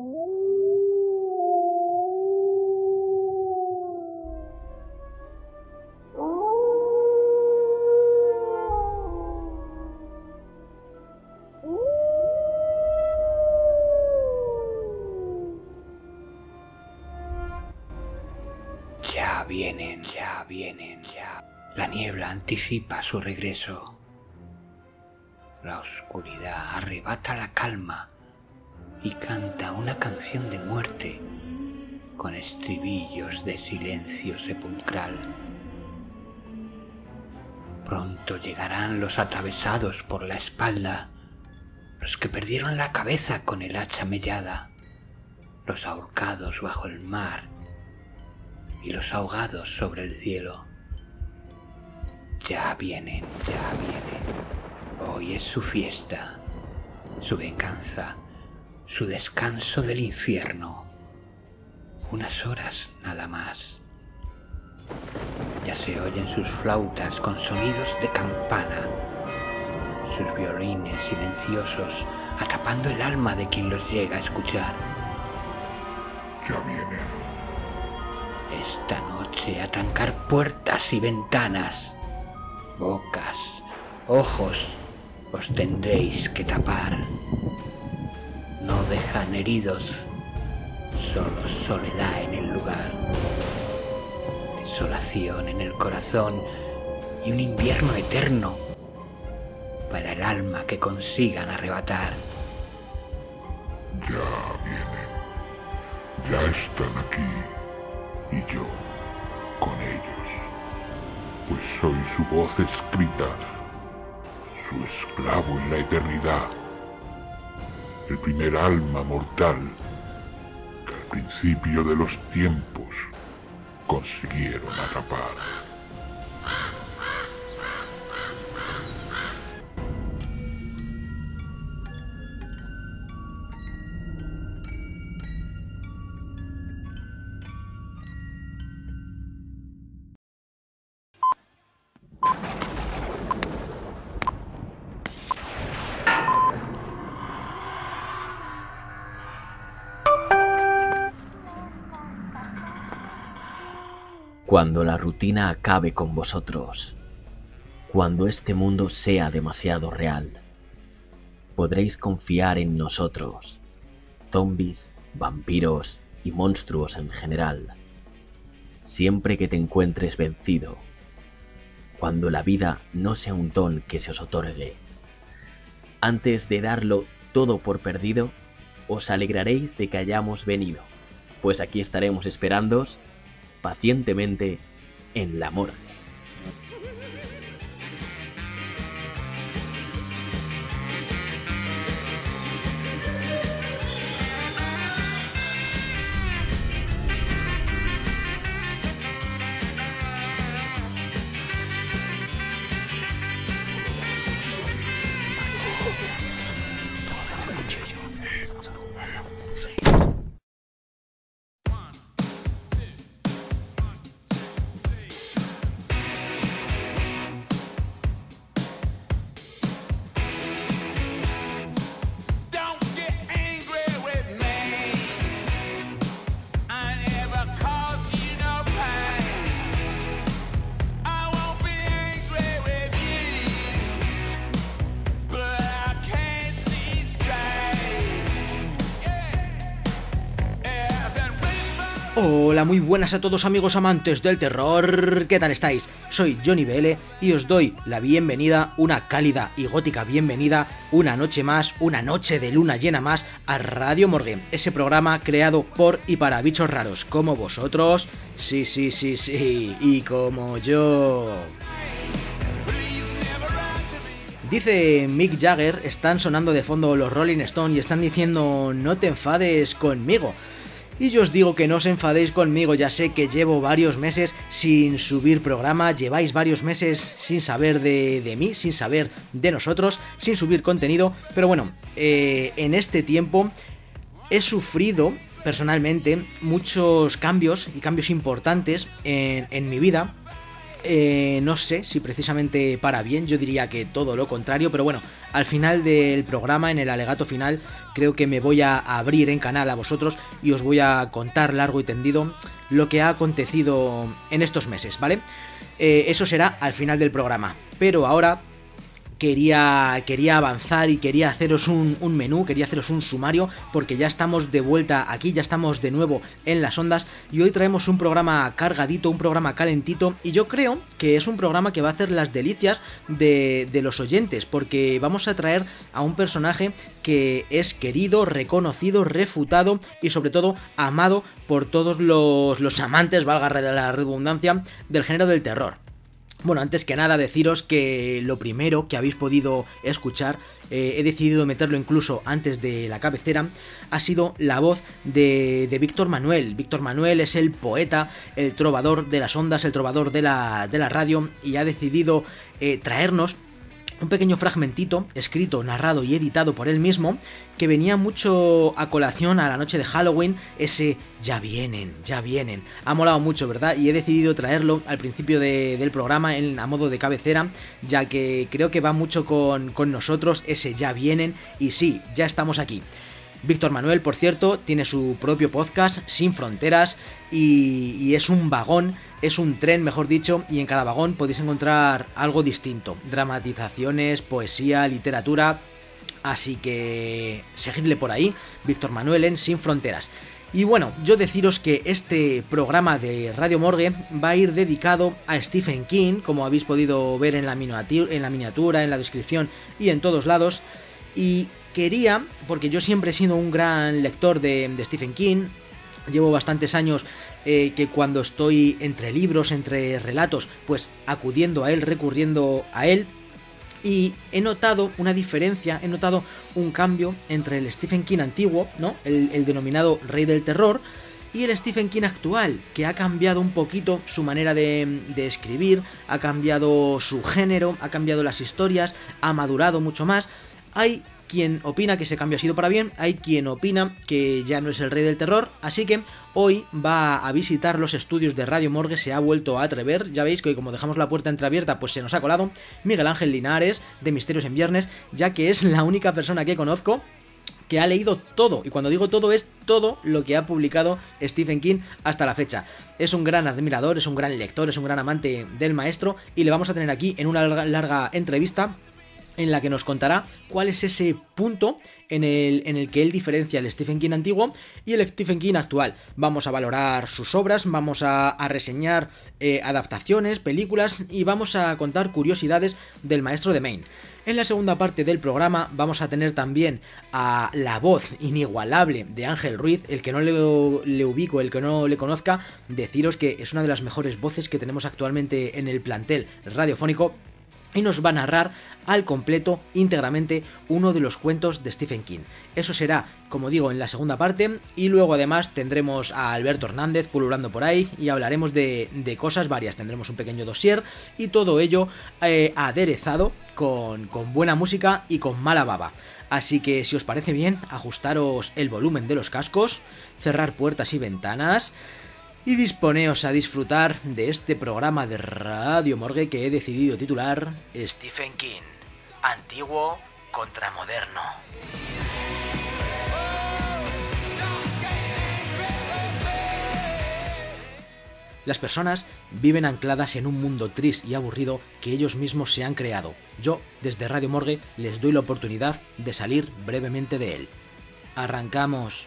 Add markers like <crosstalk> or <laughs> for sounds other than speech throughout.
Ya vienen, ya vienen, ya. La niebla anticipa su regreso. La oscuridad arrebata la calma y canta una canción de muerte con estribillos de silencio sepulcral. Pronto llegarán los atravesados por la espalda, los que perdieron la cabeza con el hacha mellada, los ahorcados bajo el mar y los ahogados sobre el cielo. Ya vienen, ya vienen. Hoy es su fiesta, su venganza, su descanso del infierno. Unas horas nada más. Ya se oyen sus flautas con sonidos de campana, sus violines silenciosos atrapando el alma de quien los llega a escuchar. Ya vienen. Esta noche a trancar puertas y ventanas, bocas, ojos, os tendréis que tapar. Dejan heridos, solo soledad en el lugar, desolación en el corazón y un invierno eterno para el alma que consigan arrebatar. Ya vienen. Ya están aquí. Y yo con ellos. Pues soy su voz escrita, su esclavo en la eternidad. El primer alma mortal que al principio de los tiempos consiguieron atrapar. Rutina acabe con vosotros, cuando este mundo sea demasiado real, podréis confiar en nosotros, zombies, vampiros y monstruos en general, siempre que te encuentres vencido, cuando la vida no sea un don que se os otorgue. Antes de darlo todo por perdido, os alegraréis de que hayamos venido, pues aquí estaremos esperándoos pacientemente en la morgue. Buenas a todos amigos amantes del terror. ¿Qué tal estáis? Soy Johnny BL y os doy la bienvenida, una cálida y gótica bienvenida, una noche más, una noche de luna llena más a Radio Morgue, ese programa creado por y para bichos raros como vosotros. Sí, sí, sí, sí, y como yo. Dice Mick Jagger, están sonando de fondo los Rolling Stones y están diciendo no te enfades conmigo. Y yo os digo que no os enfadéis conmigo, ya sé que llevo varios meses sin subir programa, lleváis varios meses sin saber de, de mí, sin saber de nosotros, sin subir contenido, pero bueno, eh, en este tiempo he sufrido personalmente muchos cambios y cambios importantes en, en mi vida Eh, no sé si precisamente para bien, yo diría que todo lo contrario, pero bueno, al final del programa, en el alegato final, creo que me voy a abrir en canal a vosotros y os voy a contar largo y tendido lo que ha acontecido en estos meses, ¿vale? Eh, eso será al final del programa. Pero ahora quería, quería avanzar y quería haceros un, un, menú, quería haceros un sumario, porque ya estamos de vuelta aquí, ya estamos de nuevo en las ondas y hoy traemos un programa cargadito, un programa calentito y yo creo que es un programa que va a hacer las delicias de, de los oyentes, porque vamos a traer a un personaje que es querido, reconocido, refutado y sobre todo amado por todos los, los amantes, valga la redundancia, del género del terror. Bueno, antes que nada deciros que lo primero que habéis podido escuchar, eh, he decidido meterlo incluso antes de la cabecera, ha sido la voz de, de Víctor Manuel. Víctor Manuel es el poeta, el trovador de las ondas, el trovador de la, de la radio y ha decidido eh, traernos un pequeño fragmentito, escrito, narrado y editado por él mismo, que venía mucho a colación a la noche de Halloween, ese ya vienen, ya vienen. Ha molado mucho, ¿verdad? Y he decidido traerlo al principio de, del programa en, a modo de cabecera, ya que creo que va mucho con, con nosotros ese ya vienen y sí, ya estamos aquí. Víctor Manuel, por cierto, tiene su propio podcast, Sin Fronteras, y, es un vagón, es un tren, mejor dicho, y en cada vagón podéis encontrar algo distinto. Dramatizaciones, poesía, literatura. Así que seguidle por ahí, Víctor Manuel en Sin Fronteras. Y bueno, yo deciros que este programa de Radio Morgue va a ir dedicado a Stephen King, como habéis podido ver en la, en la miniatura, en la descripción y en todos lados. Y quería, porque yo siempre he sido un gran lector de, Stephen King, llevo bastantes años eh, que cuando estoy entre libros, entre relatos, pues acudiendo a él, recurriendo a él, y he notado una diferencia, he notado un cambio entre el Stephen King antiguo, ¿no? El, denominado Rey del Terror, y el Stephen King actual, que ha cambiado un poquito su manera de escribir, ha cambiado su género, ha cambiado las historias, ha madurado mucho más. Hay quien opina que ese cambio ha sido para bien, hay quien opina que ya no es el rey del terror, así que hoy va a visitar los estudios de Radio Morgue, se ha vuelto a atrever, ya veis que hoy como dejamos la puerta entreabierta pues se nos ha colado Miguel Ángel Linares de Misterios en Viernes, ya que es la única persona que conozco que ha leído todo, y cuando digo todo es todo lo que ha publicado Stephen King hasta la fecha. Es un gran admirador, es un gran lector, es un gran amante del maestro, y le vamos a tener aquí en una larga, larga entrevista en la que nos contará cuál es ese punto en el, en el, que él diferencia el Stephen King antiguo y el Stephen King actual. Vamos a valorar sus obras, vamos a, reseñar eh, adaptaciones, películas y vamos a contar curiosidades del maestro de Maine. En la segunda parte del programa vamos a tener también a la voz inigualable de Ángel Ruiz, el que no le, le, ubico, el que no le conozca, deciros que es una de las mejores voces que tenemos actualmente en el plantel radiofónico y nos va a narrar al completo, íntegramente, uno de los cuentos de Stephen King. Eso será, como digo, en la segunda parte, y luego además tendremos a Alberto Hernández pululando por ahí y hablaremos de, de cosas varias. Tendremos un pequeño dossier y todo ello eh, aderezado con, con buena música y con mala baba. Así que si os parece bien, ajustaros el volumen de los cascos, cerrar puertas y ventanas y disponeos a disfrutar de este programa de Radio Morgue que he decidido titular Stephen King, antiguo contra moderno. Las personas viven ancladas en un mundo triste y aburrido que ellos mismos se han creado. Yo, desde Radio Morgue, les doy la oportunidad de salir brevemente de él. Arrancamos.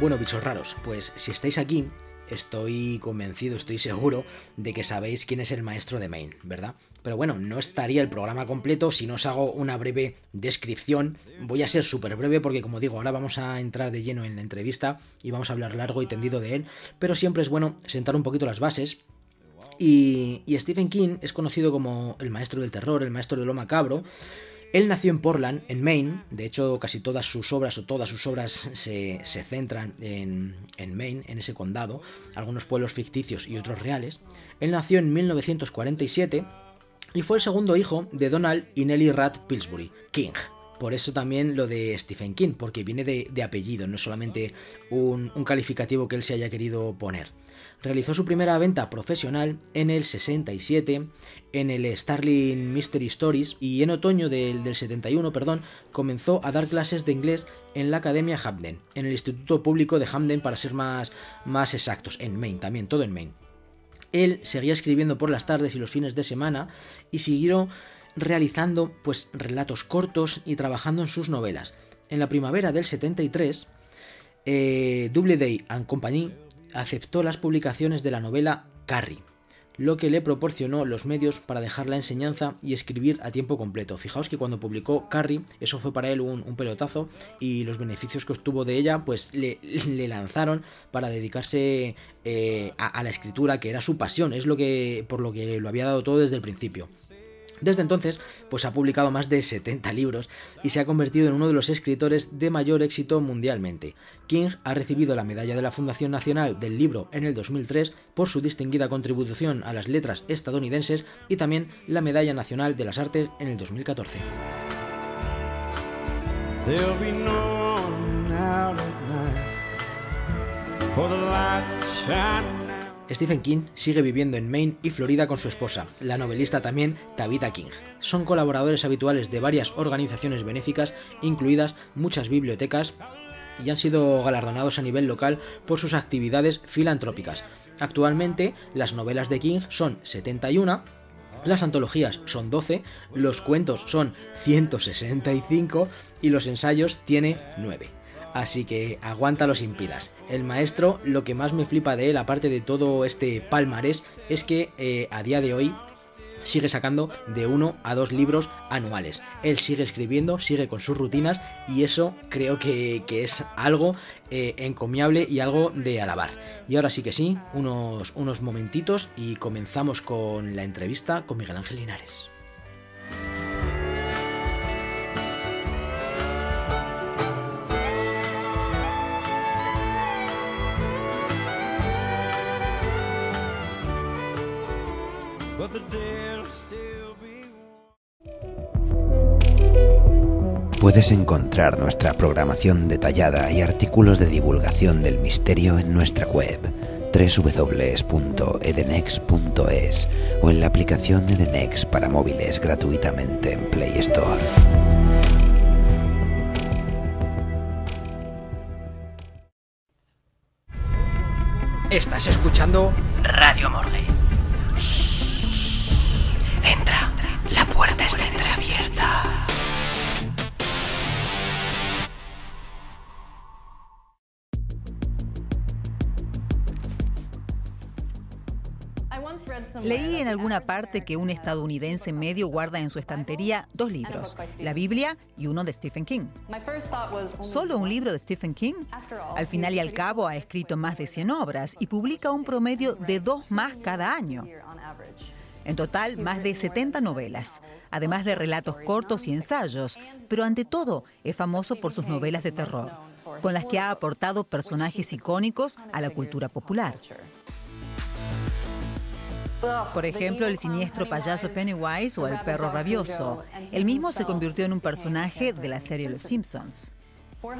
Bueno, bichos raros, pues si estáis aquí, estoy convencido, estoy seguro de que sabéis quién es el maestro de Maine, ¿verdad? Pero bueno, no estaría el programa completo si no os hago una breve descripción. Voy a ser súper breve porque, como digo, ahora vamos a entrar de lleno en la entrevista y vamos a hablar largo y tendido de él, pero siempre es bueno sentar un poquito las bases. Y, y Stephen King es conocido como el maestro del terror, el maestro de lo macabro. Él nació en Portland, en Maine, de hecho casi todas sus obras o todas sus obras se, centran en, Maine, en ese condado, algunos pueblos ficticios y otros reales. Él nació en 1947 y fue el segundo hijo de Donald y Nellie Rat Pillsbury, King. Por eso también lo de Stephen King, porque viene de, apellido, no es solamente un calificativo que él se haya querido poner realizó su primera venta profesional en el 67 en el Starling Mystery Stories y en otoño del, del, 71 perdón, comenzó a dar clases de inglés en la Academia Hamden, en el Instituto Público de Hamden para ser más, más exactos, en Maine también, todo en Maine. Él seguía escribiendo por las tardes y los fines de semana y siguió realizando pues relatos cortos y trabajando en sus novelas. En la primavera del 73, eh, Doubleday and Company aceptó las publicaciones de la novela Carrie, lo que le proporcionó los medios para dejar la enseñanza y escribir a tiempo completo. Fijaos que cuando publicó Carrie, eso fue para él un, pelotazo y los beneficios que obtuvo de ella, pues le, <laughs> le lanzaron para dedicarse eh, a, a, la escritura, que era su pasión, es lo que por lo que lo había dado todo desde el principio. Desde entonces, pues ha publicado más de 70 libros y se ha convertido en uno de los escritores de mayor éxito mundialmente. King ha recibido la medalla de la Fundación Nacional del Libro en el 2003 por su distinguida contribución a las letras estadounidenses y también la Medalla Nacional de las Artes en el 2014. Stephen King sigue viviendo en Maine y Florida con su esposa, la novelista también Tabitha King. Son colaboradores habituales de varias organizaciones benéficas, incluidas muchas bibliotecas, y han sido galardonados a nivel local por sus actividades filantrópicas. Actualmente, las novelas de King son 71, las antologías son 12, los cuentos son 165 y los ensayos tiene 9 así que aguántalo sin pilas. El maestro, lo que más me flipa de él, aparte de todo este palmarés, es que eh, a día de hoy sigue sacando de uno a dos libros anuales. Él sigue escribiendo, sigue con sus rutinas y eso creo que, es algo eh, encomiable y algo de alabar. Y ahora sí que sí, unos, unos momentitos y comenzamos con la entrevista con Miguel Ángel Linares. Puedes encontrar nuestra programación detallada y artículos de divulgación del misterio en nuestra web www.edenex.es o en la aplicación Edenex para móviles gratuitamente en Play Store. Estás escuchando Radio Morgue. Entra, la puerta está entreabierta. Leí en alguna parte que un estadounidense medio guarda en su estantería dos libros, la Biblia y uno de Stephen King. ¿Solo un libro de Stephen King? Al final y al cabo ha escrito más de 100 obras y publica un promedio de dos más cada año. En total, más de 70 novelas, además de relatos cortos y ensayos, pero ante todo es famoso por sus novelas de terror, con las que ha aportado personajes icónicos a la cultura popular. Por ejemplo, el siniestro payaso Pennywise o el perro rabioso. El mismo se convirtió en un personaje de la serie Los Simpsons.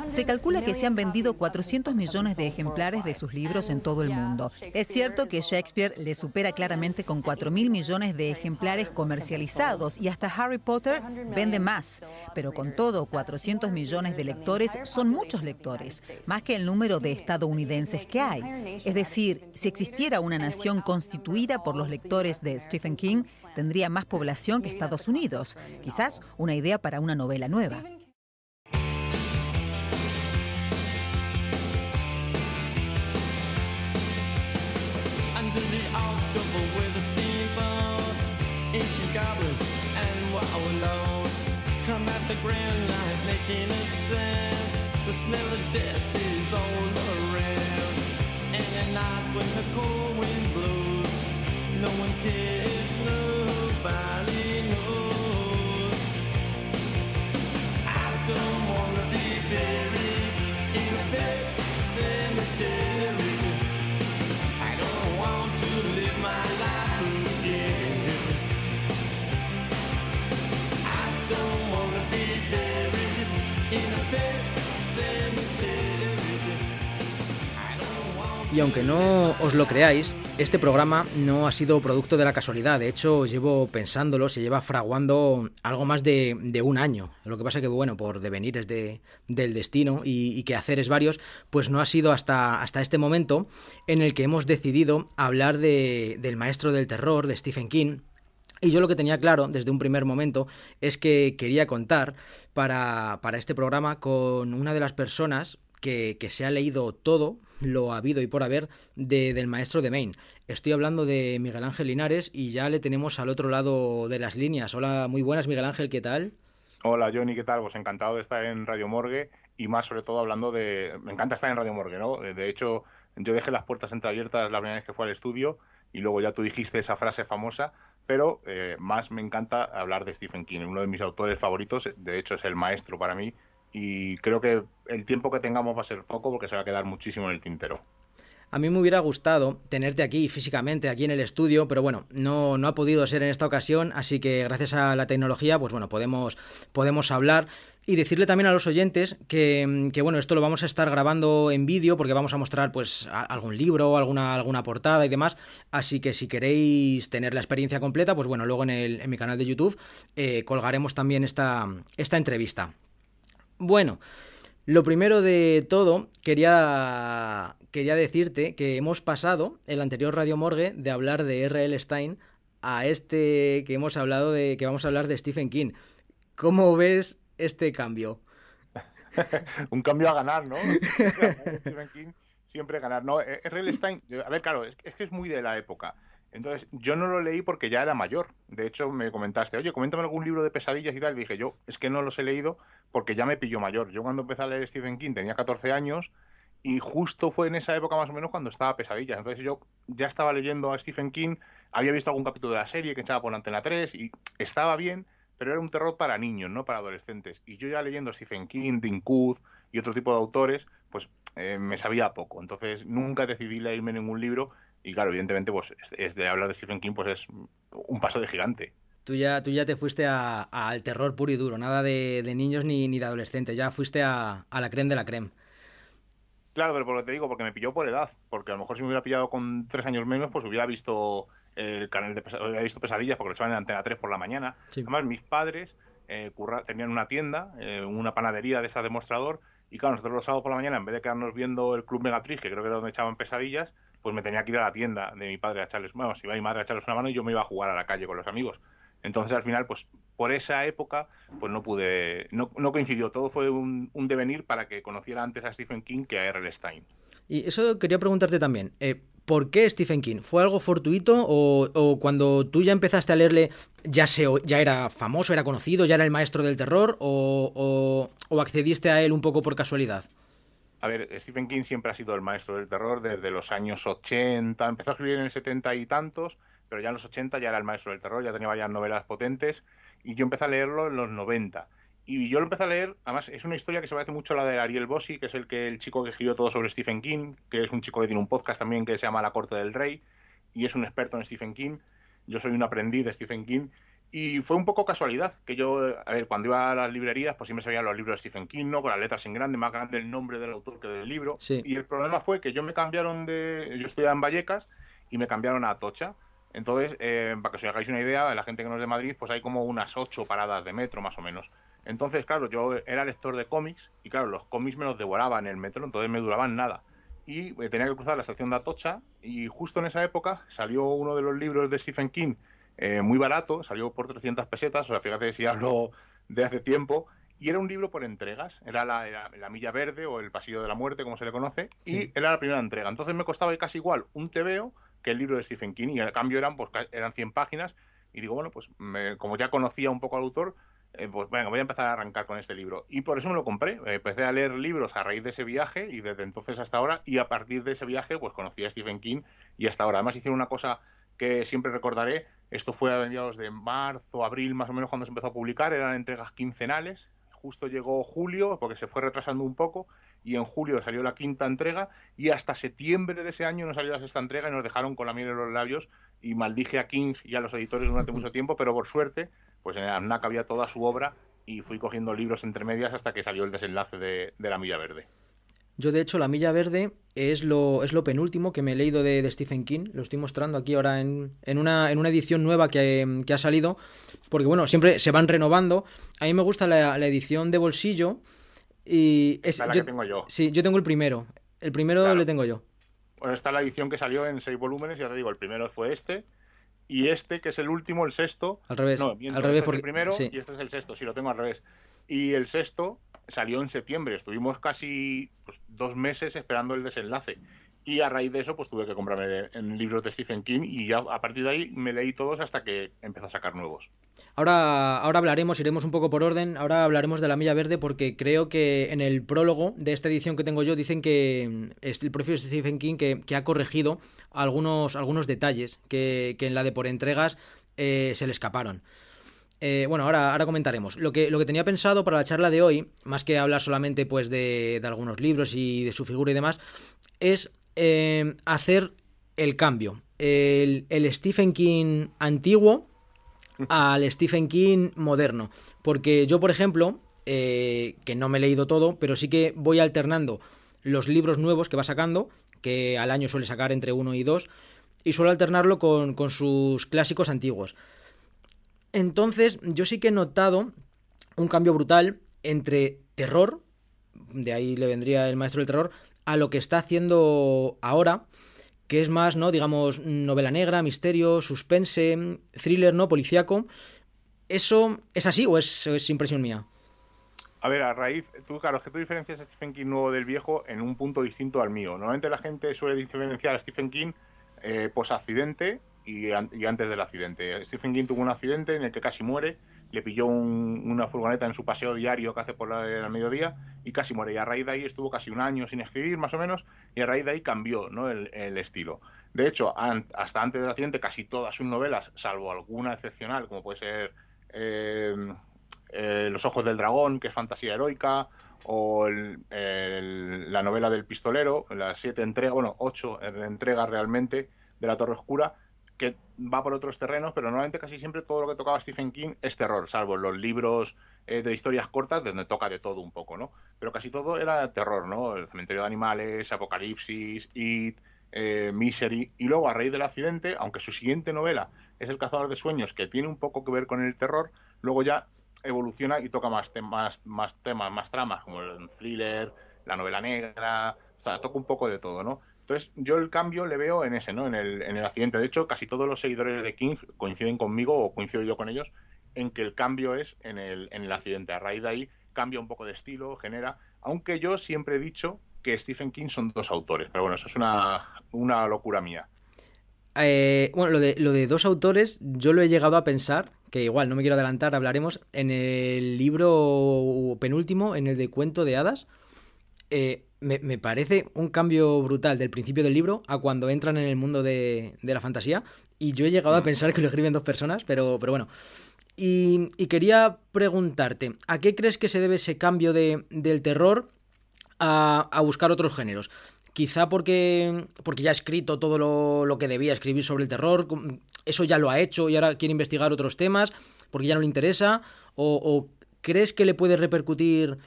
Se calcula que se han vendido 400 millones de ejemplares de sus libros en todo el mundo. Es cierto que Shakespeare le supera claramente con 4 mil millones de ejemplares comercializados y hasta Harry Potter vende más. Pero con todo, 400 millones de lectores son muchos lectores, más que el número de estadounidenses que hay. Es decir, si existiera una nación constituida por los lectores de Stephen King, tendría más población que Estados Unidos. Quizás una idea para una novela nueva. Sound. The smell of death is all around. And at night when the cold wind blows, no one cares, Y aunque no os lo creáis, este programa no ha sido producto de la casualidad. De hecho, llevo pensándolo, se lleva fraguando algo más de, de un año. Lo que pasa que, bueno, por devenires de, del destino y, y que haceres varios, pues no ha sido hasta, hasta este momento en el que hemos decidido hablar de, del maestro del terror, de Stephen King. Y yo lo que tenía claro desde un primer momento es que quería contar para, para este programa con una de las personas que, se ha leído todo lo habido y por haber de- del maestro de Maine. Estoy hablando de Miguel Ángel Linares y ya le tenemos al otro lado de las líneas. Hola, muy buenas Miguel Ángel, ¿qué tal? Hola Johnny, ¿qué tal? Pues encantado de estar en Radio Morgue y más sobre todo hablando de... Me encanta estar en Radio Morgue, ¿no? Eh, De hecho, yo dejé las puertas entreabiertas la primera vez que fue al estudio y luego ya tú dijiste esa frase famosa, pero eh, más me encanta hablar de Stephen King, uno de mis autores favoritos, de hecho es el maestro para mí y creo que el tiempo que tengamos va a ser poco porque se va a quedar muchísimo en el tintero. A mí me hubiera gustado tenerte aquí físicamente, aquí en el estudio, pero bueno, no, ha podido ser en esta ocasión, así que gracias a la tecnología, pues bueno, podemos, podemos hablar y decirle también a los oyentes que, que, bueno, esto lo vamos a estar grabando en vídeo porque vamos a mostrar pues a- algún libro, alguna, alguna portada y demás, así que si queréis tener la experiencia completa, pues bueno, luego en, el, en mi canal de YouTube eh, colgaremos también esta, esta entrevista. Bueno, lo primero de todo, quería, quería decirte que hemos pasado el anterior Radio Morgue de hablar de R.L. Stein a este que hemos hablado de que vamos a hablar de Stephen King. ¿Cómo ves este cambio? <laughs> un cambio a ganar, ¿no? <laughs> Stephen King siempre ganar. No, eh, R.L. Stein, a ver, claro, es que es muy de la época. Entonces, yo no lo leí porque ya era mayor. De hecho, me comentaste, oye, coméntame algún libro de pesadillas y tal. Y dije, yo, es que no los he leído porque ya me pilló mayor. Yo cuando empecé a leer Stephen King tenía 14 años y justo fue en esa época más o menos cuando estaba pesadillas. Entonces, yo ya estaba leyendo a Stephen King, había visto algún capítulo de la serie que echaba por Antena 3 y estaba bien, pero era un terror para niños, no para adolescentes. Y yo ya leyendo Stephen King, Dean y otro tipo de autores, pues eh, me sabía poco. Entonces nunca decidí leerme ningún libro y claro, evidentemente, pues es, de hablar de Stephen King, pues es un paso de gigante. Tú ya, tú ya te fuiste a- al terror puro y duro, nada de, de niños ni, ni de adolescentes, ya fuiste a, a la creme de la creme. Claro, pero por lo que te digo, porque me pilló por edad, porque a lo mejor si me hubiera pillado con tres años menos, pues hubiera visto el canal de pesa- hubiera visto pesadillas porque lo echaban en Antena 3 por la mañana. Sí. Además, mis padres eh, tenían una tienda, eh, una panadería de esa demostrador, y claro, nosotros los sábados por la mañana, en vez de quedarnos viendo el Club Megatrix, que creo que era donde echaban pesadillas, pues me tenía que ir a la tienda de mi padre a echarles, bueno, si iba mi madre a echarles una mano y yo me iba a jugar a la calle con los amigos. Entonces, al final, pues por esa época, pues no pude, no, no coincidió, todo fue un, un devenir para que conociera antes a Stephen King que a R.L. Stein. Y eso quería preguntarte también. eh, ¿Por qué Stephen King? ¿Fue algo fortuito o, o cuando tú ya empezaste a leerle ya, se, ya era famoso, era conocido, ya era el maestro del terror o- o accediste a él un poco por casualidad? A ver, Stephen King siempre ha sido el maestro del terror desde los años 80. Empezó a escribir en el 70 y tantos, pero ya en los 80 ya era el maestro del terror, ya tenía varias novelas potentes. Y yo empecé a leerlo en los 90. Y yo lo empecé a leer, además es una historia que se parece mucho a la de Ariel Bossi, que es el que el chico que escribió todo sobre Stephen King, que es un chico que tiene un podcast también que se llama La Corte del Rey, y es un experto en Stephen King. Yo soy un aprendiz de Stephen King. Y fue un poco casualidad que yo, a ver, cuando iba a las librerías, pues siempre se veían los libros de Stephen King, ¿no? Con las letras en grande, más grande el nombre del autor que del libro. Sí. Y el problema fue que yo me cambiaron de. Yo estudiaba en Vallecas y me cambiaron a Atocha. Entonces, eh, para que os hagáis una idea, la gente que no es de Madrid, pues hay como unas ocho paradas de metro más o menos. Entonces, claro, yo era lector de cómics y claro, los cómics me los devoraba en el metro, entonces me duraban nada. Y eh, tenía que cruzar la estación de Atocha y justo en esa época salió uno de los libros de Stephen King eh, muy barato, salió por 300 pesetas, o sea, fíjate si hablo de hace tiempo, y era un libro por entregas, era la, era la Milla Verde o el Pasillo de la Muerte, como se le conoce, y era la primera entrega. Entonces me costaba casi igual un tebeo que el libro de Stephen King y al cambio eran, pues, eran 100 páginas y digo, bueno, pues me- como ya conocía un poco al autor, eh, pues venga, voy a empezar a arrancar con este libro. Y por eso me lo compré. Eh, Empecé a leer libros a raíz de ese viaje y desde entonces hasta ahora, y a partir de ese viaje, pues conocí a Stephen King y hasta ahora. Además hicieron una cosa que siempre recordaré, esto fue a mediados de marzo, abril, más o menos cuando se empezó a publicar, eran entregas quincenales. Justo llegó julio, porque se fue retrasando un poco, y en julio salió la quinta entrega, y hasta septiembre de ese año no salió la sexta entrega y nos dejaron con la miel en los labios, y maldije a King y a los editores durante mucho tiempo, pero por suerte, pues en el AMNAC había toda su obra, y fui cogiendo libros entre medias hasta que salió el desenlace de, de La Milla Verde. Yo, de hecho, La Milla Verde es lo, es lo penúltimo que me he leído de, de Stephen King. Lo estoy mostrando aquí ahora en, en, una, en una edición nueva que, que ha salido. Porque, bueno, siempre se van renovando. A mí me gusta la, la edición de bolsillo. Y es, la que tengo yo. Sí, yo tengo el primero. El primero Claro. le tengo yo. Bueno, está la edición que salió en seis volúmenes, ya te digo, el primero fue este, y este, que es el último, el sexto. Al revés. No, al revés este porque es el primero sí. y este es el sexto, sí, lo tengo al revés. Y el sexto salió en septiembre, estuvimos casi pues, dos meses esperando el desenlace. Y a raíz de eso, pues tuve que comprarme en libros de Stephen King y ya a partir de ahí me leí todos hasta que empezó a sacar nuevos. Ahora, ahora hablaremos, iremos un poco por orden. Ahora hablaremos de la Milla Verde porque creo que en el prólogo de esta edición que tengo yo dicen que mm, es el propio Stephen King que, que ha corregido algunos, algunos detalles que, que en la de por entregas eh, se le escaparon. Eh, bueno, ahora, ahora comentaremos. Lo que, lo que tenía pensado para la charla de hoy, más que hablar solamente pues de, de algunos libros y de su figura y demás, es eh, hacer el cambio. El, el Stephen King antiguo al <laughs> Stephen King moderno. Porque yo, por ejemplo, eh, que no me he leído todo, pero sí que voy alternando los libros nuevos que va sacando, que al año suele sacar entre uno y dos, y suelo alternarlo con, con sus clásicos antiguos. Entonces, yo sí que he notado un cambio brutal entre terror, de ahí le vendría el maestro del terror, a lo que está haciendo ahora, que es más, ¿no? Digamos, novela negra, misterio, suspense, thriller, ¿no? Policiaco. ¿Eso es así o es, es impresión mía? A ver, a raíz, tú, claro, es que tú diferencias a Stephen King nuevo del viejo en un punto distinto al mío. Normalmente la gente suele diferenciar a Stephen King eh, post-accidente y, an- y antes del accidente. Stephen King tuvo un accidente en el que casi muere, le pilló un- una furgoneta en su paseo diario que hace por el mediodía y casi muere. Y a raíz de ahí estuvo casi un año sin escribir, más o menos, y a raíz de ahí cambió ¿no? el, estilo. De hecho, hasta antes del accidente, casi todas sus novelas, salvo alguna excepcional, como puede ser eh, eh, Los Ojos del Dragón, que es fantasía heroica, o la novela del pistolero, las siete entregas, bueno, ocho entregas realmente de La Torre Oscura, que va por otros terrenos, pero normalmente casi siempre todo lo que tocaba Stephen King es terror, salvo los libros eh, de historias cortas, donde toca de todo un poco, ¿no? Pero casi todo era terror, ¿no? El cementerio de animales, Apocalipsis, It, eh, Misery, y luego a raíz del accidente, aunque su siguiente novela es El cazador de sueños, que tiene un poco que ver con el terror, luego ya evoluciona y toca más temas, más temas, más tramas, como el thriller, la novela negra, o sea, toca un poco de todo, ¿no? Entonces, yo el cambio le veo en ese, ¿no? En el, en el accidente. De hecho, casi todos los seguidores de King coinciden conmigo o coincido yo con ellos en que el cambio es en el, en el accidente. A raíz de ahí cambia un poco de estilo, genera. Aunque yo siempre he dicho que Stephen King son dos autores, pero bueno, eso es una, una locura mía. Eh, bueno, lo de, lo de dos autores, yo lo he llegado a pensar, que igual no me quiero adelantar, hablaremos, en el libro penúltimo, en el de Cuento de Hadas. Eh, me, me parece un cambio brutal del principio del libro a cuando entran en el mundo de, de la fantasía. Y yo he llegado a pensar que lo escriben dos personas, pero, pero bueno. Y, y quería preguntarte, ¿a qué crees que se debe ese cambio de, del terror a, a buscar otros géneros? Quizá porque, porque ya ha escrito todo lo, lo que debía escribir sobre el terror, eso ya lo ha hecho y ahora quiere investigar otros temas porque ya no le interesa, o, o crees que le puede repercutir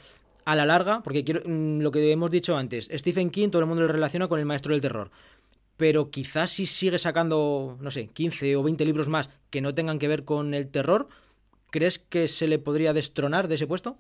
a la larga, porque mm, lo que hemos dicho antes, Stephen King todo el mundo lo relaciona con el maestro del terror, pero quizás si sigue sacando, no sé, 15 o 20 libros más que no tengan que ver con el terror, ¿crees que se le podría destronar de ese puesto?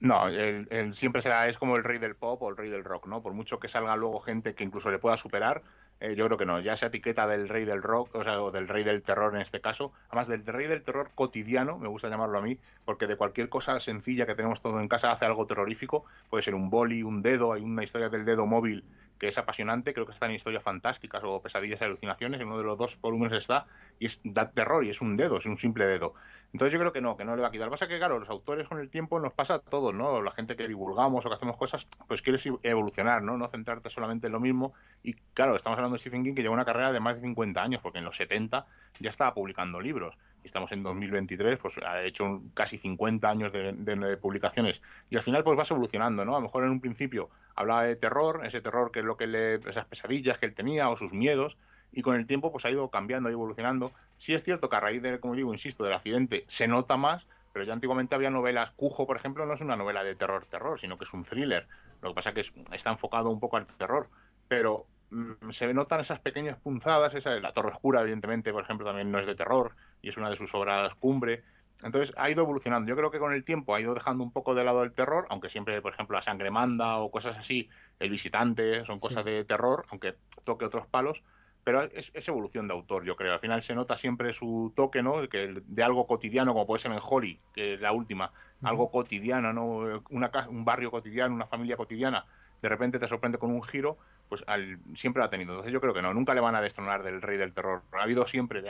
No, él siempre será, es como el rey del pop o el rey del rock, ¿no? Por mucho que salga luego gente que incluso le pueda superar, eh, yo creo que no. Ya esa etiqueta del rey del rock, o sea, o del rey del terror en este caso, además del rey del terror cotidiano, me gusta llamarlo a mí, porque de cualquier cosa sencilla que tenemos todo en casa hace algo terrorífico, puede ser un boli, un dedo, hay una historia del dedo móvil que es apasionante, creo que está en historias fantásticas o pesadillas y alucinaciones, en uno de los dos volúmenes está, y es da terror, y es un dedo, es un simple dedo. Entonces yo creo que no, que no le va a quitar. Lo que pasa es que, claro, los autores con el tiempo nos pasa a todos, ¿no? La gente que divulgamos o que hacemos cosas, pues quieres evolucionar, ¿no? No centrarte solamente en lo mismo. Y claro, estamos hablando de Stephen King que lleva una carrera de más de 50 años, porque en los 70 ya estaba publicando libros. Y estamos en 2023, pues ha hecho un- casi 50 años de, de- de publicaciones. Y al final, pues vas evolucionando, ¿no? A lo mejor en un principio hablaba de terror, ese terror que es lo que le. esas pesadillas que él tenía o sus miedos. Y con el tiempo, pues ha ido cambiando y evolucionando. Sí es cierto que a raíz de, como digo, insisto, del accidente se nota más, pero ya antiguamente había novelas. Cujo, por ejemplo, no es una novela de terror-terror, sino que es un thriller. Lo que pasa que es- está enfocado un poco al terror. Pero mm, se notan esas pequeñas punzadas. Esa, la Torre Oscura, evidentemente, por ejemplo, también no es de terror y es una de sus obras cumbre. Entonces ha ido evolucionando. Yo creo que con el tiempo ha ido dejando un poco de lado el terror, aunque siempre, por ejemplo, la sangre manda o cosas así, el visitante, son cosas de terror, aunque toque otros palos. Pero es, es evolución de autor, yo creo. Al final se nota siempre su toque, ¿no? Que de algo cotidiano, como puede ser en Holly, que es la última, algo cotidiano, ¿no? Una, un barrio cotidiano, una familia cotidiana, de repente te sorprende con un giro, pues al- siempre lo ha tenido. Entonces yo creo que no, nunca le van a destronar del rey del terror. Ha habido siempre,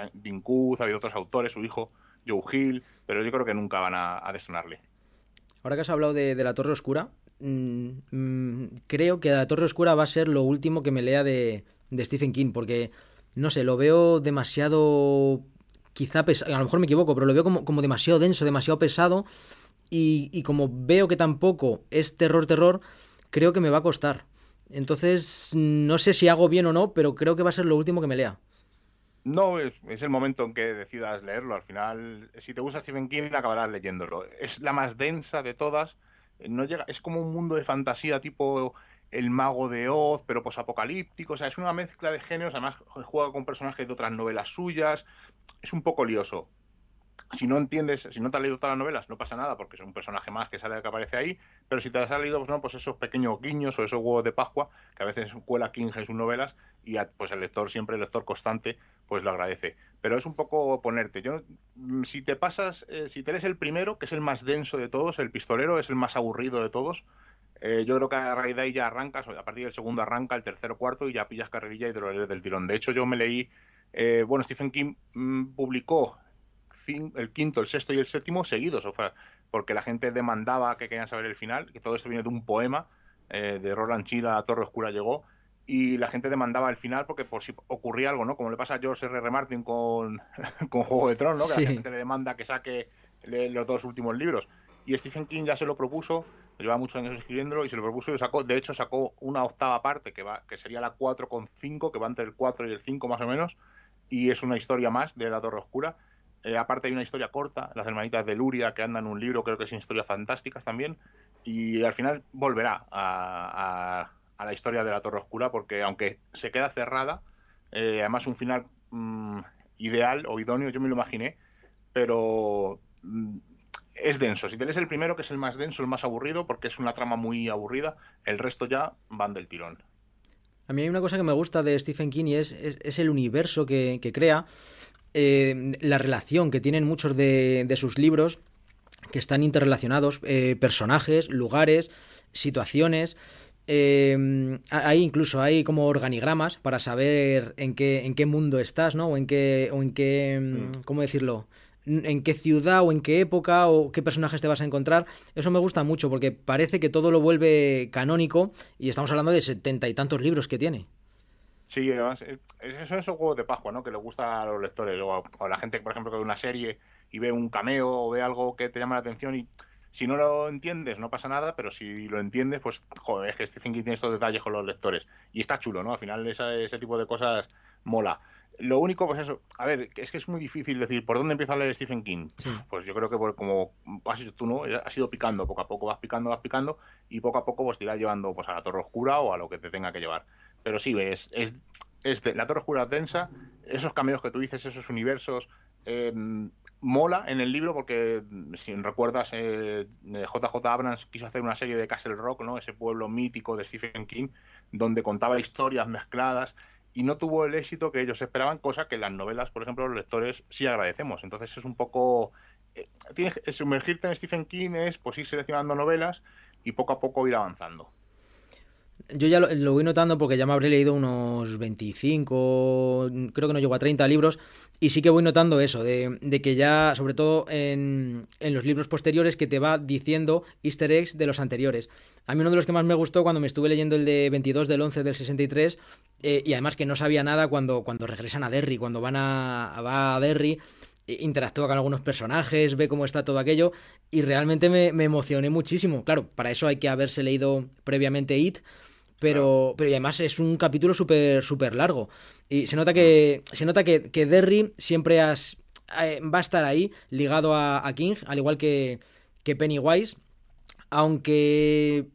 Koontz, ha habido otros autores, su hijo, Joe Hill, pero yo creo que nunca van a, a destronarle. Ahora que has hablado de, de la Torre Oscura, mm, mm, creo que la Torre Oscura va a ser lo último que me lea de, de Stephen King, porque, no sé, lo veo demasiado... Quizá pes- a lo mejor me equivoco, pero lo veo como, como demasiado denso, demasiado pesado. Y, y como veo que tampoco es terror, terror, creo que me va a costar. Entonces, no sé si hago bien o no, pero creo que va a ser lo último que me lea. No, es, es el momento en que decidas leerlo. Al final, si te gusta Stephen King, acabarás leyéndolo. Es la más densa de todas. No llega, es como un mundo de fantasía tipo El Mago de Oz, pero posapocalíptico. O sea, es una mezcla de géneros. Además, juega con personajes de otras novelas suyas. Es un poco lioso. Si no entiendes, si no te has leído todas las novelas, no pasa nada, porque es un personaje más que sale que aparece ahí. Pero si te las has leído, pues no, pues esos pequeños guiños o esos huevos de Pascua, que a veces cuela King en sus novelas, y a- pues el lector, siempre el lector constante, pues lo agradece. Pero es un poco ponerte. Yo, mm, si te pasas, eh, si te lees el primero, que es el más denso de todos, el pistolero, es el más aburrido de todos, eh, yo creo que a raíz de ahí ya arrancas, a partir del segundo arranca, el tercero, cuarto, y ya pillas carrerilla y te lo lees del tirón. De hecho, yo me leí, eh, bueno, Stephen King mm, publicó el quinto, el sexto y el séptimo seguidos, o sea, porque la gente demandaba que querían saber el final, que todo esto viene de un poema eh, de Roland Chila, Torre Oscura llegó, y la gente demandaba el final porque por si ocurría algo, ¿no? Como le pasa a George R. R. Martin con, <laughs> con Juego de Tronos, ¿no? Que Sí. la gente le demanda que saque le- los dos últimos libros. Y Stephen King ya se lo propuso, lleva muchos años escribiéndolo y se lo propuso y sacó. De hecho, sacó una octava parte que va que sería la 4,5, que va entre el 4 y el 5 más o menos, y es una historia más de la Torre Oscura. Eh, aparte hay una historia corta, las hermanitas de Luria, que andan en un libro, creo que son historias fantásticas también, y al final volverá a, a- a la historia de la Torre Oscura, porque aunque se queda cerrada, eh, además un final mm, ideal o idóneo, yo me lo imaginé, pero mm, es denso. Si te lees el primero, que es el más denso, el más aburrido, porque es una trama muy aburrida, el resto ya van del tirón. A mí hay una cosa que me gusta de Stephen King y es, es, es el universo que, que crea, eh, la relación que tienen muchos de, de sus libros, que están interrelacionados, eh, personajes, lugares, situaciones. eh, hay incluso hay como organigramas para saber en qué, en qué mundo estás, ¿no? O en qué, o en qué, mm, ¿cómo decirlo? En qué ciudad o en qué época o qué personajes te vas a encontrar. Eso me gusta mucho porque parece que todo lo vuelve canónico y estamos hablando de setenta y tantos libros que tiene. Sí, además, eh, esos son esos huevos de Pascua, ¿no? Que le gusta a los lectores o a la gente, por ejemplo, que ve una serie y ve un cameo o ve algo que te llama la atención y si no lo entiendes no pasa nada, pero si lo entiendes, pues, joder, es que Stephen King tiene estos detalles con los lectores y está chulo, ¿no? Al final esa- ese tipo de cosas mola. Lo único, pues eso, a ver, es que es muy difícil decir por dónde empieza a leer Stephen King. Sí. Pues yo creo que por, como has hecho tú, ¿no? Has ido picando poco a poco, vas picando, vas picando y poco a poco pues te irás llevando pues a la Torre Oscura o a lo que te tenga que llevar. Pero sí, es, es, es de- la Torre Oscura es densa, esos cameos que tú dices, esos universos, eh, mola en el libro porque si recuerdas, eh, JJ Abrams quiso hacer una serie de Castle Rock, ¿no? Ese pueblo mítico de Stephen King, donde contaba historias mezcladas y no tuvo el éxito que ellos esperaban, cosa que las novelas, por ejemplo, los lectores sí agradecemos. Entonces es un poco... eh, tienes sumergirte en Stephen King es pues ir seleccionando novelas y poco a poco ir avanzando. Yo ya lo, voy notando porque ya me habré leído unos 25, creo que no llego a 30 libros, y sí que voy notando eso, de, que ya, sobre todo en, en los libros posteriores, que te va diciendo easter eggs de los anteriores. A mí uno de los que más me gustó cuando me estuve leyendo el de 22 del 11 del 63, eh, y además que no sabía nada cuando, cuando regresan a Derry, cuando van a, va a Derry, eh, interactúa con algunos personajes, ve cómo está todo aquello, y realmente me, me emocioné muchísimo. Claro, para eso hay que haberse leído previamente It, pero, pero y además es un capítulo súper súper largo. Y se nota que, se nota que, que Derry siempre has, eh, va a estar ahí, ligado a, a King, al igual que, que Pennywise. Aunque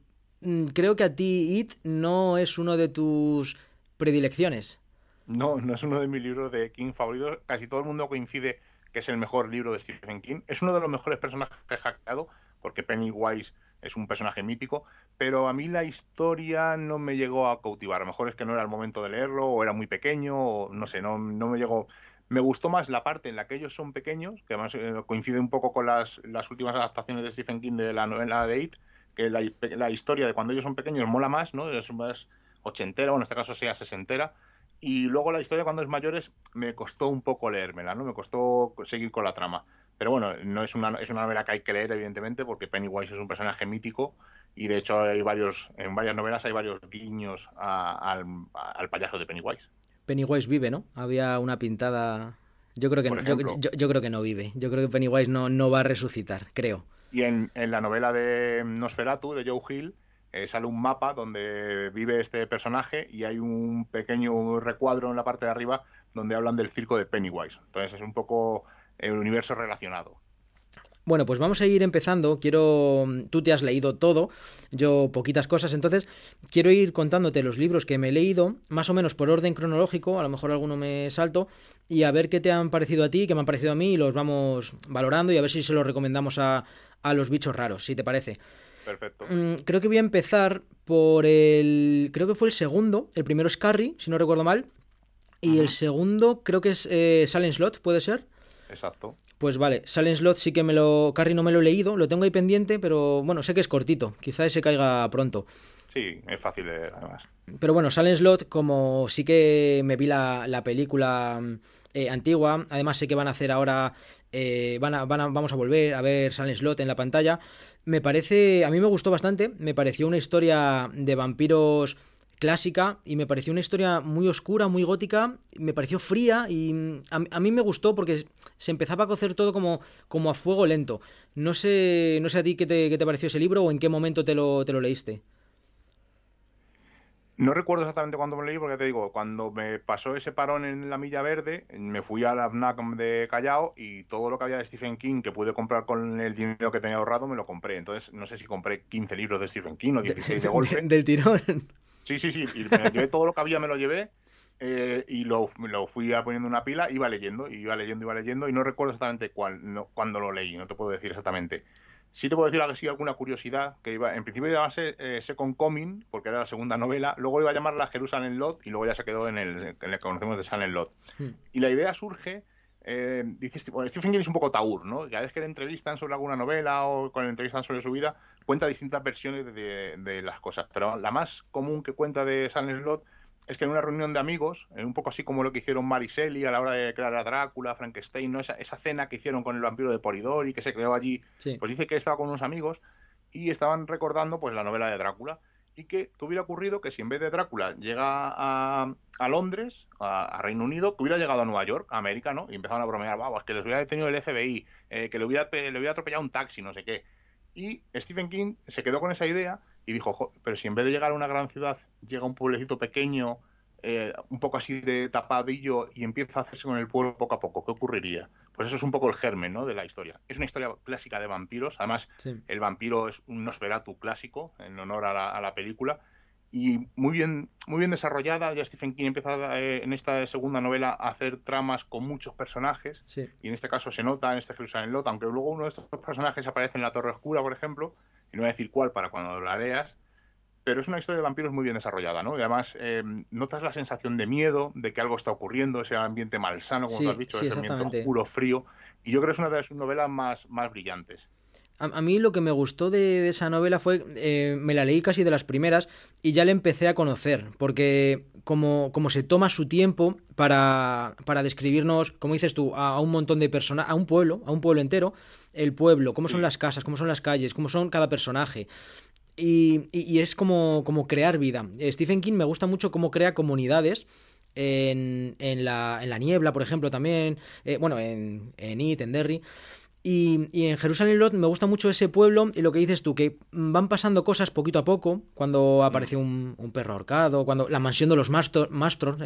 mm, creo que a ti It no es uno de tus predilecciones. No, no es uno de mis libros de King favoritos. Casi todo el mundo coincide que es el mejor libro de Stephen King. Es uno de los mejores personajes hackeado, porque Pennywise es un personaje mítico, pero a mí la historia no me llegó a cautivar. A lo mejor es que no era el momento de leerlo, o era muy pequeño, o no sé, no, no me llegó. Me gustó más la parte en la que ellos son pequeños, que además eh, coincide un poco con las, las últimas adaptaciones de Stephen King de la novela de It, que la, la historia de cuando ellos son pequeños mola más, ¿no? Es más ochentera, o en este caso sea sesentera. Y luego la historia cuando es mayores me costó un poco leérmela, ¿no? Me costó seguir con la trama. Pero bueno, no es una, es una novela que hay que leer, evidentemente, porque Pennywise es un personaje mítico y de hecho hay varios, en varias novelas hay varios guiños a- al, al payaso de Pennywise. Pennywise vive, ¿no? Había una pintada. Yo creo que no, yo, ejemplo. yo- yo creo que no vive. Yo creo que Pennywise no, no va a resucitar, creo. Y en, en la novela de Nosferatu, de Joe Hill, eh, sale un mapa donde vive este personaje y hay un pequeño recuadro en la parte de arriba donde hablan del circo de Pennywise. Entonces es un poco el universo relacionado. Bueno, pues vamos a ir empezando. Quiero. Tú te has leído todo, yo poquitas cosas. Entonces, quiero ir contándote los libros que me he leído, más o menos por orden cronológico. A lo mejor alguno me salto. Y a ver qué te han parecido a ti, qué me han parecido a mí. Y los vamos valorando y a ver si se los recomendamos a, a los bichos raros, si te parece. Perfecto. Mm, creo que voy a empezar por el. Creo que fue el segundo. El primero es Carrie, si no recuerdo mal. Y el segundo creo que es eh, Silent Slot, ¿puede ser? Exacto. Pues vale, Silent Slot sí que me lo. Carrie no me lo he leído, lo tengo ahí pendiente, pero bueno, sé que es cortito. Quizá ese caiga pronto. Sí, es fácil de leer, además. Pero bueno, Silent Slot, como sí que me vi la, la película eh, antigua, además sé que van a hacer ahora, eh, van a, van a- vamos a volver a ver Silent Slot en la pantalla, me parece, a mí me gustó bastante, me pareció una historia de vampiros clásica y me pareció una historia muy oscura, muy gótica, me pareció fría y mm, a, a mí me gustó porque se empezaba a cocer todo como, como a fuego lento. No sé, no sé a ti qué te, qué te pareció ese libro o en qué momento te lo, te lo leíste. No recuerdo exactamente cuándo me lo leí, porque te digo, cuando me pasó ese parón en la Milla Verde, me fui a la FNAC de Callao y todo lo que había de Stephen King que pude comprar con el dinero que tenía ahorrado me lo compré. Entonces, no sé si compré 15 libros de Stephen King o 16 de golpe. Del tirón. Sí, sí, sí. Y me llevé todo lo que había, me lo llevé eh, y lo, lo fui a poniendo en una pila, iba leyendo, iba leyendo, iba leyendo y no recuerdo exactamente cuál, no, cuándo lo leí, no te puedo decir exactamente. Sí te puedo decir así alguna curiosidad, que iba, en principio iba a llamarse eh, Second Coming, porque era la segunda novela, luego iba a llamarla Jerusalem Lot y luego ya se quedó en el, que conocemos de Silent Lot. Hmm. Y la idea surge, eh, dice, bueno, Stephen King es un poco taur, ¿no? Cada vez que le entrevistan sobre alguna novela o cuando le entrevistan sobre su vida, cuenta distintas versiones de, de las cosas. Pero la más común que cuenta de Silent Slot es que en una reunión de amigos, eh, un poco así como lo que hicieron Mariselli a la hora de crear a Drácula, Frankenstein, ¿no? esa, esa cena que hicieron con el vampiro de Polidori, que se creó allí, Sí. pues dice que estaba con unos amigos y estaban recordando pues la novela de Drácula y que, que hubiera ocurrido que si en vez de Drácula llega a, a Londres, a, a Reino Unido, que hubiera llegado a Nueva York, a América, ¿no? Y empezaron a bromear, vamos, que les hubiera detenido el FBI, eh, que le hubiera, le hubiera atropellado un taxi, no sé qué. Y Stephen King se quedó con esa idea y dijo, "Jo, pero si en vez de llegar a una gran ciudad, llega a un pueblecito pequeño, eh, un poco así de tapadillo y empieza a hacerse con el pueblo poco a poco, ¿qué ocurriría? Pues eso es un poco el germen ¿no? de la historia. Es una historia clásica de vampiros, además Sí. el vampiro es un Nosferatu clásico, en honor a la, a la película, y muy bien, muy bien desarrollada. Ya Stephen King empieza eh, en esta segunda novela a hacer tramas con muchos personajes, Sí. y en este caso se nota en este Jerusalem Lot, aunque luego uno de estos personajes aparece en la Torre Oscura, por ejemplo, y no voy a decir cuál para cuando la leas, pero es una historia de vampiros muy bien desarrollada, ¿no? Y además eh, notas la sensación de miedo, de que algo está ocurriendo, ese ambiente malsano, como Sí, tú has dicho, sí, ese ambiente oscuro, frío, y yo creo que es una de sus novelas más, más brillantes. A, a mí lo que me gustó de, de esa novela fue, eh, me la leí casi de las primeras y ya le empecé a conocer, porque como, como se toma su tiempo para, para describirnos, como dices tú, a, a un montón de personas, a un pueblo, a un pueblo entero, el pueblo, cómo son las casas, cómo son las calles, cómo son cada personaje. Y, y- y es como, como crear vida. Stephen King me gusta mucho cómo crea comunidades. En, en la, en la niebla, por ejemplo, también. eh, bueno, en, en It, en Derry. Y, y en Jerusalén Lot me gusta mucho ese pueblo y lo que dices tú, que van pasando cosas poquito a poco, cuando aparece un, un perro ahorcado, cuando la mansión de los Mastros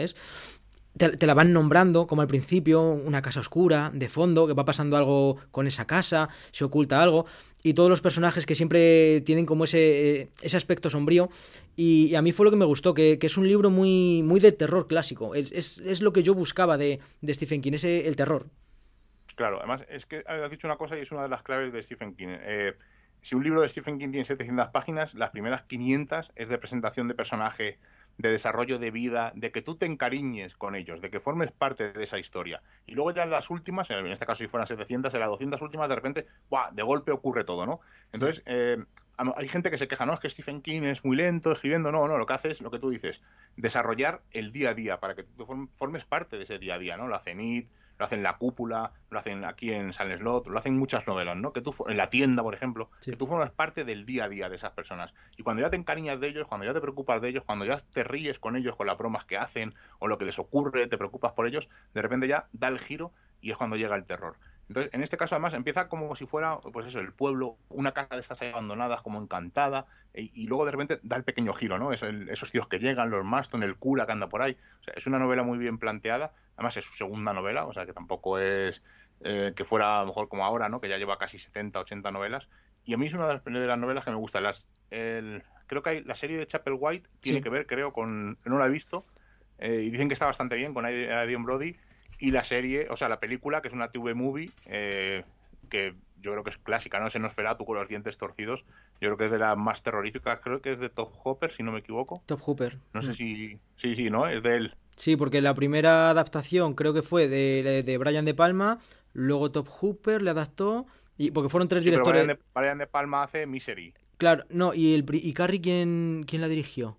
te, te la van nombrando, como al principio, una casa oscura, de fondo, que va pasando algo con esa casa, se oculta algo, y todos los personajes que siempre tienen como ese, eh, ese aspecto sombrío, y, y a mí fue lo que me gustó, que, que es un libro muy, muy de terror clásico, es, es, es lo que yo buscaba de, de Stephen King, ese, el terror. Claro, además es que has dicho una cosa y es una de las claves de Stephen King. Eh, si un libro de Stephen King tiene 700 páginas, las primeras 500 es de presentación de personaje, de desarrollo de vida, de que tú te encariñes con ellos, de que formes parte de esa historia. Y luego ya en las últimas, en este caso si fueran 700, en las 200 últimas, de repente, ¡buah! de golpe ocurre todo, ¿no? Entonces, eh, hay gente que se queja, no, es que Stephen King es muy lento escribiendo, no, no, lo que hace es lo que tú dices, desarrollar el día a día para que tú form- formes parte de ese día a día, ¿no? Lo hacen It, lo hacen en La Cúpula, lo hacen aquí en Silent Slot, lo hacen muchas novelas, ¿no? Que tú, en La Tienda, por ejemplo, Sí. que tú formas parte del día a día de esas personas. Y cuando ya te encariñas de ellos, cuando ya te preocupas de ellos, cuando ya te ríes con ellos, con las bromas que hacen o lo que les ocurre, te preocupas por ellos, de repente ya da el giro y es cuando llega el terror. Entonces, en este caso, además, empieza como si fuera, pues eso, el pueblo, una casa de estas abandonadas, como encantada, y, y luego de repente da el pequeño giro, ¿no? Es el- esos tíos que llegan, los Maston, el cura que anda por ahí. O sea, es una novela muy bien planteada. Además, es su segunda novela, o sea, que tampoco es eh, que fuera a lo mejor como ahora, ¿no? Que ya lleva casi 70, 80 novelas. Y a mí es una de las, de las novelas que me gustan. Las, el- creo que hay, la serie de Chapel White tiene Sí. que ver, creo, con. No la he visto. eh, y dicen que está bastante bien con Ad- Adrian Brody. Y la serie, o sea, la película, que es una TV movie, eh, que yo creo que es clásica, ¿no? Ese Nosferatu con los dientes torcidos. Yo creo que es de las más terroríficas. Creo que es de Top Hopper, si no me equivoco. Top Hooper. No sé Mm. si. Sí, sí, ¿no? Es de él. Sí, porque la primera adaptación creo que fue de, de, Brian De Palma, luego Top Hooper le adaptó, y porque fueron tres Sí, pero directores. Brian de, Brian de Palma hace Misery. Claro, no, y el y Carrie quién, quién la dirigió.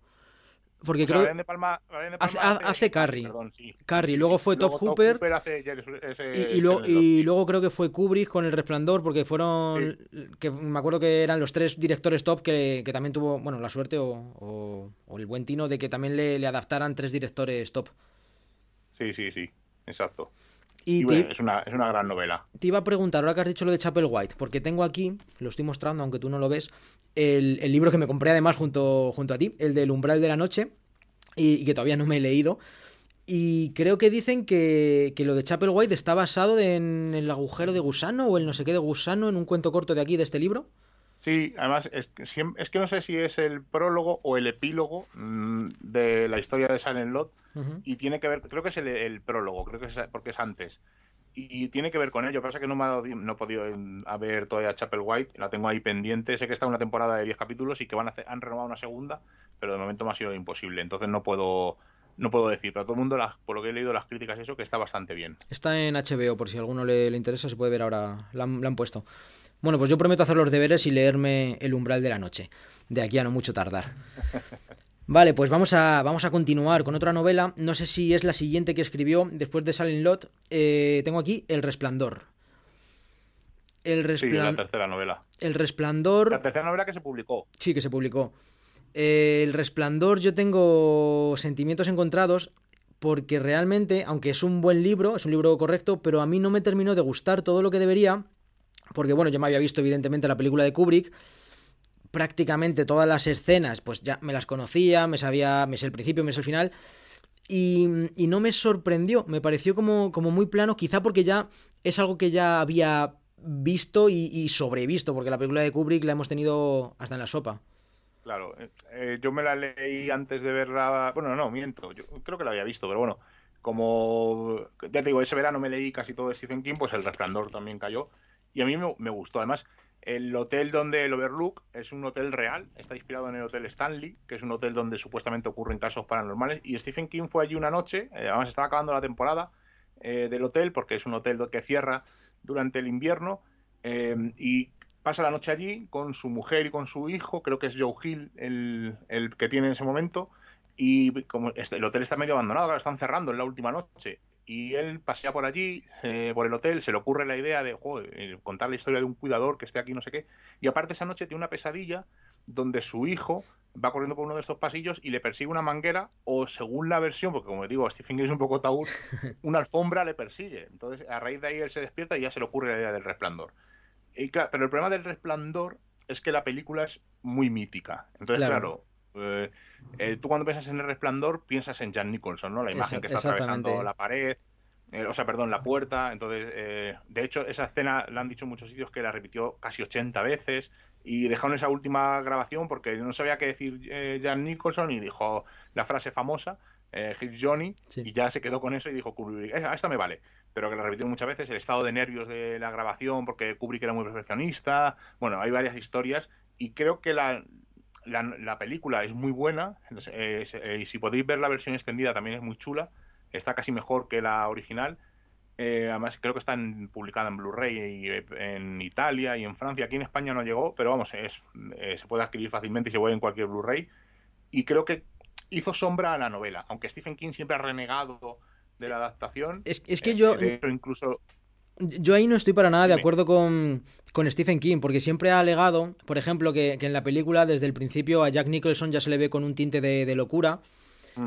Porque O sea, creo Palma, de Hace- Carrie. Perdón, sí. Carrie, Sí, luego sí. fue Top Hooper. hace ese- ese- y, y luego, ese Slot. y luego creo que fue Kubrick con El Resplandor, porque fueron. que Me acuerdo que eran los tres directores top que, que también tuvo, bueno, la suerte o, o- o el buen tino de que también le, le adaptaran tres directores top. Sí, sí, sí. Exacto. Y, Y, te, es una, es una gran novela. te iba a preguntar, ahora que has dicho lo de Chapel White, porque tengo aquí, lo estoy mostrando, aunque tú no lo ves, el, el libro que me compré además junto, junto a ti, el del Umbral de la Noche, y, y que todavía no me he leído. Y creo que dicen que, que lo de Chapel White está basado en el agujero de gusano o el no sé qué de gusano en un cuento corto de aquí, de este libro. Sí, además es que, es que no sé si es el prólogo o el epílogo mm, de la historia de Silent Lot y tiene que ver, creo que es el, el prólogo, creo que es porque es antes. Y tiene que ver con ello. Pasa que no me ha dado, no he podido ver todavía Chapel White, la tengo ahí pendiente. Sé que está una temporada de 10 capítulos y que van a hacer, han renovado una segunda, pero de momento me ha sido imposible. Entonces no puedo, no puedo decir. Pero todo el mundo, por lo que he leído las críticas eso, que está bastante bien. Está en HBO, por si a alguno le, le interesa, se puede ver ahora, la han, la han puesto. Bueno, pues yo prometo hacer los deberes y leerme El umbral de la noche, de aquí a no mucho tardar. <laughs> Vale, pues vamos a, vamos a continuar con otra novela. No sé si es la siguiente que escribió después de Silent Lot. Eh, tengo aquí El Resplandor. El, Sí, es la tercera novela. el Resplandor... La tercera novela que se publicó. Sí, que se publicó. El Resplandor, yo tengo sentimientos encontrados porque realmente, aunque es un buen libro, es un libro correcto, pero a mí no me terminó de gustar todo lo que debería, porque bueno, yo me había visto evidentemente la película de Kubrick, prácticamente todas las escenas, pues ya me las conocía, me sabía, me sé el principio, me sé el final, y, y no me sorprendió, me pareció como, como muy plano, quizá porque ya es algo que ya había visto y, y sobrevisto, porque la película de Kubrick la hemos tenido hasta en la sopa. Claro, eh, eh, yo me la leí antes de verla. Bueno, no, miento. Yo creo que la había visto, pero bueno, como ya te digo, ese verano me leí casi todo de Stephen King, pues El Resplandor también cayó. Y a mí me, gustó. Además, el hotel donde el Overlook es un hotel real, está inspirado en el Hotel Stanley, que es un hotel donde supuestamente ocurren casos paranormales. Y Stephen King fue allí una noche, eh, además estaba acabando la temporada eh, del hotel, porque es un hotel que cierra durante el invierno. eh, y pasa la noche allí con su mujer y con su hijo, creo que es Joe Hill el, el que tiene en ese momento, y como este- el hotel está medio abandonado, claro, están cerrando en la última noche. Y él pasea por allí, eh, por el hotel, se le ocurre la idea de joder, eh, contar la historia de un cuidador que esté aquí, no sé qué. Y aparte esa noche tiene una pesadilla donde su hijo va corriendo por uno de estos pasillos y le persigue una manguera o según la versión, porque como digo, Stephen King es un poco taúd, <laughs> una alfombra le persigue. Entonces a raíz de ahí él se despierta y ya se le ocurre la idea del resplandor. Y claro, pero el problema del resplandor es que la película es muy mítica. Entonces, Claro. claro, eh, eh, tú cuando piensas en el resplandor piensas en Jan Nicholson, ¿no? La imagen que está atravesando la pared, eh, o sea, perdón, la puerta. Entonces, eh, de hecho, esa escena la han dicho en muchos sitios que la repitió casi 80 veces y dejaron esa última grabación porque no sabía qué decir Jan Nicholson y dijo la frase famosa, eh, Johnny, Sí. y ya se quedó con eso y dijo Kubrick, "Eh, esta me vale. Pero que la repitió muchas veces, el estado de nervios de la grabación, porque Kubrick era muy perfeccionista. Bueno, hay varias historias y creo que la, la, la película es muy buena. eh, eh, y si podéis ver la versión extendida también es muy chula. Está casi mejor que la original. Eh, además, creo que está en- publicada en Blu-ray y, eh, en Italia y en Francia. Aquí en España no llegó, pero vamos, es, eh, se puede adquirir fácilmente y se puede en cualquier Blu-ray. Y creo que hizo sombra a la novela, aunque Stephen King siempre ha renegado de la adaptación. Es, es que eh, yo, incluso Yo ahí no estoy para nada de acuerdo con, con Stephen King, porque siempre ha alegado, por ejemplo, que, que en la película desde el principio a Jack Nicholson ya se le ve con un tinte de, de locura,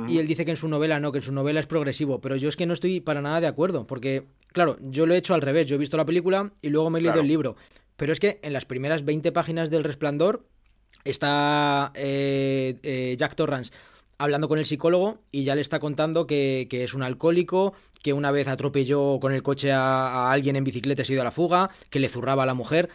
y él dice que en su novela no, que en su novela es progresivo, pero yo es que no estoy para nada de acuerdo, porque, claro, yo lo he hecho al revés, yo he visto la película y luego me he leído Claro. el libro, pero es que en las primeras 20 páginas del Resplandor está eh, eh, Jack Torrance hablando con el psicólogo y ya le está contando que, que es un alcohólico, que una vez atropelló con el coche a, a alguien en bicicleta y se ha ido a la fuga, que le zurraba a la mujer.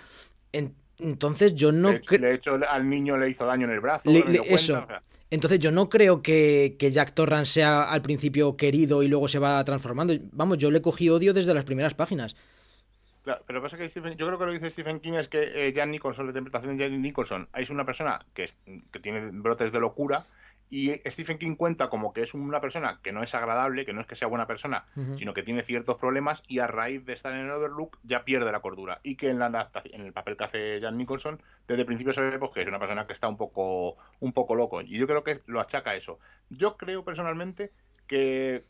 En- entonces yo no creo... de hecho, al niño le hizo daño en el brazo. Le- no se le- dio cuenta, eso. o sea, Entonces yo no creo que, que Jack Torrance sea al principio querido y luego se va transformando. Vamos, yo le cogí odio desde las primeras páginas. Claro, pero pasa que Stephen- yo creo que lo que dice Stephen King es que eh, Jan Nicholson, la interpretación de Jan Nicholson, es una persona que, es- que tiene brotes de locura y Stephen King cuenta como que es una persona que no es agradable, que no es que sea buena persona, sino que tiene ciertos problemas y a raíz de estar en el Overlook ya pierde la cordura y que en la adaptación, en el papel que hace Jan Nicholson, desde el principio se ve pues, que es una persona que está un poco, un poco loco y yo creo que lo achaca eso. Yo creo personalmente que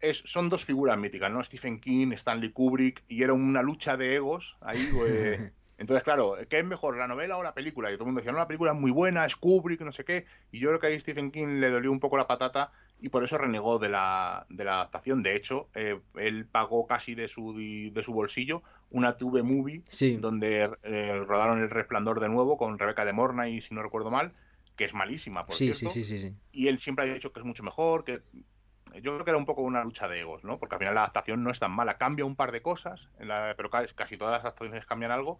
es, son dos figuras míticas, ¿no? Stephen King, Stanley Kubrick, y era una lucha de egos ahí. <laughs> eh, Entonces, claro, ¿qué es mejor, la novela o la película? Y todo el mundo decía, no, la película es muy buena, es Kubrick, no sé qué. Y yo creo que ahí Stephen King le dolió un poco la patata y por eso renegó de la, de la adaptación. De hecho, eh, él pagó casi de su, de su bolsillo una tube movie Sí. donde eh, rodaron El Resplandor de nuevo con Rebeca de Morna y si no recuerdo mal, que es malísima, por Sí, cierto sí, sí, sí, sí. y él siempre ha dicho que es mucho mejor, que yo creo que era un poco una lucha de egos, ¿no? Porque al final la adaptación no es tan mala, cambia un par de cosas, en la- pero ca- casi todas las adaptaciones cambian algo,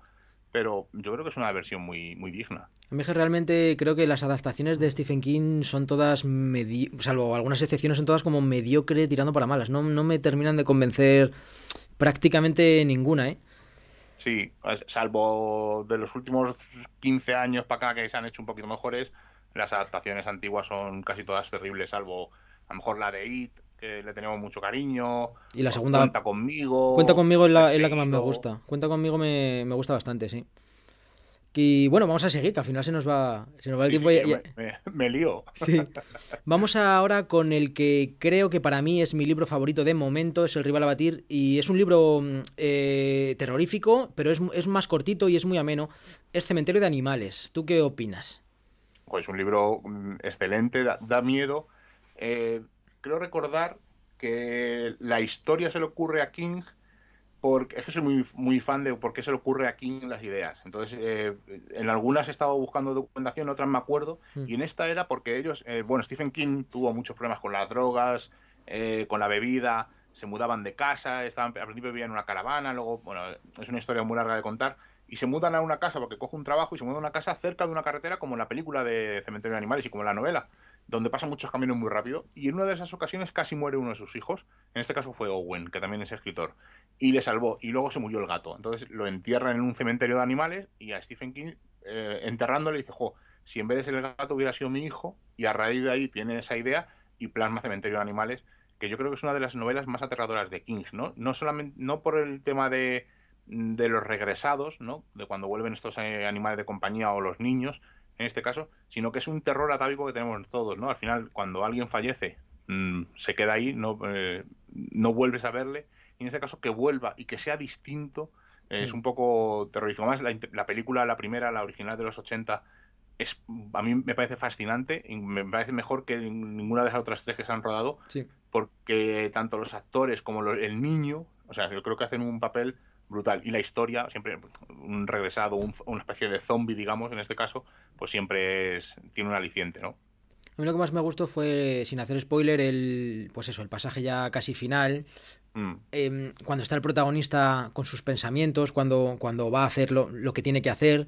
pero yo creo que es una versión muy, muy digna. A mí realmente creo que las adaptaciones de Stephen King son todas, medi- salvo algunas excepciones, son todas como mediocre tirando para malas. No, no me terminan de convencer prácticamente ninguna, ¿eh? Sí, salvo de los últimos 15 años para acá que se han hecho un poquito mejores, las adaptaciones antiguas son casi todas terribles, salvo a lo mejor la de It, que le tenemos mucho cariño. Y la segunda- Cuenta conmigo. Cuenta conmigo es la, es la que más me gusta. Cuenta conmigo me, me gusta bastante, sí. Y bueno, vamos a seguir, que al final se nos va, se nos va el Sí, tiempo. sí, y- me, me- me lío. Sí. Vamos ahora con el que creo que para mí es mi libro favorito de momento, es El rival a batir, y es un libro mm, eh, terrorífico, pero es, es más cortito y es muy ameno. Es Cementerio de Animales. ¿Tú qué opinas? Pues es un libro mm, excelente, da, da miedo. Eh, creo recordar que la historia se le ocurre a King porque es que soy muy, muy fan de por qué se le ocurre a King las ideas. Entonces, eh, en algunas he estado buscando documentación, en otras me acuerdo, Mm. y en esta era porque ellos, eh, bueno, Stephen King tuvo muchos problemas con las drogas, eh, con la bebida, se mudaban de casa, estaban, al principio vivían en una caravana, luego, bueno, es una historia muy larga de contar, y se mudan a una casa porque coge un trabajo y se mudan a una casa cerca de una carretera como en la película de Cementerio de Animales y como en la novela, donde pasan muchos caminos muy rápido, y en una de esas ocasiones casi muere uno de sus hijos, en este caso fue Owen, que también es escritor, y le salvó, y luego se murió el gato, entonces lo entierran en un cementerio de animales y a Stephen King eh, enterrándole dice, jo, si en vez de ser el gato hubiera sido mi hijo, y a raíz de ahí tiene esa idea y plasma Cementerio de Animales, que yo creo que es una de las novelas más aterradoras de King, ¿no? No solamente, no por el tema de, de los regresados, ¿no? De cuando vuelven estos eh, animales de compañía o los niños, en este caso, sino que es un terror atávico que tenemos todos, ¿no? Al final, cuando alguien fallece, mm, se queda ahí, no, eh, no vuelves a verle, y en este caso que vuelva y que sea distinto, eh, Sí. es un poco terrorífico. Más la, la película, la primera, la original de los 80, es, a mí me parece fascinante, y me parece mejor que ninguna de las otras tres que se han rodado, Sí. porque tanto los actores como lo- el niño, o sea, yo creo que hacen un papel brutal. Y la historia, siempre un regresado, un- una especie de zombie, digamos, en este caso, pues siempre es, tiene un aliciente, ¿no? A mí lo que más me gustó fue, sin hacer spoiler, el pues eso, el pasaje ya casi final, Mm. em, cuando está el protagonista con sus pensamientos, cuando, cuando va a hacer lo, lo que tiene que hacer,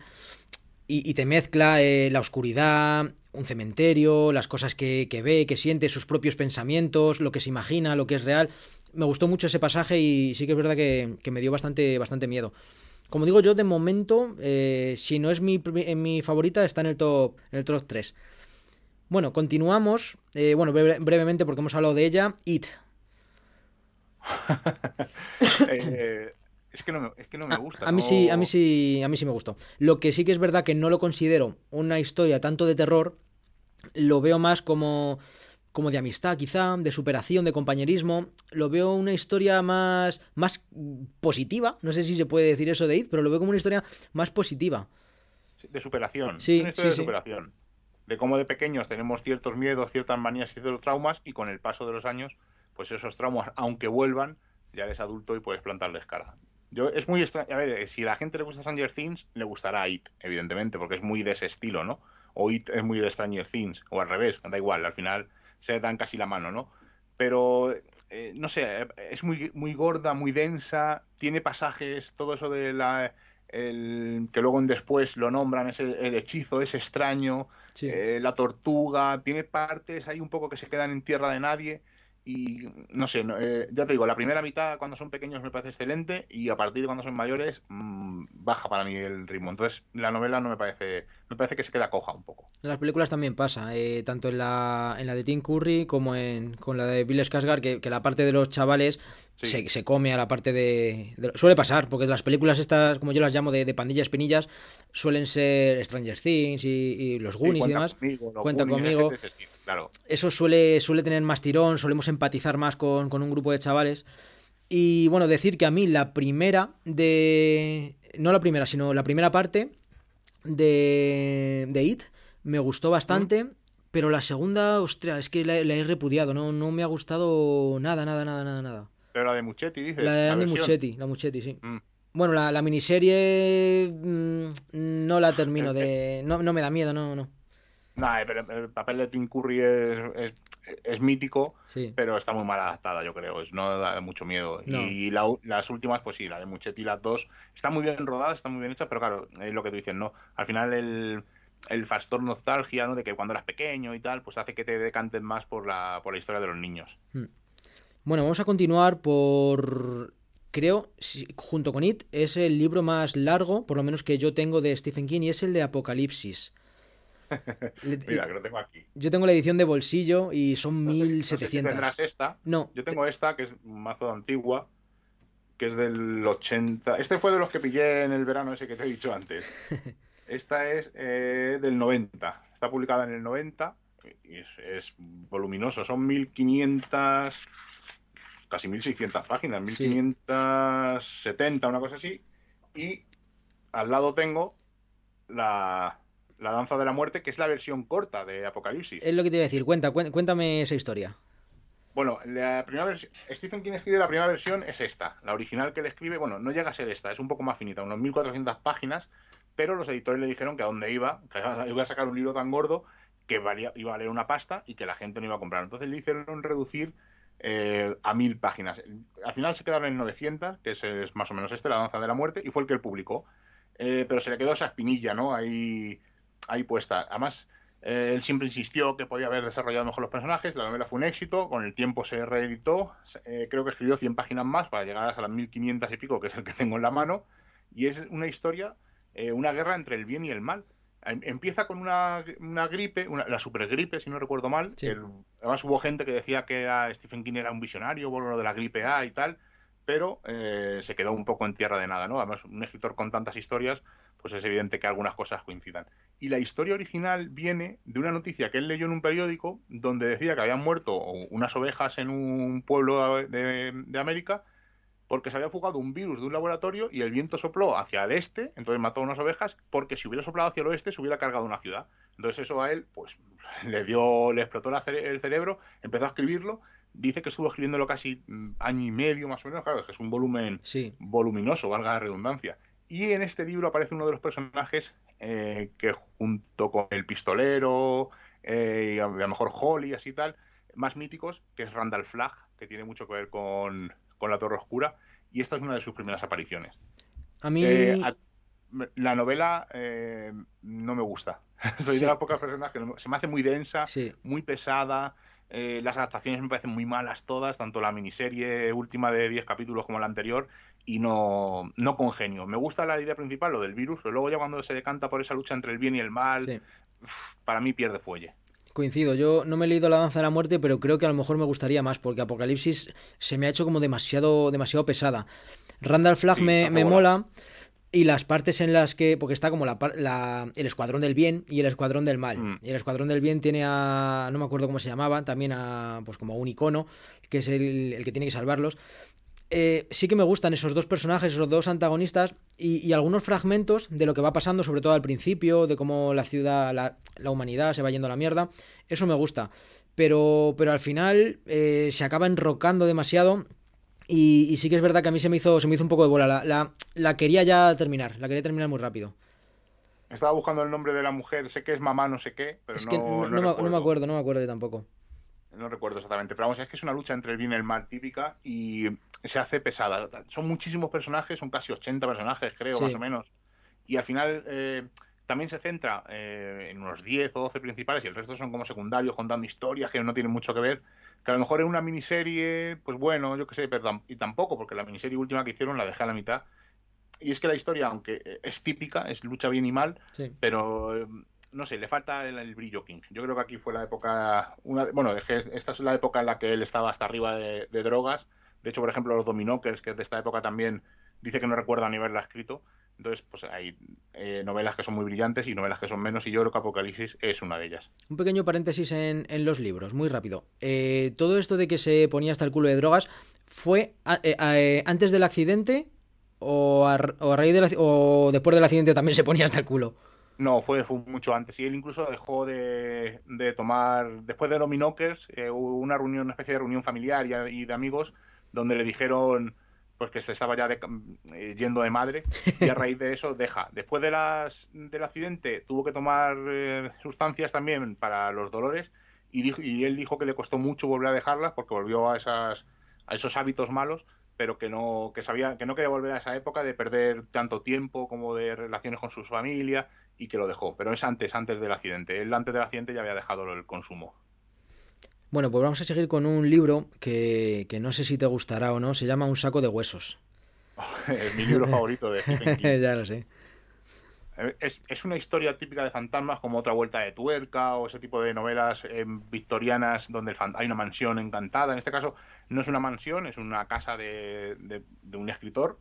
y, te mezcla eh, la oscuridad, un cementerio, las cosas que, que ve, que siente, sus propios pensamientos, lo que se imagina, lo que es real. Me gustó mucho ese pasaje y sí que es verdad que, que me dio bastante, bastante miedo. Como digo yo, de momento, eh, si no es mi, mi favorita, está en el top, en el top 3. Bueno, continuamos. eh, bueno, breve- brevemente, porque hemos hablado de ella. It. <laughs> es, que no me, es que no me A- gusta. A, mí no- sí, a mí sí, a mí sí me gustó. Lo que sí que es verdad que no lo considero una historia tanto de terror, lo veo más como como de amistad, quizá, de superación, de compañerismo. Lo veo una historia más más positiva, no sé si se puede decir eso de It, pero lo veo como una historia más positiva. De superación. Sí, es una historia sí, de sí. superación. De cómo de pequeños tenemos ciertos miedos, ciertas manías y ciertos traumas, y con el paso de los años, pues esos traumas, aunque vuelvan, ya eres adulto y puedes plantarles cara. Yo, es muy extraño. A ver, si a la gente le gusta Stranger Things, le gustará It, evidentemente, porque es muy de ese estilo, ¿no? O It es muy de Stranger Things, o al revés, da igual, al final se dan casi la mano, ¿no? Pero, eh, no sé, es muy, muy gorda, muy densa, tiene pasajes, todo eso de la. El, que luego en después lo nombran, ese, el hechizo es extraño, Sí. eh, la tortuga, tiene partes ahí un poco que se quedan en tierra de nadie. Y no sé, eh, ya te digo, la primera mitad cuando son pequeños me parece excelente y a partir de cuando son mayores mm, baja para mí el ritmo. Entonces la novela no me parece, me parece que se queda coja un poco. En las películas también pasa, eh, tanto en la, en la de Tim Curry como en, con la de Bill Skarsgård, que la parte de los chavales Sí. se, se come a la parte de, de- Suele pasar, porque las películas estas, como yo las llamo, de, de pandillas espinillas, suelen ser Stranger Things y, y los Sí, Goonies y demás. conmigo, Cuenta Goonies, conmigo. estilo, claro. Eso suele, suele tener más tirón, solemos empatizar más con, con un grupo de chavales. Y bueno, decir que a mí la primera de... No la primera, sino la primera parte de, de It me gustó bastante, pero la segunda, ostras, es que la, la he repudiado, no, no me ha gustado nada, nada, nada, nada, nada. Pero la de Muchetti, dices. La de Andy. Muschietti, la Muchetti, sí. Mm. Bueno, la, la miniserie mm, no la termino de... No, no me da miedo, no, no. Nah, pero el papel de Tim Curry es, es, es mítico, Sí. pero está muy mal adaptada, yo creo. Es, no da mucho miedo. No. Y la- las últimas, pues sí, la de Muchetti y las dos, están muy bien rodadas, están muy bien hechas, pero claro, es lo que tú dices, ¿no? Al final el, el factor nostalgia, ¿no? De que cuando eras pequeño y tal, pues hace que te decantes más por la, por la historia de los niños. Bueno, vamos a continuar por... Creo, junto con It, es el libro más largo, por lo menos que yo tengo de Stephen King, y es el de Apocalipsis. <laughs> Mira, que lo tengo aquí. Yo tengo la edición de bolsillo y son No sé- no sé si 1700. esta. No, Yo tengo esta, que es un mazo antigua, que es del 80. Este fue de los que pillé en el verano ese que te he dicho antes. <laughs> Esta es eh, del 90. Está publicada en el 90 y es, es voluminoso. Son 1500, casi 1600 páginas, 1570, una cosa así. Y al lado tengo la, la Danza de la Muerte, que es la versión corta de Apocalipsis. es lo que te iba a decir. Cuenta, cuen- cuéntame esa historia. Bueno, la primera versión, Stephen King escribe la primera versión es esta, la original que él escribe, bueno, no llega a ser esta, es un poco más finita, unos 1400 páginas, pero los editores le dijeron que a dónde iba, que iba a sacar un libro tan gordo que valía, iba a valer una pasta y que la gente no iba a comprar. Entonces le hicieron reducir eh, a mil páginas. Al final se quedaron en 900, que es, más o menos este, La Danza de la Muerte, y fue el que él publicó. Eh, pero se le quedó esa espinilla, ¿no? Ahí, ahí puesta. Además, eh, él siempre insistió que podía haber desarrollado mejor los personajes. La novela fue un éxito. Con el tiempo se reeditó. Eh, creo que escribió 100 páginas más para llegar hasta las 1500 y pico, que es el que tengo en la mano. Y es una historia, una guerra entre el bien y el mal. Em- Empieza con una, una gripe, una- la supergripe, si no recuerdo mal. Sí. El- además hubo gente que decía que era, Stephen King era un visionario lo de la gripe A y tal. pero eh, se quedó un poco en tierra de nada, ¿no? Además, un escritor con tantas historias, pues es evidente que algunas cosas coincidan. Y la historia original viene de una noticia que él leyó en un periódico donde decía que habían muerto unas ovejas en un pueblo de, de América porque se había fugado un virus de un laboratorio y el viento sopló hacia el este, entonces mató a unas ovejas, porque si hubiera soplado hacia el oeste se hubiera cargado una ciudad. Entonces eso a él, pues, <laughs> le dio, le explotó cere- el cerebro, empezó a escribirlo, dice que estuvo escribiéndolo casi mm, año y medio más o menos, claro, es que es un volumen Sí. voluminoso, valga la redundancia. Y en este libro aparece uno de los personajes eh, que junto con el pistolero eh, y a, a lo mejor Holly, así tal, más míticos, que es Randall Flagg, que tiene mucho que ver con, con la Torre Oscura, y esta es una de sus primeras apariciones. A mí... Eh, a- la novela eh, no me gusta. <laughs> Soy Sí. de las pocas personas que no- se me hace muy densa, Sí. muy pesada. eh, las adaptaciones me parecen muy malas todas, tanto la miniserie última de 10 capítulos como la anterior, y no, no congenio. Me gusta la idea principal, lo del virus, pero luego ya cuando se decanta por esa lucha entre el bien y el mal, Sí. para mí pierde fuelle. Coincido, yo no me he leído La Danza de la Muerte, pero creo que a lo mejor me gustaría más, porque Apocalipsis se me ha hecho como demasiado, demasiado pesada. Randall Flagg Sí, me, me mola, y las partes en las que. Porque está como la, la- el escuadrón del bien y el escuadrón del mal. Mm. Y el escuadrón del bien tiene a. No me acuerdo cómo se llamaba, también a. Pues como a un icono, que es el, el que tiene que salvarlos. Eh, sí que me gustan esos dos personajes, esos dos antagonistas y, y algunos fragmentos de lo que va pasando, sobre todo al principio, de cómo la ciudad, la, la humanidad se va yendo a la mierda. Eso me gusta. Pero, pero al final eh, se acaba enrocando demasiado. Y, y sí que es verdad que a mí se me hizo, se me hizo un poco de bola. La, la, la quería ya terminar, la quería terminar muy rápido. Estaba buscando el nombre de la mujer, sé que es mamá no sé qué, pero es no, que no, no no me, no me acuerdo, no me acuerdo yo tampoco. No recuerdo exactamente, pero vamos, es que es una lucha entre el bien y el mal típica y se hace pesada. Son muchísimos personajes, son casi 80 personajes, creo, Sí. más o menos. Y al final eh, también se centra eh, en unos 10 o 12 principales y el resto son como secundarios contando historias que no tienen mucho que ver. Que a lo mejor en una miniserie, pues bueno, yo qué sé, pero y tampoco, porque la miniserie última que hicieron la dejé a la mitad. Y es que la historia, aunque eh, es típica, es lucha bien y mal, Sí. pero no sé, le falta el, brillo King. Yo creo que aquí fue la época, una, bueno, esta es la época en la que él estaba hasta arriba de, drogas. De hecho, por ejemplo, los Dominokers, que es de esta época también, dice que no recuerda ni haberla escrito. Entonces, pues hay eh, novelas que son muy brillantes y novelas que son menos, y yo creo que Apocalipsis es una de ellas. Un pequeño paréntesis en, los libros, muy rápido. Eh, todo esto de que se ponía hasta el culo de drogas, ¿fue a- eh, a- eh, antes del accidente o a, a raíz del o después del accidente también se ponía hasta el culo? No, fue, fue mucho antes. Y él incluso dejó de, tomar, después de Dominokers, eh, una reunión, una especie de reunión familiar y, de amigos, donde le dijeron pues que se estaba ya de- eh, yendo de madre y a raíz de eso deja. Después de las, del accidente tuvo que tomar eh, sustancias también para los dolores y, dijo, y él dijo que le costó mucho volver a dejarlas porque volvió a, esas, a esos hábitos malos pero que no que sabía que no quería volver a esa época de perder tanto tiempo como de relaciones con su familia y que lo dejó pero es antes antes del accidente él antes del accidente ya había dejado el consumo Bueno, pues vamos a seguir con un libro que, que no sé si te gustará o no, se llama Un saco de huesos. <laughs> es mi libro favorito de Stephen <laughs> King ya lo sé. Es, es una historia típica de fantasmas como otra vuelta de tuerca o ese tipo de novelas eh, victorianas donde el hay una mansión encantada. En este caso no es una mansión, es una casa de, de- de un escritor.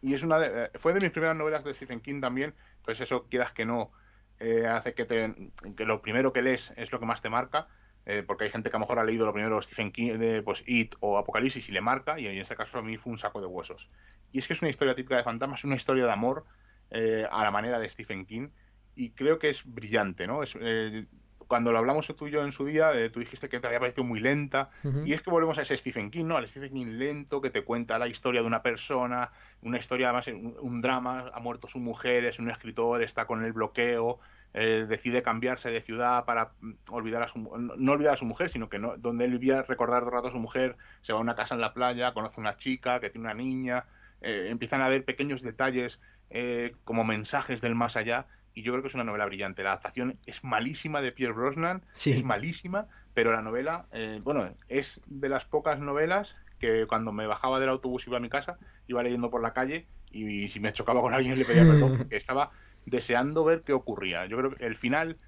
Y es una de- eh, fue de mis primeras novelas de Stephen King también. Pues eso, quieras que no, eh, hace que, te, que lo primero que lees es lo que más te marca. eh, porque hay gente que a lo mejor ha leído lo primero de Stephen King, de pues, It o Apocalipsis y le marca. Y en este caso a mí fue un saco de huesos. Y es que es una historia típica de fantasmas, es una historia de amor eh, a la manera de Stephen King y creo que es brillante, ¿no? Es, eh, cuando lo hablamos tú y yo en su día, eh, tú dijiste que te había parecido muy lenta Ujú. y es que volvemos a ese Stephen King, ¿no? Al Stephen King lento que te cuenta la historia de una persona, una historia además, un, un drama, ha muerto su mujer, es un escritor, está con el bloqueo, eh, decide cambiarse de ciudad para mm, olvidar a su no olvidar a su mujer, sino que no, donde él vivía recordar todo rato a su mujer, se va a una casa en la playa, conoce a una chica que tiene una niña, eh, empiezan a haber pequeños detalles eh, como mensajes del más allá y yo creo que es una novela brillante. La adaptación es malísima de Pierre Brosnan, Sí. es malísima, pero la novela, eh, bueno, es de las pocas novelas que cuando me bajaba del autobús iba a mi casa, iba leyendo por la calle y, si me chocaba con alguien le pedía perdón <laughs> porque estaba deseando ver qué ocurría. Yo creo que el final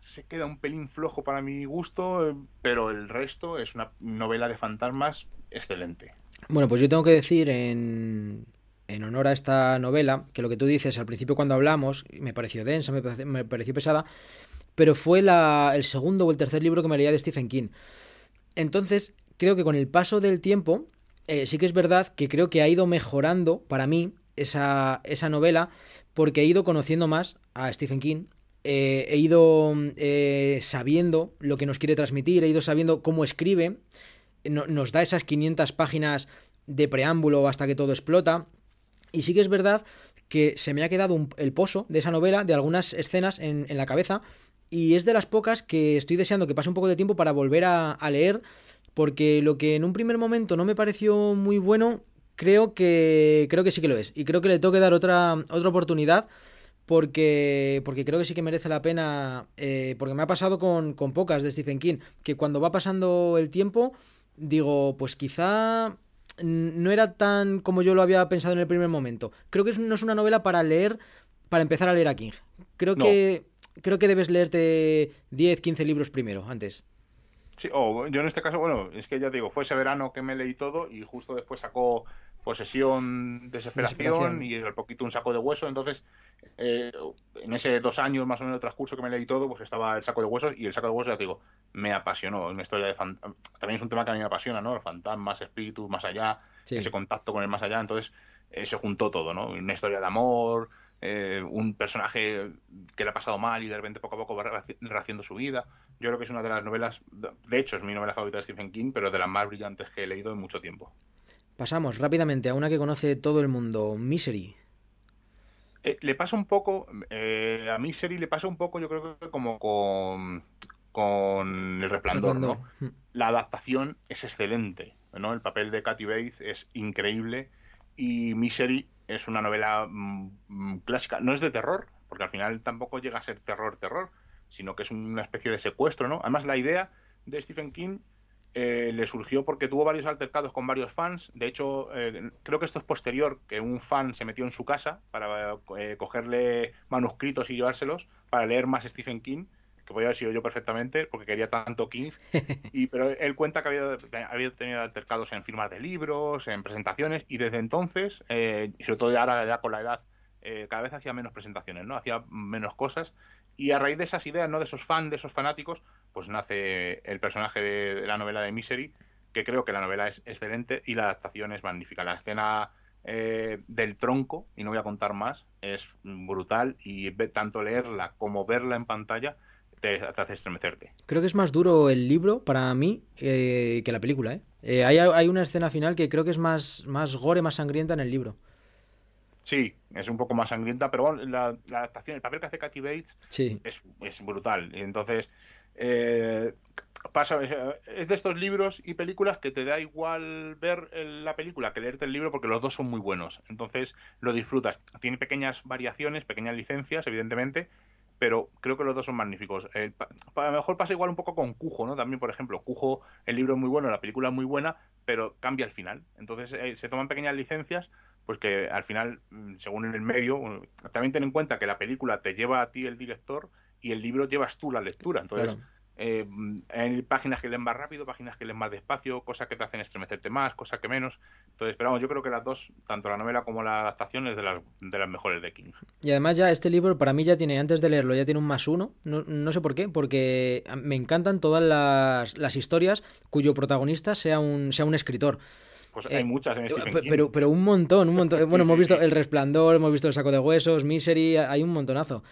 se queda un pelín flojo para mi gusto, pero el resto es una novela de fantasmas excelente. Bueno, pues yo tengo que decir en, en honor a esta novela, que lo que tú dices al principio cuando hablamos, me pareció densa, me pareció, me pareció pesada, pero fue la, el segundo o el tercer libro que me leía de Stephen King. Entonces, creo que con el paso del tiempo, eh, sí que es verdad que creo que ha ido mejorando para mí esa, esa novela, porque he ido conociendo más a Stephen King. eh, he ido eh, sabiendo lo que nos quiere transmitir, he ido sabiendo cómo escribe, no- nos da esas 500 páginas de preámbulo hasta que todo explota. Y sí que es verdad que se me ha quedado un- el pozo de esa novela, de algunas escenas en, en la cabeza, y es de las pocas que estoy deseando que pase un poco de tiempo para volver a leer, porque lo que en un primer momento no me pareció muy bueno, creo que creo que sí que lo es, y creo que le tengo que dar otra, otra oportunidad. Porque, porque creo que sí que merece la pena. eh, porque me ha pasado con, con pocas de Stephen King. Que cuando va pasando el tiempo, digo, pues quizá no era tan como yo lo había pensado en el primer momento. Creo que es- no es una novela para leer, para empezar a leer a King. Creo No. que creo que debes leerte 10, 15 libros primero, antes. Sí, o yo en este caso, bueno, es que ya te digo, fue ese verano que me leí todo y justo después sacó Posesión, Desesperación, Desesperación. y al poquito un saco de hueso. Entonces, eh, en ese dos años más o menos de transcurso que me leí todo, pues estaba el saco de huesos y el saco de huesos, ya te digo, me apasionó. Una historia de También es un tema que a mí me apasiona, ¿no? Fantasmas, espíritus, más allá, Sí. ese contacto con el más allá. Entonces, eh, se juntó todo, ¿no? Una historia de amor, eh, un personaje que le ha pasado mal y de repente poco a poco va rehaci- rehaciendo su vida. Yo creo que es una de las novelas, de hecho es mi novela favorita de Stephen King, pero de las más brillantes que he leído en mucho tiempo. Pasamos rápidamente a una que conoce todo el mundo, Misery. Eh, le pasa un poco, eh, a Misery le pasa un poco, yo creo que como con, con El Resplandor, ¿no? La adaptación es excelente, ¿no? El papel de Kathy Bates es increíble y Misery es una novela mm, mm, clásica, no es de terror, porque al final tampoco llega a ser terror, terror, sino que es una especie de secuestro, ¿no? Además la idea de Stephen King eh, le surgió porque tuvo varios altercados con varios fans. De hecho, eh, creo que esto es posterior, que un fan se metió en su casa para eh, cogerle manuscritos y llevárselos para leer más Stephen King, que podía haber sido yo perfectamente, porque quería tanto King. <laughs> Y, pero él cuenta que había, había tenido altercados en firmas de libros, en presentaciones, y desde entonces, eh, y sobre todo ahora ya con la edad, eh, cada vez hacía menos presentaciones, ¿no? Hacía menos cosas. Y a raíz de esas ideas, ¿no? De esos fans, de esos fanáticos, pues nace el personaje de, de la novela de Misery, que creo que la novela es excelente y la adaptación es magnífica. La escena eh, del tronco, y no voy a contar más, es brutal y tanto leerla como verla en pantalla te, te hace estremecerte. Creo que es más duro el libro para mí eh, que la película, ¿eh? Eh, hay, hay una escena final que creo que es más, más gore, más sangrienta en el libro. Sí, es un poco más sangrienta, pero bueno, la, la adaptación, el papel que hace Kathy Bates Sí. es, es brutal. Entonces, eh, pasa, es, de estos libros y películas que te da igual ver la película que leerte el libro porque los dos son muy buenos. Entonces, lo disfrutas. Tiene pequeñas variaciones, pequeñas licencias, evidentemente, pero creo que los dos son magníficos. Eh, a lo mejor pasa igual un poco con Cujo, ¿no? También, por ejemplo, Cujo, el libro es muy bueno, la película es muy buena, pero cambia al final. Entonces, eh, se toman pequeñas licencias pues que al final, mm, según el medio, bueno, también ten en cuenta que la película te lleva a ti el director y el libro llevas tú la lectura. Entonces, Claro. Eh, hay páginas que leen más rápido, páginas que leen más despacio, cosas que te hacen estremecerte más, cosas que menos. Entonces, pero vamos, yo creo que las dos, tanto la novela como la adaptación, es de las, de las mejores de King. Y además ya este libro para mí ya tiene, antes de leerlo, ya tiene un más uno. No, no sé por qué, porque me encantan todas las, las historias cuyo protagonista sea un, sea un escritor. Pues Eh, hay muchas en Stephen King. Pero, pero un montón, un montón. <laughs> Sí, bueno, hemos sí, visto sí. El Resplandor, hemos visto El Saco de Huesos, Misery, hay un montonazo.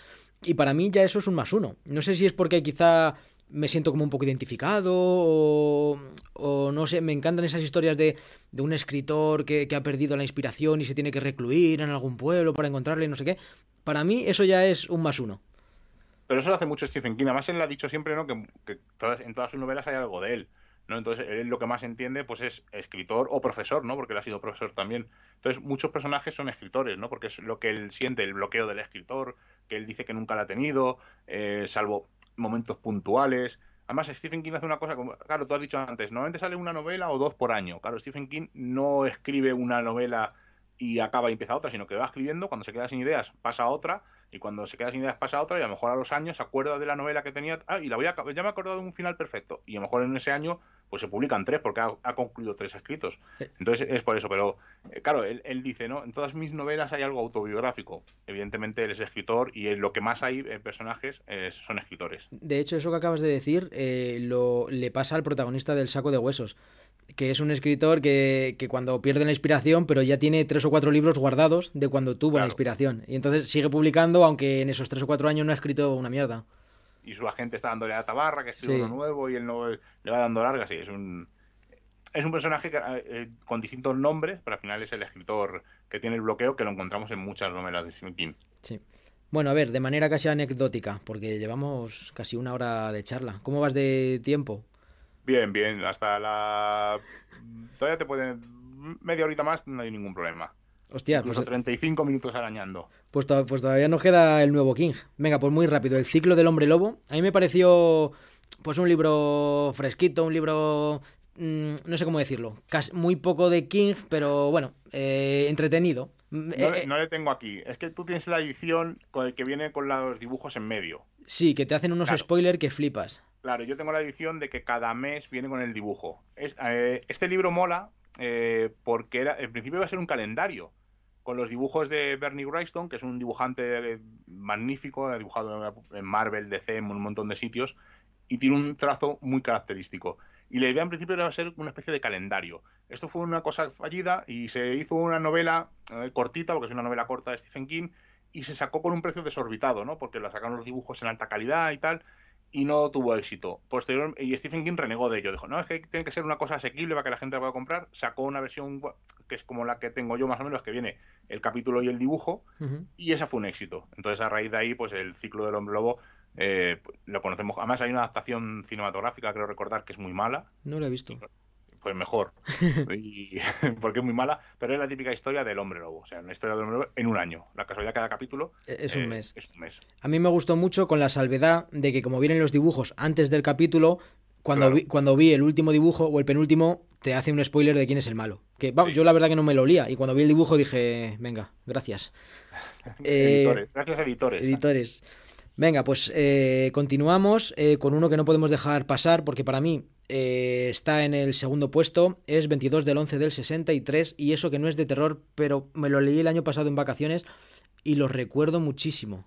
Y para mí ya eso es un más uno. No sé si es porque quizá me siento como un poco identificado o, no sé, me encantan esas historias de, de un escritor que, ha perdido la inspiración y se tiene que recluir en algún pueblo para encontrarle, no sé qué. Para mí eso ya es un más uno. Pero eso lo hace mucho Stephen King. Además, él ha dicho siempre ¿no? que, en todas sus novelas hay algo de él. ¿no? Entonces, él lo que más entiende pues es escritor o profesor, ¿no? Porque él ha sido profesor también. Entonces, muchos personajes son escritores, ¿no? Porque es lo que él siente, el bloqueo del escritor, que él dice que nunca lo ha tenido, eh, salvo momentos puntuales. Además, Stephen King hace una cosa, como, claro, tú has dicho antes, normalmente sale una novela o dos por año. Claro, Stephen King no escribe una novela y acaba y empieza otra, sino que va escribiendo, cuando se queda sin ideas pasa otra, y cuando se queda sin ideas pasa otra, y a lo mejor a los años se acuerda de la novela que tenía, ah, y la voy a, ya me he acordado de un final perfecto, y a lo mejor en ese año pues se publican tres porque ha, ha concluido tres escritos. Entonces es por eso, pero eh, claro, él, él dice, ¿no? En todas mis novelas hay algo autobiográfico. Evidentemente él es escritor y en lo que más hay en personajes eh, son escritores. De hecho, eso que acabas de decir eh, lo, le pasa al protagonista del saco de huesos, que es un escritor que, que cuando pierde la inspiración, pero ya tiene tres o cuatro libros guardados de cuando tuvo la inspiración. Y entonces sigue publicando, aunque en esos tres o cuatro años no ha escrito una mierda. Y su agente está dándole a tabarra, que escribe Sí. uno nuevo y él no le va dando largas. Sí, es un, es un personaje que, eh, con distintos nombres, pero al final es el escritor que tiene el bloqueo que lo encontramos en muchas novelas de Stephen King. Sí. Bueno, a ver, de manera casi anecdótica, porque llevamos casi una hora de charla. ¿Cómo vas de tiempo? Bien, bien, hasta la... Todavía te pueden... Media horita más no hay ningún problema. Hostia, pues, Incluso 35 minutos arañando. pues, to- pues todavía nos queda el nuevo King. Venga, pues muy rápido. El ciclo del hombre lobo. A mí me pareció pues un libro fresquito, un libro... mm, no sé cómo decirlo. Casi, muy poco de King, pero bueno, eh, entretenido. Mm, No, eh, le- eh, no le tengo aquí. Es que tú tienes la edición con el que viene con los dibujos en medio. Sí, que te hacen unos Claro. spoilers que flipas. Claro, yo tengo la edición de que cada mes viene con el dibujo. Es- eh, este libro mola eh, porque era, en principio iba a ser un calendario con los dibujos de Bernie Wrightson, que es un dibujante eh, magnífico, ha dibujado en Marvel, DC, en un montón de sitios, y tiene un trazo muy característico. Y la idea en principio era ser una especie de calendario. Esto fue una cosa fallida y se hizo una novela eh, cortita, porque es una novela corta de Stephen King, y se sacó por un precio desorbitado, ¿no? Porque la sacaron los dibujos en alta calidad y tal, y no tuvo éxito. Posterior, y Stephen King renegó de ello. Dijo, no, es que tiene que ser una cosa asequible para que la gente la pueda comprar. Sacó una versión que es como la que tengo yo más o menos, que viene el capítulo y el dibujo, y esa fue un éxito. Entonces, a raíz de ahí, pues el ciclo del hombre lobo eh, lo conocemos. Además, hay una adaptación cinematográfica, creo recordar, que es muy mala. No lo he visto. Pues mejor. <laughs> Y- <laughs> porque es muy mala, pero es la típica historia del hombre lobo. O sea, una historia del hombre lobo en un año. La casualidad, cada capítulo E- Es un eh, mes. Es un mes. A mí me gustó mucho con la salvedad de que como vienen los dibujos antes del capítulo, cuando, Claro. vi, cuando vi el último dibujo o el penúltimo, te hace un spoiler de quién es el malo. Que vamos, Sí. yo la verdad que no me lo olía y cuando vi el dibujo dije, venga, gracias. <laughs> Eh, editores. Gracias, editores. Editores. Venga, pues eh, continuamos eh, con uno que no podemos dejar pasar porque para mí eh, está en el segundo puesto, es 22 del 11 del 63 y eso que no es de terror, pero me lo leí el año pasado en vacaciones y lo recuerdo muchísimo.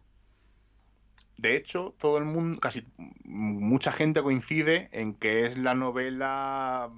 De hecho, todo el mundo, casi mucha gente coincide en que es la novela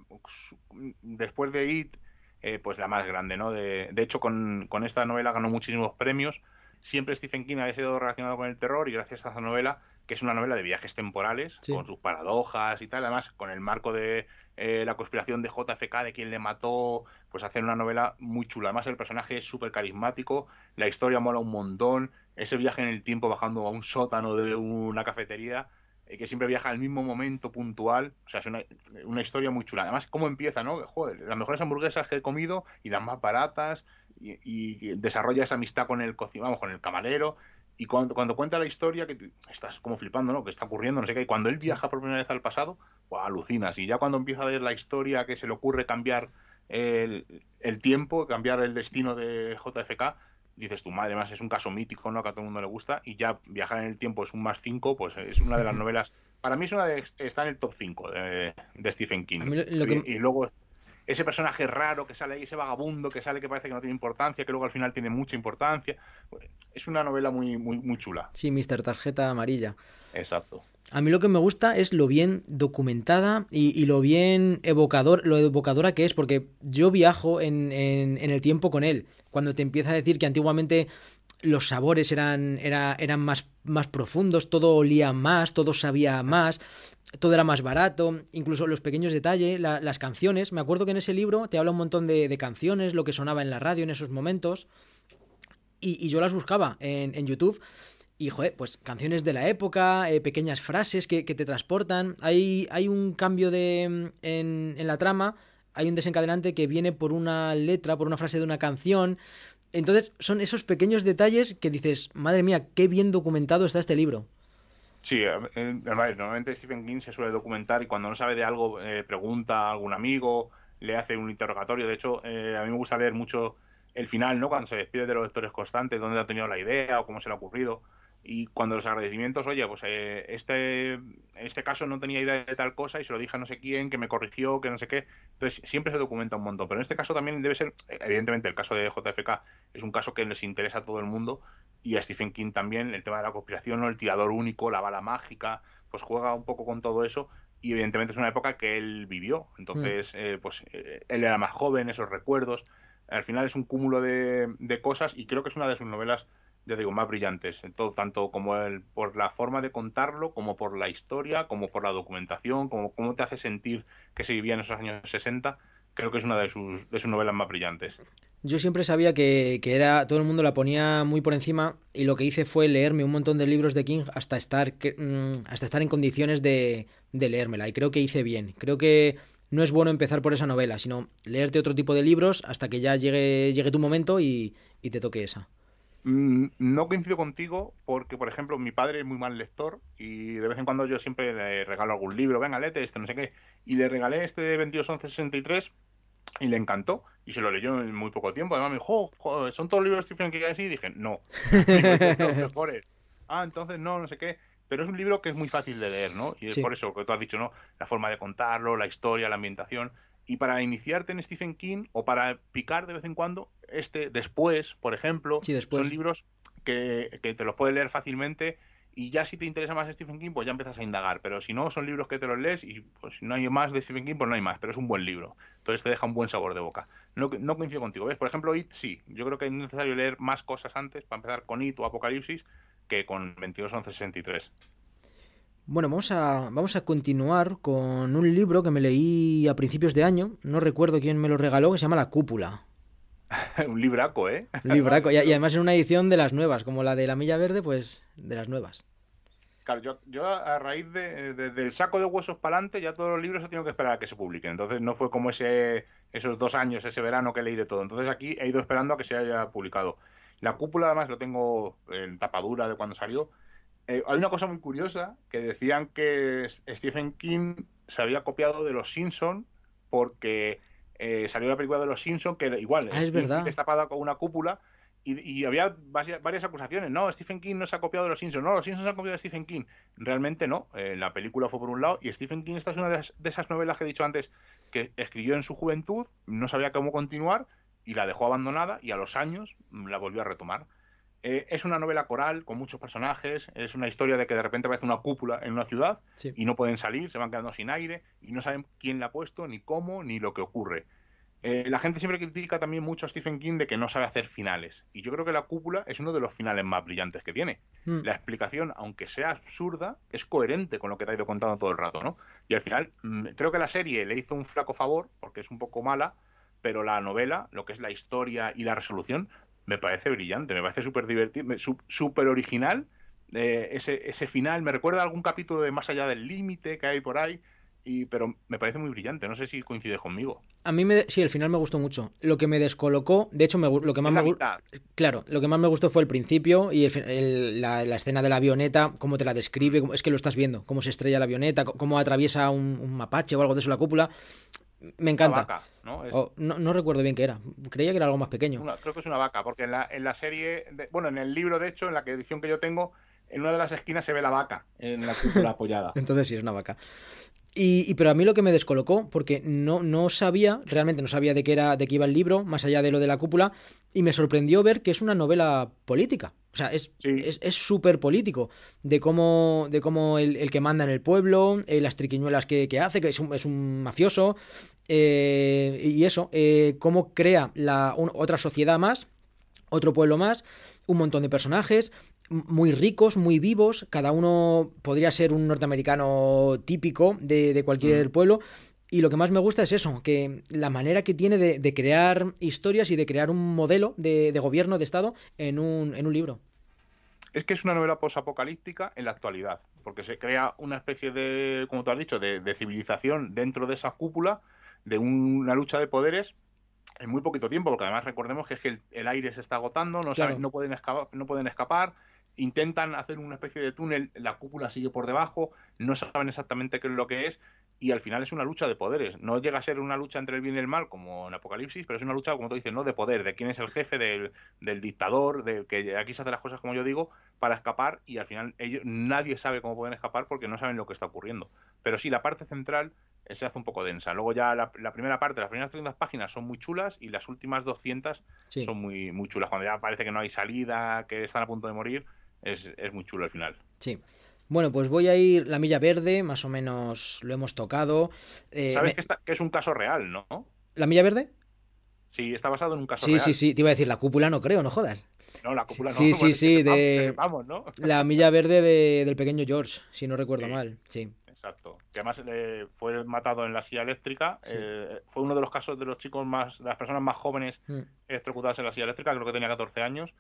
después de It, eh, pues la más grande, ¿no? De, hecho, con, con esta novela ganó muchísimos premios. Siempre Stephen King había sido relacionado con el terror y gracias a esta novela, que es una novela de viajes temporales, Sí. con sus paradojas y tal, además con el marco de eh, la conspiración de JFK, de quién le mató, pues hacer una novela muy chula. Además, el personaje es súper carismático, la historia mola un montón, ese viaje en el tiempo bajando a un sótano de una cafetería, eh, que siempre viaja al mismo momento puntual, o sea, es una, una historia muy chula. Además, cómo empieza, ¿no? Joder, las mejores hamburguesas que he comido y las más baratas, y, y desarrolla esa amistad con el vamos, con el camarero, y cuando, cuando cuenta la historia, que estás como flipando, ¿no? Que está ocurriendo, no sé qué, y cuando él viaja por primera vez al pasado, pues, alucinas, y ya cuando empieza a ver la historia que se le ocurre cambiar el, el tiempo, cambiar el destino de JFK, dices tu madre más es un caso mítico no que a todo el mundo le gusta y ya viajar en el tiempo es un más 5 pues es una de las <laughs> novelas para mí es una de, está en el top 5 de, de Stephen King. A mí lo- lo que- y, y luego ese personaje raro que sale ahí ese vagabundo que sale que parece que no tiene importancia que luego al final tiene mucha importancia es una novela muy muy muy chula Sí, Mr. Tarjeta Amarilla. exacto A mí lo que me gusta es lo bien documentada y, y lo bien evocador, lo evocadora que es, porque yo viajo en, en- en el tiempo con él. Cuando te empieza a decir que antiguamente los sabores eran, era- eran más, más profundos, todo olía más, todo sabía más, todo era más barato, incluso los pequeños detalles, la- las canciones. Me acuerdo que en ese libro te habla un montón de, canciones, lo que sonaba en la radio en esos momentos. Y, yo las buscaba en, en YouTube. Y, joder, pues canciones de la época, eh, pequeñas frases que, te transportan. Hay, hay un cambio de, en la trama, hay un desencadenante que viene por una letra, por una frase de una canción. Entonces, son esos pequeños detalles que dices, madre mía, qué bien documentado está este libro. Sí, eh, eh, normalmente Stephen King se suele documentar y cuando no sabe de algo eh, pregunta a algún amigo, le hace un interrogatorio. De hecho, eh, a mí me gusta leer mucho el final, ¿no? Cuando se despide de los lectores constantes, dónde ha tenido la idea o cómo se le ha ocurrido. Y cuando los agradecimientos, oye, pues eh, este, en este caso no tenía idea de tal cosa y se lo dije a no sé quién, que me corrigió, que no sé qué. Entonces siempre se documenta un montón, pero en este caso también debe ser, evidentemente el caso de JFK es un caso que les interesa a todo el mundo y a Stephen King también, el tema de la conspiración, ¿no? el tirador único, la bala mágica, pues juega un poco con todo eso y evidentemente es una época que él vivió, entonces eh, pues eh, él era más joven, esos recuerdos, al final es un cúmulo de, de cosas y creo que es una de sus novelas ya digo, más brillantes, todo, tanto como el, por la forma de contarlo, como por la historia, como por la documentación, como cómo te hace sentir que se vivía en esos años 60, creo que es una de sus, novelas más brillantes. Yo siempre sabía que, que era todo el mundo la ponía muy por encima y lo que hice fue leerme un montón de libros de King hasta estar mm, hasta estar en condiciones de, de leérmela y creo que hice bien. Creo que no es bueno empezar por esa novela, sino leerte otro tipo de libros hasta que ya llegue, llegue tu momento y, y te toque esa. Mm, No coincido contigo porque, por ejemplo, mi padre es muy mal lector y de vez en cuando yo siempre le regalo algún libro, venga, léete este, no sé qué. Y le regalé este de 221163 y le encantó y se lo leyó en muy poco tiempo. Además me dijo, "Jo, joder, ¿son todos libros de Stephen King así? Y dije, no, <laughs> son los mejores. Ah, entonces no, no sé qué. Pero es un libro que es muy fácil de leer, ¿no? Y es Sí. por eso que tú has dicho, ¿no? La forma de contarlo, la historia, la ambientación. Y para iniciarte en Stephen King o para picar de vez en cuando, este después, por ejemplo, Sí, después. son libros que, que te los puedes leer fácilmente y ya si te interesa más Stephen King, pues ya empiezas a indagar. Pero si no, son libros que te los lees y pues si no hay más de Stephen King, pues no hay más. Pero es un buen libro. Entonces te deja un buen sabor de boca. No, no coincido contigo. ¿Ves? Por ejemplo, It sí. Yo creo que es necesario leer más cosas antes para empezar con It o Apocalipsis que con 221163. Bueno, vamos a, vamos a continuar con un libro que me leí a principios de año, no recuerdo quién me lo regaló, que se llama La Cúpula. <laughs> un libraco, ¿eh? Un libraco, y, y <laughs> además en una edición de las nuevas, como la de La Milla Verde, pues de las nuevas. Claro, yo, yo a raíz de, de- del saco de huesos para adelante, ya todos los libros he tenido que esperar a que se publiquen. Entonces no fue como ese esos dos años, ese verano que leí de todo. Entonces aquí he ido esperando a que se haya publicado. La cúpula, además, lo tengo en tapadura de cuando salió. Eh, hay una cosa muy curiosa, que decían que Stephen King se había copiado de Los Simpson porque eh, salió la película de Los Simpson que igual Ah, es verdad. destapada con una cúpula y, y había varias, acusaciones. No, Stephen King no se ha copiado de los Simpsons. No, los Simpsons se han copiado de Stephen King. Realmente no. Eh, la película fue por un lado y Stephen King, esta es una de, las- de esas novelas que he dicho antes que escribió en su juventud, no sabía cómo continuar y la dejó abandonada y a los años la volvió a retomar. Eh, es una novela coral con muchos personajes, es una historia de que de repente aparece una cúpula en una ciudad Sí. y no pueden salir, se van quedando sin aire y no saben quién la ha puesto, ni cómo, ni lo que ocurre. Eh, la gente siempre critica también mucho a Stephen King de que no sabe hacer finales. Y yo creo que La Cúpula es uno de los finales más brillantes que tiene. Mm. La explicación, aunque sea absurda, es coherente con lo que te ha ido contando todo el rato, ¿no? Y al final, mm, creo que la serie le hizo un flaco favor, porque es un poco mala, pero la novela, lo que es la historia y la resolución, me parece brillante, me parece súper divertido, súper original. Eh, ese, ese final me recuerda a algún capítulo de Más allá del límite que hay por ahí, y, pero me parece muy brillante. No sé si coincides conmigo. A mí me, sí, el final me gustó mucho. Lo que me descolocó, de hecho, me lo que más me. Claro, lo que más me gustó fue el principio y el fi- el- la, la escena de la avioneta, cómo te la describe, es que lo estás viendo, cómo se estrella la avioneta, cómo atraviesa un, un mapache o algo de eso la cúpula. Me Una encanta. vaca, ¿no? Es Oh, no, no recuerdo bien qué era, creía que era algo más pequeño. una- creo que es una vaca, porque en la, en la serie, de- bueno, en el libro, de hecho, en la edición que yo tengo, en una de las esquinas se ve la vaca en la cúpula apoyada. <laughs> Entonces sí, es una vaca. Y, y- pero a mí lo que me descolocó, porque no, no sabía, realmente no sabía de qué era, de qué iba el libro, más allá de lo de la cúpula, y me sorprendió ver que es una novela política. O sea, es Sí. es es súper político. De cómo, de cómo el, el que manda en el pueblo, eh, las triquiñuelas que, que hace, que es un, es un mafioso, eh, y eso, eh, cómo crea la, un- otra sociedad más, otro pueblo más, un montón de personajes muy ricos, muy vivos, cada uno podría ser un norteamericano típico de, de cualquier pueblo. Y lo que más me gusta es eso, que la manera que tiene de, de crear historias y de crear un modelo de, de gobierno, de Estado, en un, en un libro. Es que es una novela posapocalíptica en la actualidad, porque se crea una especie de, como tú has dicho, de, de civilización dentro de esa cúpula, de una lucha de poderes en muy poquito tiempo, porque además recordemos que es que el, el aire se está agotando, no, Claro. saben, no, pueden escapar, no pueden escapar, intentan hacer una especie de túnel, la cúpula sigue por debajo, no saben exactamente qué es lo que es, y al final es una lucha de poderes. No llega a ser una lucha entre el bien y el mal, como en Apocalipsis, pero es una lucha, como tú dices, ¿no? De poder, de quién es el jefe, del, del dictador, de que aquí se hacen las cosas como yo digo, para escapar, y al final ellos, nadie sabe cómo pueden escapar porque no saben lo que está ocurriendo. Pero sí, la parte central eh, se hace un poco densa. Luego ya la, la primera parte, las primeras 300 páginas son muy chulas y las últimas 200 Sí. son muy, muy chulas. Cuando ya parece que no hay salida, que están a punto de morir, es, es muy chulo el final. Sí. Bueno, pues voy a ir la milla verde, más o menos lo hemos tocado. Eh, ¿Sabes me- que, está- que es un caso real, no? ¿La milla verde? Sí, está basado en un caso Sí, real. sí, sí. Te iba a decir la cúpula, no creo, no jodas. No, la cúpula no. Sí, sí, bueno, sí, de- sepamos, ¿no? <laughs> La milla verde de- del pequeño George, si no recuerdo Sí. mal. Sí. Exacto. Que además eh, fue matado en la silla eléctrica. Sí. eh, fue uno de los casos de los chicos más, de las personas más jóvenes Mm. electrocutadas en la silla eléctrica, creo que tenía 14 años.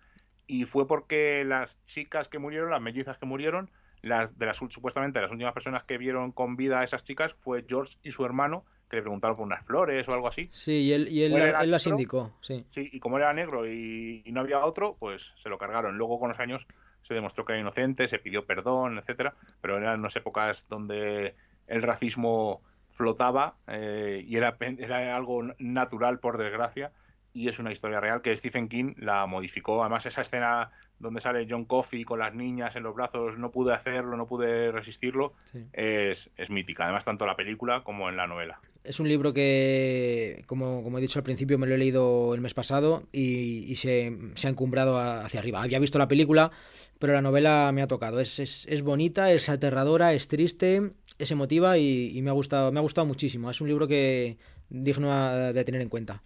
Y fue porque las chicas que murieron, las mellizas que murieron, las de las supuestamente las últimas personas que vieron con vida a esas chicas fue George y su hermano, que le preguntaron por unas flores o algo así. Sí, y él, y él, ¿Cuál era él el las indicó, sí. Sí, y como era negro y, y no había otro, pues se lo cargaron. Luego con los años se demostró que era inocente, se pidió perdón, etcétera, pero eran unas épocas donde el racismo flotaba eh, y era, era algo natural por desgracia y es una historia real que Stephen King la modificó. Además esa escena donde sale John Coffey con las niñas en los brazos, no pude hacerlo, no pude resistirlo, Sí. es, es mítica. Además tanto la película como en la novela. Es un libro que, como, como he dicho al principio, me lo he leído el mes pasado y, y se, se ha encumbrado hacia arriba. Había visto la película, pero la novela me ha tocado. Es, es, es bonita, es aterradora, es triste, es emotiva y, y me, ha gustado, me ha gustado muchísimo. Es un libro que digno de tener en cuenta.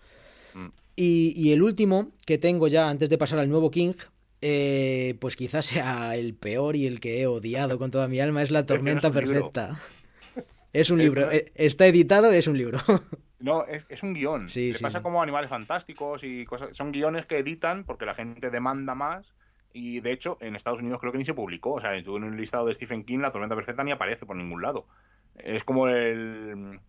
Mm. Y, y el último que tengo ya antes de pasar al nuevo King, eh, pues quizás sea el peor y el que he odiado con toda mi alma, es La que <laughs> no es Tormenta. Perfecta. Es un libro, eh, está editado, es un libro. <laughs> No, es, es un guion. Sí, Le sí, pasa sí. como Animales Fantásticos y cosas. Son guiones que editan porque la gente demanda más. Y de hecho, en Estados Unidos creo que ni se publicó. O sea, en un listado de Stephen King, La Tormenta Perfecta ni aparece por ningún lado. Es como el.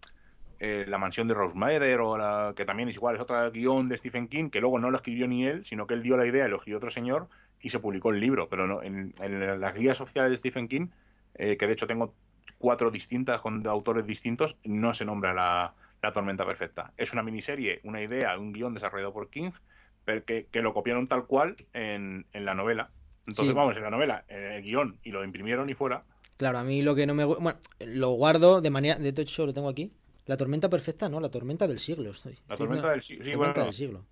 Eh, la mansión de Rosemary, o la, que también es igual, es otro guion de Stephen King, que luego no lo escribió ni él, sino que él dio la idea, lo escribió otro señor y se publicó el libro. Pero no, en, en las guías oficiales de Stephen King, eh, que de hecho tengo cuatro distintas con autores distintos, no se nombra la, la Tormenta Perfecta. Es una miniserie, una idea, un guion desarrollado por King, pero que, que lo copiaron tal cual en, en la novela. Entonces, Sí. vamos, en la novela, en el guion, y lo imprimieron y fuera. Claro, a mí lo que no me. Bueno, lo guardo de manera. De hecho, lo tengo aquí. La tormenta perfecta, ¿no? La tormenta del siglo. Estoy. La estoy tormenta una- del siglo. Sí, tormenta bueno, del siglo.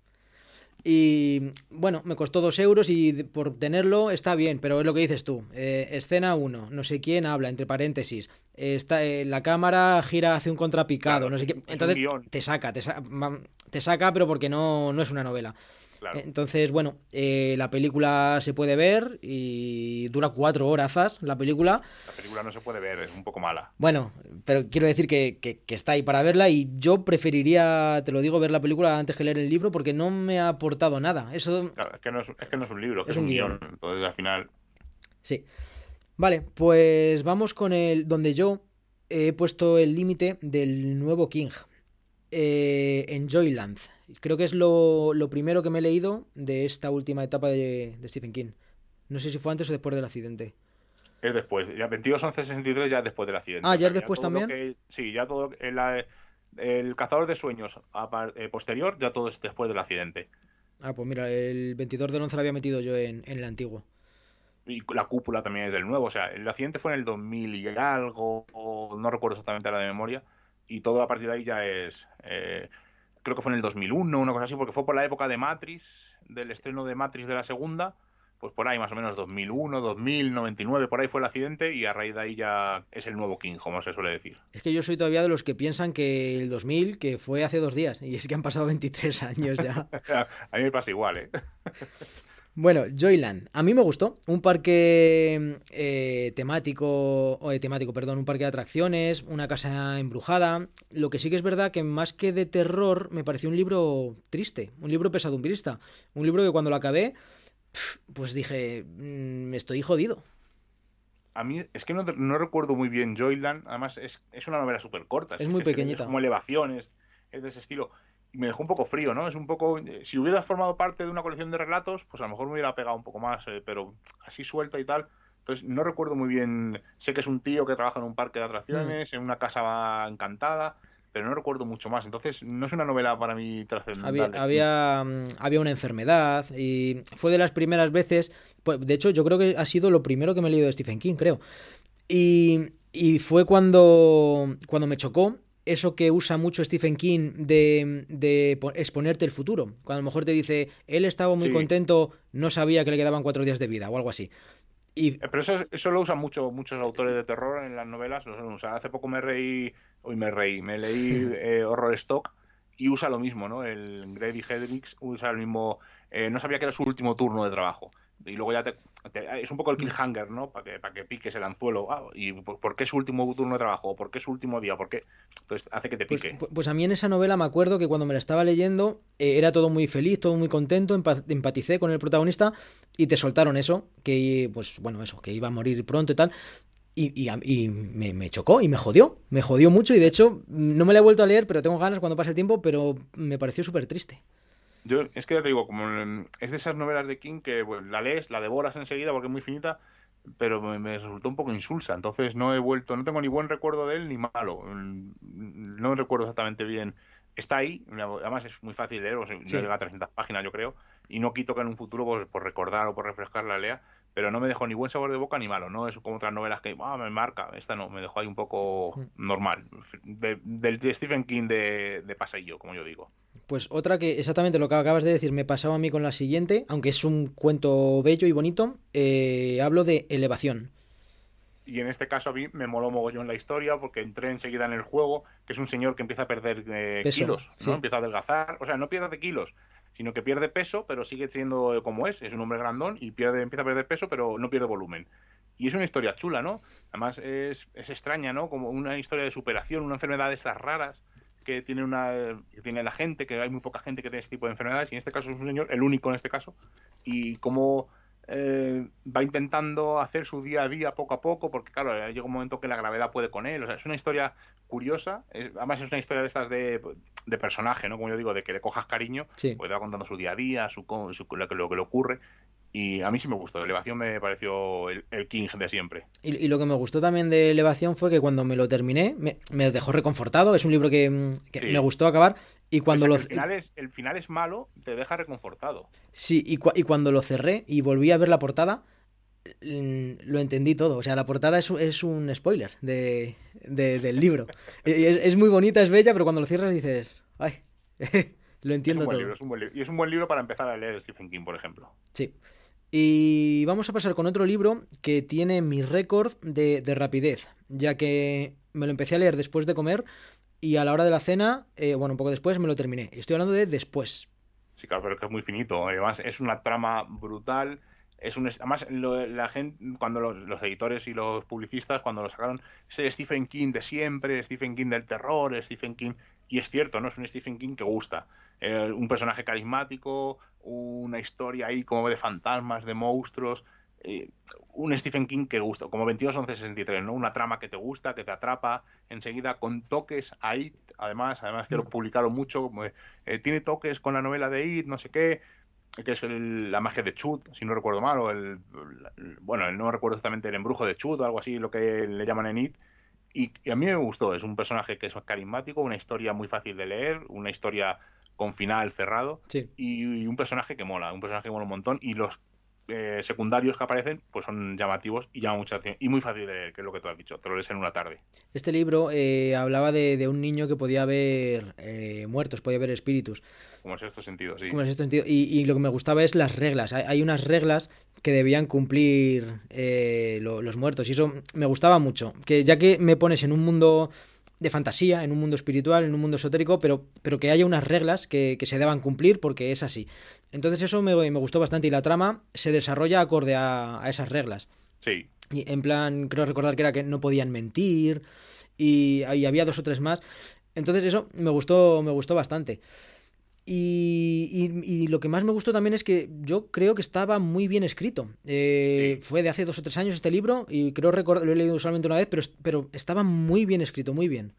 Y bueno, me costó dos euros y por tenerlo está bien, pero es lo que dices tú. Eh, escena 1, no sé quién habla, entre paréntesis. Está, eh, la cámara gira hacia un contrapicado, Claro, no sé qué. Entonces te saca, te, sa- mam- te saca, pero porque no, no es una novela. Claro. Entonces, bueno, eh, la película se puede ver y dura cuatro horas la película. La película no se puede ver, es un poco mala. Bueno, pero quiero decir que, que- que está ahí para verla y yo preferiría, te lo digo, ver la película antes que leer el libro porque no me ha aportado nada. Eso, Claro, es, que no es, es que no es un libro, es, que Es es un un guion. guion. Entonces, al final, sí. Vale, pues vamos con el donde yo he puesto el límite del nuevo King. Eh, Enjoyland. Creo que es lo, lo primero que me he leído de esta última etapa de, de Stephen King. No sé si fue antes o después del accidente. es después. Ya 22 11 63 ya es después del accidente. Ah, ¿ya es después también? que- sí, ya todo. El, la- el cazador de sueños eh, posterior, ya todo es después del accidente. Ah, pues mira, el 22 del 11 lo había metido yo en, en el antiguo. Y la cúpula también es del nuevo. O sea, el accidente fue en el 2000 y algo, o no recuerdo exactamente la de memoria. Y todo a partir de ahí ya es. eh, creo que fue en el 2001, una cosa así, porque fue por la época de Matrix, del estreno de Matrix de la segunda. Pues por ahí más o menos 2001, 2000, 99, por ahí fue el accidente y a raíz de ahí ya es el nuevo King, como se suele decir. Es que yo soy todavía de los que piensan que el 2000, que fue hace dos días, y es que han pasado 23 años ya. <laughs> A mí me pasa igual, ¿eh? <laughs> Bueno, Joyland. A mí me gustó. Un parque eh, temático, o eh, temático, perdón, un parque de atracciones, una casa embrujada. Lo que sí que es verdad que más que de terror me pareció un libro triste, un libro pesadumbrista. Un libro que cuando lo acabé, pues dije, "Mm, estoy jodido. A mí es que no, no recuerdo muy bien Joyland, además es, es una novela súper corta. Es muy ve, pequeñita. como elevaciones, es de ese estilo. Y me dejó un poco frío, ¿no? Es un poco. eh, Si hubiera formado parte de una colección de relatos, pues a lo mejor me hubiera pegado un poco más, eh, pero así suelta y tal. Entonces, no recuerdo muy bien. Sé que es un tío que trabaja en un parque de atracciones, en una casa encantada, pero no recuerdo mucho más. Entonces, no es una novela para mí trascendental. Había, había, mm, había una enfermedad y fue de las primeras veces, pues, de hecho yo creo que ha sido lo primero que me he leído de Stephen King, creo. Y, y fue cuando, cuando me chocó eso que usa mucho Stephen King de, de po- exponerte el futuro. Cuando a lo mejor te dice, él estaba muy Sí. contento, no sabía que le quedaban cuatro días de vida o algo así. Y Eh, Pero eso, eso lo usan mucho muchos autores de terror en las novelas, lo suelen usar. Hace poco me reí, hoy me reí, me leí <laughs> eh, Horror Stock y usa lo mismo, ¿no? El Grady Hendrix usa el mismo, eh, no sabía que era su último turno de trabajo. Y luego ya te, te- es un poco el cliffhanger, ¿no? Para que, para que piques el anzuelo. Ah, ¿Y por, por qué es su último turno de trabajo? ¿O ¿Por qué es su último día? ¿Por qué? Entonces hace que te Pues, pique. pu- pues a mí en esa novela me acuerdo que cuando me la estaba leyendo eh, era todo muy feliz, todo muy contento, empa- empaticé con el protagonista y te soltaron eso, que pues bueno, eso, que iba a morir pronto y tal. Y, y y me, me chocó y me jodió, me jodió mucho y de hecho no me la he vuelto a leer, pero tengo ganas cuando pase el tiempo, pero me pareció súper triste. Yo, es que ya te digo, como es de esas novelas de King que bueno, la lees, la devoras enseguida porque es muy finita, pero me, me resultó un poco insulsa. Entonces no he vuelto, no tengo ni buen recuerdo de él ni malo. Mm, No recuerdo exactamente bien. Está ahí, además es muy fácil leer, o sea, Sí. llega a 300 páginas yo creo, y no quito que en un futuro pues, por recordar o por refrescar la lea, pero no me dejó ni buen sabor de boca ni malo. No es como otras novelas que ah, me marca. Esta no, me dejó ahí un poco Mm. normal. De- del de Stephen King de, de paseillo, como yo digo. Pues otra que exactamente lo que acabas de decir me pasaba a mí con la siguiente, aunque es un cuento bello y bonito, eh, hablo de elevación. Y en este caso a mí me moló mogollón la historia porque entré enseguida en el juego, que es un señor que empieza a perder eh, Peso, kilos, ¿no? sí. Empieza a adelgazar, o sea, no pierde kilos, sino que pierde peso, pero sigue siendo como es, es un hombre grandón y pierde, empieza a perder peso, pero no pierde volumen. Y es una historia chula, ¿no? Además es, es extraña, ¿no? Como una historia de superación, una enfermedad de estas raras que tiene una que tiene la gente, que hay muy poca gente que tiene este tipo de enfermedades, y en este caso es un señor, el único en este caso, y cómo eh, va intentando hacer su día a día poco a poco, porque claro, llega un momento que la gravedad puede con él. O sea, es una historia curiosa, es- además es una historia de estas de, de personaje, ¿no? Como yo digo, de que le cojas cariño, Sí. porque te va contando su día a día, su, su- lo, que, lo que le ocurre. Y a mí sí me gustó, Elevación me pareció el, el King de siempre. Y, y lo que me gustó también de Elevación fue que cuando me lo terminé, me, me dejó reconfortado. Es un libro que, mm, que Sí. me gustó acabar. Y cuando O sea, lo, el, final es, el final es malo, te deja reconfortado. sí, y, cua- y cuando lo cerré y volví a ver la portada, mm, lo entendí todo. O sea, la portada es, un- es un spoiler de, de- del libro. <laughs> Y es, es muy bonita, es bella, pero cuando lo cierras dices, ay, <laughs> lo entiendo todo. libro, es un buen libro. Y es un buen libro para empezar a leer Stephen King, por ejemplo. Sí. Y vamos a pasar con otro libro que tiene mi récord de, de rapidez, ya que me lo empecé a leer después de comer y a la hora de la cena, eh, bueno, un poco después me lo terminé. Estoy hablando de después. Sí, claro, pero es que es muy finito. Además, es una trama brutal. Es un, además, lo- la gente, cuando los, editores y los publicistas, cuando lo sacaron, es el Stephen King de siempre, Stephen King del terror, Stephen King. Y es cierto, ¿no? Es un Stephen King que gusta. Eh, un personaje carismático, una historia ahí como de fantasmas, de monstruos. Eh, un Stephen King que gusta, como 22 11 63, ¿no? Una trama que te gusta, que te atrapa enseguida con toques ahí, además, además que lo publicaron mucho, eh, tiene toques con la novela de It, no sé qué, que es el- la magia de Chud, si no recuerdo mal, o el, el- bueno, no recuerdo exactamente el embrujo de Chud o algo así, lo que le llaman en It. Y, y a mí me gustó, es un personaje que es carismático, una historia muy fácil de leer, una historia con final cerrado Sí. y, y un personaje que mola, un personaje que mola un montón y los eh, secundarios que aparecen pues son llamativos y llaman mucha atención y muy fácil de leer, que es lo que tú has dicho, te lo lees en una tarde. Este libro eh, hablaba de, de un niño que podía ver eh, muertos, podía ver espíritus. Como es este sentido, sí. Como en sentido. Y, y lo que me gustaba es las reglas. Hay, hay unas reglas que debían cumplir eh, lo- los muertos. Y eso me gustaba mucho. Que ya que me pones en un mundo de fantasía, en un mundo espiritual, en un mundo esotérico, pero, pero que haya unas reglas que, que se deban cumplir porque es así. Entonces eso me, me gustó bastante y la trama se desarrolla acorde a, a esas reglas. Sí, Y en plan, creo recordar que era que no podían mentir y, y había dos o tres más. Entonces eso me gustó, me gustó bastante. Y, y- y lo que más me gustó también es que yo creo que estaba muy bien escrito. Eh, Sí. Fue de hace dos o tres años este libro y creo recordar, lo he leído solamente una vez, pero, pero estaba muy bien escrito, muy bien.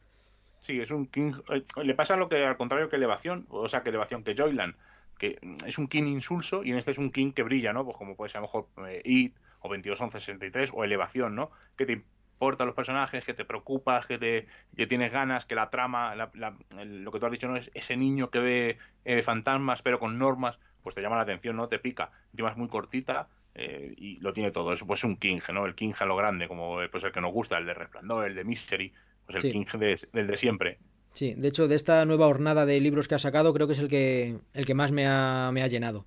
Sí, Sí, es un King. eh, Le pasa lo que al contrario que Elevación, o sea, que Elevación, que Joyland, que es un King insulso y en este es un King que brilla, ¿no? Pues como puede ser a lo mejor eh, It o 221163 o Elevación, ¿no? Que te importan los personajes, que te preocupas, que, te, que tienes ganas, que la trama, la- la- el- lo que tú has dicho, ¿no? Es ese niño que ve eh, fantasmas pero con normas, pues te llama la atención, ¿no? Te pica. Encima es muy cortita. eh, y lo tiene todo, eso pues es un King, ¿no? El King a lo grande, como eh, pues el que nos gusta, el de Resplandor, el de Mystery, pues el Sí. King de- del de siempre. Sí, de hecho, de esta nueva hornada de libros que ha sacado, creo que es el que, el que más me ha, me ha llenado.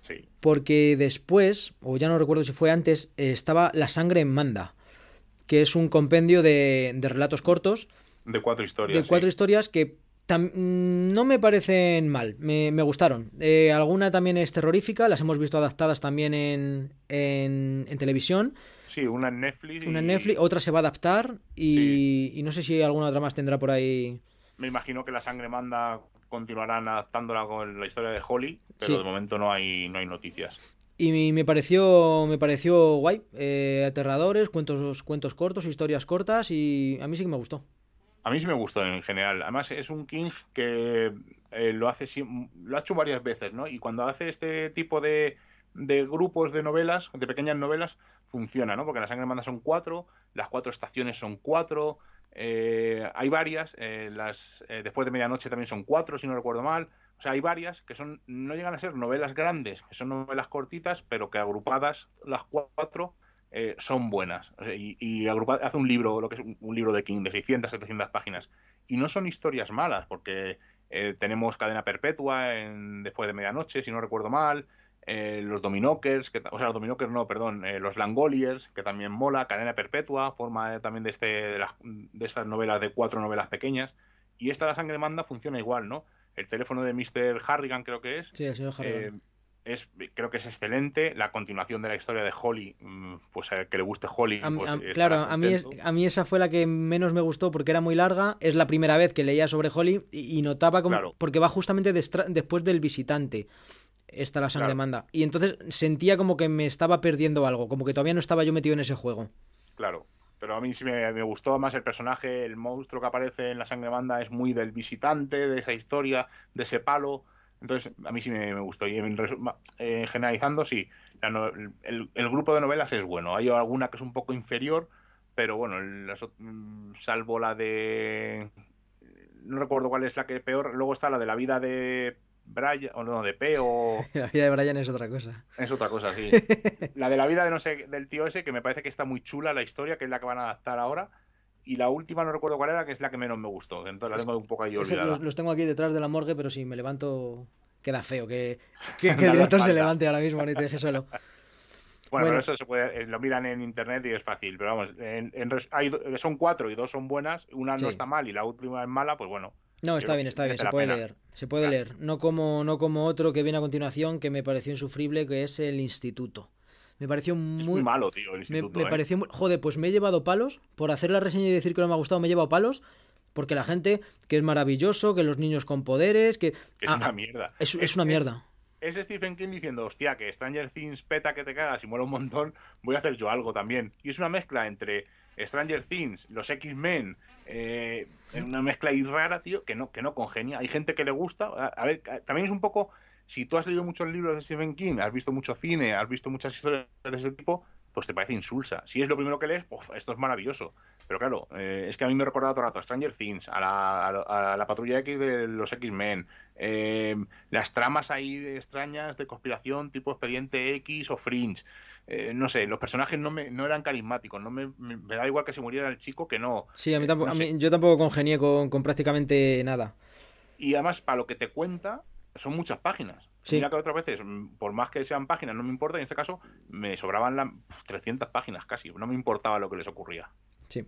Sí. Porque después, o ya no recuerdo si fue antes, estaba La sangre en Manda, que es un compendio de, de relatos cortos, De cuatro historias. de cuatro sí. historias que mm, no me parecen mal, me, me gustaron. Eh, alguna también es terrorífica, las hemos visto adaptadas también en, en, en televisión. Sí, una en Netflix. Una en y Netflix, otra se va a adaptar y, y no sé si alguna otra más tendrá por ahí. Me imagino que la sangre manda continuarán adaptándola con la historia de Holly, pero Sí. de momento no hay, no hay noticias. Y me pareció, me pareció guay. eh, aterradores, cuentos, cuentos cortos, historias cortas y a mí sí que me gustó. A mí sí me gustó en general. Además es un King que eh, lo hace lo ha hecho varias veces, ¿no? Y cuando hace este tipo de, de grupos de novelas, de pequeñas novelas, funciona, ¿no? Porque la sangre manda son cuatro, las cuatro estaciones son cuatro, eh, hay varias, eh, las eh, después de medianoche también son cuatro, si no recuerdo mal. O sea, hay varias que son no llegan a ser novelas grandes, que son novelas cortitas, pero que agrupadas las cuatro eh, son buenas. O sea, y y hace un libro, lo que es un, libro de King de 600, 700 páginas. Y no son historias malas, porque eh, tenemos Cadena Perpetua en, después de medianoche, si no recuerdo mal. eh, los Dominokers, que, o sea, los Dominokers no, perdón, eh, los Langoliers, que también mola, Cadena Perpetua, forma también de, este, de, de estas novelas, de cuatro novelas pequeñas. Y esta La Sangre Manda funciona igual, ¿no? El teléfono de Mr. Harrigan creo que es, Sí, el señor Harrigan. eh, es, creo que es excelente. La continuación de la historia de Holly, mm, pues a que le guste Holly. A pues, a- claro, a mí, es- a mí esa fue la que menos me gustó porque era muy larga. Es la primera vez que leía sobre Holly y, y notaba como. Claro. Porque va justamente después del visitante. Está la sangre Claro. manda. Y entonces sentía como que me estaba perdiendo algo. Como que todavía no estaba yo metido en ese juego. Claro. Pero a mí sí me, gustó más el personaje, el monstruo que aparece en la sangre banda es muy del visitante, de esa historia, de ese palo. Entonces, a mí sí me, gustó. Y en eh, generalizando, sí, el, grupo de novelas es bueno. Hay alguna que es un poco inferior, pero bueno, mm, salvo la de. No recuerdo cuál es la que peor. Luego está la de la vida de Brian, o no, de P, o. <laughs> La vida de Brian es otra cosa. Es otra cosa, sí. <laughs> La de la vida de no sé, del tío ese, que me parece que está muy chula la historia, que es la que van a adaptar ahora. Y la última no recuerdo cuál era, que es la que menos me gustó. Entonces la tengo un poco ahí olvidada. los, los tengo aquí detrás de la morgue, pero si me levanto. Queda feo que, <laughs> que- el director se levante ahora mismo ¿no? y te deje solo. Bueno, bueno. pero eso se puede, eh, lo miran en internet y es fácil. Pero vamos, en- en hay, son cuatro y dos son buenas. Una Sí. no está mal y la última es mala, pues bueno. No, está bien, está bien, se puede pena. leer. Se puede Claro. leer. No como, no como otro que viene a continuación que me pareció insufrible, que es el instituto. Me pareció Es muy. muy malo, tío, el instituto. me ¿eh? pareció muy- Joder, pues me he llevado palos. Por hacer la reseña y decir que no me ha gustado, me he llevado palos. Porque la gente, que es maravilloso, que los niños con poderes, que. Es Ah, una mierda. es, es una mierda. Es Stephen King diciendo, hostia, que Stranger Things peta que te cagas y mola un montón, voy a hacer yo algo también. Y es una mezcla entre Stranger Things, los X-Men, eh, una mezcla ahí rara, tío, que no, que no congenia. Hay gente que le gusta. A, ver, también es un poco, si tú has leído muchos libros de Stephen King, has visto mucho cine, has visto muchas historias de ese tipo, pues te parece insulsa. Si es lo primero que lees, uf, esto es maravilloso. Pero claro, eh, es que a mí me recordaba todo el rato a Stranger Things, a la, a la- a la patrulla X de los X-Men, eh, las tramas ahí de extrañas de conspiración tipo Expediente X o Fringe. Eh, no sé, los personajes no, me, no eran carismáticos. No me, me- me da igual que se muriera el chico que no. Sí, a mí Eh, tampoco, no a mí- yo tampoco congenié con, con prácticamente nada. Y además, para lo que te cuenta, son muchas páginas. Sí. Mira que otras veces, mm, por más que sean páginas, no me importa. Y en este caso, me sobraban las 300 páginas casi. No me importaba lo que les ocurría. Sí.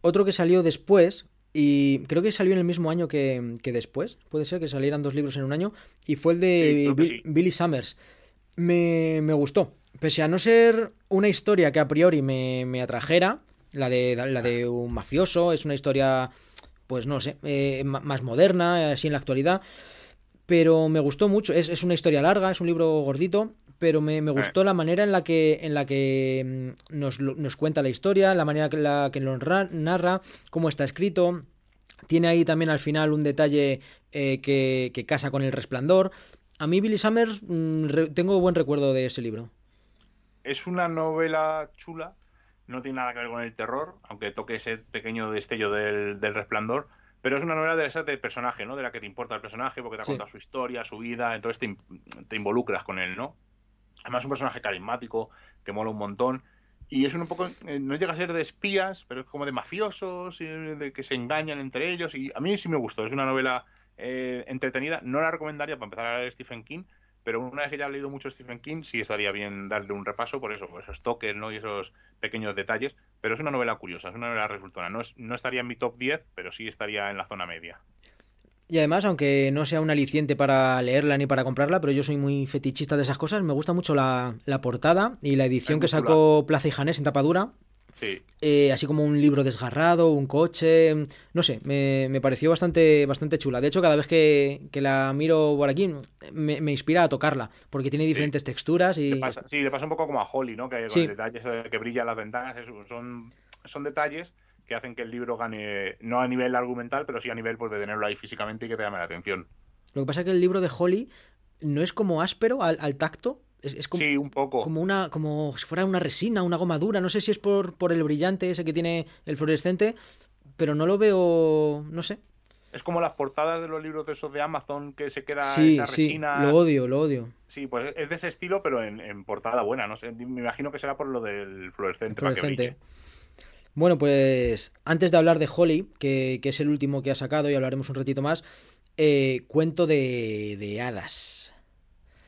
Otro que salió después, y creo que salió en el mismo año que, que después, puede ser que salieran dos libros en un año, y fue el de Sí, sí. Billy Summers. Me, me gustó. Pese a no ser una historia que a priori me, me atrajera, la de, la de un mafioso, es una historia, pues no sé, eh, más moderna, así en la actualidad. Pero me gustó mucho. Es, es una historia larga, es un libro gordito, pero me, me gustó la manera en la que, en la que mm, nos, nos cuenta la historia, la manera en la que lo ra- narra, cómo está escrito. Tiene ahí también al final un detalle eh, que, que casa con el resplandor. A mí, Billy Summers, mm, tengo buen recuerdo de ese libro. Es una novela chula, no tiene nada que ver con el terror, aunque toque ese pequeño destello del, del resplandor, pero es una novela de esa de personaje, ¿no? De la que te importa el personaje, porque te ha Sí. contado su historia, su vida, entonces te, in- te involucras con él, ¿no? Además es un personaje carismático, que mola un montón. Y es un poco, eh, no llega a ser de espías, pero es como de mafiosos, y de que se engañan entre ellos. Y a mí sí me gustó, es una novela eh, entretenida. No la recomendaría para empezar a leer Stephen King, pero una vez que ya he leído mucho Stephen King, sí estaría bien darle un repaso por eso, por esos toques ¿no? y esos pequeños detalles. Pero es una novela curiosa, es una novela resultona. No, es- no estaría en mi top 10, pero sí estaría en la zona media. Y además, aunque no sea un aliciente para leerla ni para comprarla, pero yo soy muy fetichista de esas cosas, me gusta mucho la, la portada y la edición Es que sacó Plaza y Janés en tapadura. Sí, eh, así como un libro desgarrado, un coche, no sé, me, me pareció bastante, bastante chula. De hecho, cada vez que, que la miro por aquí, me, me inspira a tocarla, porque tiene diferentes texturas y... le pasa, sí, le pasa un poco como a Holly, ¿no? Que con Sí. el detalle de que brillan las ventanas, son, son detalles que hacen que el libro gane, no a nivel argumental, pero sí a nivel pues, de tenerlo ahí físicamente y que te llame la atención. Lo que pasa es que el libro de Holly no es como áspero al, al tacto, es, es como, Sí, un poco. como una como si fuera una resina, una goma dura, no sé si es por, por el brillante ese que tiene el fluorescente, pero no lo veo, no sé. Es como las portadas de los libros de esos de Amazon que se queda Sí, esa sí, resina. lo odio, lo odio. Sí, pues es de ese estilo, pero en, en portada buena, no sé. Me imagino que será por lo del fluorescente. Bueno, pues antes de hablar de Holly, que, que es el último que ha sacado y hablaremos un ratito más, eh, cuento de, de hadas.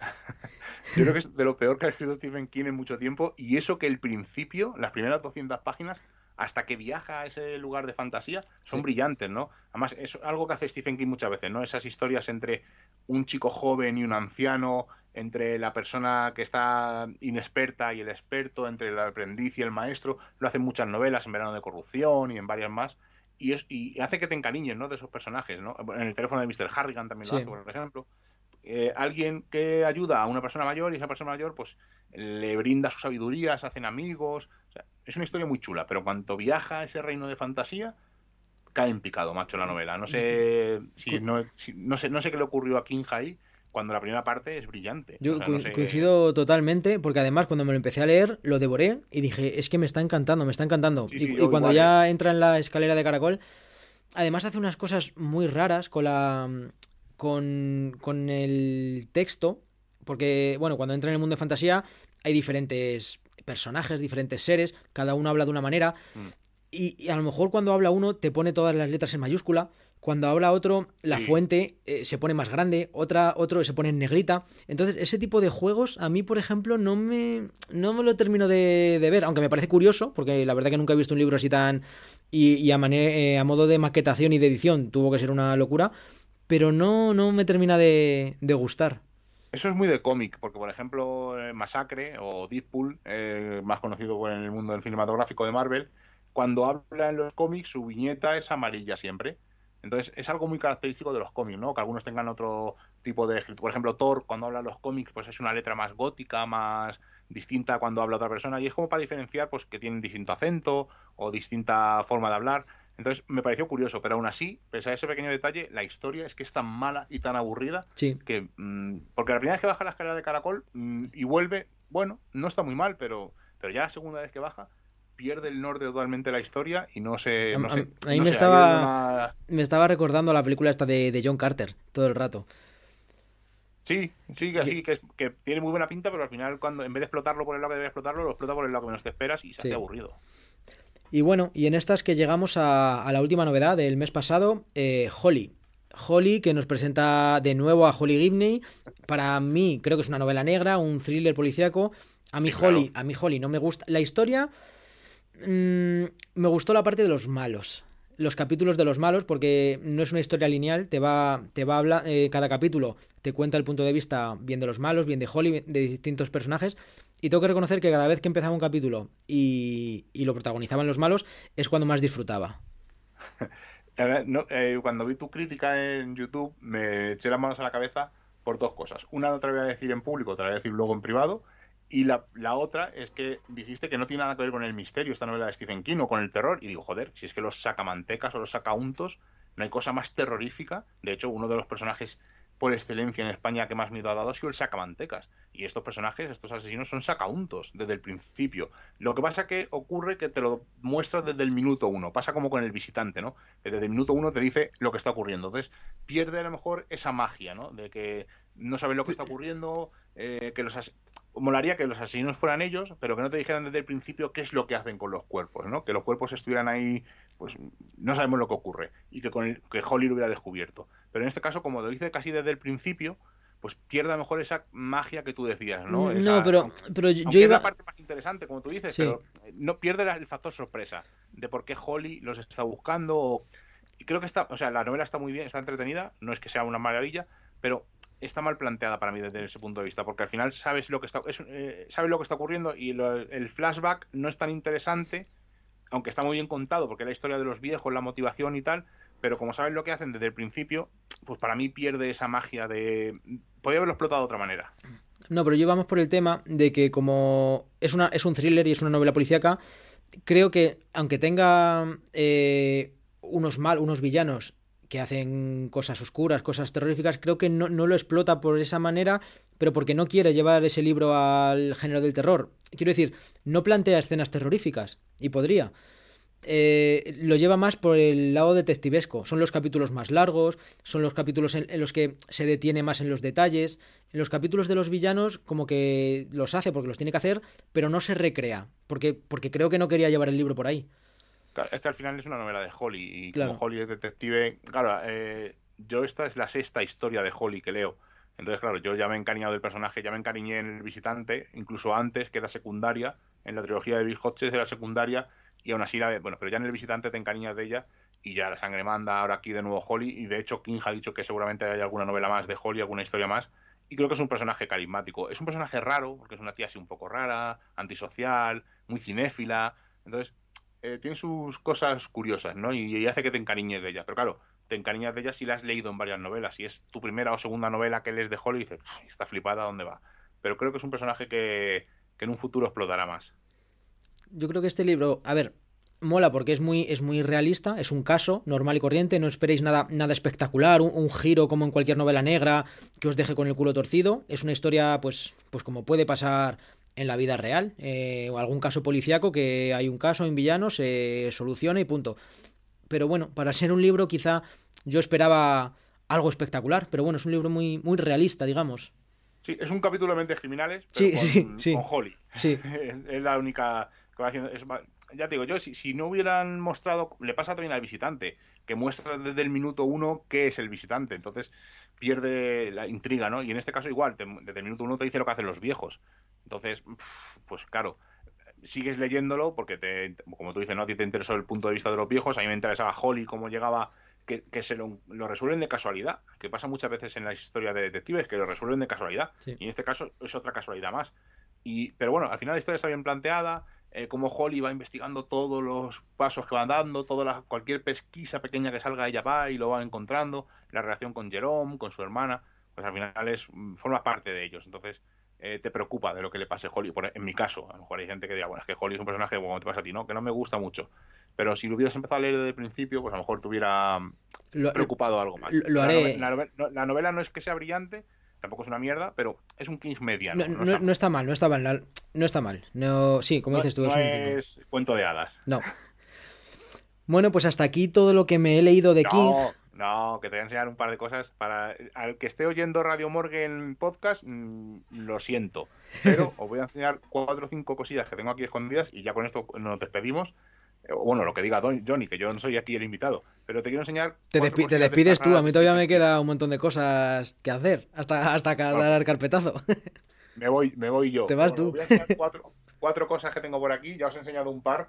<laughs> Yo creo que es de lo peor que ha escrito Stephen King en mucho tiempo. Y eso que el principio, las primeras 200 páginas, hasta que viaja a ese lugar de fantasía, son Sí. brillantes, ¿no? Además, es algo que hace Stephen King muchas veces, ¿no? Esas historias entre un chico joven y un anciano, entre la persona que está inexperta y el experto, entre el aprendiz y el maestro. Lo hacen muchas novelas, en Verano de Corrupción y en varias más. Y, es, y hace que te encariñes, ¿no? De esos personajes, ¿no? En el teléfono de Mr. Harrigan también lo Sí. hace, por ejemplo. Eh, alguien que ayuda a una persona mayor y esa persona mayor, pues, le brinda su sabiduría, se hacen amigos. O sea, es una historia muy chula, pero cuando viaja a ese reino de fantasía, cae en picado, macho, la novela. No sé si no, si- no sé, no sé qué le ocurrió a King High cuando la primera parte es brillante. Yo O sea, no coin- sé- coincido totalmente, porque además cuando me lo empecé a leer, lo devoré y dije, es que me está encantando, me está encantando. Sí, y, sí, y yo cuando igual, ya entra en la escalera de caracol, además hace unas cosas muy raras con la con, con el texto, porque bueno, cuando entra en el mundo de fantasía hay diferentes personajes, diferentes seres, cada uno habla de una manera, Mm. y, y a lo mejor cuando habla uno te pone todas las letras en mayúscula, cuando habla otro la Sí. fuente eh, se pone más grande, otra otro se pone en negrita, entonces ese tipo de juegos a mí por ejemplo no me no me lo termino de, de ver, aunque me parece curioso, porque la verdad que nunca he visto un libro así tan y, y a, mane- eh, a modo de maquetación y de edición tuvo que ser una locura, pero no no me termina de, gustar. Eso es muy de cómic, porque por ejemplo eh, Masacre o Deadpool, eh, más conocido en el mundo del cinematográfico de Marvel, cuando habla en los cómics su viñeta es amarilla siempre. Entonces es algo muy característico de los cómics, ¿no? Que algunos tengan otro tipo de escritura. Por ejemplo, Thor, cuando habla en los cómics, pues es una letra más gótica, más distinta cuando habla otra persona. Y es como para diferenciar, pues, que tienen distinto acento o distinta forma de hablar. Entonces me pareció curioso, pero aún así, pese a ese pequeño detalle, la historia es que es tan mala y tan aburrida Sí. que mm, porque la primera vez que baja la escalera de caracol mm, y vuelve, bueno, no está muy mal, pero, pero ya la segunda vez que baja pierde el norte totalmente la historia y no A- no a- sé, a mí no me sé, estaba- una- Me estaba recordando la película esta de, de John Carter todo el rato. Sí, sí, que así, que, es- que tiene muy buena pinta, pero al final cuando en vez de explotarlo por el lado que debe explotarlo, lo explota por el lado que menos te esperas y se Sí. hace aburrido. Y bueno, y en estas que llegamos a, a la última novedad del mes pasado, eh, Holly. Holly, que nos presenta de nuevo a Holly Gibney. Para mí, creo que es una novela negra, un thriller policíaco. A mí Sí, claro. Holly, a mí Holly no me gusta. La historia mm, me gustó la parte de los malos. Los capítulos de los malos, porque no es una historia lineal, te va, te va a hablar, eh, cada capítulo te cuenta el punto de vista bien de los malos, bien de Holly, de distintos personajes. Y tengo que reconocer que cada vez que empezaba un capítulo y, y lo protagonizaban los malos, es cuando más disfrutaba. <laughs> No, eh, cuando vi tu crítica en YouTube, me eché las manos a la cabeza por dos cosas. Una no te la voy a decir en público, te la voy a decir luego en privado. Y la, la otra es que dijiste que no tiene nada que ver con el misterio esta novela de Stephen King o con el terror. Y digo, joder, si es que los sacamantecas o los sacauntos No hay cosa más terrorífica. De hecho, uno de los personajes por excelencia en España que más miedo ha dado ha sido el sacamantecas. Y estos personajes, estos asesinos, son sacauntos desde el principio. Lo que pasa que ocurre que te lo muestra desde el minuto uno. Pasa como con el visitante, ¿no? Desde el minuto uno te dice lo que está ocurriendo. Entonces, pierde a lo mejor esa magia, ¿no? De que no sabes lo que está ocurriendo, eh, que los as- molaría que los asesinos fueran ellos, pero que no te dijeran desde el principio qué es lo que hacen con los cuerpos, ¿no? Que los cuerpos estuvieran ahí, pues no sabemos lo que ocurre y que con el, que Holly lo hubiera descubierto. Pero en este caso, como lo dice casi desde el principio, pues pierde a lo mejor esa magia que tú decías, ¿no? Mm, Esa- no, pero, pero yo aunque es iba... la parte más interesante, como tú dices, Sí. pero no pierde el factor sorpresa de por qué Holly los está buscando. o- Y creo que está, o sea, la novela está muy bien, está entretenida, no es que sea una maravilla, pero está mal planteada para mí desde ese punto de vista, porque al final sabes lo que está, es, eh, sabes lo que está ocurriendo y el flashback no es tan interesante, aunque está muy bien contado, porque la historia de los viejos, la motivación y tal, pero como sabes lo que hacen desde el principio, pues para mí pierde esa magia de... Podría haberlo explotado de otra manera. No, pero yo vamos por el tema de que como es, una, es un thriller y es una novela policíaca, creo que aunque tenga eh, unos mal, unos villanos que hacen cosas oscuras, cosas terroríficas, creo que no, no lo explota por esa manera, pero porque no quiere llevar ese libro al género del terror. Quiero decir, no plantea escenas terroríficas, y podría. Eh, lo lleva más por el lado detectivesco. Son los capítulos más largos, son los capítulos en, en los que se detiene más en los detalles. En los capítulos de los villanos, como que los hace porque los tiene que hacer, pero no se recrea. Porque, porque creo que no quería llevar el libro por ahí. Es que al final es una novela de Holly y Claro. como Holly es detective, claro, eh, yo esta es la sexta historia de Holly que leo. Entonces, claro, yo ya me he encariñado del personaje, ya me encariñé en el visitante, incluso antes, que era secundaria, en la trilogía de Bill Hodges era secundaria, y aún así, la, bueno, pero ya en el visitante te encariñas de ella, y ya la sangre manda, ahora aquí de nuevo Holly, y de hecho King ha dicho que seguramente hay alguna novela más de Holly, alguna historia más, y creo que es un personaje carismático. Es un personaje raro, porque es una tía así un poco rara, antisocial, muy cinéfila, entonces eh, tiene sus cosas curiosas, ¿no? Y, y hace que te encariñes de ella. Pero claro, te encariñas de ella si la has leído en varias novelas. Si es tu primera o segunda novela que lees de Holly, dices, "Pff, está flipada, ¿a ¿dónde va? Pero creo que es un personaje que, que en un futuro explotará más. Yo creo que este libro, a ver, mola porque es muy, es muy realista, es un caso normal y corriente, no esperéis nada, nada espectacular, un, un giro como en cualquier novela negra que os deje con el culo torcido. Es una historia, pues, pues como puede pasar en la vida real, eh, o algún caso policíaco que hay un caso, hay un villano, se soluciona y punto. Pero bueno, para ser un libro quizá yo esperaba algo espectacular, pero bueno, es un libro muy, muy realista, digamos. Sí, es un capítulo de mentes criminales, pero sí, con, sí. con Holly. Sí. <laughs> es, es la única que va haciendo. es ya te digo, yo si, si no hubieran mostrado, le pasa también al visitante, que muestra desde el minuto uno qué es el visitante, entonces pierde la intriga, ¿no? Y en este caso igual, te- desde el minuto uno te dice lo que hacen los viejos. Entonces, pues claro, sigues leyéndolo porque, te, como tú dices, ¿no? A ti te interesó el punto de vista de los viejos, a mí me interesaba Holly, cómo llegaba, que, que se lo, lo resuelven de casualidad, que pasa muchas veces en la historia de detectives, que lo resuelven de casualidad. Sí. Y en este caso es otra casualidad más. Y, pero bueno, al final la historia está bien planteada, eh, cómo Holly va investigando todos los pasos que van dando, toda la, cualquier pesquisa pequeña que salga ella va y lo va encontrando, la relación con Jerome, con su hermana, pues al final es, mm, forma parte de ellos. Entonces eh, te preocupa de lo que le pase a Holly. Por, en mi caso, a lo mejor hay gente que dirá, bueno, es que Holly es un personaje como te pasa a ti, ¿no? Que no me gusta mucho. Pero si lo hubieras empezado a leer desde el principio, pues a lo mejor te hubiera mm, Lo- preocupado algo más. lo- haré. novela, la novela no es que sea brillante, tampoco es una mierda, pero es un King mediano. no, no no- está no está mal, no está mal, no está mal. No, sí, como dices tú, es un es cuento de hadas. No. Bueno, pues hasta aquí todo lo que me he leído de King. No, que te voy a enseñar un par de cosas. Para al que esté oyendo Radio Morgan podcast, mm, lo siento. Pero <laughs> os voy a enseñar cuatro o cinco cosillas que tengo aquí escondidas y ya con esto nos despedimos. Bueno, lo que diga Don- Johnny, que yo no soy aquí el invitado, pero te quiero enseñar. Te, despi- te despides tú, a mí todavía me queda un montón de cosas que hacer hasta, hasta dar el carpetazo. Me voy, me voy yo. Te vas Bueno, tú. voy a enseñar <laughs> cuatro, cuatro cosas que tengo por aquí. Ya os he enseñado un par,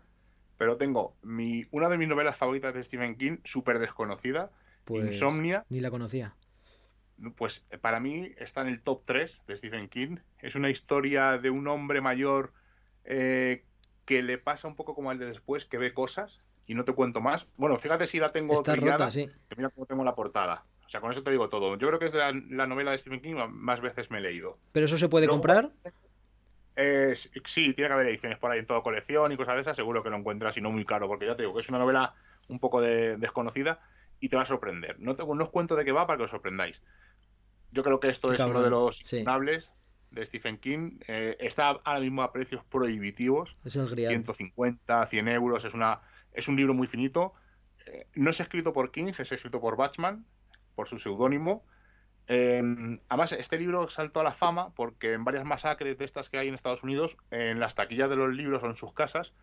pero tengo mi, una de mis novelas favoritas de Stephen King, súper desconocida, Pues Insomnia. ni la conocía. Pues para mí está en el top 3 de Stephen King. Es una historia de un hombre mayor eh, que le pasa un poco como al de después, que ve cosas y no te cuento más. Bueno, fíjate si la tengo Está trillada, rota, sí. que mira cómo tengo la portada. O sea, con eso te digo todo. Yo creo que es de la, la novela de Stephen King más veces me he leído. ¿Pero eso se puede Luego- comprar? Eh, sí, tiene que haber ediciones por ahí en toda colección y cosas de esas, seguro que lo encuentras y no muy caro, porque ya te digo que es una novela un poco de- desconocida y te va a sorprender. No, te, no os cuento de qué va para que os sorprendáis. Yo creo que esto Qué es uno de los sí. De Stephen King. Eh, está ahora mismo a precios prohibitivos. Es el grial. 150, 100 euros. Es, una, es un libro muy finito. Eh, no es escrito por King, es escrito por Batchman, por su seudónimo. Eh, además, este libro saltó a la fama porque en varias masacres de estas que hay en Estados Unidos, en las taquillas de los libros o en sus casas,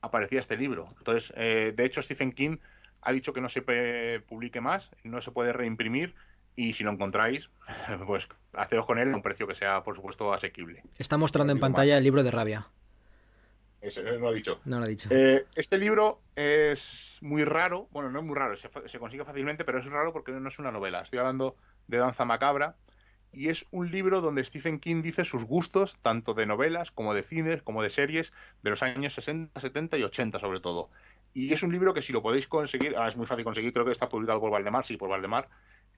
aparecía este libro. Entonces, eh, de hecho, Stephen King ha dicho que no se publique más, no se puede reimprimir. Y si lo encontráis, <laughs> pues haceos con él a un precio que sea, por supuesto, asequible. Está mostrando en más. pantalla el libro de rabia. Eso no lo ha dicho. No lo ha dicho. Eh, este libro es muy raro, bueno, no es muy raro, se consigue fácilmente, pero es raro porque no es una novela. Estoy hablando de Danza Macabra y es un libro donde Stephen King dice sus gustos, tanto de novelas como de cines, como de series, de los años 60, 70 y 80 sobre todo. Y es un libro que si lo podéis conseguir, ah, es muy fácil conseguir, creo que está publicado por Valdemar, sí, por Valdemar,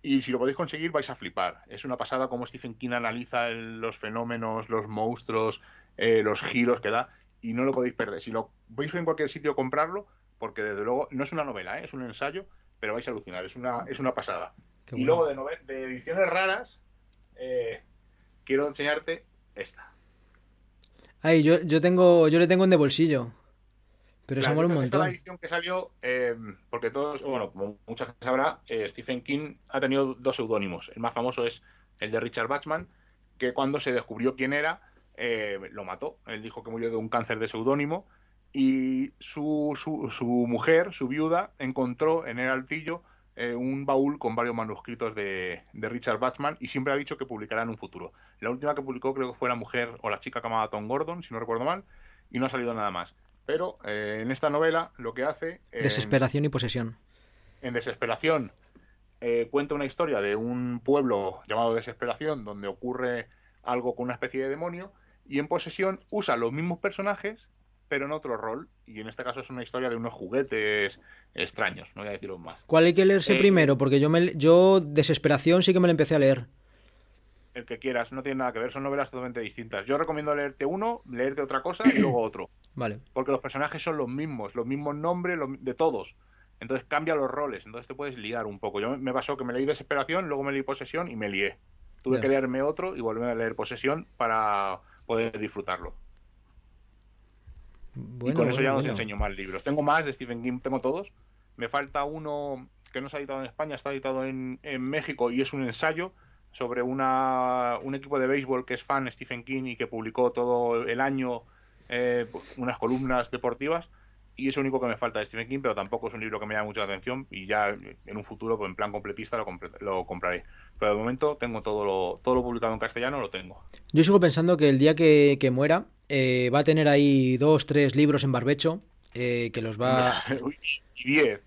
y si lo podéis conseguir vais a flipar. Es una pasada como Stephen King analiza el- los fenómenos, los monstruos, eh, los giros que da, y no lo podéis perder. Si lo veis en cualquier sitio comprarlo, porque desde luego no es una novela, ¿eh? es un ensayo, pero vais a alucinar, es una, es una pasada. Qué y bueno. luego de, de ediciones raras, eh, quiero enseñarte esta. Ay, yo, yo tengo, yo le tengo en de bolsillo. Pero eso Claro, mola un esta- esta montón. edición que salió, eh, porque todos, bueno, como mucha gente sabrá, eh, Stephen King ha tenido dos seudónimos. El más famoso es el de Richard Bachman, que cuando se descubrió quién era, eh, lo mató. Él dijo que murió de un cáncer de seudónimo. Y su, su, su mujer, su viuda, encontró en el altillo eh, un baúl con varios manuscritos de, de Richard Bachman y siempre ha dicho que publicará en un futuro. La última que publicó creo que fue la mujer o la chica que amaba Tom Gordon, si no recuerdo mal, y no ha salido nada más. Pero eh, en esta novela lo que hace... eh, Desesperación y posesión. en Desesperación eh, cuenta una historia de un pueblo llamado Desesperación donde ocurre algo con una especie de demonio y en Posesión usa los mismos personajes pero en otro rol y en este caso es una historia de unos juguetes extraños, no voy a deciros más. ¿Cuál hay que leerse Eh, primero? Porque yo, me, yo, Desesperación, sí que me la empecé a leer. El que quieras, no tiene nada que ver, son novelas totalmente distintas. Yo recomiendo leerte uno, leerte otra cosa y luego otro. <clears throat> Vale. porque los personajes son los mismos, los mismos nombres lo- de todos. Entonces cambia los roles, entonces te puedes liar un poco. Yo me- pasó que me leí Desesperación, luego me leí Posesión y me lié. Tuve que leerme otro y volver a leer Posesión para poder disfrutarlo. Bueno, y con eso bueno, ya no os bueno. enseño más libros. Tengo más de Stephen King, tengo todos. Me falta uno que no se ha editado en España, está editado en, en México y es un ensayo sobre una, un equipo de béisbol que es fan Stephen King y que publicó todo el año eh, unas columnas deportivas. Y es lo único que me falta de Stephen King, pero tampoco es un libro que me llame mucho la atención y ya en un futuro, pues en plan completista, lo, lo compraré. Pero de momento tengo todo lo, todo lo publicado en castellano, lo tengo. Yo sigo pensando que el día que, que muera eh, va a tener ahí dos, tres libros en barbecho. Eh, que los va. <laughs> Uy, y 10.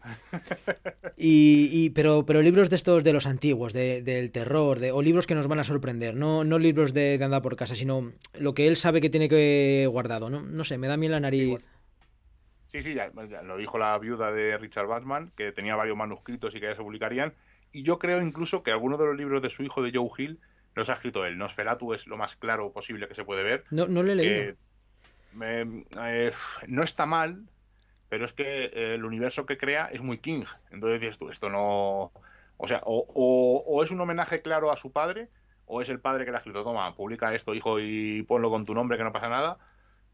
Y, pero, pero libros de estos de los antiguos, de- del terror, de, o libros que nos van a sorprender. No, no libros de, de andar por casa, sino lo que él sabe que tiene que guardado. No, no sé, me da miel la nariz. Sí, sí, ya, ya lo dijo la viuda de Richard Batman, que tenía varios manuscritos y que ya se publicarían. Y yo creo incluso que algunos de los libros de su hijo, de Joe Hill, los ha escrito él. Nosferatu es lo más claro posible que se puede ver. No, no lo he leído. me- eh, no está mal, pero es que eh, el universo que crea es muy King. Entonces dices tú, esto no... O sea, o, o- es un homenaje claro a su padre, o es el padre que le ha escrito, toma, publica esto, hijo, y ponlo con tu nombre, que no pasa nada,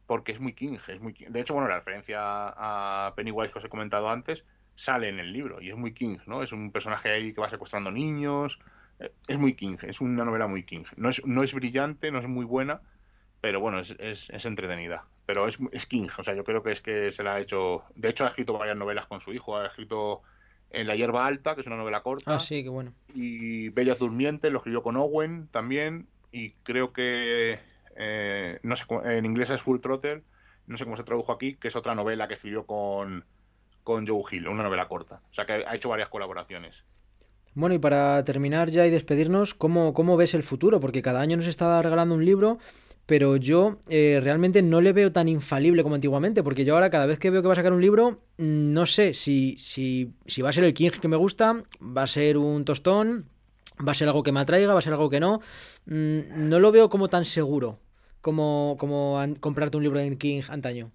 porque es muy King, es muy King. De hecho, bueno, la referencia a Pennywise que os he comentado antes sale en el libro, y es muy King, ¿no? Es un personaje ahí que va secuestrando niños, eh, es muy King, es una novela muy King. No es, no es brillante, no es muy buena, pero bueno, es, es, es entretenida. Pero es, es King, o sea, yo creo que es que se la ha hecho. De hecho, ha escrito varias novelas con su hijo. Ha escrito En la hierba alta, que es una novela corta. Ah, sí, qué bueno. Y Bellas Durmientes, lo escribió con Owen también. Y creo que. eh, no sé, en inglés es Full Throttle. No sé cómo se tradujo aquí, que es otra novela que escribió con, con Joe Hill, una novela corta. O sea, que ha hecho varias colaboraciones. Bueno, y para terminar ya y despedirnos, ¿cómo, cómo ves el futuro? Porque cada año nos está regalando un libro, pero yo eh, realmente no le veo tan infalible como antiguamente, porque yo ahora cada vez que veo que va a sacar un libro, mm, no sé si, si, si va a ser el King que me gusta, va a ser un tostón, va a ser algo que me atraiga, va a ser algo que no. Mm, no lo veo como tan seguro como, como comprarte un libro de King antaño.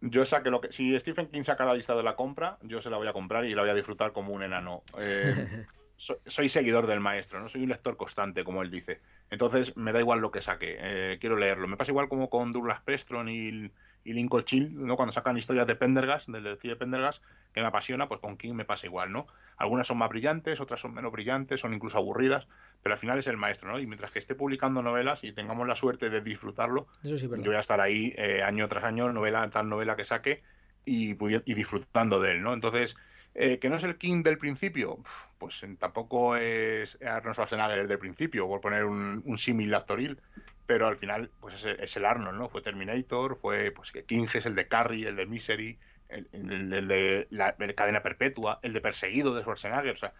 Yo saque lo que. Si Stephen King saca la lista de la compra, yo se la voy a comprar y la voy a disfrutar como un enano. Eh, <laughs> so- soy seguidor del maestro, no soy un lector constante, como él dice. Entonces me da igual lo que saque, eh, quiero leerlo. Me pasa igual como con Douglas Preston y, y Lincoln Chill, ¿no? Cuando sacan historias de Pendergast, del detective Pendergast, que me apasiona, pues con King me pasa igual, ¿no? Algunas son más brillantes, otras son menos brillantes, son incluso aburridas, pero al final es el maestro, ¿no? Y mientras que esté publicando novelas y tengamos la suerte de disfrutarlo, Eso sí, yo voy a estar ahí eh, año tras año, novela tal novela que saque y, y disfrutando de él, ¿no? Entonces, eh, que no es el King del principio, pues eh, tampoco es Arnold Schwarzenegger el del principio, por poner un, un símil actoril, pero al final, pues es, el- es el Arnold, ¿no? Fue Terminator, fue, pues que King es el de Carrie, el de Misery, el, el- el de la, el Cadena Perpetua, el de Perseguido de Schwarzenegger, o sea,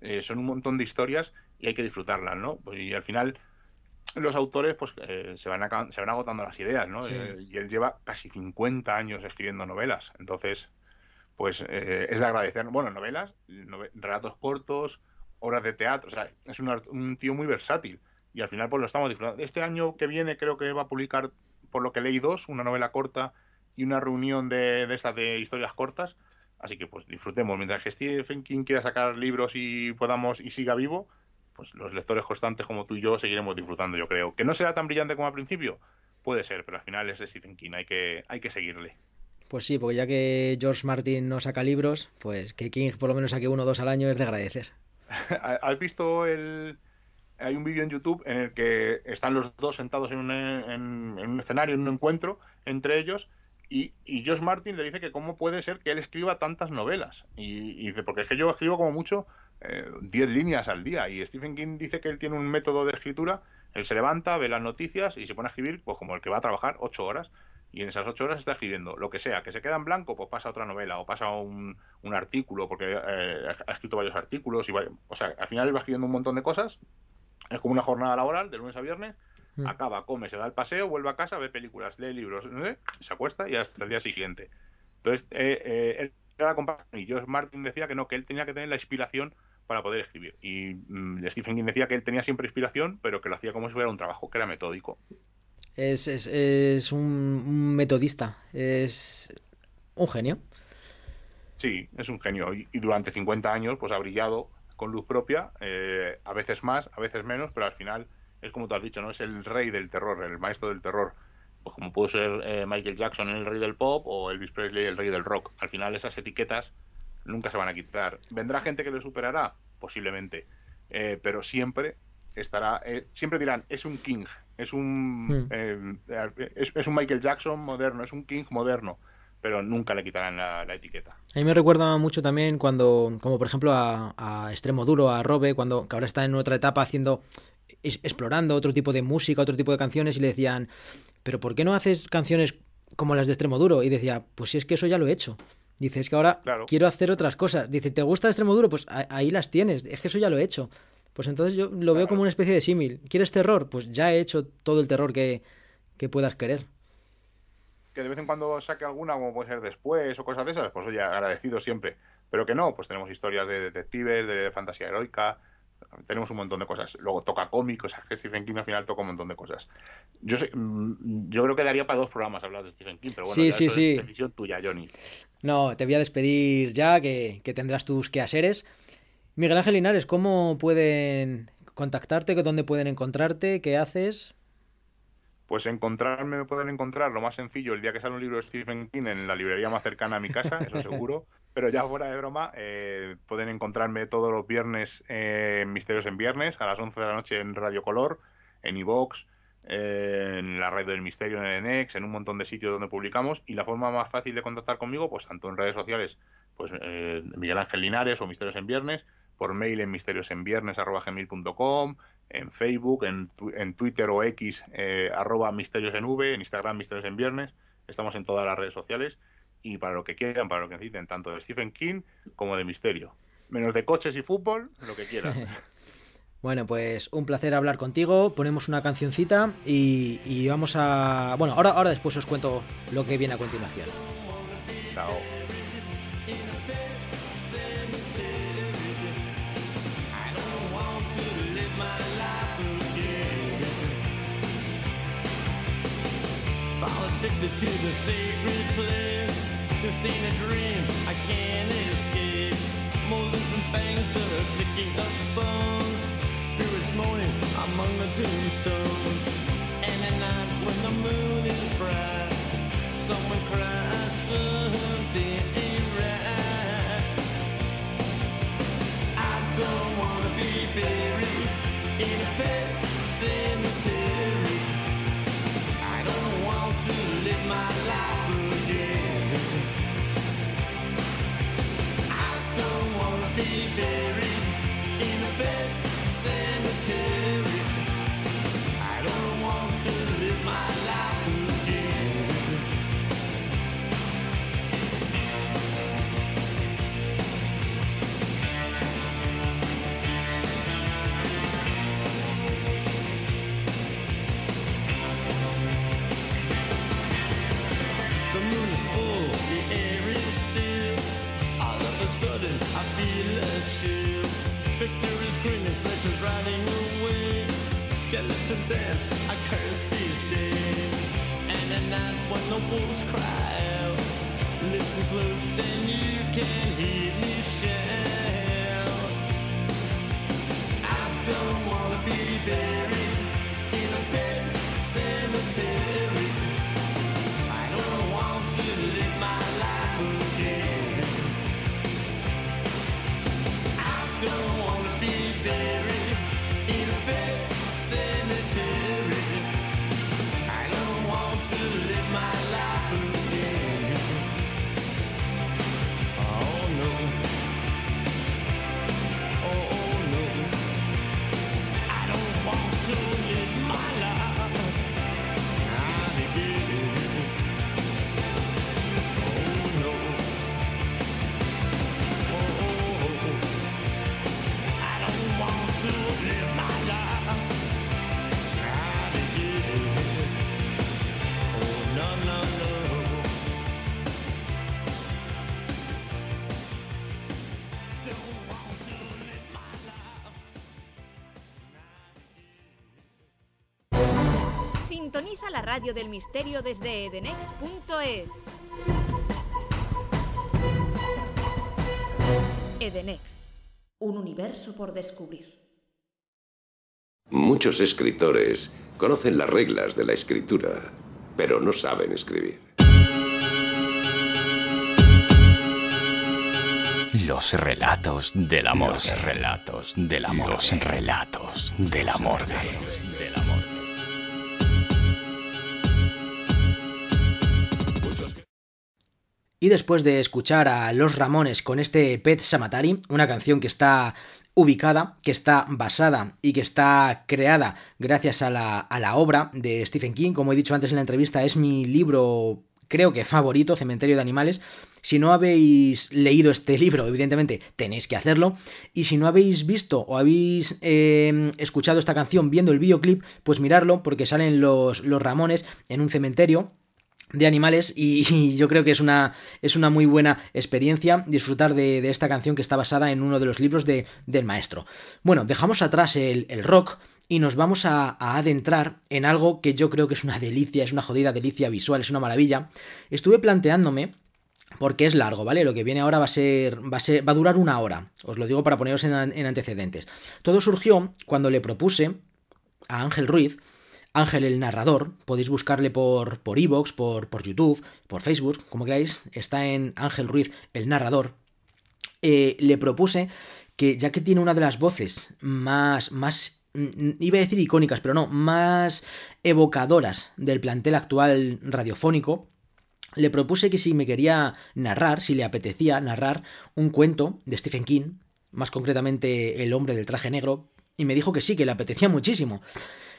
eh, son un montón de historias y hay que disfrutarlas, ¿no? Y al final los autores pues eh, se, van se van agotando las ideas, ¿no? Sí. Eh, y él lleva casi 50 años escribiendo novelas, entonces pues eh, es de agradecer. Bueno, novelas, nove- relatos cortos, obras de teatro, o sea, es un, un tío muy versátil y al final pues lo estamos disfrutando. Este año que viene creo que va a publicar, por lo que leí, dos, una novela corta y una reunión de, de estas de historias cortas. Así que pues disfrutemos. Mientras que Stephen King quiera sacar libros y podamos y siga vivo, pues los lectores constantes como tú y yo seguiremos disfrutando, yo creo. Que no será tan brillante como al principio, puede ser, pero al final es Stephen King, hay que, hay que seguirle. Pues sí, porque ya que George Martin no saca libros, pues que King por lo menos saque uno o dos al año es de agradecer. <laughs> ¿Has visto el... Hay un vídeo en YouTube en el que están los dos sentados en un, en- en un escenario, en un encuentro entre ellos, y, y Josh Martin le dice que cómo puede ser que él escriba tantas novelas. Y, dice, porque es que yo escribo como mucho eh, 10 líneas al día, y Stephen King dice que él tiene un método de escritura, él se levanta, ve las noticias y se pone a escribir, pues como el que va a trabajar 8 horas, y en esas 8 horas está escribiendo lo que sea, que se queda en blanco, pues pasa a otra novela, o pasa a un, un artículo, porque eh, ha escrito varios artículos, y va- o sea, al final él va escribiendo un montón de cosas, es como una jornada laboral de lunes a viernes, Mm. acaba, come, se da el paseo, vuelve a casa, ve películas, lee libros, no sé, se acuesta y hasta el día siguiente. Entonces, eh, eh, él era la comparación y George Martin decía que no, que él tenía que tener la inspiración para poder escribir. Y mm, Stephen King decía que él tenía siempre inspiración, pero que lo hacía como si fuera un trabajo, que era metódico. Es, un, metodista, es un genio. Sí, es un genio. Y, durante 50 años, pues ha brillado con luz propia, eh, a veces más, a veces menos, pero al final es como tú has dicho, ¿no? Es el rey del terror, el maestro del terror. Pues como pudo ser eh, Michael Jackson el rey del pop o Elvis Presley el rey del rock. Al final esas etiquetas nunca se van a quitar. ¿Vendrá gente que le superará? Posiblemente. Eh, pero siempre estará, siempre dirán, es un King, es un, Hmm. eh, es, es un Michael Jackson moderno, es un King moderno, pero nunca le quitarán la, la etiqueta. A mí me recuerda mucho también cuando, como por ejemplo a, a Extremo Duro, a Robe, cuando que ahora está en otra etapa haciendo, es- explorando otro tipo de música, otro tipo de canciones y le decían, pero ¿por qué no haces canciones como las de Extremo Duro? Y decía, pues si es que eso ya lo he hecho. Dice, es que ahora Claro. quiero hacer otras cosas. Dice, ¿te gusta Extremo Duro? Pues a- ahí las tienes. Es que eso ya lo he hecho. Pues entonces yo lo veo como una especie de símil. ¿Quieres terror? Pues ya he hecho todo el terror que, que puedas querer. que de vez en cuando saque alguna, como puede ser después o cosas de esas, pues oye, agradecido siempre. Pero que no, pues tenemos historias de detectives, de fantasía heroica, tenemos un montón de cosas. Luego toca cómicos, o sea, que Stephen King al final toca un montón de cosas. Yo sé- mm, yo creo que daría para dos programas hablar de Stephen King, pero bueno, Sí, ya sí, eso sí. es decisión tuya, Johnny. No, te voy a despedir ya, que, que tendrás tus quehaceres. Miguel Ángel Linares, ¿cómo pueden contactarte? ¿Dónde pueden encontrarte? ¿Qué haces? Pues encontrarme, me pueden encontrar lo más sencillo el día que sale un libro de Stephen King en la librería más cercana a mi casa, eso seguro. <laughs> Pero ya fuera de broma, eh, pueden encontrarme todos los viernes eh, en Misterios en Viernes, a las 11 de la noche en Radio Color, en iVox, eh, en la red del misterio en el ENEX, en un montón de sitios donde publicamos. Y la forma más fácil de contactar conmigo, pues tanto en redes sociales, pues eh, Miguel Ángel Linares o Misterios en Viernes, por mail en misteriosenviernes.com, en Facebook, en, tu- en Twitter o X, eh, arroba misterios en V, en Instagram misterios en viernes. Estamos en todas las redes sociales y para lo que quieran, para lo que necesiten, tanto de Stephen King como de misterio. Menos de coches y fútbol, lo que quieran. <laughs> Bueno, pues un placer hablar contigo. Ponemos una cancioncita y, y vamos a... Bueno, ahora, ahora después os cuento lo que viene a continuación. Chao. Me to the sacred place. This ain't a dream, I can't escape. Molars and fangs, the clicking of bones. Spirits moaning among the tombstones. Radio del misterio desde edenex.es. Edenex, un universo por descubrir. Muchos escritores conocen las reglas de la escritura, pero no saben escribir. Los relatos del amor. Los relatos del amor. Los relatos del amor. Del amor. Y después de escuchar a Los Ramones con este Pet Samatari, una canción que está ubicada, que está basada y que está creada gracias a la, a la obra de Stephen King, como he dicho antes en la entrevista, es mi libro creo que favorito, Cementerio de Animales. Si no habéis leído este <laughs> libro, evidentemente tenéis que hacerlo. Y si no habéis visto o habéis eh, escuchado esta canción viendo el videoclip, pues mirarlo porque salen los, los Ramones en un cementerio de animales <laughs> y, yo creo que es una, es una muy buena experiencia disfrutar de, de esta canción que está basada en uno de los libros de, del maestro. Bueno, dejamos atrás el, el rock y nos vamos a, a, adentrar en algo que yo creo que es una delicia, es una jodida delicia visual, es una maravilla. Estuve planteándome porque es largo, ¿vale? Lo que viene ahora va a ser. va a, ser, va a durar una hora. Os lo digo para poneros en antecedentes. Todo surgió cuando le propuse a Ángel Ruiz. Ángel el narrador, podéis buscarle por por Evox, por, por YouTube, por Facebook, como queráis, está en Ángel Ruiz el narrador. Eh, le propuse que ya que tiene una de las voces más, más, iba a decir icónicas, pero no, más evocadoras del plantel actual radiofónico, le propuse que si me quería narrar, si le apetecía narrar un cuento de Stephen King, más concretamente El hombre del traje negro, y me dijo que sí, que le apetecía muchísimo.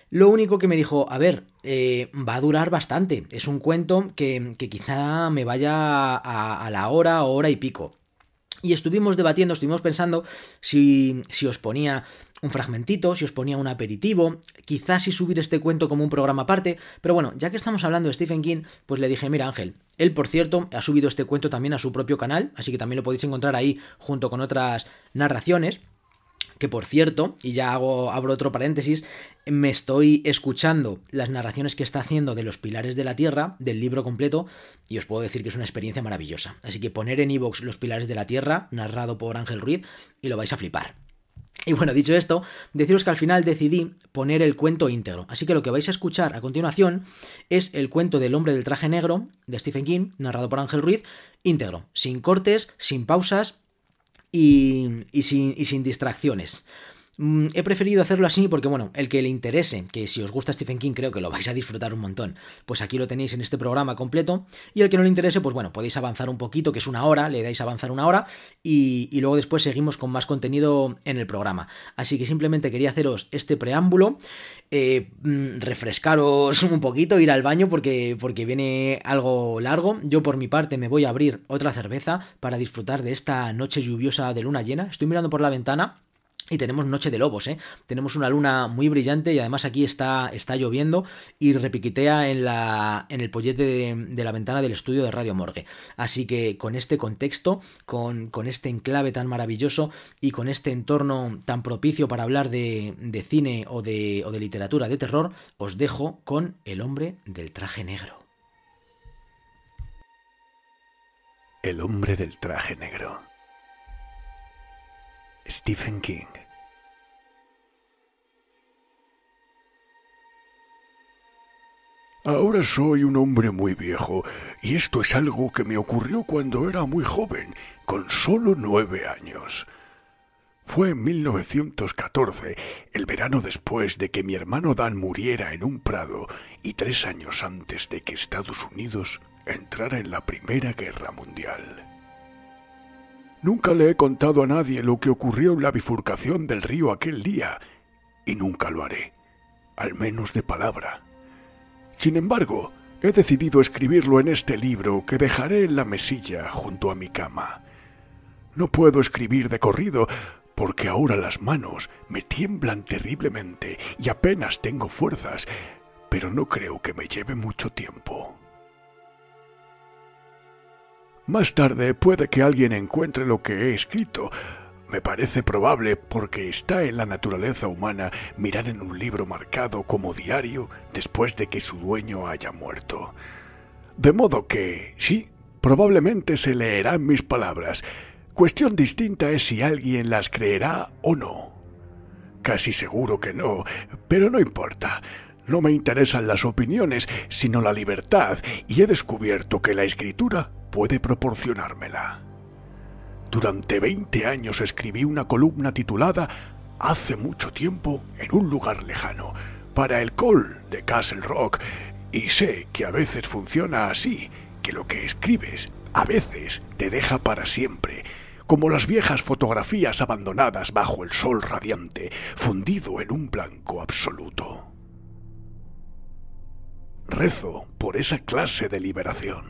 Lo único que me dijo, a ver, eh, va a durar bastante. Es un cuento que, que quizá me vaya a, a, la hora o hora y pico. Y estuvimos debatiendo, estuvimos pensando si, si os ponía un fragmentito, si os ponía un aperitivo, quizás si subir este cuento como un programa aparte, pero bueno, ya que estamos hablando de Stephen King, pues le dije, mira Ángel, él por cierto ha subido este cuento también a su propio canal, así que también lo podéis encontrar ahí junto con otras narraciones Que por cierto, y ya hago, abro otro paréntesis, me estoy escuchando las narraciones que está haciendo de los pilares de la Tierra, del libro completo, y os puedo decir que es una experiencia maravillosa. Así que poner en iVoox los pilares de la Tierra, narrado por Ángel Ruiz, y lo vais a flipar. Y bueno, dicho esto, deciros que al final decidí poner el cuento íntegro. Así que lo que vais a escuchar a continuación es el cuento del hombre del traje negro de Stephen King, narrado por Ángel Ruiz, íntegro, sin cortes, sin pausas y, y sin, y sin distracciones. Mm, He preferido hacerlo así porque, bueno, el que le interese, que si os gusta Stephen King creo que lo vais a disfrutar un montón, pues aquí lo tenéis en este programa completo. Y el que no le interese, pues bueno, podéis avanzar un poquito, que es una hora, le dais avanzar una hora y, y luego después seguimos con más contenido en el programa. Así que simplemente quería haceros este preámbulo, eh, mm, refrescaros <laughs> un poquito, ir al baño porque, porque viene algo largo. Yo por mi parte me voy a abrir otra cerveza para disfrutar de esta noche lluviosa de luna llena. Estoy mirando por la ventana. Y tenemos noche de lobos, ¿eh? Tenemos una luna muy brillante y además aquí está, está lloviendo y repiquitea en, la, en el pollete de, de la ventana del estudio de Radio Morgue. Así que con este contexto, con, con este enclave tan maravilloso y con este entorno tan propicio para hablar de, de cine o de, o de literatura de terror, os dejo con El hombre del traje negro. El hombre del traje negro. Stephen King. Ahora soy un hombre muy viejo, y esto es algo que me ocurrió cuando era muy joven, con solo nueve años. Fue en 1914, el verano después de que mi hermano Dan muriera en un prado y tres años antes de que Estados Unidos entrara en la Primera Guerra Mundial. Nunca le he contado a nadie lo que ocurrió en la bifurcación del río aquel día, y nunca lo haré, al menos de palabra. Sin embargo, he decidido escribirlo en este libro que dejaré en la mesilla junto a mi cama. No puedo escribir de corrido porque ahora las manos me tiemblan terriblemente y apenas tengo fuerzas, pero no creo que me lleve mucho tiempo. Más tarde puede que alguien encuentre lo que he escrito. Me parece probable porque está en la naturaleza humana mirar en un libro marcado como diario después de que su dueño haya muerto. De modo que, sí, probablemente se leerán mis palabras. Cuestión distinta es si alguien las creerá o no. Casi seguro que no, pero no importa. No me interesan las opiniones, sino la libertad, y he descubierto que la escritura puede proporcionármela. Durante 20 años escribí una columna titulada Hace mucho tiempo en un lugar lejano para el Call de Castle Rock y sé que a veces funciona así, que lo que escribes a veces te deja para siempre, como las viejas fotografías abandonadas bajo el sol radiante, fundido en un blanco absoluto. Rezo por esa clase de liberación.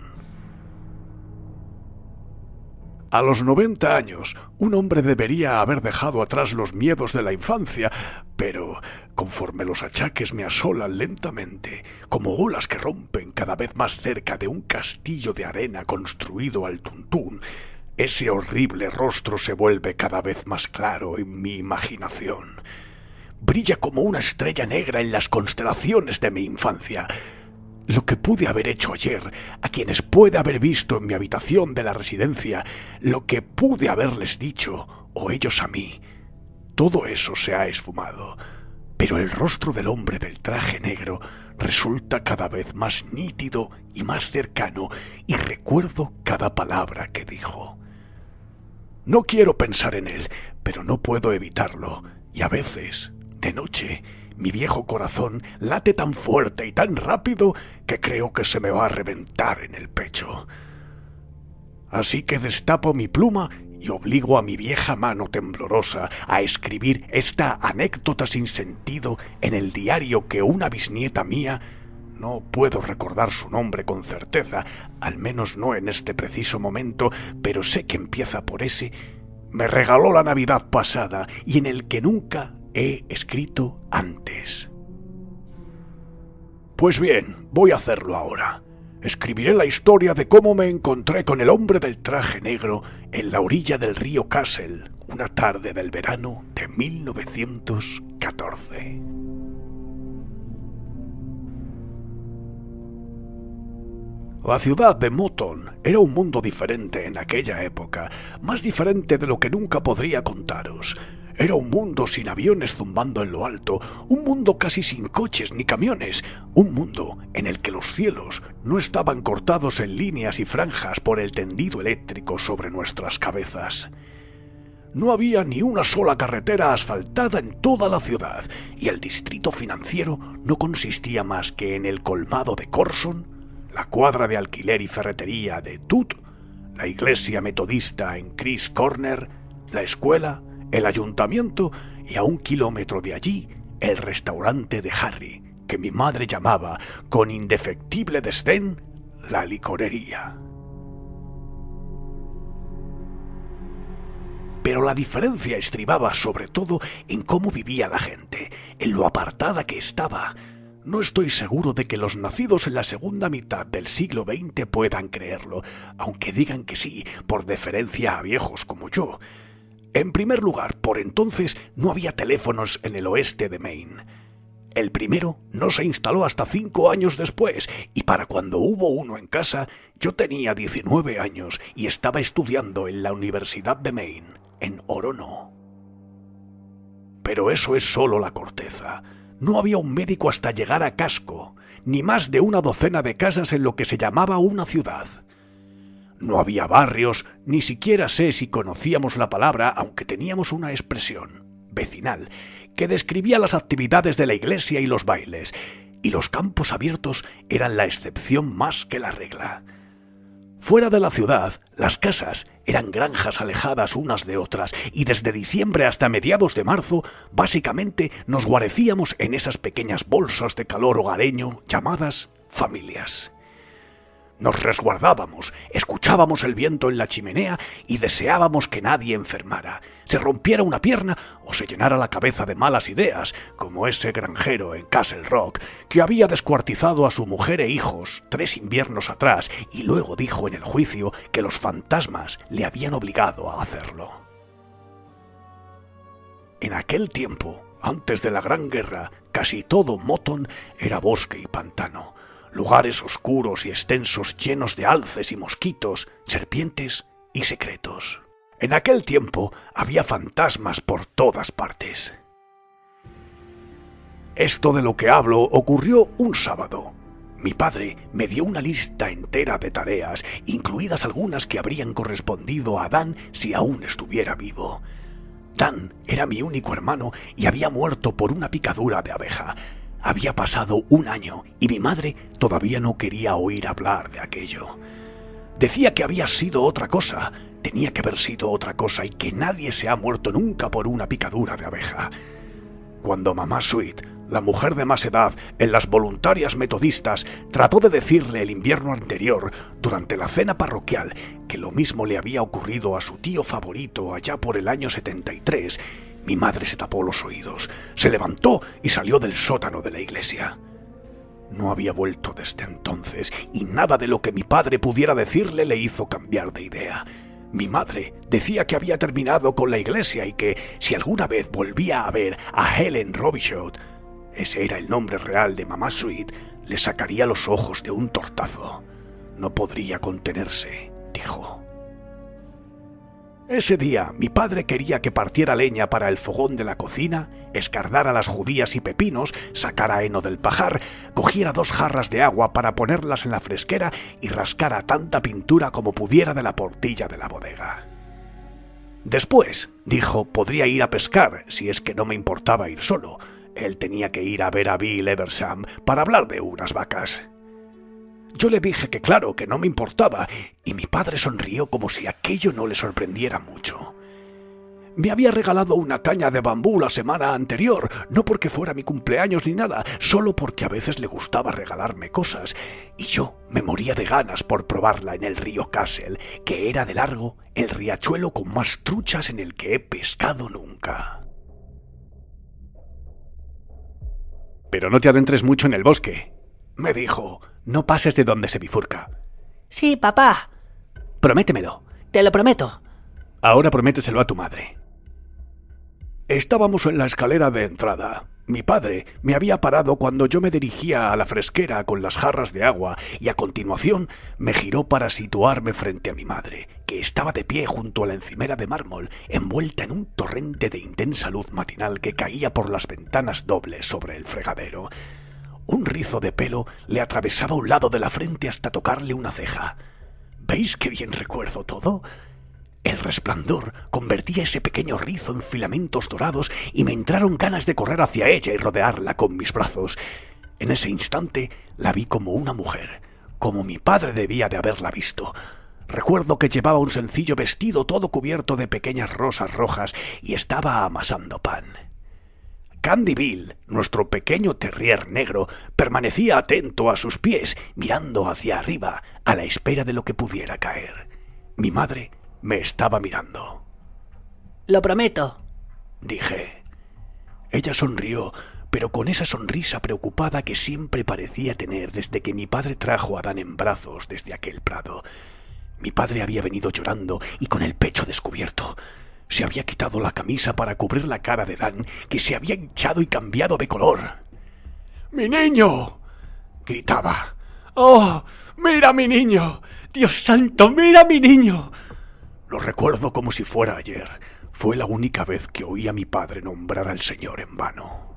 A los 90 años, un hombre debería haber dejado atrás los miedos de la infancia, pero conforme los achaques me asolan lentamente, como olas que rompen cada vez más cerca de un castillo de arena construido al tuntún, ese horrible rostro se vuelve cada vez más claro en mi imaginación. Brilla como una estrella negra en las constelaciones de mi infancia, lo que pude haber hecho ayer, a quienes puede haber visto en mi habitación de la residencia, lo que pude haberles dicho, o ellos a mí. Todo eso se ha esfumado, pero el rostro del hombre del traje negro resulta cada vez más nítido y más cercano, y recuerdo cada palabra que dijo. No quiero pensar en él, pero no puedo evitarlo, y a veces, de noche, mi viejo corazón late tan fuerte y tan rápido que creo que se me va a reventar en el pecho. Así que destapo mi pluma y obligo a mi vieja mano temblorosa a escribir esta anécdota sin sentido en el diario que una bisnieta mía no puedo recordar su nombre con certeza, al menos no en este preciso momento, pero sé que empieza por ese, me regaló la Navidad pasada y en el que nunca he escrito antes. Pues bien, voy a hacerlo ahora. Escribiré la historia de cómo me encontré con el hombre del traje negro en la orilla del río Castle una tarde del verano de 1914. La ciudad de Moton era un mundo diferente en aquella época, más diferente de lo que nunca podría contaros. Era un mundo sin aviones zumbando en lo alto, un mundo casi sin coches ni camiones, un mundo en el que los cielos no estaban cortados en líneas y franjas por el tendido eléctrico sobre nuestras cabezas. No había ni una sola carretera asfaltada en toda la ciudad, y el distrito financiero no consistía más que en el colmado de Corson, la cuadra de alquiler y ferretería de Tut, la iglesia metodista en Chris Corner, la escuela, el ayuntamiento y a un kilómetro de allí el restaurante de Harry, que mi madre llamaba, con indefectible desdén, la licorería. Pero la diferencia estribaba sobre todo en cómo vivía la gente, en lo apartada que estaba, no estoy seguro de que los nacidos en la segunda mitad del siglo XX puedan creerlo, aunque digan que sí, por deferencia a viejos como yo. En primer lugar, por entonces no había teléfonos en el oeste de Maine. El primero no se instaló hasta cinco años después, y para cuando hubo uno en casa, yo tenía 19 años y estaba estudiando en la Universidad de Maine, en Orono. Pero eso es solo la corteza. No había un médico hasta llegar a Casco, ni más de una docena de casas en lo que se llamaba una ciudad. No había barrios, ni siquiera sé si conocíamos la palabra, aunque teníamos una expresión, vecinal, que describía las actividades de la iglesia y los bailes, y los campos abiertos eran la excepción más que la regla. Fuera de la ciudad, las casas eran granjas alejadas unas de otras y desde diciembre hasta mediados de marzo básicamente nos guarecíamos en esas pequeñas bolsas de calor hogareño llamadas familias. Nos resguardábamos, escuchábamos el viento en la chimenea y deseábamos que nadie enfermara, se rompiera una pierna o se llenara la cabeza de malas ideas, como ese granjero en Castle Rock, que había descuartizado a su mujer e hijos tres inviernos atrás y luego dijo en el juicio que los fantasmas le habían obligado a hacerlo. En aquel tiempo, antes de la Gran Guerra, casi todo Moton era bosque y pantano lugares oscuros y extensos llenos de alces y mosquitos, serpientes y secretos. En aquel tiempo había fantasmas por todas partes. Esto de lo que hablo ocurrió un sábado. Mi padre me dio una lista entera de tareas, incluidas algunas que habrían correspondido a Dan si aún estuviera vivo. Dan era mi único hermano y había muerto por una picadura de abeja, había pasado un año y mi madre todavía no quería oír hablar de aquello. Decía que había sido otra cosa, tenía que haber sido otra cosa y que nadie se ha muerto nunca por una picadura de abeja. Cuando mamá Sweet, la mujer de más edad en las voluntarias metodistas, trató de decirle el invierno anterior, durante la cena parroquial, que lo mismo le había ocurrido a su tío favorito allá por el año 73, mi madre se tapó los oídos, se levantó y salió del sótano de la iglesia. No había vuelto desde entonces y nada de lo que mi padre pudiera decirle le hizo cambiar de idea. Mi madre decía que había terminado con la iglesia y que si alguna vez volvía a ver a Helen Robichaud, ese era el nombre real de mamá Sweet, le sacaría los ojos de un tortazo. No podría contenerse, dijo. Ese día mi padre quería que partiera leña para el fogón de la cocina, escardara las judías y pepinos, sacara heno del pajar, cogiera dos jarras de agua para ponerlas en la fresquera y rascara tanta pintura como pudiera de la portilla de la bodega. Después, dijo, podría ir a pescar si es que no me importaba ir solo. Él tenía que ir a ver a Bill Eversham para hablar de unas vacas. Yo le dije que claro, que no me importaba, y mi padre sonrió como si aquello no le sorprendiera mucho. Me había regalado una caña de bambú la semana anterior, no porque fuera mi cumpleaños ni nada, solo porque a veces le gustaba regalarme cosas, y yo me moría de ganas por probarla en el río Castle, que era de largo el riachuelo con más truchas en el que he pescado nunca. Pero no te adentres mucho en el bosque, me dijo, no pases de donde se bifurca. Sí, papá. Prométemelo. Te lo prometo. Ahora prométeselo a tu madre. Estábamos en la escalera de entrada. Mi padre me había parado cuando yo me dirigía a la fresquera con las jarras de agua y a continuación me giró para situarme frente a mi madre, que estaba de pie junto a la encimera de mármol, envuelta en un torrente de intensa luz matinal que caía por las ventanas dobles sobre el fregadero. Un rizo de pelo le atravesaba un lado de la frente hasta tocarle una ceja. ¿Veis qué bien recuerdo todo? El resplandor convertía ese pequeño rizo en filamentos dorados y me entraron ganas de correr hacia ella y rodearla con mis brazos. En ese instante la vi como una mujer, como mi padre debía de haberla visto. Recuerdo que llevaba un sencillo vestido todo cubierto de pequeñas rosas rojas y estaba amasando pan. Candy Bill, nuestro pequeño terrier negro, permanecía atento a sus pies, mirando hacia arriba, a la espera de lo que pudiera caer. Mi madre me estaba mirando. Lo prometo, dije. Ella sonrió, pero con esa sonrisa preocupada que siempre parecía tener desde que mi padre trajo a Dan en brazos desde aquel prado. Mi padre había venido llorando y con el pecho descubierto. Se había quitado la camisa para cubrir la cara de Dan, que se había hinchado y cambiado de color. ¡Mi niño! gritaba. ¡Oh! ¡Mira mi niño! ¡Dios santo! ¡Mira mi niño! Lo recuerdo como si fuera ayer. Fue la única vez que oí a mi padre nombrar al Señor en vano.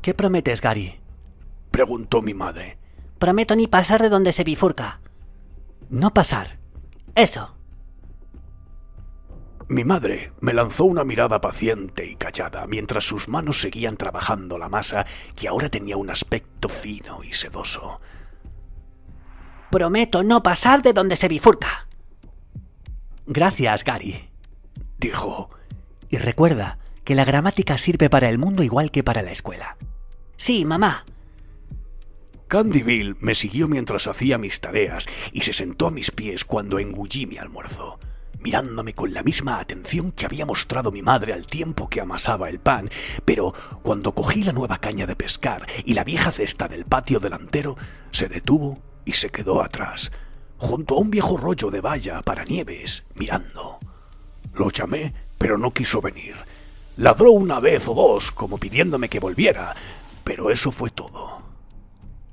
¿Qué prometes, Gary? Preguntó mi madre. Prometo ni pasar de donde se bifurca. No pasar. Eso. Mi madre me lanzó una mirada paciente y callada mientras sus manos seguían trabajando la masa que ahora tenía un aspecto fino y sedoso. Prometo no pasar de donde se bifurca. Gracias, Gary, dijo. Y recuerda que la gramática sirve para el mundo igual que para la escuela. Sí, mamá. Candy Bill me siguió mientras hacía mis tareas y se sentó a mis pies cuando engullí mi almuerzo, mirándome con la misma atención que había mostrado mi madre al tiempo que amasaba el pan, pero cuando cogí la nueva caña de pescar y la vieja cesta del patio delantero, se detuvo y se quedó atrás, junto a un viejo rollo de valla para nieves, mirando. Lo llamé, pero no quiso venir. Ladró una vez o dos, como pidiéndome que volviera, pero eso fue todo.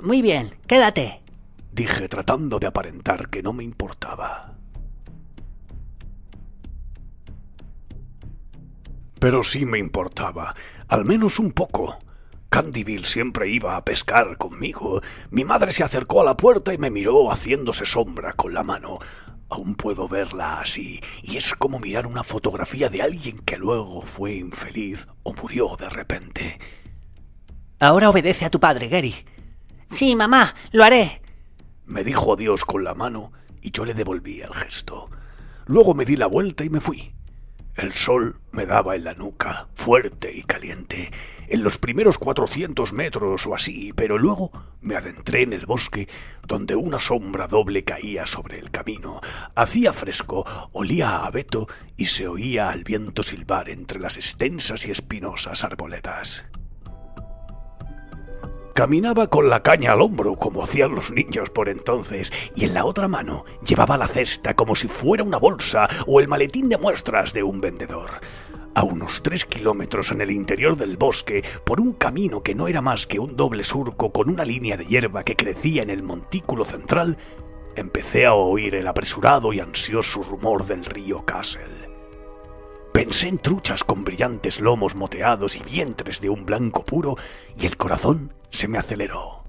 Muy bien, quédate, dije tratando de aparentar que no me importaba. Pero sí me importaba, al menos un poco. Candyville siempre iba a pescar conmigo. Mi madre se acercó a la puerta y me miró haciéndose sombra con la mano. Aún puedo verla así, y es como mirar una fotografía de alguien que luego fue infeliz o murió de repente. Ahora obedece a tu padre, Gary. Sí, mamá, lo haré. Me dijo adiós con la mano y yo le devolví el gesto. Luego me di la vuelta y me fui. El sol me daba en la nuca, fuerte y caliente, en los primeros cuatrocientos metros o así, pero luego me adentré en el bosque, donde una sombra doble caía sobre el camino. Hacía fresco, olía a abeto y se oía al viento silbar entre las extensas y espinosas arboledas. Caminaba con la caña al hombro, como hacían los niños por entonces, y en la otra mano llevaba la cesta como si fuera una bolsa o el maletín de muestras de un vendedor. A unos tres kilómetros en el interior del bosque, por un camino que no era más que un doble surco con una línea de hierba que crecía en el montículo central, empecé a oír el apresurado y ansioso rumor del río Castle. Pensé en truchas con brillantes lomos moteados y vientres de un blanco puro, y el corazón se me aceleró.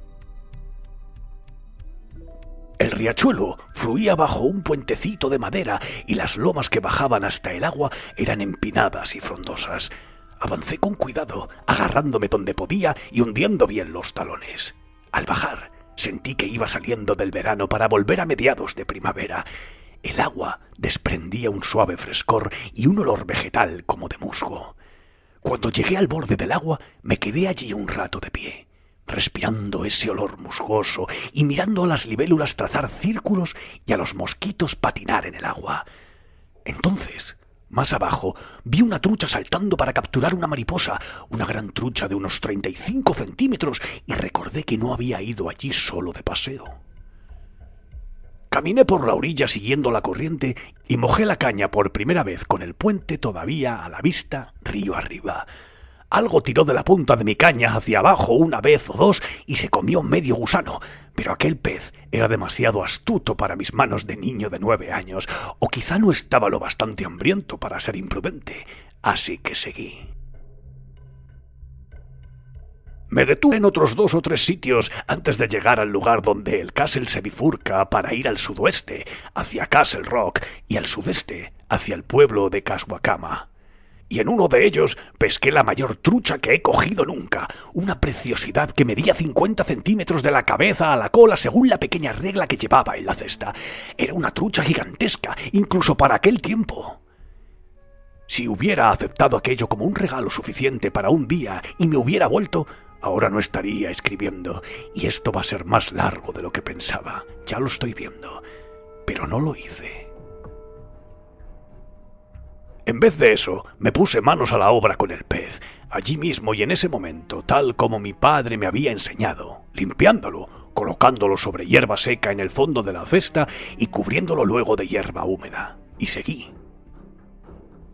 El riachuelo fluía bajo un puentecito de madera y las lomas que bajaban hasta el agua eran empinadas y frondosas. Avancé con cuidado, agarrándome donde podía y hundiendo bien los talones. Al bajar, sentí que iba saliendo del verano para volver a mediados de primavera. El agua desprendía un suave frescor y un olor vegetal como de musgo. Cuando llegué al borde del agua, me quedé allí un rato de pie respirando ese olor musgoso y mirando a las libélulas trazar círculos y a los mosquitos patinar en el agua. Entonces, más abajo, vi una trucha saltando para capturar una mariposa, una gran trucha de unos 35 centímetros, y recordé que no había ido allí solo de paseo. Caminé por la orilla siguiendo la corriente y mojé la caña por primera vez con el puente todavía a la vista río arriba. Algo tiró de la punta de mi caña hacia abajo una vez o dos y se comió medio gusano, pero aquel pez era demasiado astuto para mis manos de niño de nueve años, o quizá no estaba lo bastante hambriento para ser imprudente, así que seguí. Me detuve en otros dos o tres sitios antes de llegar al lugar donde el castle se bifurca para ir al sudoeste, hacia Castle Rock, y al sudeste, hacia el pueblo de Caswakama. Y en uno de ellos pesqué la mayor trucha que he cogido nunca, una preciosidad que medía 50 centímetros de la cabeza a la cola según la pequeña regla que llevaba en la cesta. Era una trucha gigantesca, incluso para aquel tiempo. Si hubiera aceptado aquello como un regalo suficiente para un día y me hubiera vuelto, ahora no estaría escribiendo, y esto va a ser más largo de lo que pensaba, ya lo estoy viendo, pero no lo hice. En vez de eso, me puse manos a la obra con el pez, allí mismo y en ese momento, tal como mi padre me había enseñado, limpiándolo, colocándolo sobre hierba seca en el fondo de la cesta y cubriéndolo luego de hierba húmeda. Y seguí.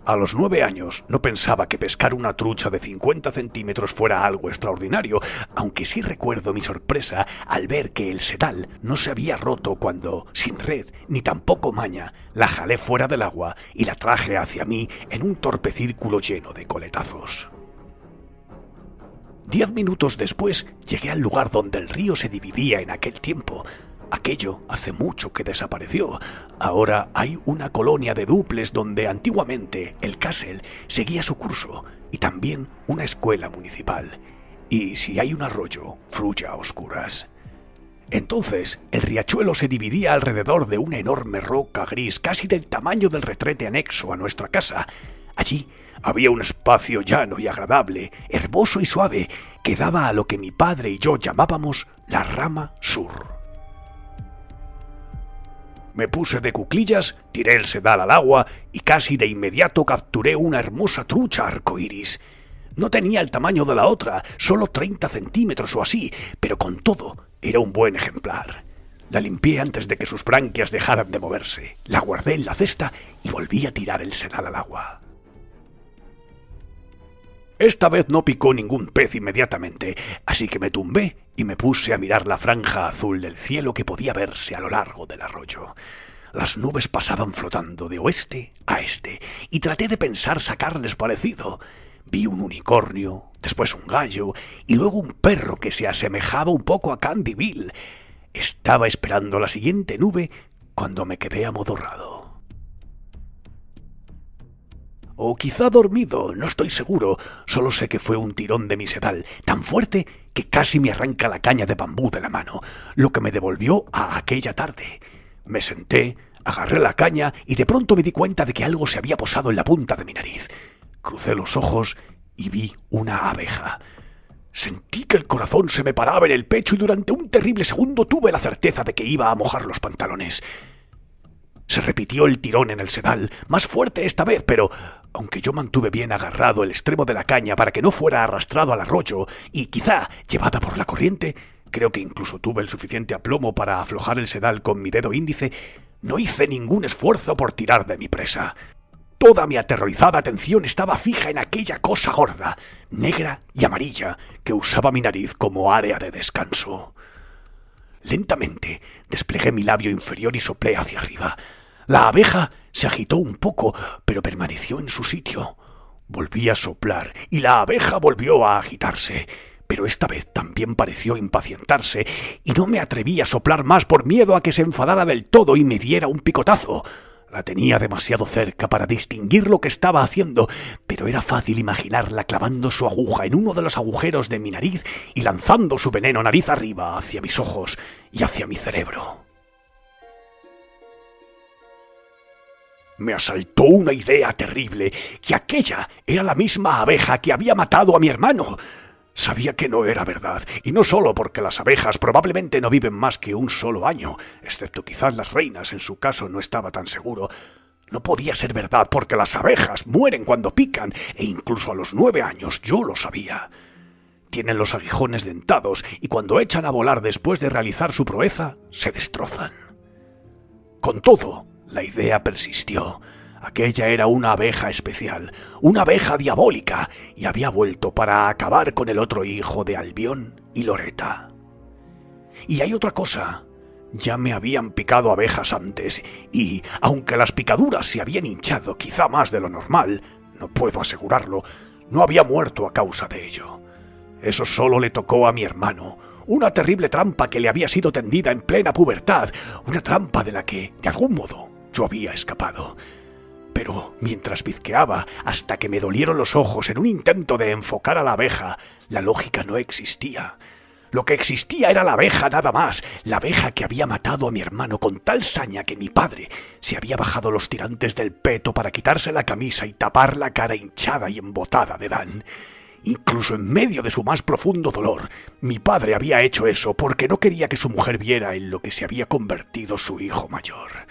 A los nueve años no pensaba que pescar una trucha de 50 centímetros fuera algo extraordinario, aunque sí recuerdo mi sorpresa al ver que el setal no se había roto cuando, sin red ni tampoco maña, la jalé fuera del agua y la traje hacia mí en un torpe círculo lleno de coletazos. Diez minutos después llegué al lugar donde el río se dividía en aquel tiempo, Aquello hace mucho que desapareció. Ahora hay una colonia de duples donde antiguamente el castle seguía su curso y también una escuela municipal. Y si hay un arroyo, fluye a oscuras. Entonces, el riachuelo se dividía alrededor de una enorme roca gris casi del tamaño del retrete anexo a nuestra casa. Allí había un espacio llano y agradable, herboso y suave, que daba a lo que mi padre y yo llamábamos la rama sur. Me puse de cuclillas, tiré el sedal al agua y casi de inmediato capturé una hermosa trucha arcoíris. No tenía el tamaño de la otra, solo 30 centímetros o así, pero con todo era un buen ejemplar. La limpié antes de que sus branquias dejaran de moverse, la guardé en la cesta y volví a tirar el sedal al agua. Esta vez no picó ningún pez inmediatamente, así que me tumbé y me puse a mirar la franja azul del cielo que podía verse a lo largo del arroyo. Las nubes pasaban flotando de oeste a este, y traté de pensar sacarles parecido. Vi un unicornio, después un gallo, y luego un perro que se asemejaba un poco a Candy Bill. Estaba esperando la siguiente nube cuando me quedé amodorrado. O quizá dormido, no estoy seguro, solo sé que fue un tirón de mi sedal, tan fuerte que casi me arranca la caña de bambú de la mano, lo que me devolvió a aquella tarde. Me senté, agarré la caña y de pronto me di cuenta de que algo se había posado en la punta de mi nariz. Crucé los ojos y vi una abeja. Sentí que el corazón se me paraba en el pecho y durante un terrible segundo tuve la certeza de que iba a mojar los pantalones. Se repitió el tirón en el sedal, más fuerte esta vez, pero aunque yo mantuve bien agarrado el extremo de la caña para que no fuera arrastrado al arroyo y quizá llevada por la corriente, creo que incluso tuve el suficiente aplomo para aflojar el sedal con mi dedo índice, no hice ningún esfuerzo por tirar de mi presa. Toda mi aterrorizada atención estaba fija en aquella cosa gorda, negra y amarilla, que usaba mi nariz como área de descanso. Lentamente desplegué mi labio inferior y soplé hacia arriba. La abeja se agitó un poco, pero permaneció en su sitio. Volví a soplar y la abeja volvió a agitarse, pero esta vez también pareció impacientarse y no me atreví a soplar más por miedo a que se enfadara del todo y me diera un picotazo. La tenía demasiado cerca para distinguir lo que estaba haciendo, pero era fácil imaginarla clavando su aguja en uno de los agujeros de mi nariz y lanzando su veneno nariz arriba hacia mis ojos y hacia mi cerebro. Me asaltó una idea terrible, que aquella era la misma abeja que había matado a mi hermano. Sabía que no era verdad, y no solo porque las abejas probablemente no viven más que un solo año, excepto quizás las reinas, en su caso no estaba tan seguro. No podía ser verdad porque las abejas mueren cuando pican, e incluso a los nueve años yo lo sabía. Tienen los aguijones dentados y cuando echan a volar después de realizar su proeza, se destrozan. Con todo, la idea persistió. Aquella era una abeja especial, una abeja diabólica, y había vuelto para acabar con el otro hijo de Albión y Loreta. Y hay otra cosa. Ya me habían picado abejas antes, y, aunque las picaduras se habían hinchado quizá más de lo normal, no puedo asegurarlo, no había muerto a causa de ello. Eso solo le tocó a mi hermano, una terrible trampa que le había sido tendida en plena pubertad, una trampa de la que, de algún modo, yo había escapado. Pero mientras bizqueaba hasta que me dolieron los ojos en un intento de enfocar a la abeja, la lógica no existía. Lo que existía era la abeja nada más, la abeja que había matado a mi hermano con tal saña que mi padre se había bajado los tirantes del peto para quitarse la camisa y tapar la cara hinchada y embotada de Dan. Incluso en medio de su más profundo dolor, mi padre había hecho eso porque no quería que su mujer viera en lo que se había convertido su hijo mayor.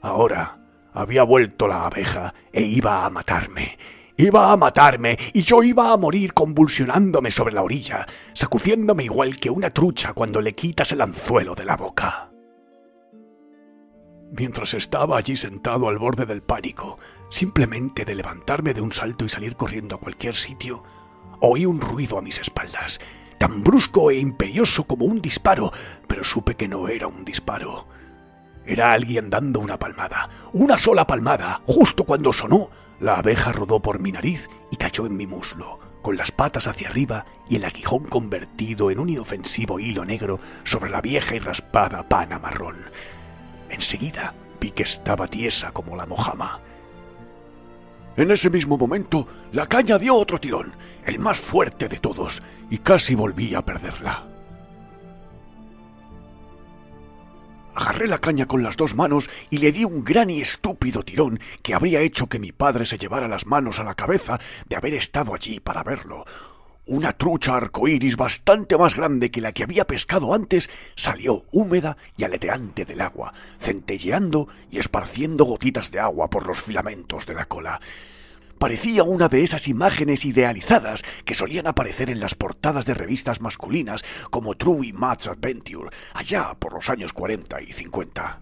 Ahora había vuelto la abeja e iba a matarme. Iba a matarme y yo iba a morir convulsionándome sobre la orilla, sacudiéndome igual que una trucha cuando le quitas el anzuelo de la boca. Mientras estaba allí sentado al borde del pánico, simplemente de levantarme de un salto y salir corriendo a cualquier sitio, oí un ruido a mis espaldas, tan brusco e imperioso como un disparo, pero supe que no era un disparo. Era alguien dando una palmada, una sola palmada, justo cuando sonó. La abeja rodó por mi nariz y cayó en mi muslo, con las patas hacia arriba y el aguijón convertido en un inofensivo hilo negro sobre la vieja y raspada pana marrón. Enseguida vi que estaba tiesa como la mojama. En ese mismo momento, la caña dio otro tirón, el más fuerte de todos, y casi volví a perderla. Agarré la caña con las dos manos y le di un gran y estúpido tirón que habría hecho que mi padre se llevara las manos a la cabeza de haber estado allí para verlo. Una trucha arcoíris bastante más grande que la que había pescado antes salió húmeda y aleteante del agua, centelleando y esparciendo gotitas de agua por los filamentos de la cola. Parecía una de esas imágenes idealizadas que solían aparecer en las portadas de revistas masculinas como True Match Adventure, allá por los años 40 y 50.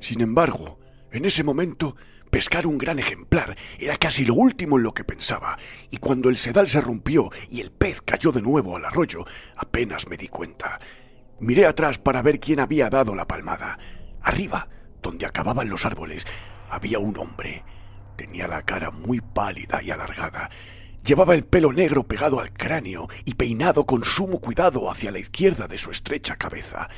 Sin embargo, en ese momento, pescar un gran ejemplar era casi lo último en lo que pensaba, y cuando el sedal se rompió y el pez cayó de nuevo al arroyo, apenas me di cuenta. Miré atrás para ver quién había dado la palmada. Arriba, donde acababan los árboles, había un hombre. Tenía la cara muy pálida y alargada. Llevaba el pelo negro pegado al cráneo y peinado con sumo cuidado hacia la izquierda de su estrecha cabeza.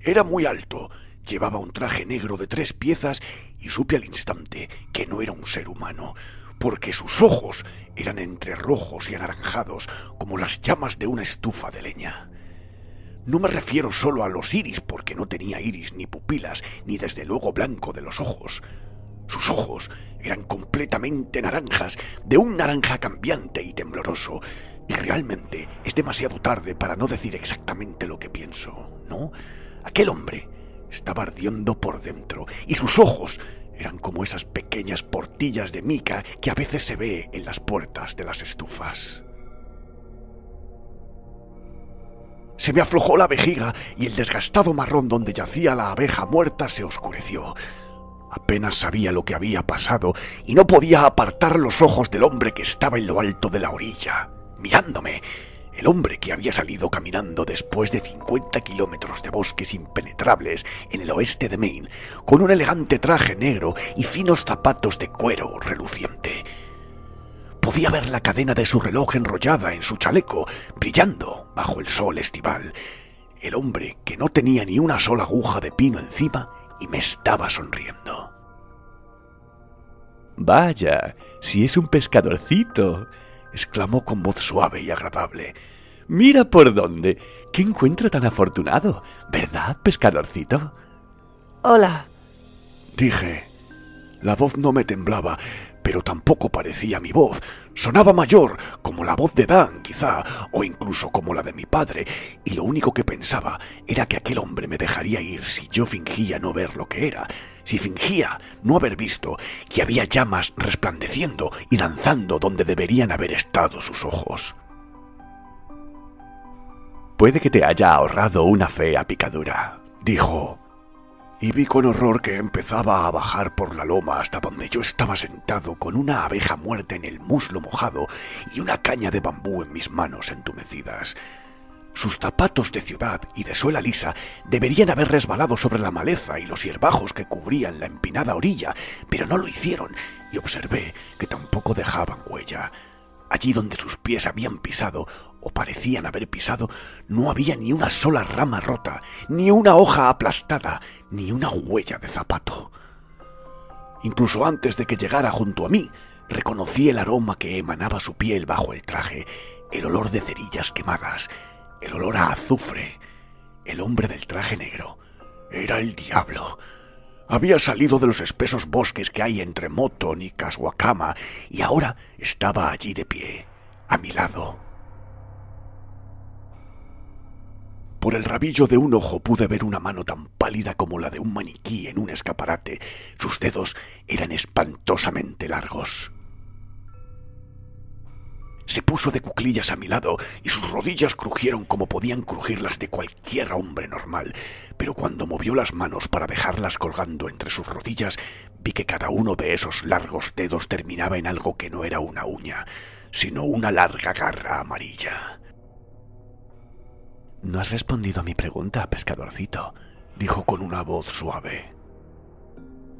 Era muy alto, llevaba un traje negro de tres piezas y supe al instante que no era un ser humano, porque sus ojos eran entre rojos y anaranjados como las llamas de una estufa de leña. No me refiero solo a los iris, porque no tenía iris ni pupilas, ni desde luego blanco de los ojos. Sus ojos eran completamente naranjas, de un naranja cambiante y tembloroso, y realmente es demasiado tarde para no decir exactamente lo que pienso, ¿no? Aquel hombre estaba ardiendo por dentro, y sus ojos eran como esas pequeñas portillas de mica que a veces se ve en las puertas de las estufas. Se me aflojó la vejiga y el desgastado marrón donde yacía la abeja muerta se oscureció. Apenas sabía lo que había pasado y no podía apartar los ojos del hombre que estaba en lo alto de la orilla, mirándome. El hombre que había salido caminando después de 50 kilómetros de bosques impenetrables en el oeste de Maine, con un elegante traje negro y finos zapatos de cuero reluciente. Podía ver la cadena de su reloj enrollada en su chaleco, brillando bajo el sol estival. El hombre que no tenía ni una sola aguja de pino encima y me estaba sonriendo. Vaya, si es un pescadorcito, exclamó con voz suave y agradable. Mira por dónde. ¿Qué encuentro tan afortunado? ¿Verdad, pescadorcito? Hola, dije. La voz no me temblaba, pero tampoco parecía mi voz. Sonaba mayor, como la voz de Dan, quizá, o incluso como la de mi padre, y lo único que pensaba era que aquel hombre me dejaría ir si yo fingía no ver lo que era, si fingía no haber visto que había llamas resplandeciendo y danzando donde deberían haber estado sus ojos. Puede que te haya ahorrado una fea picadura, dijo. Y vi con horror que empezaba a bajar por la loma hasta donde yo estaba sentado con una abeja muerta en el muslo mojado y una caña de bambú en mis manos entumecidas. Sus zapatos de ciudad y de suela lisa deberían haber resbalado sobre la maleza y los hierbajos que cubrían la empinada orilla, pero no lo hicieron, y observé que tampoco dejaban huella. Allí donde sus pies habían pisado, o parecían haber pisado, no había ni una sola rama rota, ni una hoja aplastada, ni una huella de zapato. Incluso antes de que llegara junto a mí, reconocí el aroma que emanaba su piel bajo el traje, el olor de cerillas quemadas, el olor a azufre. El hombre del traje negro era el diablo. Había salido de los espesos bosques que hay entre Moton y Kaswakama y ahora estaba allí de pie, a mi lado. Por el rabillo de un ojo pude ver una mano tan pálida como la de un maniquí en un escaparate. Sus dedos eran espantosamente largos. Se puso de cuclillas a mi lado y sus rodillas crujieron como podían crujir las de cualquier hombre normal, pero cuando movió las manos para dejarlas colgando entre sus rodillas, vi que cada uno de esos largos dedos terminaba en algo que no era una uña, sino una larga garra amarilla. No has respondido a mi pregunta, pescadorcito, dijo con una voz suave.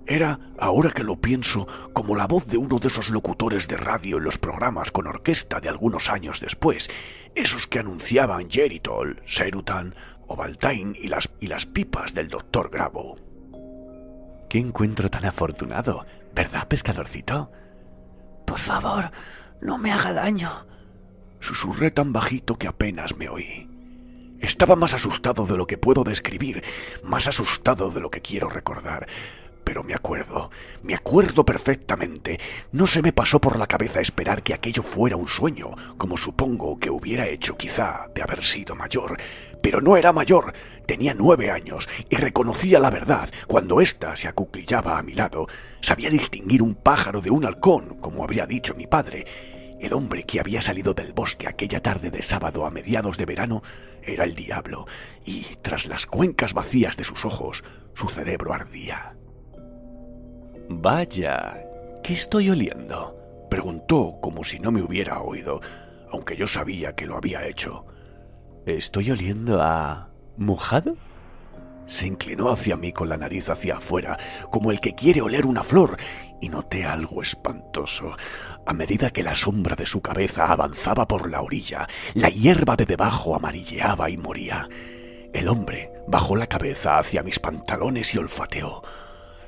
Era, ahora que lo pienso, como la voz de uno de esos locutores de radio en los programas con orquesta de algunos años después, esos que anunciaban Geritol, Serutan, Ovaltine y las, y las pipas del doctor Grabo. Qué encuentro tan afortunado, ¿verdad, pescadorcito? Por favor, no me haga daño. Susurré tan bajito que apenas me oí. Estaba más asustado de lo que puedo describir, más asustado de lo que quiero recordar. Pero me acuerdo, me acuerdo perfectamente. No se me pasó por la cabeza esperar que aquello fuera un sueño, como supongo que hubiera hecho quizá de haber sido mayor. Pero no era mayor, tenía nueve años y reconocía la verdad cuando ésta se acuclillaba a mi lado. Sabía distinguir un pájaro de un halcón, como habría dicho mi padre. El hombre que había salido del bosque aquella tarde de sábado a mediados de verano era el diablo, y tras las cuencas vacías de sus ojos, su cerebro ardía. Vaya, ¿qué estoy oliendo? preguntó como si no me hubiera oído, aunque yo sabía que lo había hecho. ¿Estoy oliendo a... mojado? Se inclinó hacia mí con la nariz hacia afuera, como el que quiere oler una flor, y noté algo espantoso. A medida que la sombra de su cabeza avanzaba por la orilla, la hierba de debajo amarilleaba y moría. El hombre bajó la cabeza hacia mis pantalones y olfateó.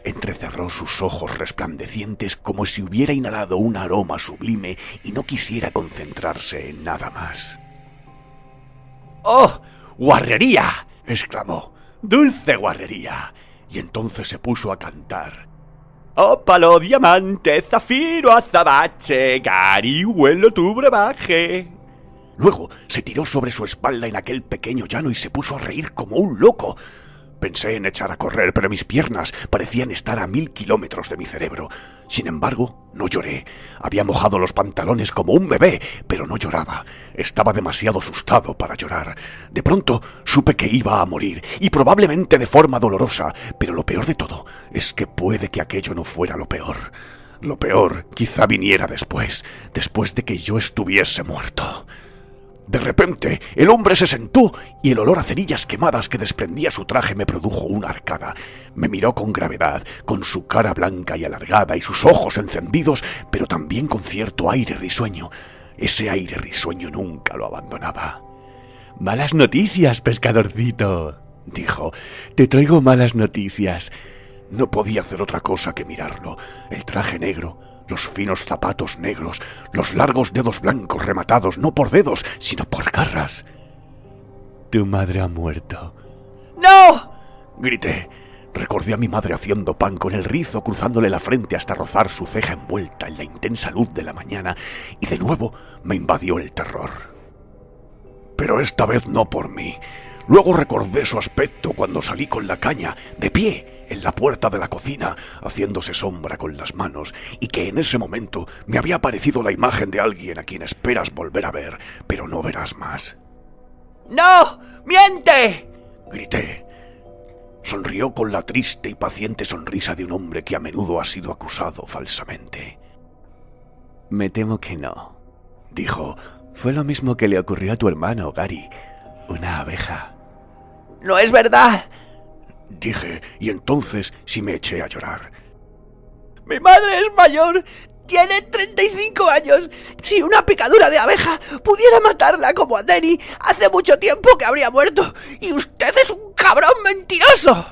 Entrecerró sus ojos resplandecientes como si hubiera inhalado un aroma sublime y no quisiera concentrarse en nada más. ¡Oh! ¡Guarrería! exclamó. ¡Dulce guarrería! Y entonces se puso a cantar. Ópalo, diamante, zafiro, azabache, huelo tu brebaje. Luego se tiró sobre su espalda en aquel pequeño llano y se puso a reír como un loco. Pensé en echar a correr, pero mis piernas parecían estar a mil kilómetros de mi cerebro. Sin embargo, no lloré. Había mojado los pantalones como un bebé, pero no lloraba. Estaba demasiado asustado para llorar. De pronto supe que iba a morir, y probablemente de forma dolorosa, pero lo peor de todo es que puede que aquello no fuera lo peor. Lo peor quizá viniera después, después de que yo estuviese muerto. De repente, el hombre se sentó y el olor a cerillas quemadas que desprendía su traje me produjo una arcada. Me miró con gravedad, con su cara blanca y alargada y sus ojos encendidos, pero también con cierto aire risueño. Ese aire risueño nunca lo abandonaba. Malas noticias, pescadorcito, dijo. Te traigo malas noticias. No podía hacer otra cosa que mirarlo. El traje negro, los finos zapatos negros, los largos dedos blancos rematados no por dedos, sino por garras. Tu madre ha muerto. ¡No! grité. Recordé a mi madre haciendo pan con el rizo cruzándole la frente hasta rozar su ceja envuelta en la intensa luz de la mañana, y de nuevo me invadió el terror. Pero esta vez no por mí. Luego recordé su aspecto cuando salí con la caña, de pie, en la puerta de la cocina, haciéndose sombra con las manos, y que en ese momento me había parecido la imagen de alguien a quien esperas volver a ver, pero no verás más. ¡No! ¡Miente! Grité. Sonrió con la triste y paciente sonrisa de un hombre que a menudo ha sido acusado falsamente. Me temo que no. Dijo, fue lo mismo que le ocurrió a tu hermano, Gary. Una abeja. ¡No es verdad! Dije, y entonces sí me eché a llorar. Mi madre es mayor. Tiene 35 años. Si una picadura de abeja pudiera matarla como a Denny, hace mucho tiempo que habría muerto. Y usted es un cabrón mentiroso.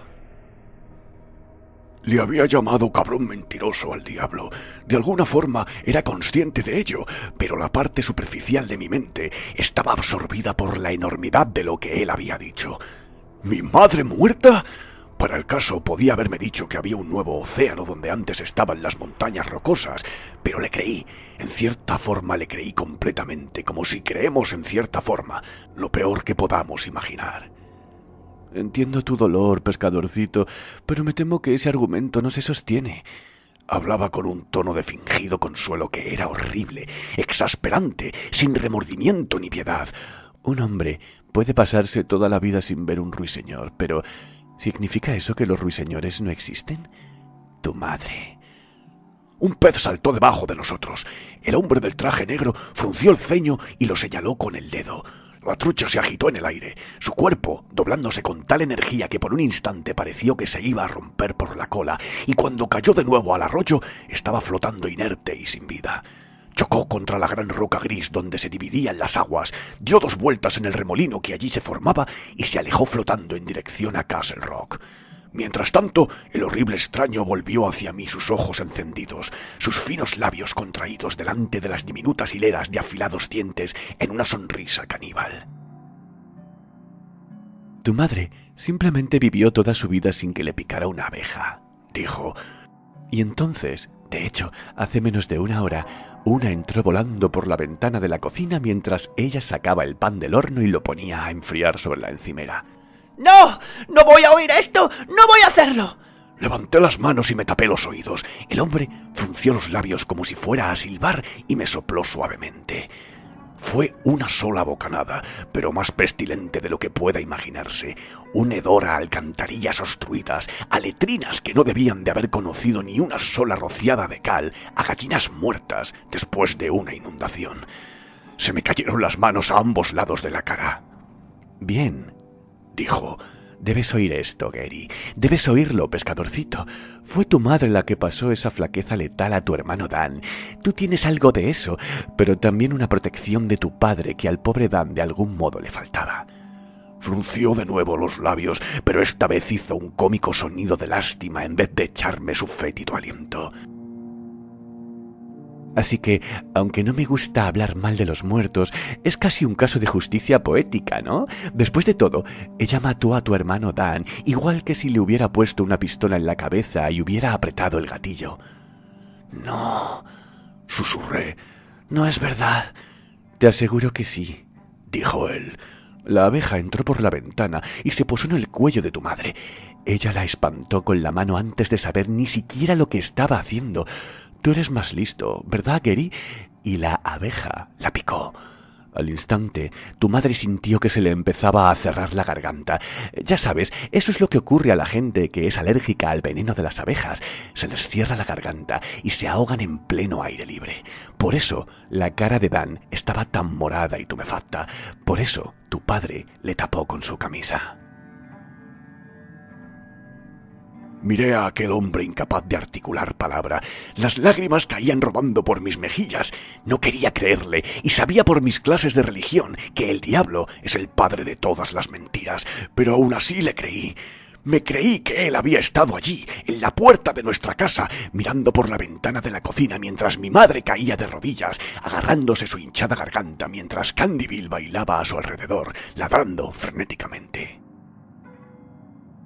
Le había llamado cabrón mentiroso al diablo. De alguna forma era consciente de ello, pero la parte superficial de mi mente estaba absorbida por la enormidad de lo que él había dicho. ¿Mi madre muerta? Para el caso podía haberme dicho que había un nuevo océano donde antes estaban las montañas rocosas, pero le creí, en cierta forma le creí completamente, como si creemos en cierta forma lo peor que podamos imaginar. Entiendo tu dolor, pescadorcito, pero me temo que ese argumento no se sostiene. Hablaba con un tono de fingido consuelo que era horrible, exasperante, sin remordimiento ni piedad. Un hombre puede pasarse toda la vida sin ver un ruiseñor, pero ¿significa eso que los ruiseñores no existen? Tu madre. Un pez saltó debajo de nosotros. El hombre del traje negro frunció el ceño y lo señaló con el dedo. La trucha se agitó en el aire, su cuerpo doblándose con tal energía que por un instante pareció que se iba a romper por la cola, y cuando cayó de nuevo al arroyo estaba flotando inerte y sin vida. Chocó contra la gran roca gris donde se dividían las aguas, dio dos vueltas en el remolino que allí se formaba y se alejó flotando en dirección a Castle Rock. Mientras tanto, el horrible extraño volvió hacia mí sus ojos encendidos, sus finos labios contraídos delante de las diminutas hileras de afilados dientes en una sonrisa caníbal. Tu madre simplemente vivió toda su vida sin que le picara una abeja, dijo. Y entonces, de hecho, hace menos de una hora, una entró volando por la ventana de la cocina mientras ella sacaba el pan del horno y lo ponía a enfriar sobre la encimera. ¡No! ¡No voy a oír esto! ¡No voy a hacerlo! Levanté las manos y me tapé los oídos. El hombre frunció los labios como si fuera a silbar y me sopló suavemente. Fue una sola bocanada, pero más pestilente de lo que pueda imaginarse. Un hedor a alcantarillas obstruidas, a letrinas que no debían de haber conocido ni una sola rociada de cal, a gallinas muertas después de una inundación. Se me cayeron las manos a ambos lados de la cara. Bien, dijo. Debes oír esto, Gary. Debes oírlo, pescadorcito. Fue tu madre la que pasó esa flaqueza letal a tu hermano Dan. Tú tienes algo de eso, pero también una protección de tu padre que al pobre Dan de algún modo le faltaba. Frunció de nuevo los labios, pero esta vez hizo un cómico sonido de lástima en vez de echarme su fétido aliento. Así que, aunque no me gusta hablar mal de los muertos, es casi un caso de justicia poética, ¿no? Después de todo, ella mató a tu hermano Dan, igual que si le hubiera puesto una pistola en la cabeza y hubiera apretado el gatillo. No, susurré. No es verdad. Te aseguro que sí, dijo él. La abeja entró por la ventana y se posó en el cuello de tu madre. Ella la espantó con la mano antes de saber ni siquiera lo que estaba haciendo. Tú eres más listo, ¿verdad, Gary? Y la abeja la picó. Al instante, tu madre sintió que se le empezaba a cerrar la garganta. Ya sabes, eso es lo que ocurre a la gente que es alérgica al veneno de las abejas. Se les cierra la garganta y se ahogan en pleno aire libre. Por eso, la cara de Dan estaba tan morada y tumefacta. Por eso, tu padre le tapó con su camisa. Miré a aquel hombre incapaz de articular palabra. Las lágrimas caían rodando por mis mejillas. No quería creerle y sabía por mis clases de religión que el diablo es el padre de todas las mentiras, pero aún así le creí. Me creí que él había estado allí, en la puerta de nuestra casa, mirando por la ventana de la cocina mientras mi madre caía de rodillas, agarrándose su hinchada garganta mientras Candyville bailaba a su alrededor, ladrando frenéticamente.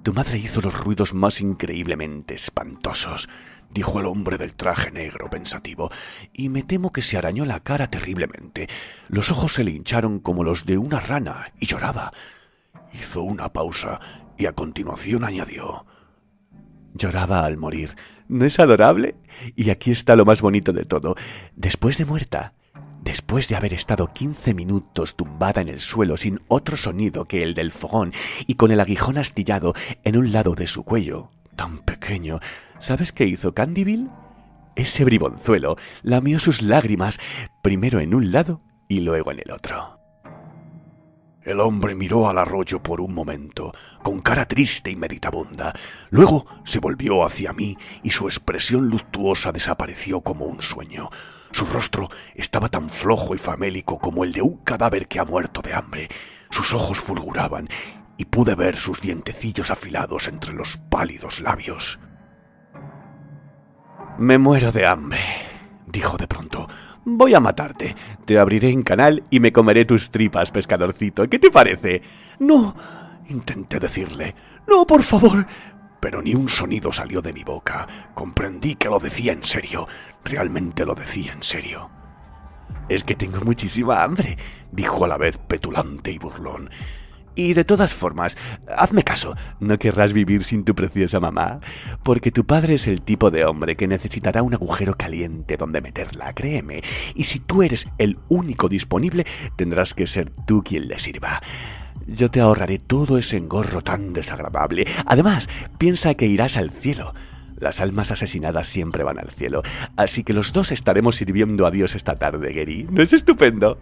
Tu madre hizo los ruidos más increíblemente espantosos, dijo el hombre del traje negro pensativo, y me temo que se arañó la cara terriblemente. Los ojos se le hincharon como los de una rana y lloraba. Hizo una pausa y a continuación añadió Lloraba al morir. ¿No es adorable? Y aquí está lo más bonito de todo. Después de muerta, Después de haber estado 15 minutos tumbada en el suelo sin otro sonido que el del fogón y con el aguijón astillado en un lado de su cuello, tan pequeño, ¿sabes qué hizo Candyville? Ese bribonzuelo lamió sus lágrimas primero en un lado y luego en el otro. El hombre miró al arroyo por un momento, con cara triste y meditabunda. Luego se volvió hacia mí y su expresión luctuosa desapareció como un sueño. Su rostro estaba tan flojo y famélico como el de un cadáver que ha muerto de hambre. Sus ojos fulguraban y pude ver sus dientecillos afilados entre los pálidos labios. Me muero de hambre, dijo de pronto. Voy a matarte. Te abriré en canal y me comeré tus tripas, pescadorcito. ¿Qué te parece? No, intenté decirle. No, por favor. Pero ni un sonido salió de mi boca. Comprendí que lo decía en serio. Realmente lo decía en serio. Es que tengo muchísima hambre, dijo a la vez petulante y burlón. Y de todas formas, hazme caso, no querrás vivir sin tu preciosa mamá, porque tu padre es el tipo de hombre que necesitará un agujero caliente donde meterla, créeme, y si tú eres el único disponible, tendrás que ser tú quien le sirva. Yo te ahorraré todo ese engorro tan desagradable. Además, piensa que irás al cielo. Las almas asesinadas siempre van al cielo, así que los dos estaremos sirviendo a Dios esta tarde, Gary. ¿No es estupendo?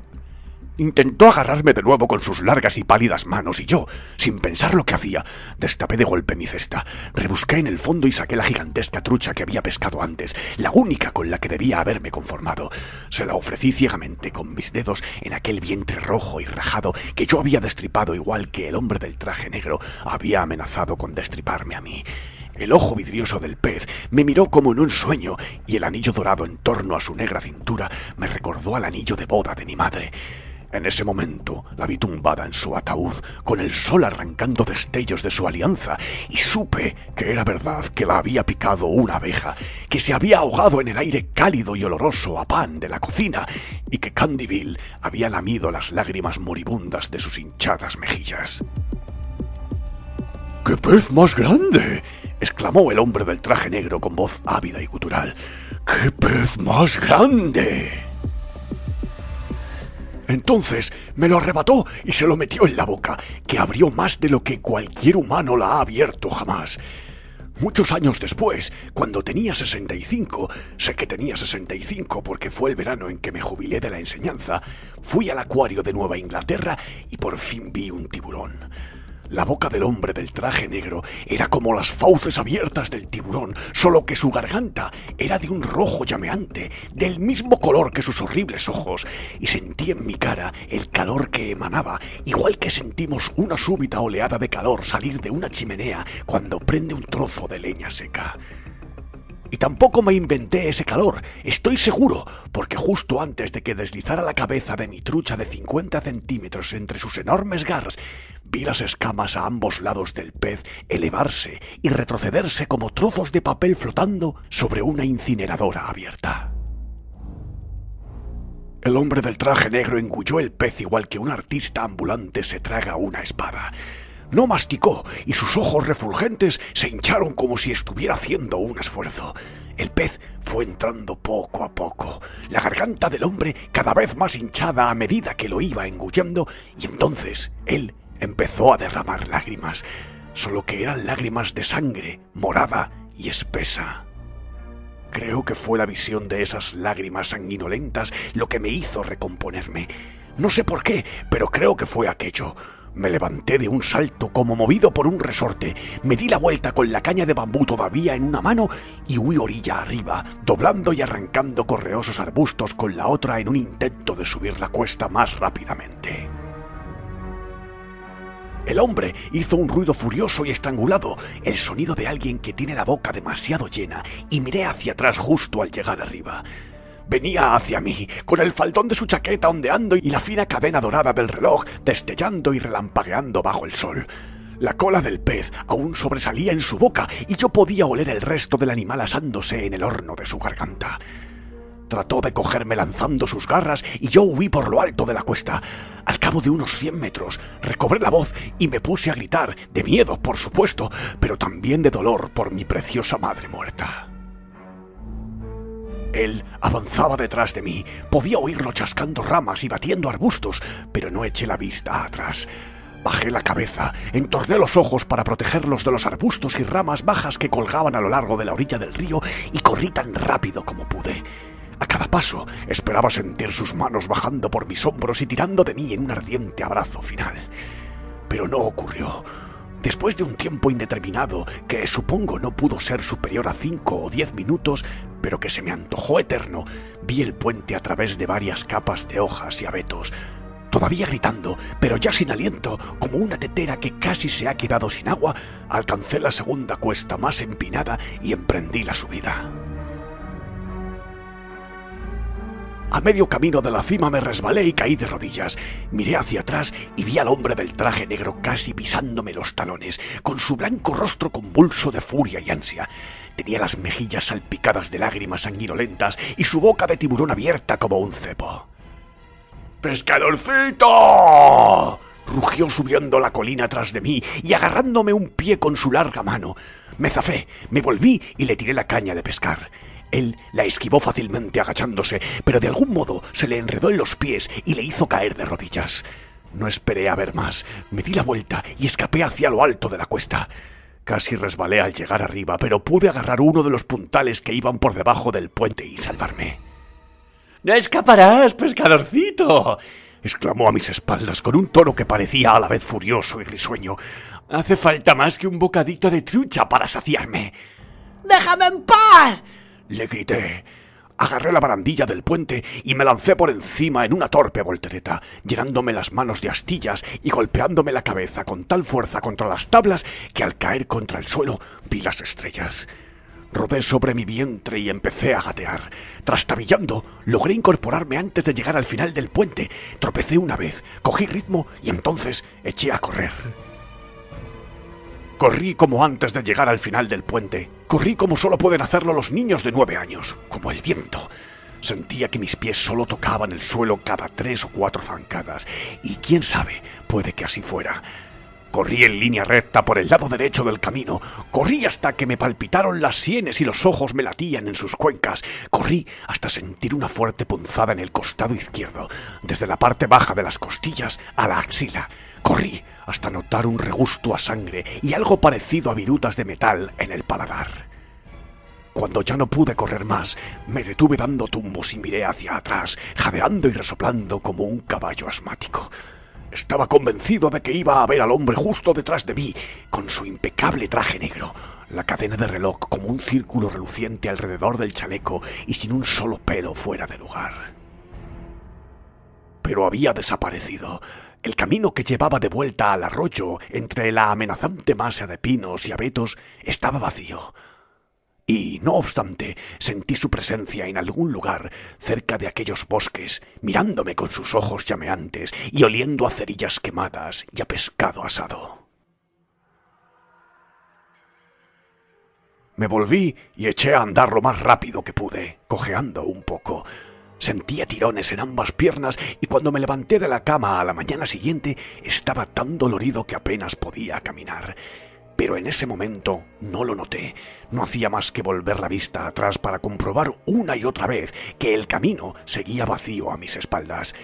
Intentó agarrarme de nuevo con sus largas y pálidas manos y yo, sin pensar lo que hacía, destapé de golpe mi cesta, rebusqué en el fondo y saqué la gigantesca trucha que había pescado antes, la única con la que debía haberme conformado. Se la ofrecí ciegamente con mis dedos en aquel vientre rojo y rajado que yo había destripado igual que el hombre del traje negro había amenazado con destriparme a mí. El ojo vidrioso del pez me miró como en un sueño y el anillo dorado en torno a su negra cintura me recordó al anillo de boda de mi madre. En ese momento la vi tumbada en su ataúd, con el sol arrancando destellos de su alianza, y supe que era verdad que la había picado una abeja, que se había ahogado en el aire cálido y oloroso a pan de la cocina, y que Candyville había lamido las lágrimas moribundas de sus hinchadas mejillas. ¡Qué pez más grande! Exclamó el hombre del traje negro con voz ávida y gutural. ¡Qué pez más grande! Entonces me lo arrebató y se lo metió en la boca, que abrió más de lo que cualquier humano la ha abierto jamás. Muchos años después, cuando tenía 65, sé que tenía 65 porque fue el verano en que me jubilé de la enseñanza, fui al acuario de Nueva Inglaterra y por fin vi un tiburón. La boca del hombre del traje negro era como las fauces abiertas del tiburón, solo que su garganta era de un rojo llameante, del mismo color que sus horribles ojos, y sentí en mi cara el calor que emanaba, igual que sentimos una súbita oleada de calor salir de una chimenea cuando prende un trozo de leña seca. Y tampoco me inventé ese calor, estoy seguro, porque justo antes de que deslizara la cabeza de mi trucha de 50 centímetros entre sus enormes garras, vi las escamas a ambos lados del pez elevarse y retrocederse como trozos de papel flotando sobre una incineradora abierta. El hombre del traje negro engulló el pez igual que un artista ambulante se traga una espada. No masticó y sus ojos refulgentes se hincharon como si estuviera haciendo un esfuerzo. El pez fue entrando poco a poco, la garganta del hombre cada vez más hinchada a medida que lo iba engullendo, y entonces él empezó a derramar lágrimas, solo que eran lágrimas de sangre, morada y espesa. Creo que fue la visión de esas lágrimas sanguinolentas lo que me hizo recomponerme. No sé por qué, pero creo que fue aquello. Me levanté de un salto como movido por un resorte, me di la vuelta con la caña de bambú todavía en una mano y huí orilla arriba, doblando y arrancando correosos arbustos con la otra en un intento de subir la cuesta más rápidamente. El hombre hizo un ruido furioso y estrangulado, el sonido de alguien que tiene la boca demasiado llena, y miré hacia atrás justo al llegar arriba. Venía hacia mí, con el faldón de su chaqueta ondeando y la fina cadena dorada del reloj destellando y relampagueando bajo el sol. La cola del pez aún sobresalía en su boca y yo podía oler el resto del animal asándose en el horno de su garganta. Trató de cogerme lanzando sus garras y yo huí por lo alto de la cuesta. Al cabo de unos cien metros, recobré la voz y me puse a gritar, de miedo, por supuesto, pero también de dolor por mi preciosa madre muerta. Él avanzaba detrás de mí. Podía oírlo chascando ramas y batiendo arbustos, pero no eché la vista atrás. Bajé la cabeza, entorné los ojos para protegerlos de los arbustos y ramas bajas que colgaban a lo largo de la orilla del río y corrí tan rápido como pude. A cada paso esperaba sentir sus manos bajando por mis hombros y tirando de mí en un ardiente abrazo final. Pero no ocurrió. Después de un tiempo indeterminado, que supongo no pudo ser superior a cinco o diez minutos, pero que se me antojó eterno, vi el puente a través de varias capas de hojas y abetos, todavía gritando, pero ya sin aliento, como una tetera que casi se ha quedado sin agua, alcancé la segunda cuesta más empinada y emprendí la subida. A medio camino de la cima me resbalé y caí de rodillas. Miré hacia atrás y vi al hombre del traje negro casi pisándome los talones, con su blanco rostro convulso de furia y ansia. Tenía las mejillas salpicadas de lágrimas sanguinolentas y su boca de tiburón abierta como un cepo. ¡Pescadorcito! rugió subiendo la colina tras de mí y agarrándome un pie con su larga mano. Me zafé, me volví y le tiré la caña de pescar. Él la esquivó fácilmente agachándose, pero de algún modo se le enredó en los pies y le hizo caer de rodillas. No esperé a ver más, me di la vuelta y escapé hacia lo alto de la cuesta. Casi resbalé al llegar arriba, pero pude agarrar uno de los puntales que iban por debajo del puente y salvarme. ¡No escaparás, pescadorcito! exclamó a mis espaldas con un tono que parecía a la vez furioso y risueño. Hace falta más que un bocadito de trucha para saciarme. ¡Déjame en paz! Le grité. Agarré la barandilla del puente y me lancé por encima en una torpe voltereta, llenándome las manos de astillas y golpeándome la cabeza con tal fuerza contra las tablas que al caer contra el suelo vi las estrellas. Rodé sobre mi vientre y empecé a gatear. Trastabillando, logré incorporarme antes de llegar al final del puente. Tropecé una vez, cogí ritmo y entonces eché a correr. Corrí como antes de llegar al final del puente. Corrí como solo pueden hacerlo los niños de nueve años, como el viento. Sentía que mis pies solo tocaban el suelo cada tres o cuatro zancadas, y quién sabe, puede que así fuera. Corrí en línea recta por el lado derecho del camino. Corrí hasta que me palpitaron las sienes y los ojos me latían en sus cuencas. Corrí hasta sentir una fuerte punzada en el costado izquierdo, desde la parte baja de las costillas a la axila. Corrí hasta notar un regusto a sangre y algo parecido a virutas de metal en el paladar. Cuando ya no pude correr más, me detuve dando tumbos y miré hacia atrás, jadeando y resoplando como un caballo asmático. Estaba convencido de que iba a ver al hombre justo detrás de mí, con su impecable traje negro, la cadena de reloj como un círculo reluciente alrededor del chaleco y sin un solo pelo fuera de lugar. Pero había desaparecido. El camino que llevaba de vuelta al arroyo entre la amenazante masa de pinos y abetos estaba vacío. Y, no obstante, sentí su presencia en algún lugar cerca de aquellos bosques, mirándome con sus ojos llameantes y oliendo a cerillas quemadas y a pescado asado. Me volví y eché a andar lo más rápido que pude, cojeando un poco. Sentía tirones en ambas piernas y cuando me levanté de la cama a la mañana siguiente estaba tan dolorido que apenas podía caminar. Pero en ese momento no lo noté. No hacía más que volver la vista atrás para comprobar una y otra vez que el camino seguía vacío a mis espaldas.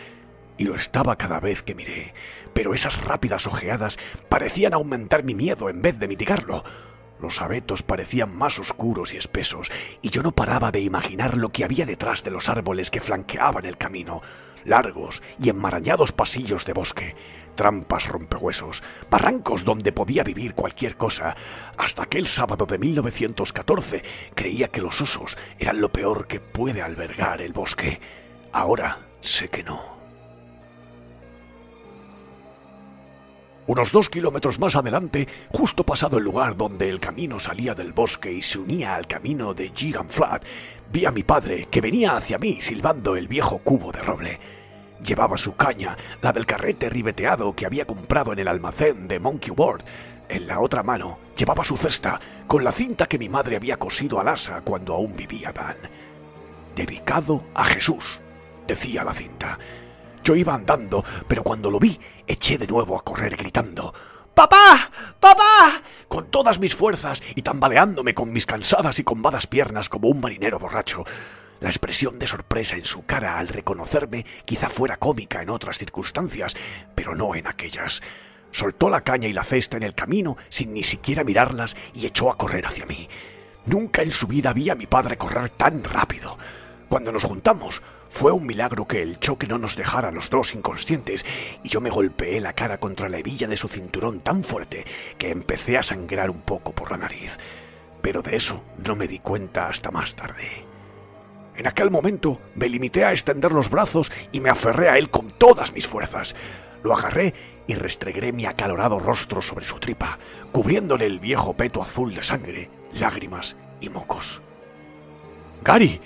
Y lo estaba cada vez que miré, pero esas rápidas ojeadas parecían aumentar mi miedo en vez de mitigarlo. Los abetos parecían más oscuros y espesos, y yo no paraba de imaginar lo que había detrás de los árboles que flanqueaban el camino, largos y enmarañados pasillos de bosque, trampas rompehuesos, barrancos donde podía vivir cualquier cosa. Hasta aquel sábado de 1914 creía que los osos eran lo peor que puede albergar el bosque. Ahora sé que no. Unos dos kilómetros más adelante, justo pasado el lugar donde el camino salía del bosque y se unía al camino de Gigan Flat, vi a mi padre que venía hacia mí silbando el viejo cubo de roble. Llevaba su caña, la del carrete ribeteado que había comprado en el almacén de Monkey Ward. En la otra mano llevaba su cesta, con la cinta que mi madre había cosido al asa cuando aún vivía Dan. Dedicado a Jesús, decía la cinta. Yo iba andando, pero cuando lo vi, eché de nuevo a correr gritando ¡Papá! ¡Papá! con todas mis fuerzas y tambaleándome con mis cansadas y combadas piernas como un marinero borracho. La expresión de sorpresa en su cara al reconocerme quizá fuera cómica en otras circunstancias, pero no en aquellas. Soltó la caña y la cesta en el camino sin ni siquiera mirarlas y echó a correr hacia mí. Nunca en su vida vi a mi padre correr tan rápido. Cuando nos juntamos, fue un milagro que el choque no nos dejara los dos inconscientes y yo me golpeé la cara contra la hebilla de su cinturón tan fuerte que empecé a sangrar un poco por la nariz. Pero de eso no me di cuenta hasta más tarde. En aquel momento me limité a extender los brazos y me aferré a él con todas mis fuerzas. Lo agarré y restregué mi acalorado rostro sobre su tripa, cubriéndole el viejo peto azul de sangre, lágrimas y mocos. Gary,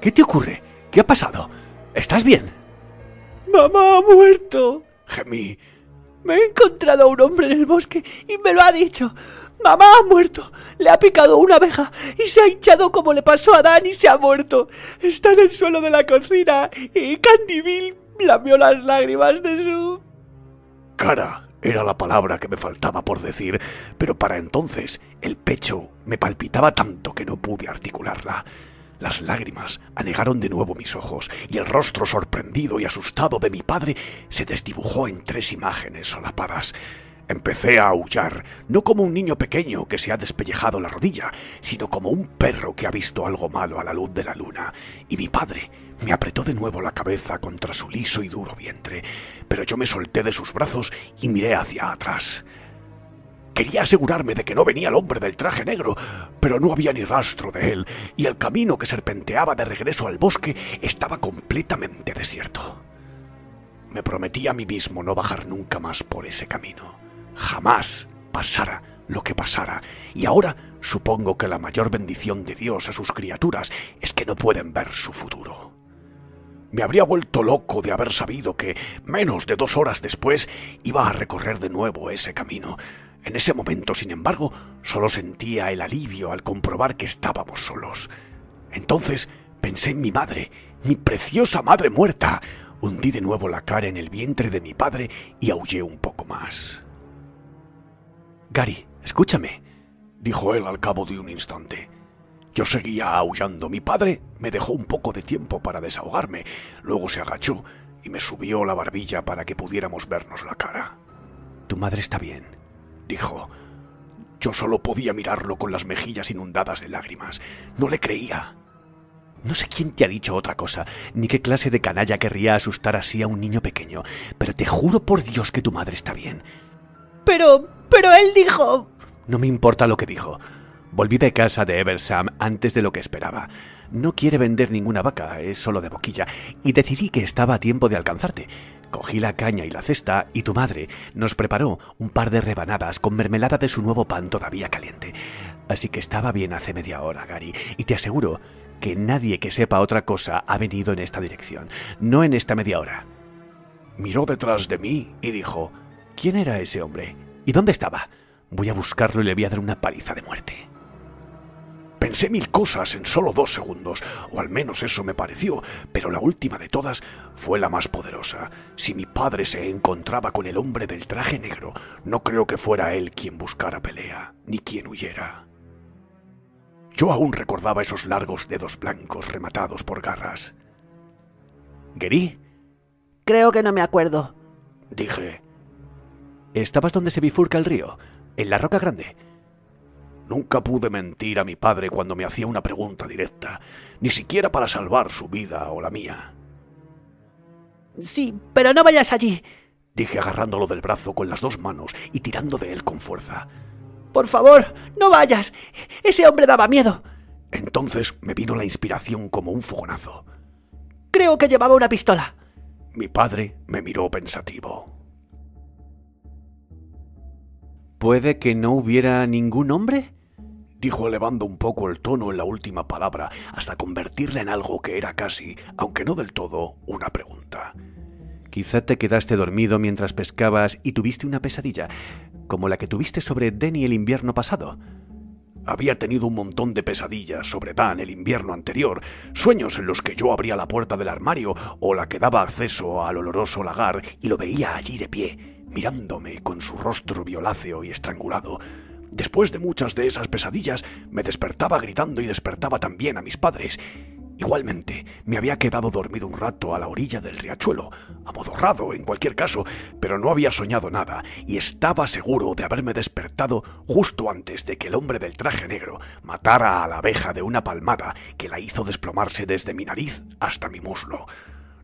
¿qué te ocurre? ¿Qué ha pasado? ¿Estás bien? Mamá ha muerto. Gemí. Me he encontrado a un hombre en el bosque y me lo ha dicho. Mamá ha muerto. Le ha picado una abeja y se ha hinchado como le pasó a Dan y se ha muerto. Está en el suelo de la cocina y Candy Bill lamió las lágrimas de su... Cara era la palabra que me faltaba por decir, pero para entonces el pecho me palpitaba tanto que no pude articularla. Las lágrimas anegaron de nuevo mis ojos y el rostro sorprendido y asustado de mi padre se desdibujó en tres imágenes solapadas. Empecé a aullar, no como un niño pequeño que se ha despellejado la rodilla, sino como un perro que ha visto algo malo a la luz de la luna, y mi padre me apretó de nuevo la cabeza contra su liso y duro vientre, pero yo me solté de sus brazos y miré hacia atrás. Quería asegurarme de que no venía el hombre del traje negro, pero no había ni rastro de él, y el camino que serpenteaba de regreso al bosque estaba completamente desierto. Me prometí a mí mismo no bajar nunca más por ese camino. Jamás pasara lo que pasara, y ahora supongo que la mayor bendición de Dios a sus criaturas es que no pueden ver su futuro. Me habría vuelto loco de haber sabido que, menos de dos horas después, iba a recorrer de nuevo ese camino. En ese momento, sin embargo, solo sentía el alivio al comprobar que estábamos solos. Entonces pensé en mi madre, mi preciosa madre muerta. Hundí de nuevo la cara en el vientre de mi padre y aullé un poco más. Gary, escúchame, dijo él al cabo de un instante. Yo seguía aullando. Mi padre me dejó un poco de tiempo para desahogarme. Luego se agachó y me subió la barbilla para que pudiéramos vernos la cara. Tu madre está bien, dijo. Yo solo podía mirarlo con las mejillas inundadas de lágrimas. No le creía. No sé quién te ha dicho otra cosa, ni qué clase de canalla querría asustar así a un niño pequeño, pero te juro por Dios que tu madre está bien. Pero... pero él dijo... No me importa lo que dijo. Volví de casa de Eversam antes de lo que esperaba. No quiere vender ninguna vaca, es solo de boquilla, y decidí que estaba a tiempo de alcanzarte. Cogí la caña y la cesta y tu madre nos preparó un par de rebanadas con mermelada de su nuevo pan todavía caliente. Así que estaba bien hace media hora, Gary, y te aseguro que nadie que sepa otra cosa ha venido en esta dirección, no en esta media hora. Miró detrás de mí y dijo, ¿quién era ese hombre? ¿Y dónde estaba? Voy a buscarlo y le voy a dar una paliza de muerte. Pensé mil cosas en solo dos segundos, o al menos eso me pareció, pero la última de todas fue la más poderosa. Si mi padre se encontraba con el hombre del traje negro, no creo que fuera él quien buscara pelea, ni quien huyera. Yo aún recordaba esos largos dedos blancos rematados por garras. ¿Gary? Creo que no me acuerdo. Dije. ¿Estabas donde se bifurca el río? ¿En la roca grande? Nunca pude mentir a mi padre cuando me hacía una pregunta directa, ni siquiera para salvar su vida o la mía. Sí, pero no vayas allí, dije agarrándolo del brazo con las dos manos y tirando de él con fuerza. Por favor, no vayas. Ese hombre daba miedo. Entonces me vino la inspiración como un fogonazo. Creo que llevaba una pistola. Mi padre me miró pensativo. ¿Puede que no hubiera ningún hombre? Dijo elevando un poco el tono en la última palabra hasta convertirla en algo que era casi, aunque no del todo, una pregunta. Quizá te quedaste dormido mientras pescabas y tuviste una pesadilla, como la que tuviste sobre Denny el invierno pasado. Había tenido un montón de pesadillas sobre Dan el invierno anterior, sueños en los que yo abría la puerta del armario o la que daba acceso al oloroso lagar y lo veía allí de pie, mirándome con su rostro violáceo y estrangulado. Después de muchas de esas pesadillas, me despertaba gritando y despertaba también a mis padres. Igualmente, me había quedado dormido un rato a la orilla del riachuelo, amodorrado en cualquier caso, pero no había soñado nada y estaba seguro de haberme despertado justo antes de que el hombre del traje negro matara a la abeja de una palmada que la hizo desplomarse desde mi nariz hasta mi muslo.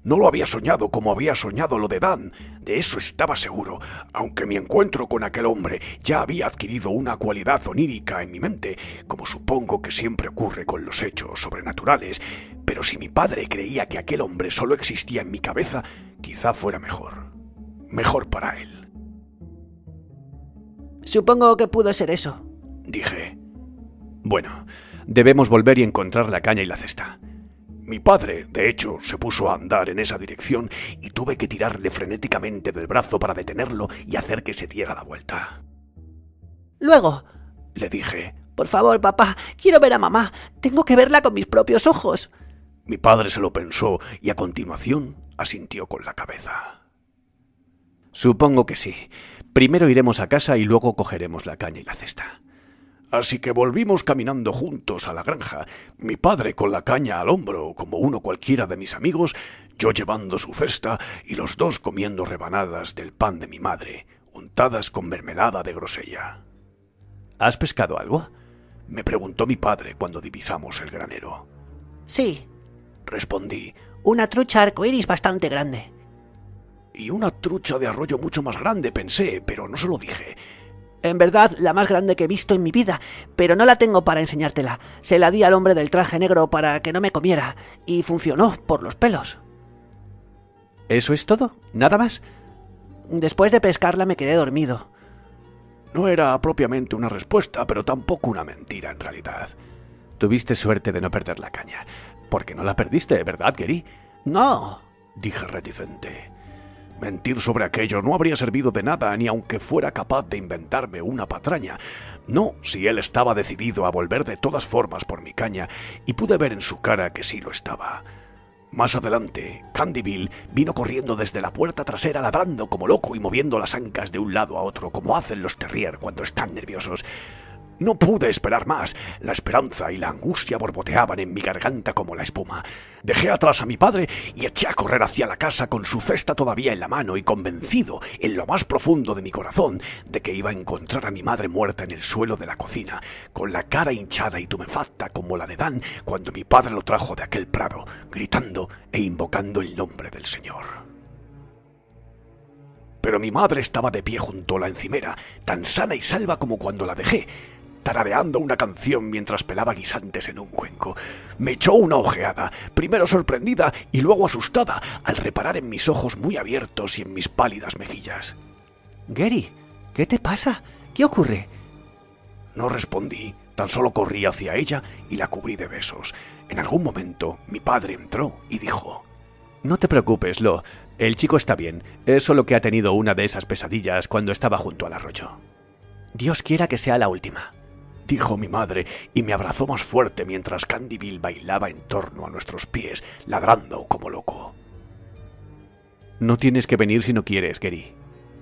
No lo había soñado como había soñado lo de Dan, de eso estaba seguro, aunque mi encuentro con aquel hombre ya había adquirido una cualidad onírica en mi mente, como supongo que siempre ocurre con los hechos sobrenaturales, pero si mi padre creía que aquel hombre solo existía en mi cabeza, quizá fuera mejor. Mejor para él, Supongo que pudo ser eso. dije. Bueno, debemos volver y encontrar la caña y la cesta. Mi padre, de hecho, se puso a andar en esa dirección y tuve que tirarle frenéticamente del brazo para detenerlo y hacer que se diera la vuelta. Luego, Le dije. por favor, papá, quiero ver a mamá. Tengo que verla con mis propios ojos. Mi padre se lo pensó y a continuación asintió con la cabeza. Supongo que sí. Primero iremos a casa y luego cogeremos la caña y la cesta. Así que volvimos caminando juntos a la granja, mi padre con la caña al hombro como uno cualquiera de mis amigos, yo llevando su cesta y los dos comiendo rebanadas del pan de mi madre, untadas con mermelada de grosella. ¿Has pescado algo? me preguntó mi padre cuando divisamos el granero. Sí, Respondí, una trucha arcoíris bastante grande. y una trucha de arroyo mucho más grande, pensé, pero no se lo dije. En verdad, la más grande que he visto en mi vida, pero no la tengo para enseñártela. Se la di al hombre del traje negro para que no me comiera, y funcionó por los pelos. ¿Eso es todo? ¿Nada más? Después de pescarla me quedé dormido. No era propiamente una respuesta, pero tampoco una mentira en realidad. Tuviste suerte de no perder la caña. Porque no la perdiste, ¿verdad, Gary? No, Dije reticente. Mentir sobre aquello no habría servido de nada, ni aunque fuera capaz de inventarme una patraña. No, si él estaba decidido a volver de todas formas por mi caña, y pude ver en su cara que sí lo estaba. Más adelante, Candyville vino corriendo desde la puerta trasera ladrando como loco y moviendo las ancas de un lado a otro como hacen los terrier cuando están nerviosos. No pude esperar más. La esperanza y la angustia borboteaban en mi garganta como la espuma. Dejé atrás a mi padre y eché a correr hacia la casa con su cesta todavía en la mano y convencido, en lo más profundo de mi corazón, de que iba a encontrar a mi madre muerta en el suelo de la cocina, con la cara hinchada y tumefacta como la de Dan cuando mi padre lo trajo de aquel prado, gritando e invocando el nombre del Señor. Pero mi madre estaba de pie junto a la encimera, tan sana y salva como cuando la dejé, tarareando una canción mientras pelaba guisantes en un cuenco. Me echó una ojeada, primero sorprendida y luego asustada, al reparar en mis ojos muy abiertos y en mis pálidas mejillas. Gary, ¿qué te pasa? ¿Qué ocurre? No respondí, tan solo corrí hacia ella y la cubrí de besos. En algún momento mi padre entró y dijo No te preocupes, Lo. El chico está bien. Es solo que ha tenido una de esas pesadillas cuando estaba junto al arroyo. Dios quiera que sea la última. Dijo mi madre, y me abrazó más fuerte mientras Candyville bailaba en torno a nuestros pies, ladrando como loco. No tienes que venir si no quieres, Gary,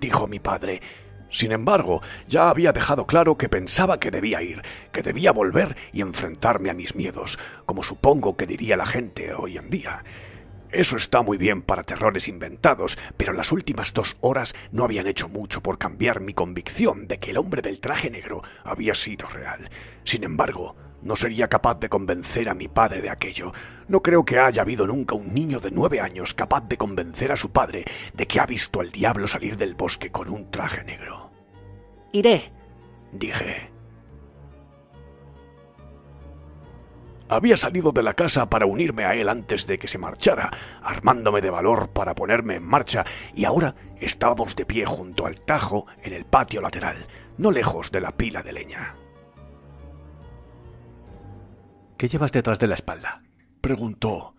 dijo mi padre. Sin embargo, ya había dejado claro que pensaba que debía ir, que debía volver y enfrentarme a mis miedos, como supongo que diría la gente hoy en día. Eso está muy bien para terrores inventados, pero las últimas dos horas no habían hecho mucho por cambiar mi convicción de que el hombre del traje negro había sido real. Sin embargo, no sería capaz de convencer a mi padre de aquello. No creo que haya habido nunca un niño de nueve años capaz de convencer a su padre de que ha visto al diablo salir del bosque con un traje negro. Iré, dije. Había salido de la casa para unirme a él antes de que se marchara, armándome de valor para ponerme en marcha, y ahora estábamos de pie junto al tajo en el patio lateral, no lejos de la pila de leña. ¿Qué llevas detrás de la espalda? preguntó.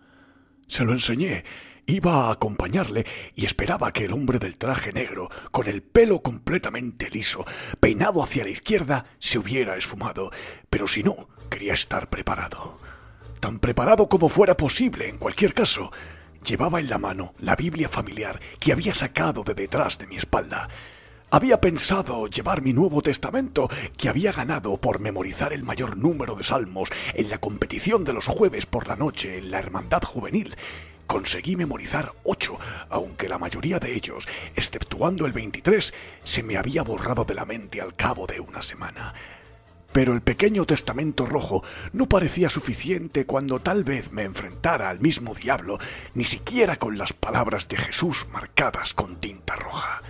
Se lo enseñé. Iba a acompañarle y esperaba que el hombre del traje negro, con el pelo completamente liso, peinado hacia la izquierda, se hubiera esfumado, pero si no, quería estar preparado. Tan preparado como fuera posible, en cualquier caso. Llevaba en la mano la Biblia familiar que había sacado de detrás de mi espalda. Había pensado llevar mi Nuevo Testamento, que había ganado por memorizar el mayor número de salmos en la competición de los jueves por la noche en la Hermandad Juvenil. Conseguí memorizar ocho, aunque la mayoría de ellos, exceptuando el 23, se me había borrado de la mente al cabo de una semana. Pero el pequeño testamento rojo no parecía suficiente cuando tal vez me enfrentara al mismo diablo, ni siquiera con las palabras de Jesús marcadas con tinta roja.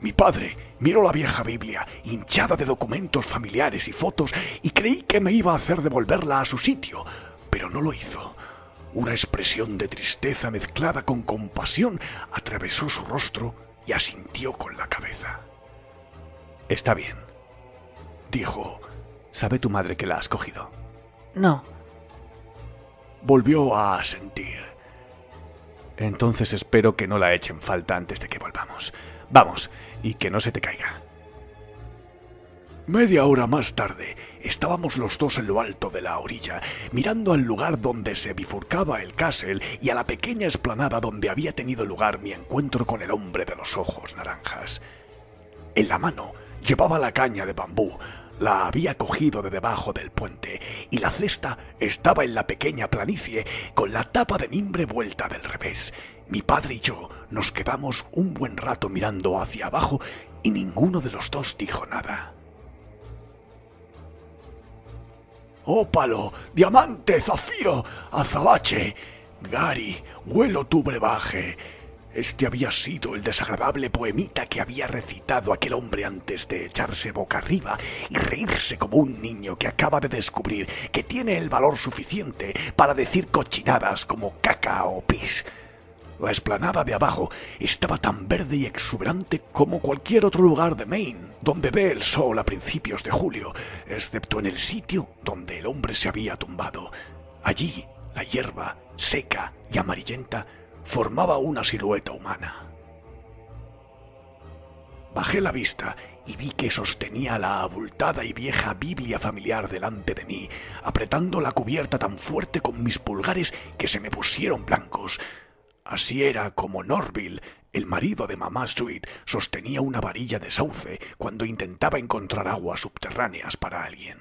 Mi padre miró la vieja Biblia, hinchada de documentos familiares y fotos, y creí que me iba a hacer devolverla a su sitio, pero no lo hizo. Una expresión de tristeza mezclada con compasión atravesó su rostro y asintió con la cabeza. Está bien, dijo. ¿Sabe tu madre que la has cogido? No. Volvió a asentir. Entonces espero que no la echen falta antes de que volvamos. Vamos, y que no se te caiga. Media hora más tarde, estábamos los dos en lo alto de la orilla, mirando al lugar donde se bifurcaba el castle y a la pequeña esplanada donde había tenido lugar mi encuentro con el hombre de los ojos naranjas. En la mano llevaba la caña de bambú, la había cogido de debajo del puente y la cesta estaba en la pequeña planicie con la tapa de mimbre vuelta del revés. Mi padre y yo nos quedamos un buen rato mirando hacia abajo y ninguno de los dos dijo nada. Ópalo, diamante, zafiro, azabache, Gary, huelo tu brebaje. Este había sido el desagradable poemita que había recitado aquel hombre antes de echarse boca arriba y reírse como un niño que acaba de descubrir que tiene el valor suficiente para decir cochinadas como caca o pis. La esplanada de abajo estaba tan verde y exuberante como cualquier otro lugar de Maine, donde ve el sol a principios de julio, excepto en el sitio donde el hombre se había tumbado. Allí, la hierba, seca y amarillenta, formaba una silueta humana. Bajé la vista y vi que sostenía la abultada y vieja Biblia familiar delante de mí, apretando la cubierta tan fuerte con mis pulgares que se me pusieron blancos. Así era como Norville, el marido de mamá Sweet, sostenía una varilla de sauce cuando intentaba encontrar aguas subterráneas para alguien.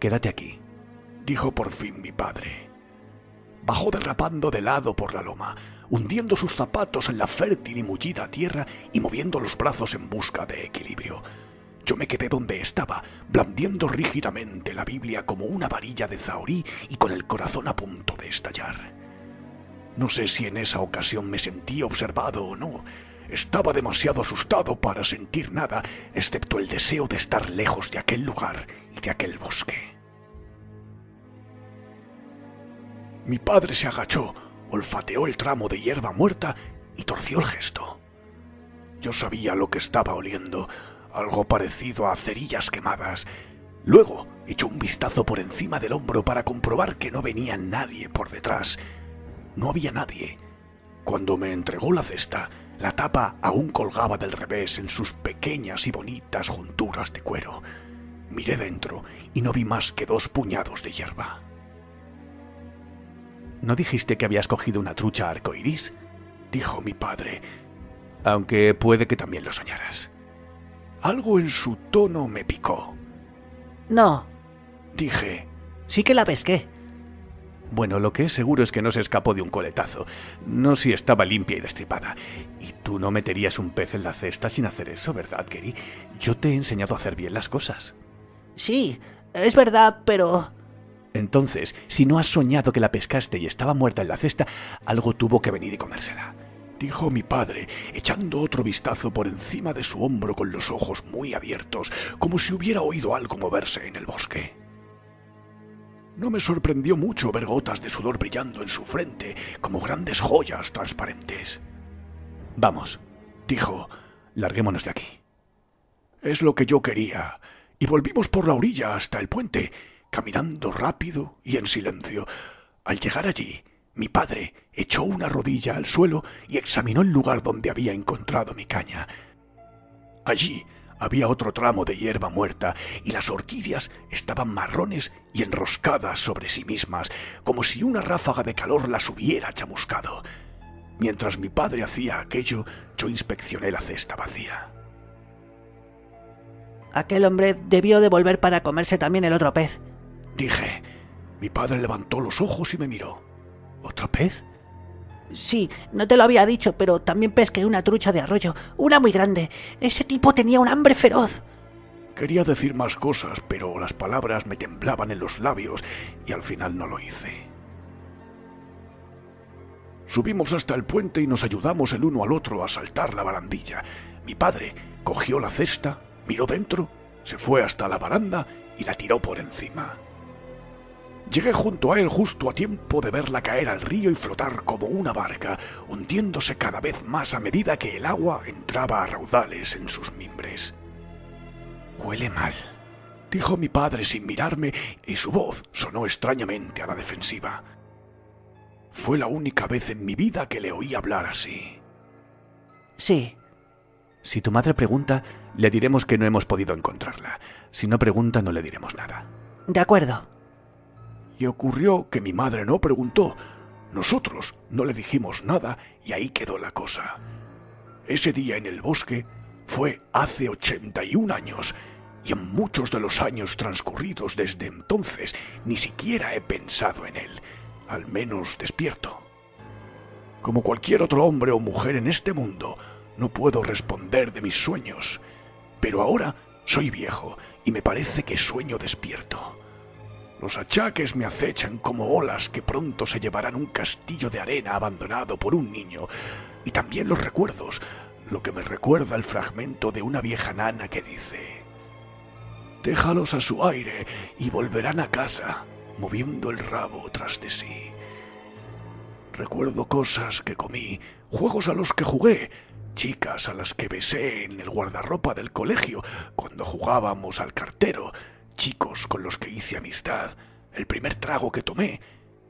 Quédate aquí, dijo por fin mi padre. Bajó derrapando de lado por la loma, hundiendo sus zapatos en la fértil y mullida tierra y moviendo los brazos en busca de equilibrio. Yo me quedé donde estaba, blandiendo rígidamente la Biblia como una varilla de zahorí y con el corazón a punto de estallar. No sé si en esa ocasión me sentí observado o no. Estaba demasiado asustado para sentir nada, excepto el deseo de estar lejos de aquel lugar y de aquel bosque. Mi padre se agachó, olfateó el tramo de hierba muerta y torció el gesto. Yo sabía lo que estaba oliendo, algo parecido a cerillas quemadas. Luego echó un vistazo por encima del hombro para comprobar que no venía nadie por detrás. No había nadie. Cuando me entregó la cesta, la tapa aún colgaba del revés en sus pequeñas y bonitas junturas de cuero. Miré dentro y no vi más que dos puñados de hierba. ¿No dijiste que habías cogido una trucha arcoiris? dijo mi padre, aunque puede que también lo soñaras. Algo en su tono me picó. No, Dije, sí que la pesqué. bueno, lo que es seguro es que no se escapó de un coletazo, no si estaba limpia y destripada. Y tú no meterías un pez en la cesta sin hacer eso, ¿verdad, Gary? Yo te he enseñado a hacer bien las cosas. Sí, es verdad, pero... Entonces, si no has soñado que la pescaste y estaba muerta en la cesta, algo tuvo que venir y comérsela. Dijo mi padre, echando otro vistazo por encima de su hombro con los ojos muy abiertos, como si hubiera oído algo moverse en el bosque. No me sorprendió mucho ver gotas de sudor brillando en su frente como grandes joyas transparentes. Vamos, dijo, larguémonos de aquí. Es lo que yo quería, y volvimos por la orilla hasta el puente, caminando rápido y en silencio. Al llegar allí, mi padre echó una rodilla al suelo y examinó el lugar donde había encontrado mi caña. Allí había otro tramo de hierba muerta y las orquídeas estaban marrones y enroscadas sobre sí mismas, como si una ráfaga de calor las hubiera chamuscado. Mientras mi padre hacía aquello, yo inspeccioné la cesta vacía. Aquel hombre debió de volver para comerse también el otro pez. Dije. Mi padre levantó los ojos y me miró. ¿Otro pez? Sí, no te lo había dicho, pero también pesqué una trucha de arroyo, una muy grande. Ese tipo tenía un hambre feroz. Quería decir más cosas, pero las palabras me temblaban en los labios y al final no lo hice. Subimos hasta el puente y nos ayudamos el uno al otro a saltar la barandilla. Mi padre cogió la cesta, miró dentro, se fue hasta la baranda y la tiró por encima. Llegué junto a él justo a tiempo de verla caer al río y flotar como una barca, hundiéndose cada vez más a medida que el agua entraba a raudales en sus mimbres. Huele mal, dijo mi padre sin mirarme, y su voz sonó extrañamente a la defensiva. Fue la única vez en mi vida que le oí hablar así. Sí. Si tu madre pregunta, le diremos que no hemos podido encontrarla. Si no pregunta, no le diremos nada. De acuerdo. Y ocurrió que mi madre no preguntó. Nosotros no le dijimos nada y ahí quedó la cosa. Ese día en el bosque fue hace 81 años y en muchos de los años transcurridos desde entonces ni siquiera he pensado en él, al menos despierto. Como cualquier otro hombre o mujer en este mundo, no puedo responder de mis sueños, pero ahora soy viejo y me parece que sueño despierto. Los achaques me acechan como olas que pronto se llevarán un castillo de arena abandonado por un niño, y también los recuerdos, lo que me recuerda el fragmento de una vieja nana que dice, Déjalos a su aire y volverán a casa, moviendo el rabo tras de sí. Recuerdo cosas que comí, juegos a los que jugué, chicas a las que besé en el guardarropa del colegio cuando jugábamos al cartero, chicos con los que hice amistad, el primer trago que tomé,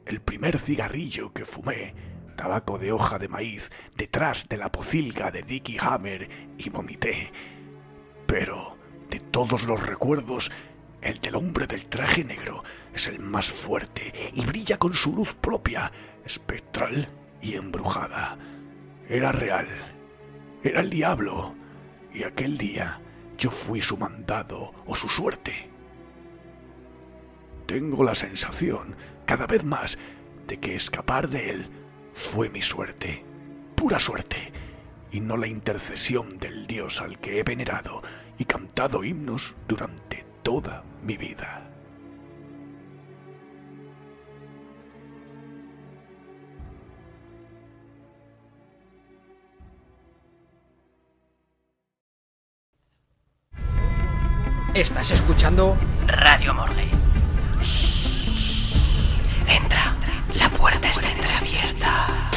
el primer cigarrillo que fumé, tabaco de hoja de maíz detrás de la pocilga de Dickie Hammer y vomité. Pero de todos los recuerdos, el del hombre del traje negro es el más fuerte y brilla con su luz propia, espectral y embrujada. Era real, era el diablo, y aquel día yo fui su mandado o su suerte. Tengo la sensación, cada vez más, de que escapar de él fue mi suerte, pura suerte, y no la intercesión del Dios al que he venerado y cantado himnos durante toda mi vida. Estás escuchando Radio Morley. Entra, la puerta está entreabierta.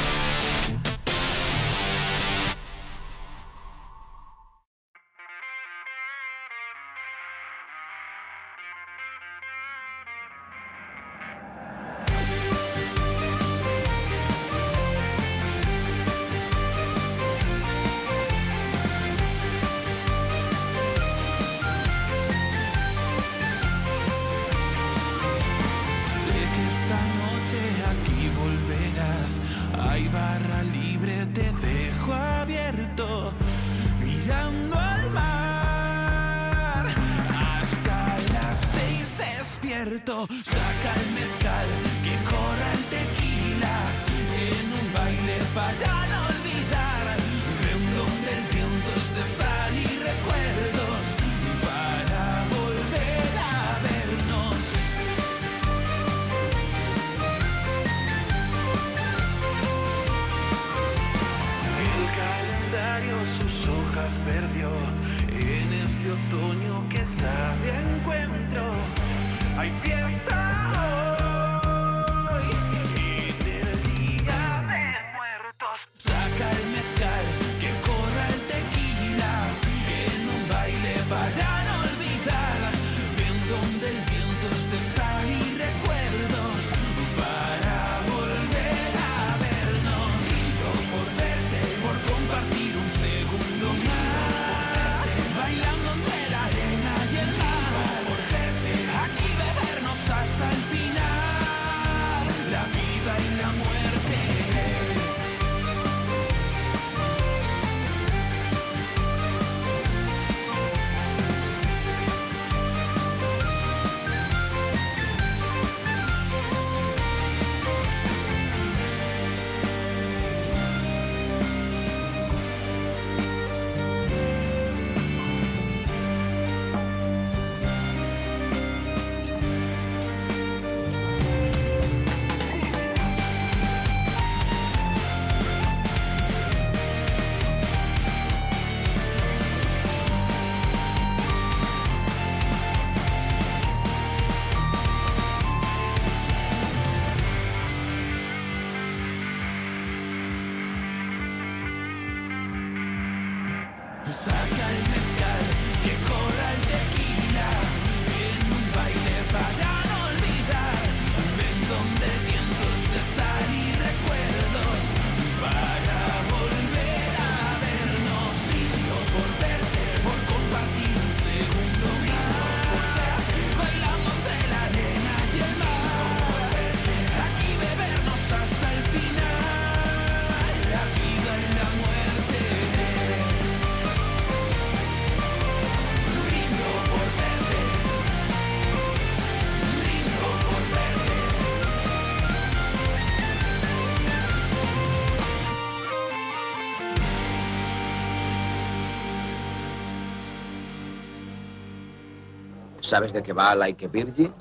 ¿Sabes de qué va Like a Virgin?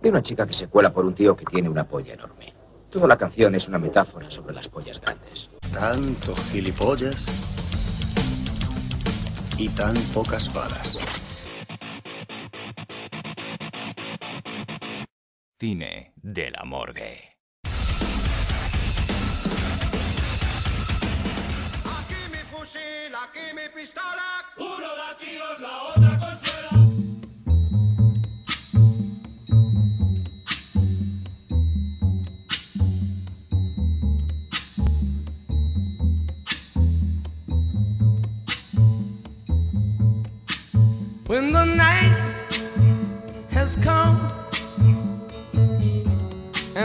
De una chica que se cuela por un tío que tiene una polla enorme. Toda la canción es una metáfora sobre las pollas grandes. Tanto gilipollas y tan pocas balas. Cine de la morgue.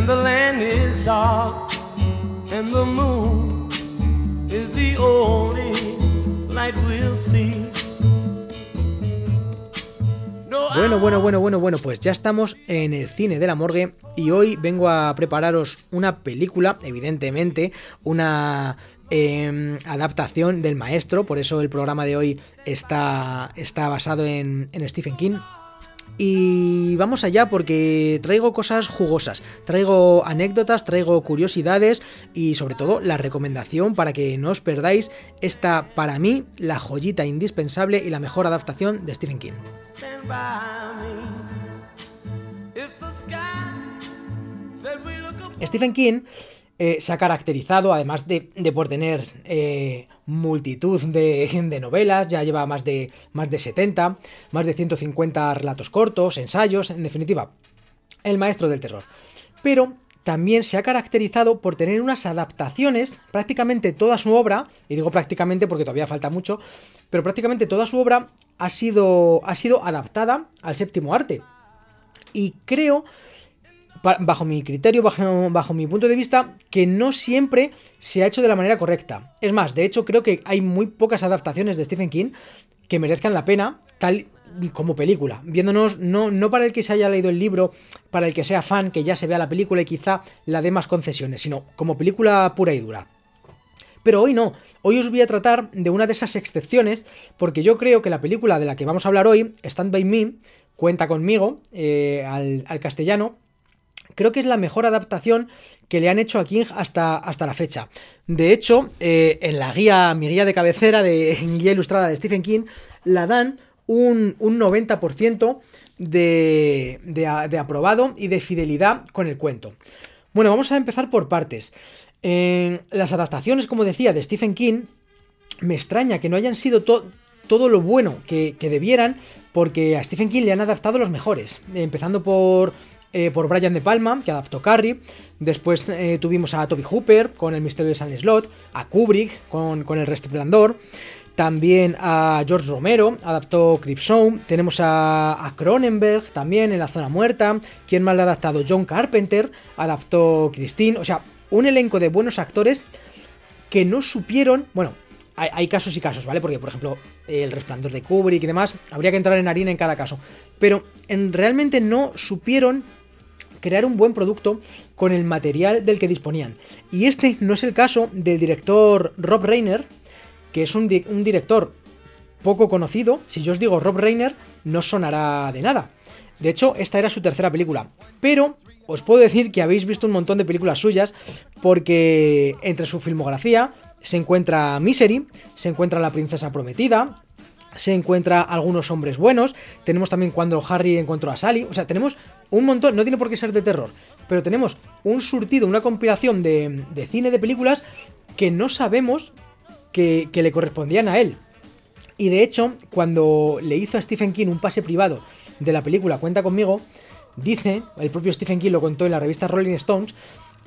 The land is dark and the moon is the only light we'll see. Bueno, bueno, bueno, bueno, bueno, pues ya estamos en el cine de la morgue y hoy vengo a prepararos una película, evidentemente, una eh, adaptación del maestro, por eso el programa de hoy está, está basado en, en Stephen King. Y vamos allá porque traigo cosas jugosas, traigo anécdotas, traigo curiosidades y sobre todo la recomendación para que no os perdáis esta, para mí, la joyita indispensable y la mejor adaptación de Stephen King. Stephen King eh, se ha caracterizado, además de, de por tener eh, multitud de, <laughs> de novelas, ya lleva más de, más de 70, más de 150 relatos cortos, ensayos, en definitiva, el maestro del terror. Pero también se ha caracterizado por tener unas adaptaciones, prácticamente toda su obra, y digo prácticamente porque todavía falta mucho, pero prácticamente toda su obra ha sido, ha sido adaptada al séptimo arte. Y creo bajo mi criterio, bajo, bajo mi punto de vista, que no siempre se ha hecho de la manera correcta. Es más, de hecho creo que hay muy pocas adaptaciones de Stephen King que merezcan la pena, tal como película. Viéndonos, no, no para el que se haya leído el libro, para el que sea fan, que ya se vea la película y quizá la dé más concesiones, sino como película pura y dura. Pero hoy no, hoy os voy a tratar de una de esas excepciones, porque yo creo que la película de la que vamos a hablar hoy, Stand By Me, cuenta conmigo, eh, al, al castellano, creo que es la mejor adaptación que le han hecho a King hasta, hasta la fecha. De hecho, eh, en la guía, mi guía de cabecera de <laughs> guía ilustrada de Stephen King, la dan un, un 90% de, de, de aprobado y de fidelidad con el cuento. Bueno, vamos a empezar por partes. En las adaptaciones, como decía, de Stephen King, me extraña que no hayan sido to- todo lo bueno que, que debieran, porque a Stephen King le han adaptado los mejores. Empezando por, eh, por Brian De Palma, que adaptó Carrie. Después eh, tuvimos a Toby Hooper con El misterio de San Slot, a Kubrick con, con El Resplandor. También a George Romero, adaptó Zone. Tenemos a, Cronenberg también en La Zona Muerta. ¿Quién más le ha adaptado? John Carpenter, adaptó Christine. O sea, un elenco de buenos actores que no supieron. Bueno, hay, casos y casos, ¿vale? Porque, por ejemplo, el resplandor de Kubrick y demás, habría que entrar en harina en cada caso. Pero en, realmente no supieron crear un buen producto con el material del que disponían. Y este no es el caso del director Rob Reiner, que es un, di- un director poco conocido. Si yo os digo Rob Reiner, no sonará de nada. De hecho, esta era su tercera película. Pero os puedo decir que habéis visto un montón de películas suyas, porque entre su filmografía se encuentra Misery, se encuentra La Princesa Prometida, se encuentra Algunos Hombres Buenos, tenemos también Cuando Harry encontró a Sally, o sea, tenemos un montón, no tiene por qué ser de terror, pero tenemos un surtido, una compilación de, de cine, de películas que no sabemos que, que le correspondían a él. Y de hecho, cuando le hizo a Stephen King un pase privado de la película Cuenta conmigo, dice, el propio Stephen King lo contó en la revista Rolling Stones,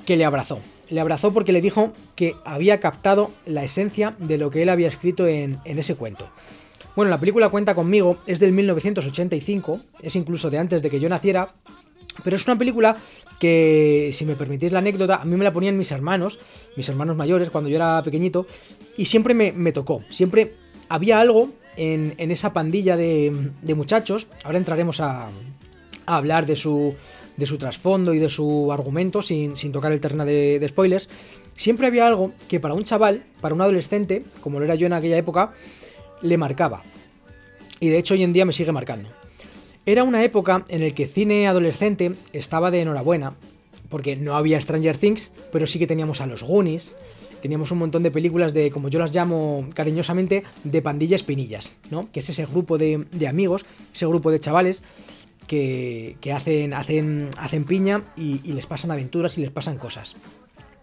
que le abrazó. Le abrazó porque le dijo que había captado la esencia de lo que él había escrito en, en ese cuento. Bueno, la película Cuenta conmigo es del 1985, es incluso de antes de que yo naciera, pero es una película que, si me permitís la anécdota, a mí me la ponían mis hermanos, mis hermanos mayores, cuando yo era pequeñito, y siempre me, tocó. Siempre había algo en, en esa pandilla de, de muchachos, ahora entraremos a, a hablar de su, de su trasfondo y de su argumento sin, sin tocar el terreno de spoilers. Siempre había algo que para un chaval, para un adolescente, como lo era yo en aquella época, le marcaba. Y de hecho hoy en día me sigue marcando. Era una época en la que cine adolescente estaba de enhorabuena, porque no había Stranger Things, pero sí que teníamos a los Goonies, teníamos un montón de películas de, como yo las llamo cariñosamente, de pandilla espinillas, ¿no? Que es ese grupo de, de amigos, ese grupo de chavales que, que hacen, hacen, hacen piña y les pasan aventuras y les pasan cosas.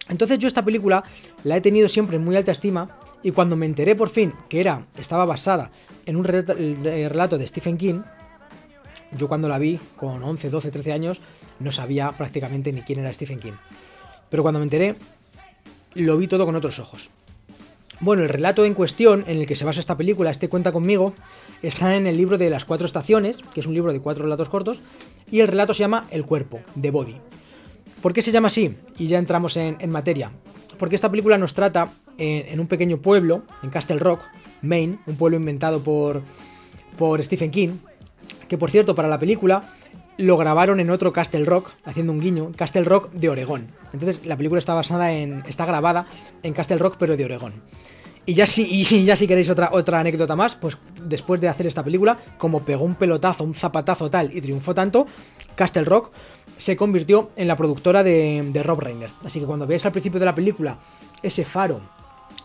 Entonces yo esta película la he tenido siempre en muy alta estima y cuando me enteré por fin que era, estaba basada en un relato, el relato de Stephen King, yo cuando la vi con 11, 12, 13 años no sabía prácticamente ni quién era Stephen King. Pero cuando me enteré, lo vi todo con otros ojos. Bueno, el relato en cuestión en el que se basa esta película, este cuenta conmigo, está en el libro de las cuatro estaciones, que es un libro de cuatro relatos cortos, y el relato se llama El cuerpo, The Body. ¿Por qué se llama así? Y ya entramos en, en materia. Porque esta película nos trata en, un pequeño pueblo, en Castle Rock, Maine, un pueblo inventado por, por Stephen King, que por cierto, para la película lo grabaron en otro Castle Rock, haciendo un guiño, Castle Rock de Oregón. Entonces la película está basada en. está grabada en Castle Rock, pero de Oregón. Y ya si, y ya si queréis otra, otra anécdota más, pues después de hacer esta película, como pegó un pelotazo, un zapatazo tal y triunfó tanto, Castle Rock se convirtió en la productora de, de Rob Reiner. Así que cuando veáis al principio de la película ese faro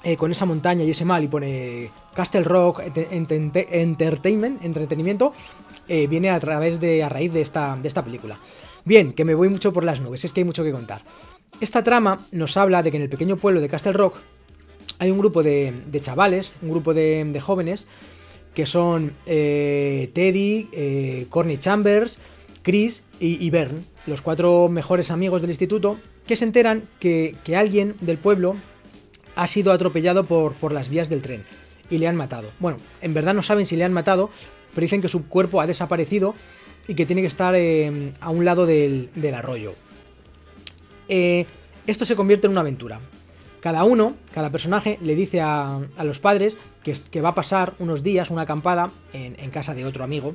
eh, con esa montaña y ese mal y pone Castle Rock Entertainment, entretenimiento, eh, viene a través de, a raíz de esta, de esta película. Bien, que me voy mucho por las nubes, es que hay mucho que contar. Esta trama nos habla de que en el pequeño pueblo de Castle Rock hay un grupo de, de chavales, un grupo de, de jóvenes, que son eh, Teddy, eh, Corny Chambers, Chris y, Bern, los cuatro mejores amigos del instituto, que se enteran que, alguien del pueblo ha sido atropellado por, por las vías del tren y le han matado. Bueno, en verdad no saben si le han matado, pero dicen que su cuerpo ha desaparecido y que tiene que estar eh, a un lado del, del arroyo. Eh, esto se convierte en una aventura. Cada uno, cada personaje, le dice a, a los padres que, va a pasar unos días, una acampada, en, casa de otro amigo.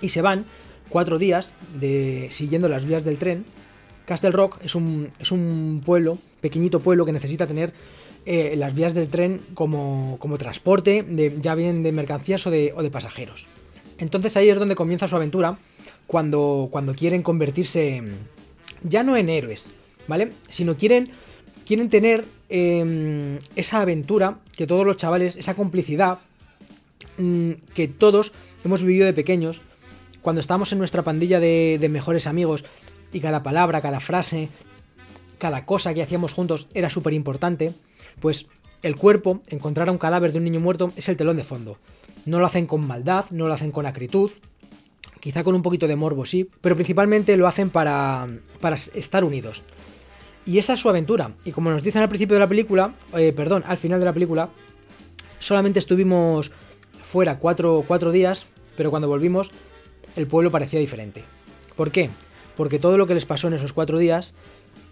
Y se van cuatro días de, siguiendo las vías del tren. Castle Rock es un, es un pueblo, pequeñito pueblo que necesita tener eh, las vías del tren como, como transporte, de, ya bien de mercancías o de, pasajeros. Entonces ahí es donde comienza su aventura, cuando, cuando quieren convertirse ya no en héroes, ¿vale? Sino quieren, quieren tener eh, esa aventura que todos los chavales, esa complicidad mmm, que todos hemos vivido de pequeños, cuando estábamos en nuestra pandilla de, mejores amigos y cada palabra, cada frase, cada cosa que hacíamos juntos era súper importante, pues el cuerpo, encontrar a un cadáver de un niño muerto, es el telón de fondo. No lo hacen con maldad, no lo hacen con acritud, quizá con un poquito de morbo, sí, pero principalmente lo hacen para, para estar unidos. Y esa es su aventura. Y como nos dicen al principio de la película, eh, perdón, al final de la película, solamente estuvimos fuera cuatro días, pero cuando volvimos, el pueblo parecía diferente. ¿Por qué? Porque todo lo que les pasó en esos cuatro días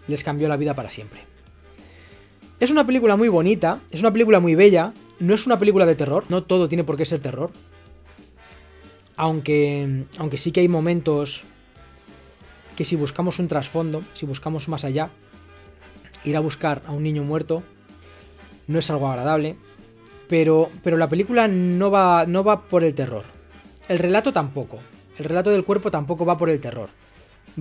les cambió la vida para siempre. Es una película muy bonita, es una película muy bella, no es una película de terror, no todo tiene por qué ser terror. Aunque, aunque sí que hay momentos que si buscamos un trasfondo, si buscamos más allá, ir a buscar a un niño muerto no es algo agradable, pero, pero la película no va, no va por el terror. El relato tampoco. El relato del cuerpo tampoco va por el terror.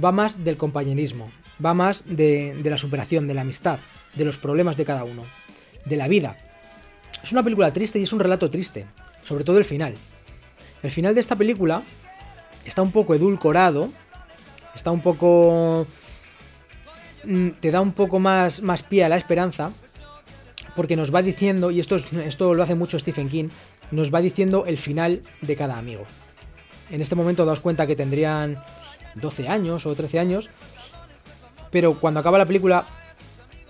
Va más del compañerismo, va más de, la superación, de la amistad, de los problemas de cada uno, de la vida. Es una película triste y es un relato triste, sobre todo el final. El final de esta película está un poco edulcorado, está un poco... mm, te da un poco más, más pie a la esperanza, porque nos va diciendo, y esto, es, esto lo hace mucho Stephen King, nos va diciendo el final de cada amigo. En este momento daos cuenta que tendrían 12 años o 13 años, pero cuando acaba la película,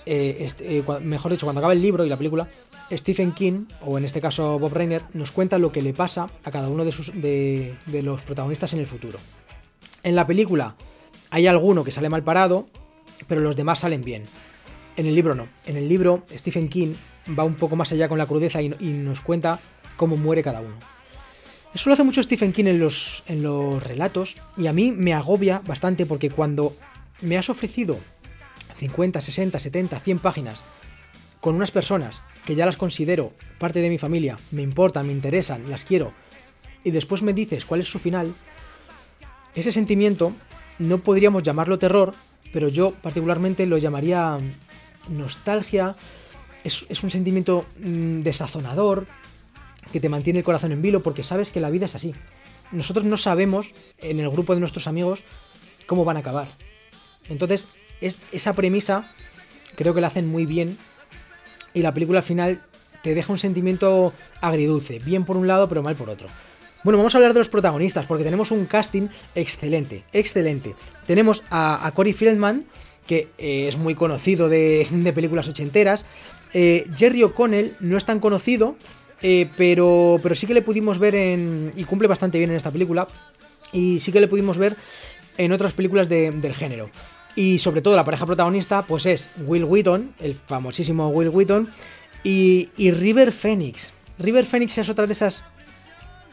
eh, este, eh, mejor dicho, cuando acaba el libro y la película, Stephen King, o en este caso Bob Reiner, nos cuenta lo que le pasa a cada uno de, sus, de, los protagonistas en el futuro. En la película hay alguno que sale mal parado, pero los demás salen bien. En el libro no. En el libro Stephen King va un poco más allá con la crudeza y nos cuenta cómo muere cada uno. Eso lo hace mucho Stephen King en los, en los relatos y a mí me agobia bastante porque cuando me has ofrecido 50, 60, 70, 100 páginas con unas personas que ya las considero parte de mi familia, me importan, me interesan, las quiero, y después me dices cuál es su final, ese sentimiento no podríamos llamarlo terror, pero yo particularmente lo llamaría nostalgia. Es, es un sentimiento mm, desazonador que te mantiene el corazón en vilo porque sabes que la vida es así. Nosotros no sabemos en el grupo de nuestros amigos cómo van a acabar. Entonces, es, esa premisa creo que la hacen muy bien y la película al final te deja un sentimiento agridulce, bien por un lado pero mal por otro. Bueno, vamos a hablar de los protagonistas porque tenemos un casting excelente, excelente. Tenemos a, Corey Feldman, que eh, es muy conocido de, de películas ochenteras. Eh, Jerry O'Connell no es tan conocido, eh, pero, pero sí que le pudimos ver en... y cumple bastante bien en esta película. Y sí que le pudimos ver en otras películas de- del género. Y sobre todo la pareja protagonista, pues es Will Wheaton, el famosísimo Will Wheaton, y, y River Phoenix. River Phoenix es otra de esas.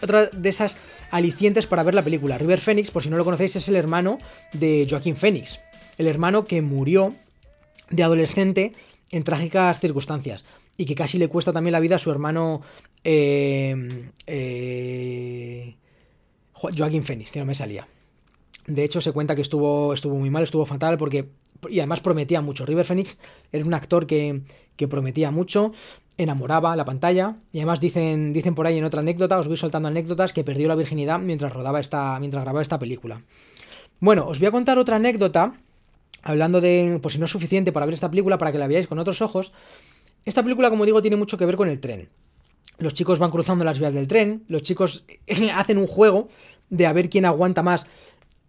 Otra de esas alicientes para ver la película. River Phoenix, por si no lo conocéis, es el hermano de Joaquín Phoenix. El hermano que murió de adolescente en trágicas circunstancias. Y que casi le cuesta también la vida a su hermano. eh, eh, Jo- Joaquín Phoenix, que no me salía. De hecho, se cuenta que estuvo, estuvo muy mal, estuvo fatal, porque. Y además prometía mucho. River Phoenix era un actor que, que prometía mucho, enamoraba la pantalla. Y además dicen, dicen por ahí en otra anécdota, os voy soltando anécdotas, que perdió la virginidad mientras rodaba esta. mientras grababa esta película. Bueno, os voy a contar otra anécdota. Hablando de. Por si no es suficiente para ver esta película, para que la veáis con otros ojos. Esta película, como digo, tiene mucho que ver con el tren. Los chicos van cruzando las vías del tren, los chicos <laughs> hacen un juego de a ver quién aguanta más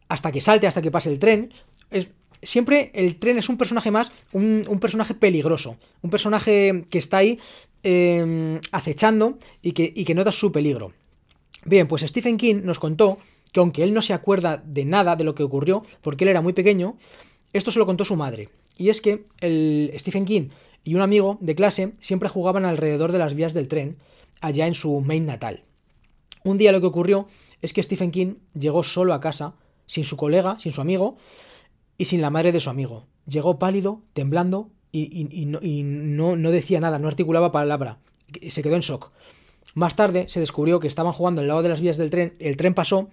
hasta que salte, hasta que pase el tren. Es, siempre el tren es un personaje más, un, personaje peligroso, un personaje que está ahí eh, acechando y que, y nota su peligro. Bien, pues Stephen King nos contó que aunque él no se acuerda de nada de lo que ocurrió, porque él era muy pequeño, esto se lo contó su madre. Y es que el Stephen King y un amigo de clase siempre jugaban alrededor de las vías del tren, allá en su Maine natal. Un día lo que ocurrió es que Stephen King llegó solo a casa, sin su colega, sin su amigo y sin la madre de su amigo. Llegó pálido, temblando y, no, decía nada, no articulaba palabra. Se quedó en shock. Más tarde se descubrió que estaban jugando al lado de las vías del tren, el tren pasó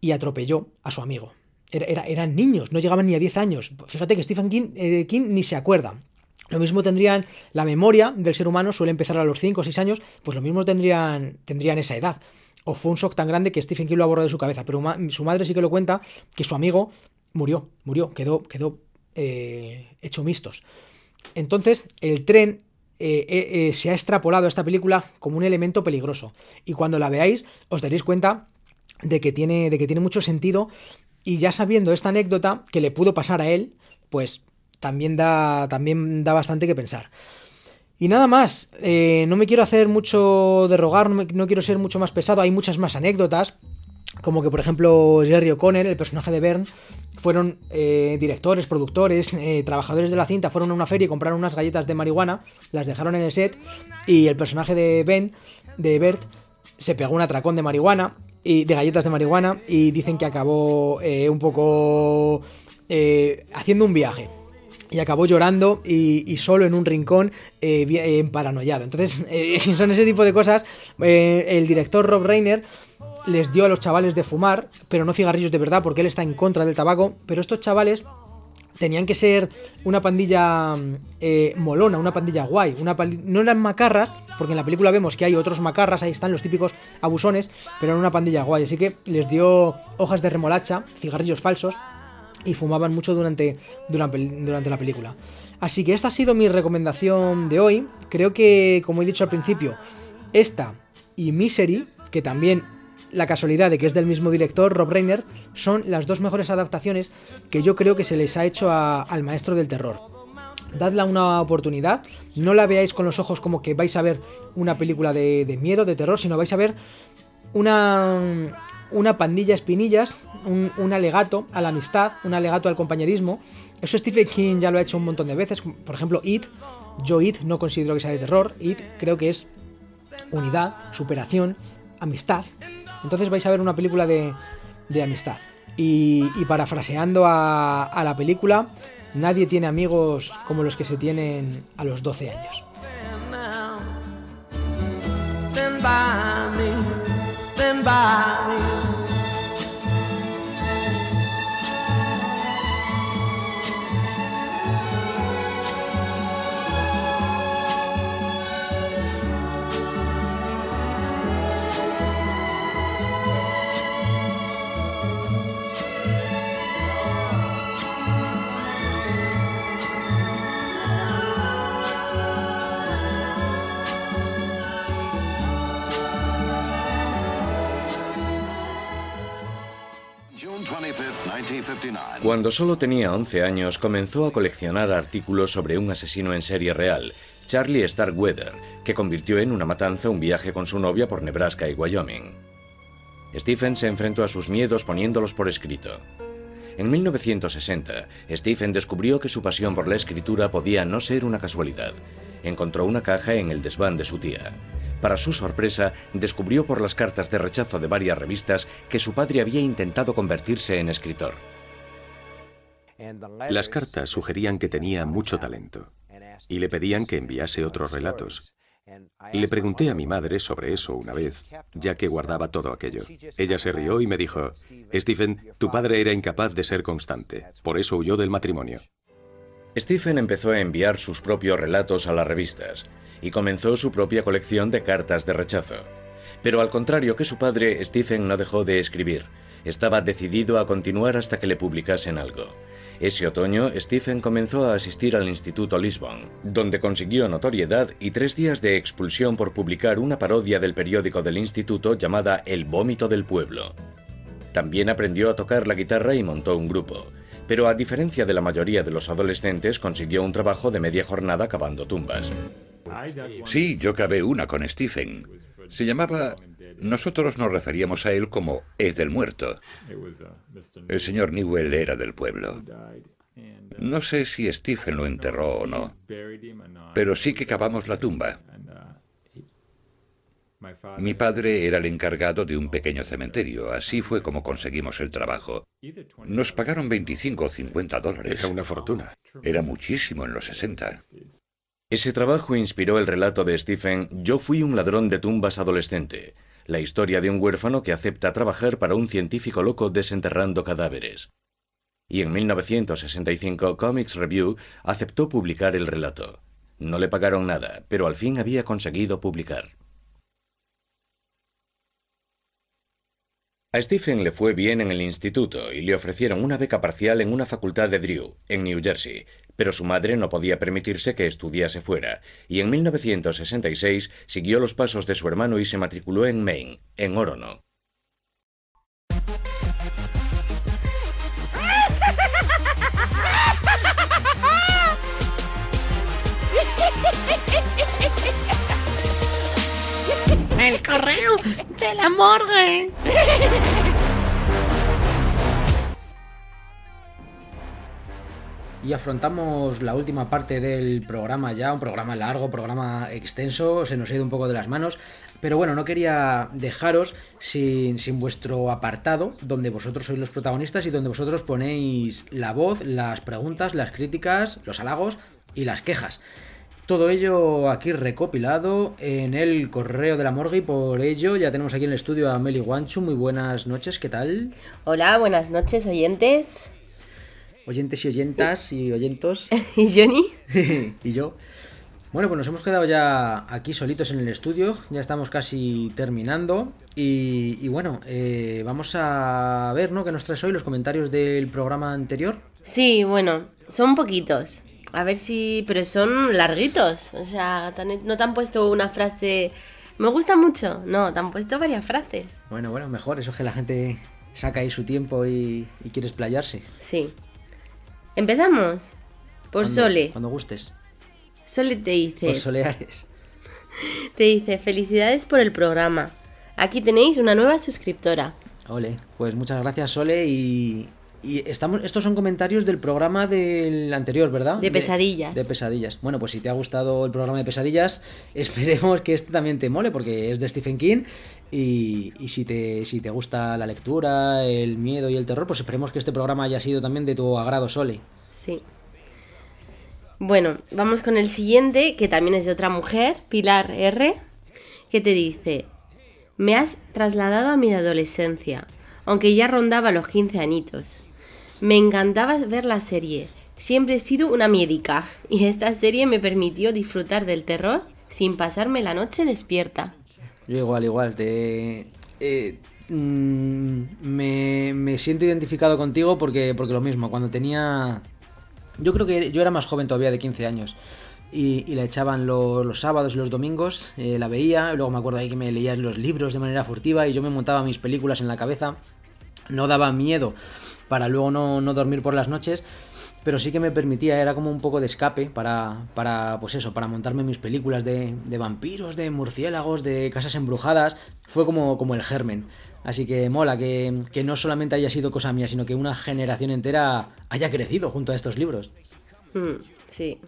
y atropelló a su amigo. Era- era- eran niños, no llegaban ni a 10 años. Fíjate que Stephen King, eh, King ni se acuerda. Lo mismo tendrían la memoria del ser humano, suele empezar a los 5 o 6 años, pues lo mismo tendrían, tendrían esa edad. O fue un shock tan grande que Stephen King lo ha borrado de su cabeza. Pero su madre sí que lo cuenta que su amigo murió, murió, quedó, quedó eh, hecho mistos. Entonces, el tren eh, eh, se ha extrapolado a esta película como un elemento peligroso. Y cuando la veáis, os daréis cuenta de que tiene, de que tiene mucho sentido. Y ya sabiendo esta anécdota que le pudo pasar a él, pues también da, también da bastante que pensar. Y nada más, eh, no me quiero hacer mucho de rogar, no, no quiero ser mucho más pesado, hay muchas más anécdotas, como que por ejemplo Jerry O'Connell, el personaje de Bern, fueron eh, directores, productores, eh, trabajadores de la cinta, fueron a una feria y compraron unas galletas de marihuana, las dejaron en el set y el personaje de Ben, de Bert, se pegó un atracón de marihuana y de galletas de marihuana y dicen que acabó un poco haciendo un viaje y acabó llorando y, solo en un rincón eh, eh, paranoiado. Entonces, <laughs> eh, son ese tipo de cosas, eh, el director Rob Reiner les dio a los chavales de fumar, pero no cigarrillos de verdad, porque él está en contra del tabaco. Pero estos chavales tenían que ser una pandilla eh, molona, una pandilla guay. Una pandi- no eran macarras, porque en la película vemos que hay otros macarras, ahí están los típicos abusones, pero eran una pandilla guay. Así que les dio hojas de remolacha, cigarrillos falsos, y fumaban mucho durante, durante, durante la película. Así que esta ha sido mi recomendación de hoy. Creo que, como he dicho al principio, esta y Misery, que también la casualidad de que es del mismo director, Rob Reiner, son las dos mejores adaptaciones que yo creo que se les ha hecho al maestro del terror. Dadle una oportunidad, no la veáis con los ojos como que vais a ver una película de, de miedo, de terror, sino vais a ver una, una pandilla espinillas, un, alegato a la amistad, un alegato al compañerismo. Eso Stephen King ya lo ha hecho un montón de veces. Por ejemplo, It. Yo It no considero que sea de terror. It creo que es unidad, superación, amistad. Entonces vais a ver una película de, de amistad. Y, parafraseando a, a la película, nadie tiene amigos como los que se tienen a los 12 años. Stand by Cuando solo tenía 11 años, comenzó a coleccionar artículos sobre un asesino en serie real, Charlie Starkweather, que convirtió en una matanza un viaje con su novia por Nebraska y Wyoming. Stephen se enfrentó a sus miedos poniéndolos por escrito. En 1960, Stephen descubrió que su pasión por la escritura podía no ser una casualidad. Encontró una caja en el desván de su tía. Para su sorpresa, descubrió por las cartas de rechazo de varias revistas que su padre había intentado convertirse en escritor. Las cartas sugerían que tenía mucho talento y le pedían que enviase otros relatos. Le pregunté a mi madre sobre eso una vez, ya que guardaba todo aquello. Ella se rió y me dijo, Stephen, tu padre era incapaz de ser constante, por eso huyó del matrimonio. Stephen empezó a enviar sus propios relatos a las revistas y comenzó su propia colección de cartas de rechazo. Pero al contrario que su padre, Stephen no dejó de escribir. Estaba decidido a continuar hasta que le publicasen algo. Ese otoño, Stephen comenzó a asistir al Instituto Lisbon, donde consiguió notoriedad y tres días de expulsión por publicar una parodia del periódico del instituto llamada El vómito del pueblo. También aprendió a tocar la guitarra y montó un grupo, pero a diferencia de la mayoría de los adolescentes consiguió un trabajo de media jornada cavando tumbas. Sí, yo cavé una con Stephen. Se llamaba... Nosotros nos referíamos a él como Ed del Muerto. El señor Newell era del pueblo. No sé si Stephen lo enterró o no, pero sí que cavamos la tumba. Mi padre era el encargado de un pequeño cementerio, así fue como conseguimos el trabajo. Nos pagaron 25 o 50 dólares. Era una fortuna. Era muchísimo en los 60. Ese trabajo inspiró el relato de Stephen Yo fui un ladrón de tumbas adolescente, la historia de un huérfano que acepta trabajar para un científico loco desenterrando cadáveres. Y en 1965 Comics Review aceptó publicar el relato. No le pagaron nada, pero al fin había conseguido publicar. A Stephen le fue bien en el instituto y le ofrecieron una beca parcial en una facultad de Drew, en New Jersey, pero su madre no podía permitirse que estudiase fuera, y en 1966 siguió los pasos de su hermano y se matriculó en Maine, en Orono. El correo de la morgue. Y afrontamos la última parte del programa ya, un programa largo, programa extenso, se nos ha ido un poco de las manos, pero bueno, no quería dejaros sin, sin vuestro apartado, donde vosotros sois los protagonistas y donde vosotros ponéis la voz, las preguntas, las críticas, los halagos y las quejas. Todo ello aquí recopilado en el correo de la morgue y por ello ya tenemos aquí en el estudio a Meli Guanchu. Muy buenas noches, ¿qué tal? Hola, buenas noches, oyentes. Oyentes y oyentas y oyentos. <laughs> ¿Y Johnny? <laughs> y yo. Bueno, pues nos hemos quedado ya aquí solitos en el estudio, ya estamos casi terminando y, y bueno, eh, vamos a ver, ¿no? ¿Qué nos traes hoy los comentarios del programa anterior? Sí, bueno, son poquitos. A ver si... Pero son larguitos. O sea, no te han puesto una frase... Me gusta mucho. No, te han puesto varias frases. Bueno, bueno, mejor, eso es que la gente saca ahí su tiempo y, y quiere explayarse. Sí. ¿Empezamos? Por Cuando- Sole. Cuando gustes. Sole te dice... Por Soleares. <laughs> Te dice, felicidades por el programa. Aquí tenéis una nueva suscriptora. Ole, pues muchas gracias Sole y, y estamos, estos son comentarios del programa del anterior, ¿verdad? De pesadillas. De, pesadillas. Bueno, pues si te ha gustado el programa de pesadillas, <laughs> esperemos que este también te mole porque es de Stephen King y, y si, te, si te gusta la lectura, el miedo y el terror, pues esperemos que este programa haya sido también de tu agrado, Sole. Sí. Bueno, vamos con el siguiente, que también es de otra mujer, Pilar R, que te dice, me has trasladado a mi adolescencia, aunque ya rondaba los 15 añitos. Me encantaba ver la serie, siempre he sido una médica, y esta serie me permitió disfrutar del terror sin pasarme la noche despierta. Yo igual, igual, te... eh, mm, me, me siento identificado contigo porque, porque lo mismo, cuando tenía... Yo creo que yo era más joven todavía de 15 años y, y la echaban lo- los sábados y los domingos, eh, la veía, luego me acuerdo ahí que me leían los libros de manera furtiva y yo me montaba mis películas en la cabeza, no daba miedo. Para luego no, no dormir por las noches. Pero sí que me permitía, era como un poco de escape para, para pues eso, para montarme mis películas de, de vampiros, de murciélagos, de casas embrujadas. Fue como, como el germen. Así que mola que, que no solamente haya sido cosa mía, sino que una generación entera haya crecido junto a estos libros. Mm, sí.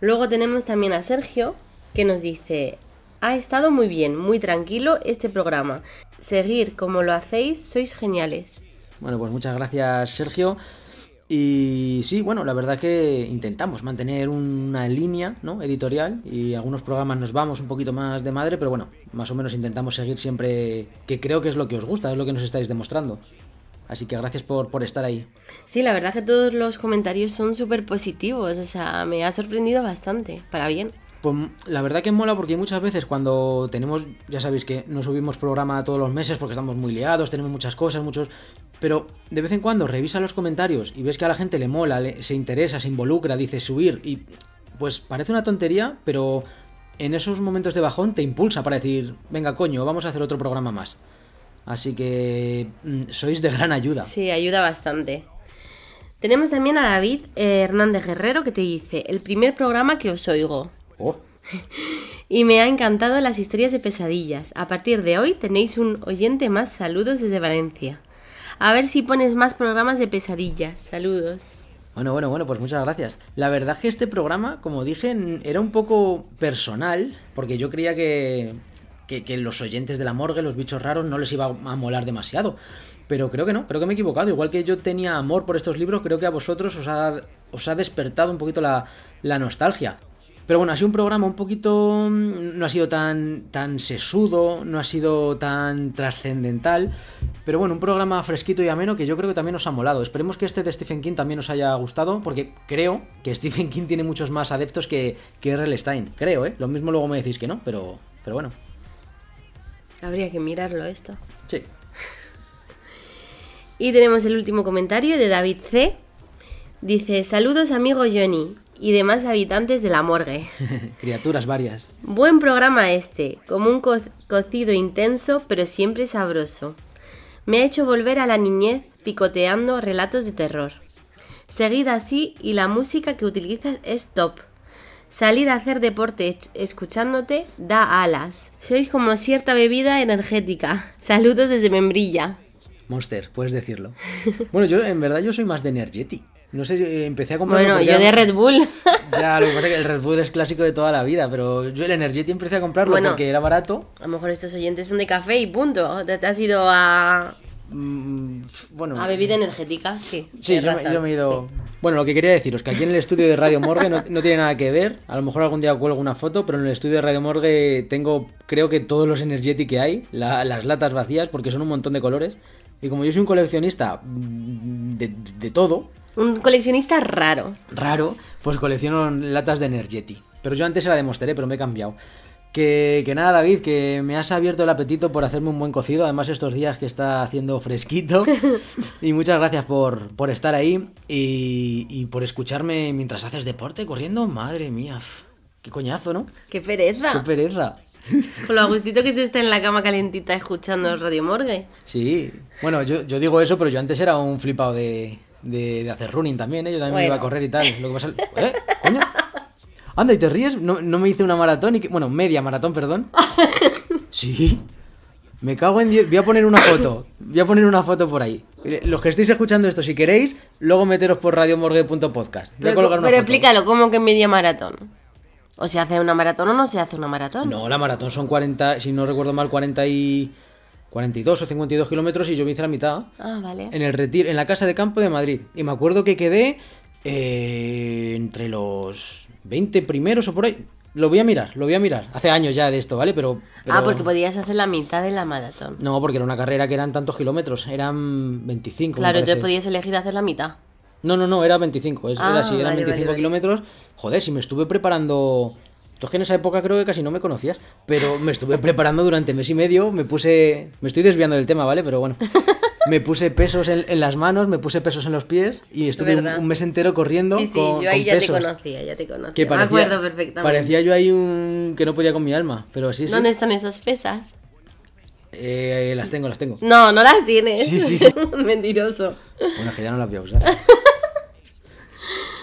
Luego tenemos también a Sergio, que nos dice, ha estado muy bien, muy tranquilo este programa. Seguir como lo hacéis, sois geniales. Bueno, pues muchas gracias Sergio. Y sí, bueno, la verdad que intentamos mantener una línea ¿no? editorial y algunos programas nos vamos un poquito más de madre, pero bueno, más o menos intentamos seguir siempre, que creo que es lo que os gusta, es lo que nos estáis demostrando. Así que gracias por, por estar ahí. Sí, la verdad que todos los comentarios son súper positivos, o sea, me ha sorprendido bastante, para bien. Pues la verdad que mola porque muchas veces cuando tenemos, ya sabéis que no subimos programa todos los meses porque estamos muy liados, tenemos muchas cosas, muchos... Pero de vez en cuando revisa los comentarios y ves que a la gente le mola, se interesa, se involucra, dice subir y pues parece una tontería, pero en esos momentos de bajón te impulsa para decir, venga coño, vamos a hacer otro programa más. Así que mm, sois de gran ayuda. Sí, ayuda bastante. Tenemos también a David eh, Hernández Guerrero que te dice, el primer programa que os oigo. Oh. Y me ha encantado las historias de pesadillas. A partir de hoy tenéis un oyente más. Saludos desde Valencia. A ver si pones más programas de pesadillas. Saludos. Bueno, bueno, bueno, pues muchas gracias. La verdad que este programa, como dije, era un poco personal, porque yo creía que, que, que los oyentes de la morgue, los bichos raros, no les iba a molar demasiado. Pero creo que no, creo que me he equivocado. Igual que yo tenía amor por estos libros, creo que a vosotros os ha, os ha despertado un poquito la, la nostalgia. Pero bueno, ha sido un programa un poquito. mm, No ha sido tan, tan sesudo, no ha sido tan trascendental. Pero bueno, un programa fresquito y ameno que yo creo que también os ha molado. Esperemos que este de Stephen King también os haya gustado, porque creo que Stephen King tiene muchos más adeptos que, que R.L. Stein. Creo, ¿eh? Lo mismo luego me decís que no, pero, pero bueno. Habría que mirarlo esto. Sí. Y tenemos el último comentario de David C. Dice, saludos amigo Johnny y demás habitantes de la morgue. <laughs> Criaturas varias. Buen programa este, como un co- cocido intenso pero siempre sabroso. Me ha hecho volver a la niñez picoteando relatos de terror. Seguid así y la música que utilizas es top. Salir a hacer deporte escuchándote da alas. Sois como cierta bebida energética. Saludos desde Membrilla. Monster, puedes decirlo. Bueno, yo en verdad yo soy más de Energeti. No sé, eh, empecé a comprar. Bueno, yo de Red Bull. <laughs> Ya, lo que pasa es que el Red Bull es clásico de toda la vida, pero yo el Energeti empecé a comprarlo Bueno. porque era barato. A lo mejor estos oyentes son de café y punto. Te, has ido a, Bueno, a bebida energética, sí. Sí, yo, me- razón, yo me he ido. sí. Bueno, lo que quería deciros, que aquí en el estudio de Radio Morgue no, no tiene nada que ver. A lo mejor algún día cuelgo una foto, pero en el estudio de Radio Morgue tengo, creo que todos los Energeti que hay, la- las latas vacías, porque son un montón de colores. Y como yo soy un coleccionista mm, de, de todo, Un coleccionista raro. raro, pues colecciono latas de Energeti. Pero yo antes era de Monster, ¿eh? pero me he cambiado. Que, que nada, David, que me has abierto el apetito por hacerme un buen cocido. Además, estos días que está haciendo fresquito. <laughs> y muchas gracias por, por estar ahí y, y por escucharme mientras haces deporte corriendo. Madre mía, qué coñazo, ¿no? ¡Qué pereza! Qué pereza. Con lo agustito que se está en la cama calentita escuchando el Radio Morgue. Sí, bueno, yo, yo digo eso, pero yo antes era un flipado de, de, de hacer running también, ¿eh? Yo también me iba a correr y tal. Lo que pasa... ¿Eh? ¿Coño? Anda, ¿y te ríes? No, no me hice una maratón y que... Bueno, media maratón, perdón. Sí. Me cago en 10. Voy a poner una foto. Voy a poner una foto por ahí. Los que estéis escuchando esto, si queréis, luego meteros por radiomorgue.podcast. Voy a colgar una pero foto. explícalo, ¿cómo que media maratón? ¿O se hace una maratón o no se hace una maratón? No, la maratón son 40, si no recuerdo mal, 40 y... 42 o 52 kilómetros y yo me hice la mitad. Ah, vale. En el retiro, en la casa de campo de Madrid. Y me acuerdo que quedé eh, entre los 20 primeros o por ahí. Lo voy a mirar, lo voy a mirar. Hace años ya de esto, ¿vale? Pero. pero- Ah, porque podías hacer la mitad de la maratón. No, porque era una carrera que eran tantos kilómetros. Eran 25. me Claro, entonces podías elegir hacer la mitad. No, no, no, era 25. es- Ah, era así, eran vale, 25 vale, vale. kilómetros. Joder, si me estuve preparando. Tú es que en esa época creo que casi no me conocías, pero me estuve <laughs> preparando durante mes y medio. Me puse. Me estoy desviando del tema, ¿vale? Pero bueno. <laughs> Me puse pesos en, en las manos, me puse pesos en los pies y estuve un, mes entero corriendo. Sí, sí, con, yo ahí con ya te conocía, ya te conocía. Que me parecía, acuerdo perfectamente. parecía yo ahí un. que no podía con mi alma, pero sí, sí. ¿Dónde están esas pesas? Eh, las tengo, las tengo. No, no las tienes. Sí, sí, sí. <laughs> Mentiroso. Bueno, que ya no las voy a usar.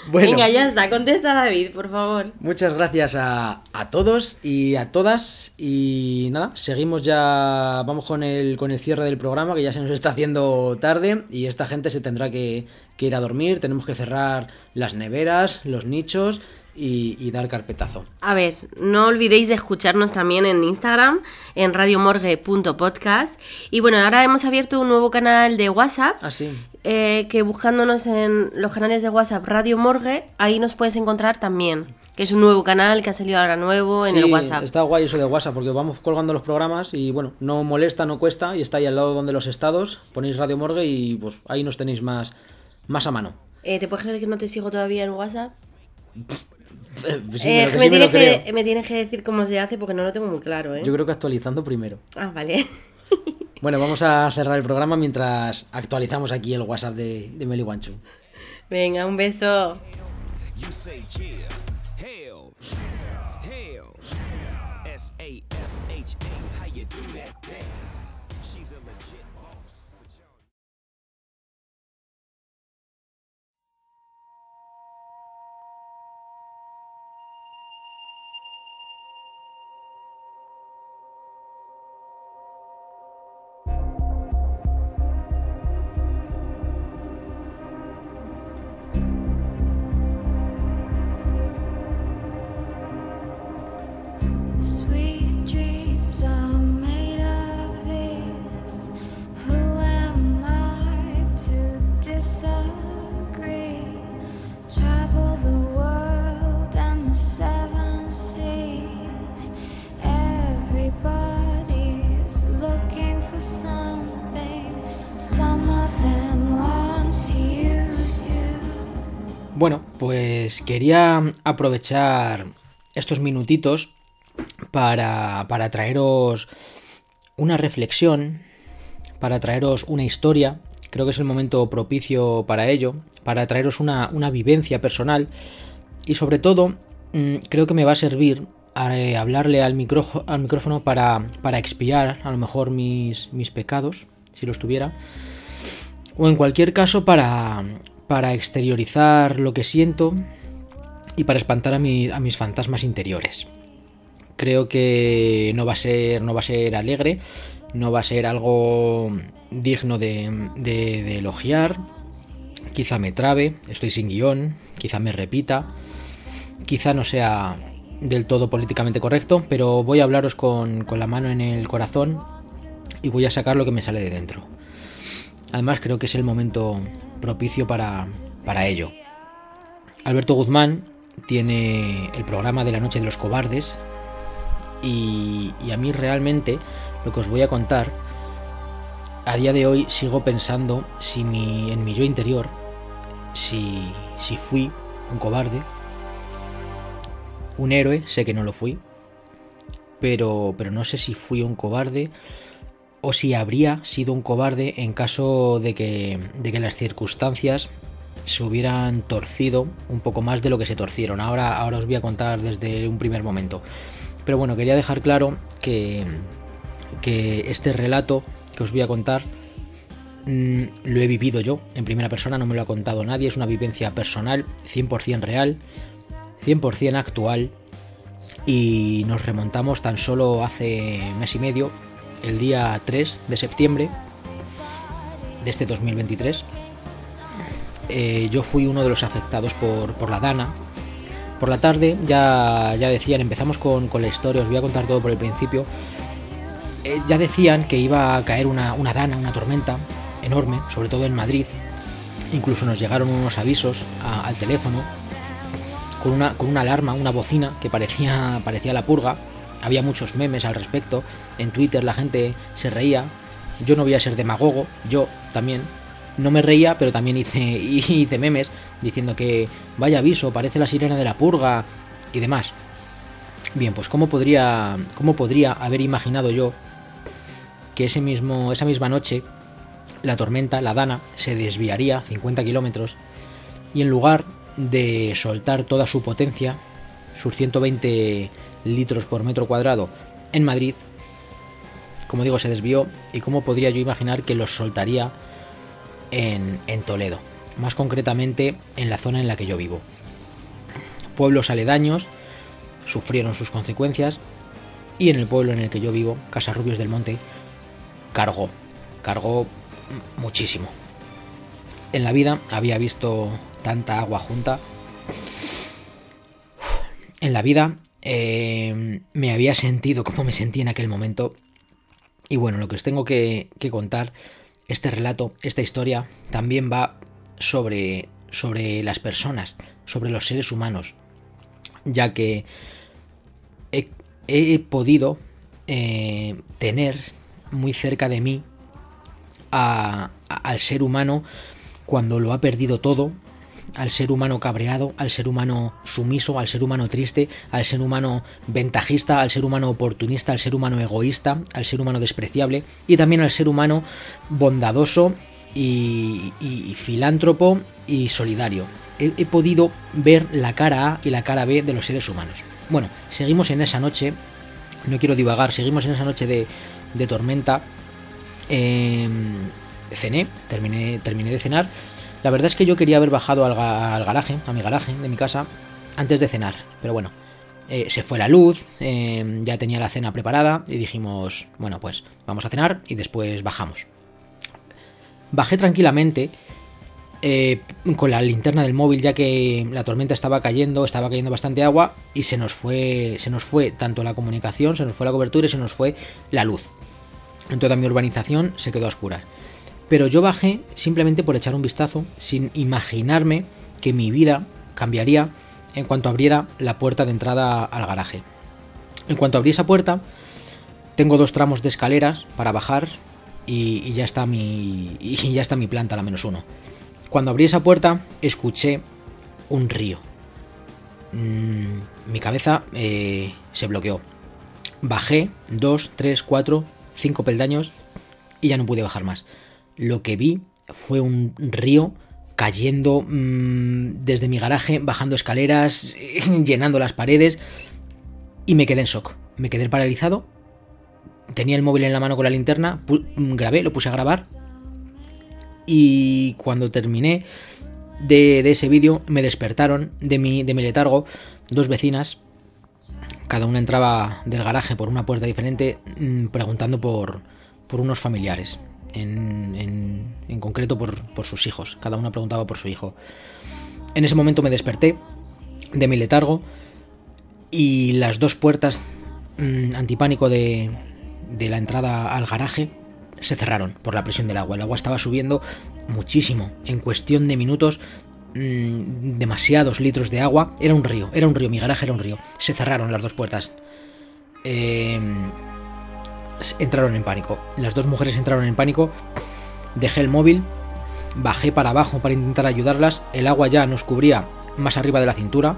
Bueno. Venga, ya está. Contesta David, por favor. Muchas gracias a, a todos y a todas. Y nada, seguimos ya. Vamos con el, con el cierre del programa, que ya se nos está haciendo tarde. Y esta gente se tendrá que, que ir a dormir. Tenemos que cerrar las neveras, los nichos y, y dar carpetazo. A ver, no olvidéis de escucharnos también en Instagram, en radiomorgue.podcast. Y bueno, ahora hemos abierto un nuevo canal de WhatsApp. Así. eh, que buscándonos en los canales de WhatsApp Radio Morgue, ahí nos puedes encontrar también. Que es un nuevo canal que ha salido ahora nuevo en Sí, el WhatsApp. Está guay eso de WhatsApp, porque vamos colgando los programas y bueno, no molesta, no cuesta, y está ahí al lado donde los estados, ponéis Radio Morgue y pues ahí nos tenéis más, más a mano. Eh, ¿Te puedes creer que no te sigo todavía en WhatsApp? <laughs> <laughs> Sí, Eh, me, sí me lo tienes que, me tienes que decir cómo se hace porque no lo tengo muy claro, ¿eh? Yo creo que actualizando primero. Ah, vale. <laughs> Bueno, vamos a cerrar el programa mientras actualizamos aquí el WhatsApp de, de Meli Guanchu. Venga, un beso. You say yeah, quería aprovechar estos minutitos para, para traeros una reflexión, para traeros una historia. Creo que es el momento propicio para ello, para traeros una, una vivencia personal y sobre todo mm, creo que me va a servir eh, hablarle al, micro- al micrófono para, para expiar a lo mejor mis, mis pecados, si los tuviera, o en cualquier caso para, para exteriorizar lo que siento y para espantar a, mi- a mis fantasmas interiores. Creo que no va a ser, no va a ser alegre, no va a ser algo digno de, de- elogiar. Quizá me trabe, estoy sin guion, quizá me repita, quizá no sea del todo políticamente correcto, pero voy a hablaros con, con la mano en el corazón y voy a sacar lo que me sale de dentro. Además creo que es el momento propicio para, para ello. Alberto Guzmán tiene el programa de la Noche de los Cobardes y, y a mí realmente lo que os voy a contar, a día de hoy sigo pensando si mi, en mi yo interior, si, si fui un cobarde, un héroe, sé que no lo fui, pero, pero no sé si fui un cobarde o si habría sido un cobarde en caso de que, de que las circunstancias se hubieran torcido un poco más de lo que se torcieron. Ahora, ahora os voy a contar desde un primer momento. Pero bueno, quería dejar claro que, que este relato que os voy a contar mm, lo he vivido yo en primera persona, no me lo ha contado nadie, es una vivencia personal, 100% real, 100% actual y nos remontamos tan solo hace mes y medio, el día 3 de septiembre de este 2023. Eh, yo fui uno de los afectados por, por la Dana. Por la tarde ya, ya decían, empezamos con, con la historia, os voy a contar todo por el principio. Eh, ya decían que iba a caer una, una Dana, una tormenta enorme, sobre todo en Madrid. Incluso nos llegaron unos avisos al teléfono con una, con una alarma, una bocina que parecía, parecía la purga. Había muchos memes al respecto. En Twitter la gente se reía. Yo no voy a ser demagogo, yo también. No me reía, pero también hice, <laughs> hice memes diciendo que vaya aviso, parece la sirena de la purga y demás. Bien, pues ¿cómo podría, cómo podría haber imaginado yo que ese mismo, esa misma noche la tormenta, la Dana, se desviaría 50 kilómetros y en lugar de soltar toda su potencia, sus 120 litros por metro cuadrado en Madrid, como digo, se desvió y cómo podría yo imaginar que los soltaría en, Toledo, más concretamente en la zona en la que yo vivo. Pueblos aledaños sufrieron sus consecuencias y en el pueblo en el que yo vivo, Casarrubios del Monte, cargó, cargó muchísimo. En la vida había visto tanta agua junta. En la vida eh, me había sentido como me sentí en aquel momento. Y bueno, lo que os tengo que, que contar, este relato, esta historia, también va sobre, sobre las personas, sobre los seres humanos. Ya que he, he podido eh, tener muy cerca de mí a- al ser humano cuando lo ha perdido todo, al ser humano cabreado, al ser humano sumiso, al ser humano triste, al ser humano ventajista, al ser humano oportunista, al ser humano egoísta, al ser humano despreciable y también al ser humano bondadoso y, filántropo y solidario. He, he podido ver la cara A y la cara B de los seres humanos. Bueno, seguimos en esa noche, no quiero divagar, seguimos en esa noche de, de tormenta. Eh, cené, terminé, terminé de cenar. La verdad es que yo quería haber bajado al, ga- al garaje, a mi garaje de mi casa, antes de cenar. Pero bueno, eh, se fue la luz, eh, ya tenía la cena preparada y dijimos, bueno, pues vamos a cenar y después bajamos. Bajé tranquilamente eh, con la linterna del móvil ya que la tormenta estaba cayendo, estaba cayendo bastante agua y se nos fue, se nos fue tanto la comunicación, se nos fue la cobertura y se nos fue la luz. En toda mi urbanización se quedó a oscuras. Pero yo bajé simplemente por echar un vistazo, sin imaginarme que mi vida cambiaría en cuanto abriera la puerta de entrada al garaje. En cuanto abrí esa puerta, tengo dos tramos de escaleras para bajar y, ya está mi ya está mi planta, la menos uno. Cuando abrí esa puerta, escuché un río. Mm, mi cabeza eh, se bloqueó. Bajé dos, tres, cuatro, cinco peldaños y ya no pude bajar más. Lo que vi fue un río cayendo mm, desde mi garaje, bajando escaleras, <laughs> llenando las paredes y me quedé en shock. Me quedé paralizado. Tenía el móvil en la mano con la linterna, grabé, lo puse a grabar y cuando terminé de, de ese vídeo me despertaron de mi, de mi letargo dos vecinas. Cada una entraba del garaje por una puerta diferente mm, preguntando por, por unos familiares. En, concreto por, por sus hijos. Cada una preguntaba por su hijo. En ese momento me desperté de mi letargo y las dos puertas mm, antipánico de, de la entrada al garaje se cerraron por la presión del agua. El agua estaba subiendo muchísimo. En cuestión de minutos, mm, demasiados litros de agua. Era un río, era un río, mi garaje era un río. Se cerraron las dos puertas. Eh, entraron en pánico. Las dos mujeres entraron en pánico. Dejé el móvil, bajé para abajo para intentar ayudarlas. El agua ya nos cubría más arriba de la cintura,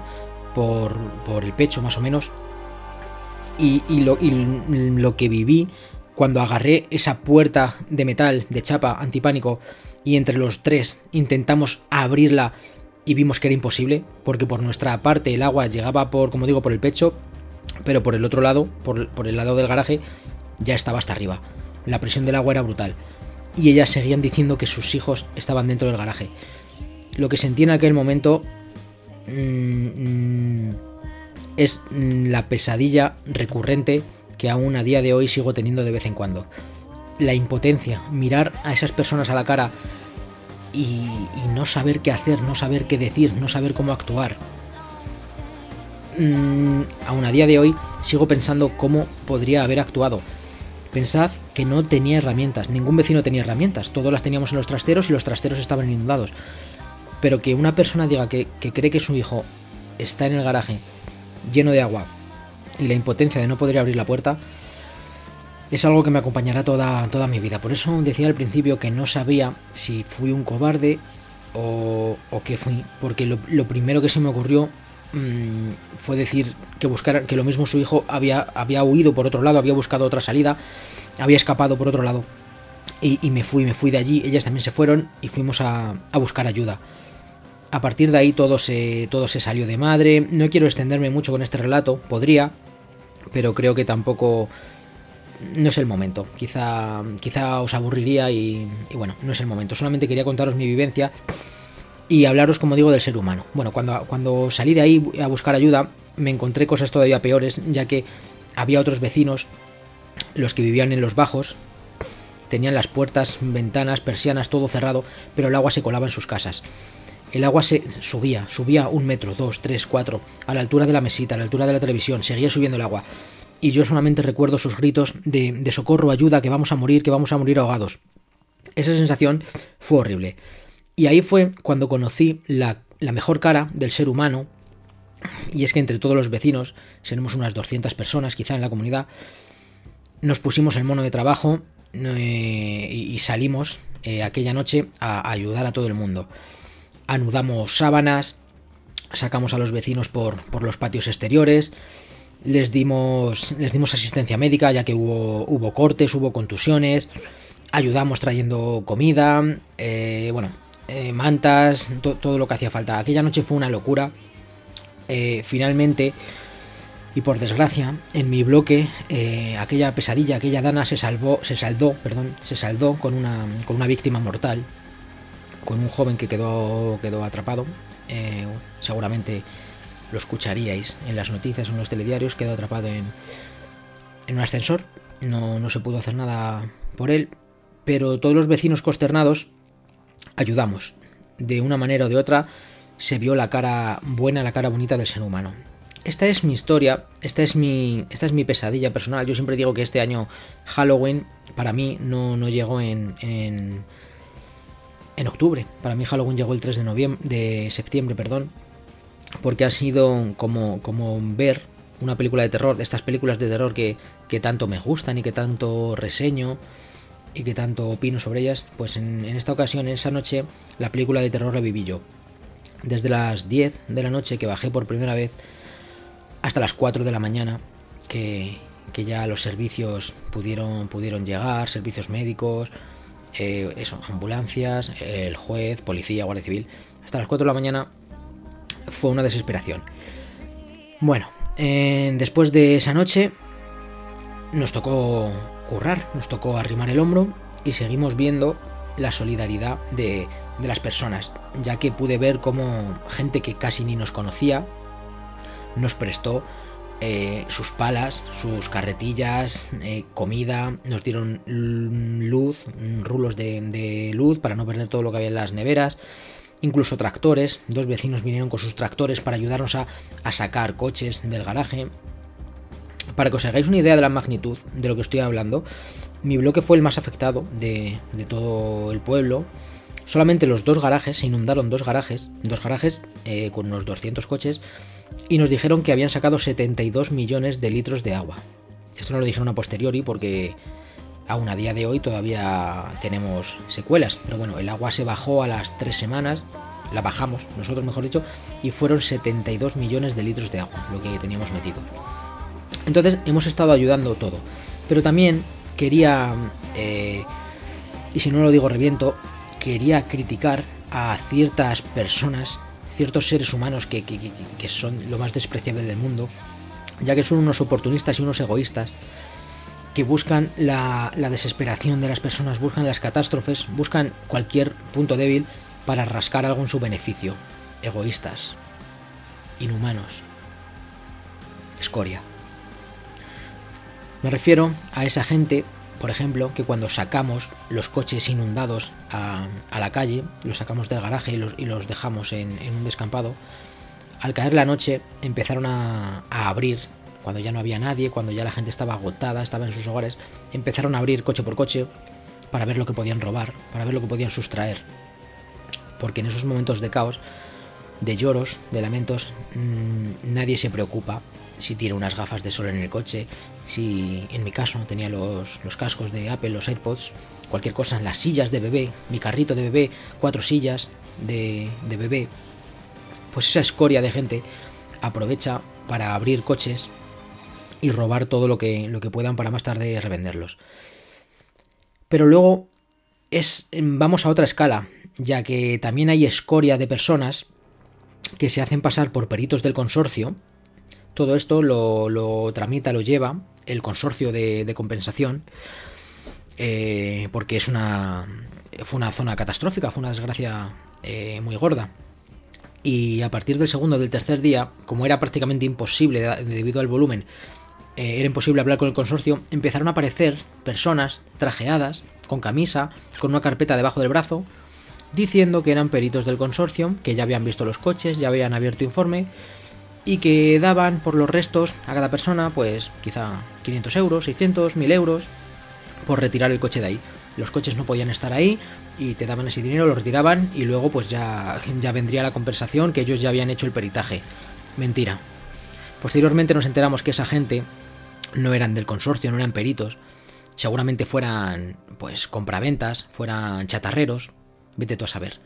por, por el pecho más o menos. Y, lo, lo que viví cuando agarré esa puerta de metal, de chapa, antipánico, y entre los tres intentamos abrirla y vimos que era imposible, porque por nuestra parte el agua llegaba por, como digo, por el pecho, pero por el otro lado, por, por el lado del garaje, ya estaba hasta arriba. La presión del agua era brutal. Y ellas seguían diciendo que sus hijos estaban dentro del garaje. Lo que sentí en aquel momento mm, mm, es mm, la pesadilla recurrente que aún a día de hoy sigo teniendo de vez en cuando. La impotencia, mirar a esas personas a la cara y, no saber qué hacer, no saber qué decir, no saber cómo actuar. Aún a día de hoy sigo pensando cómo podría haber actuado. Pensad que no tenía herramientas, ningún vecino tenía herramientas, todos las teníamos en los trasteros y los trasteros estaban inundados. Pero que una persona diga que, cree que su hijo está en el garaje lleno de agua y la impotencia de no poder abrir la puerta es algo que me acompañará toda, toda mi vida. Por eso decía al principio que no sabía si fui un cobarde o, o qué fui, porque lo primero que se me ocurrió mm, fue decir que buscar que lo mismo su hijo había, había huido por otro lado, había buscado otra salida, había escapado por otro lado. Y, me fui, me fui de allí, ellas también se fueron y fuimos a, a buscar ayuda. A partir de ahí todo se, todo se salió de madre. No quiero extenderme mucho con este relato, podría, pero creo que tampoco no es el momento. Quizá, quizá os aburriría y bueno, no es el momento. Solamente quería contaros mi vivencia y hablaros, como digo, del ser humano. Bueno, cuando, cuando salí de ahí a buscar ayuda, me encontré cosas todavía peores, ya que había otros vecinos, los que vivían en los bajos, tenían las puertas, ventanas, persianas, todo cerrado, pero el agua se colaba en sus casas. El agua se subía, subía un metro, dos, tres, cuatro, a la altura de la mesita, a la altura de la televisión, seguía subiendo el agua. Y yo solamente recuerdo sus gritos de, de socorro, ayuda, que vamos a morir, que vamos a morir ahogados. Esa sensación fue horrible. Y ahí fue cuando conocí la, la mejor cara del ser humano, y es que entre todos los vecinos, seremos unas 200 personas quizá en la comunidad, nos pusimos el mono de trabajo eh, y, salimos eh, aquella noche a ayudar a todo el mundo. Anudamos sábanas, sacamos a los vecinos por, por los patios exteriores, les dimos, les dimos asistencia médica ya que hubo, hubo cortes, hubo contusiones, ayudamos trayendo comida, eh, bueno, eh, mantas, to- todo lo que hacía falta. Aquella noche fue una locura. Eh, finalmente, y por desgracia, en mi bloque, eh, aquella pesadilla, aquella dana se salvó, se saldó, perdón, se saldó con una, con una víctima mortal, con un joven que quedó, quedó atrapado. Seguramente lo escucharíais en las noticias o en los telediarios, quedó atrapado en, en un ascensor. No, no se pudo hacer nada por él, pero todos los vecinos consternados ayudamos. De una manera o de otra se vio la cara buena, la cara bonita del ser humano. Esta es mi historia, esta es mi, esta es mi pesadilla personal. Yo siempre digo que este año Halloween para mí no, no llegó en, en, en octubre. Para mí Halloween llegó el 3 de, de septiembre, perdón, porque ha sido como, como ver una película de terror, de estas películas de terror que, que tanto me gustan y que tanto reseño y que tanto opino sobre ellas, pues en, esta ocasión, en esa noche, la película de terror la viví yo. Desde las 10 de la noche que bajé por primera vez hasta las 4 de la mañana, que, que ya los servicios pudieron, pudieron llegar, servicios médicos, eh, eso, ambulancias, el juez, policía, guardia civil. Hasta las 4 de la mañana fue una desesperación. Bueno, eh, después de esa noche nos tocó currar, nos tocó arrimar el hombro y seguimos viendo la solidaridad de, de las personas, ya que pude ver cómo gente que casi ni nos conocía nos prestó eh, sus palas, sus carretillas, eh, comida, nos dieron luz, rulos de, de luz para no perder todo lo que había en las neveras, incluso tractores, dos vecinos vinieron con sus tractores para ayudarnos a, a sacar coches del garaje. Para que os hagáis una idea de la magnitud de lo que estoy hablando, mi bloque fue el más afectado de, todo el pueblo. Solamente los dos garajes, se inundaron dos garajes, dos garajes eh, con unos 200 coches, y nos dijeron que habían sacado 72 millones de litros de agua. Esto no lo dijeron a posteriori porque aún a día de hoy todavía tenemos secuelas, pero bueno, el agua se bajó a las tres semanas, la bajamos, nosotros mejor dicho, y fueron 72 millones de litros de agua lo que teníamos metido. Entonces hemos estado ayudando todo, pero también quería, eh, y si no lo digo reviento, quería criticar a ciertas personas, ciertos seres humanos que, que- que- son lo más despreciable del mundo, ya que son unos oportunistas y unos egoístas que buscan la, la desesperación de las personas, buscan las catástrofes, buscan cualquier punto débil para rascar algo en su beneficio. Egoístas, inhumanos, escoria. Me refiero a esa gente, por ejemplo, que cuando sacamos los coches inundados a, la calle, los sacamos del garaje y los, y los dejamos en, un descampado, al caer la noche empezaron a, abrir, cuando ya no había nadie, cuando ya la gente estaba agotada, estaba en sus hogares, empezaron a abrir coche por coche para ver lo que podían robar, para ver lo que podían sustraer. Porque en esos momentos de caos, de lloros, de lamentos, mmm, nadie se preocupa si tiene unas gafas de sol en el coche, si en mi caso tenía los, los cascos de Apple, los AirPods, cualquier cosa, las sillas de bebé, mi carrito de bebé, cuatro sillas de, de bebé, pues esa escoria de gente aprovecha para abrir coches y robar todo lo que, lo que puedan para más tarde revenderlos. Pero luego es, vamos a otra escala, ya que también hay escoria de personas que se hacen pasar por peritos del consorcio Todo esto lo, lo tramita, lo lleva el consorcio de, de compensación, eh, porque es una, fue una zona catastrófica, fue una desgracia eh, muy gorda. Y a partir del segundo del tercer día, como era prácticamente imposible debido al volumen, eh, era imposible hablar con el consorcio, empezaron a aparecer personas trajeadas, con camisa, con una carpeta debajo del brazo, diciendo que eran peritos del consorcio, que ya habían visto los coches, ya habían abierto informe y que daban por los restos a cada persona, pues quizá 500 euros, 600, 1000 euros por retirar el coche de ahí. Los coches no podían estar ahí y te daban ese dinero, lo retiraban y luego pues ya, <laughs> ya vendría la compensación que ellos ya habían hecho el peritaje. Mentira. Posteriormente nos enteramos que esa gente no eran del consorcio, no eran peritos. Seguramente fueran pues compraventas, fueran chatarreros, vete tú a saber.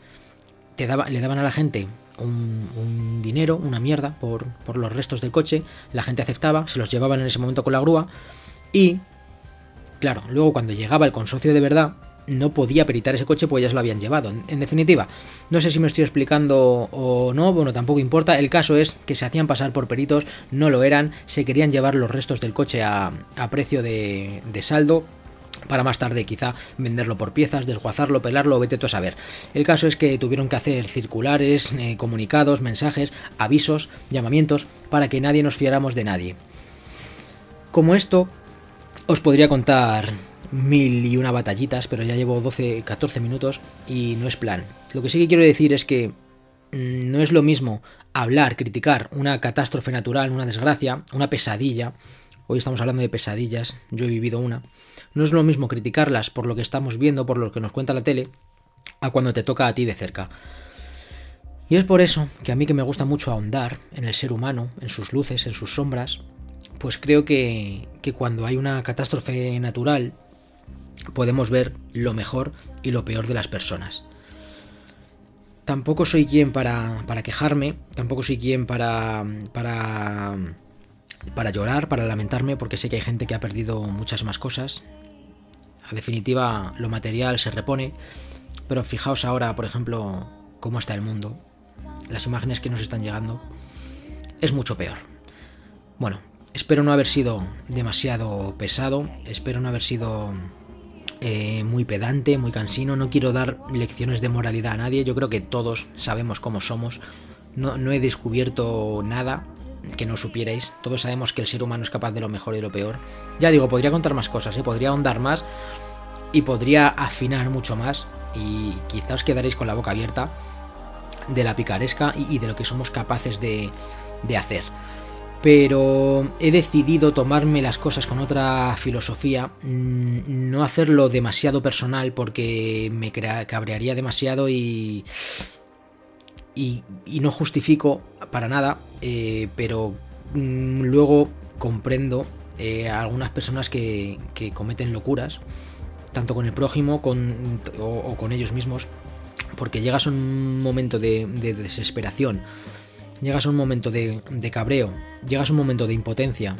Te daba, le daban a la gente un, dinero, una mierda, por, por los restos del coche, la gente aceptaba, se los llevaban en ese momento con la grúa y Claro, luego cuando llegaba el consorcio de verdad, no podía peritar ese coche pues ya se lo habían llevado. En, en definitiva, no sé si me estoy explicando o no, bueno, tampoco importa. El caso es que se hacían pasar por peritos, no lo eran, se querían llevar los restos del coche a, a precio de, de saldo para más tarde quizá venderlo por piezas, desguazarlo, pelarlo, vete tú a saber. El caso es que tuvieron que hacer circulares, eh, comunicados, mensajes, avisos, llamamientos, para que nadie nos fiáramos de nadie. Como esto, os podría contar mil y una batallitas, pero ya llevo 12, 14 minutos y no es plan. Lo que sí que quiero decir es que mm, no es lo mismo hablar, criticar una catástrofe natural, una desgracia, una pesadilla. Hoy estamos hablando de pesadillas, yo he vivido una. No es lo mismo criticarlas por lo que estamos viendo, por lo que nos cuenta la tele, a cuando te toca a ti de cerca. Y es por eso que a mí que me gusta mucho ahondar en el ser humano, en sus luces, en sus sombras, pues creo que, que cuando hay una catástrofe natural podemos ver lo mejor y lo peor de las personas. Tampoco soy quien para, para quejarme, tampoco soy quien para, para, para llorar, para lamentarme, porque sé que hay gente que ha perdido muchas más cosas. A definitiva, lo material se repone, pero fijaos ahora, por ejemplo, cómo está el mundo, las imágenes que nos están llegando, es mucho peor. Bueno, espero no haber sido demasiado pesado, espero no haber sido eh, muy pedante, muy cansino, no quiero dar lecciones de moralidad a nadie, yo creo que todos sabemos cómo somos, no, no he descubierto nada que no supierais, todos sabemos que el ser humano es capaz de lo mejor y lo peor. Ya digo, podría contar más cosas, ¿eh? podría ahondar más y podría afinar mucho más y quizá os quedaréis con la boca abierta de la picaresca y, de lo que somos capaces de, de hacer. Pero he decidido tomarme las cosas con otra filosofía, mm, no hacerlo demasiado personal porque me cabrearía demasiado y, y, y no justifico para nada, eh, pero mm, luego comprendo eh, a algunas personas que cometen locuras, tanto con el prójimo con, o, con ellos mismos, porque llegas a un momento de- de desesperación llegas a un momento de, de cabreo, llegas a un momento de impotencia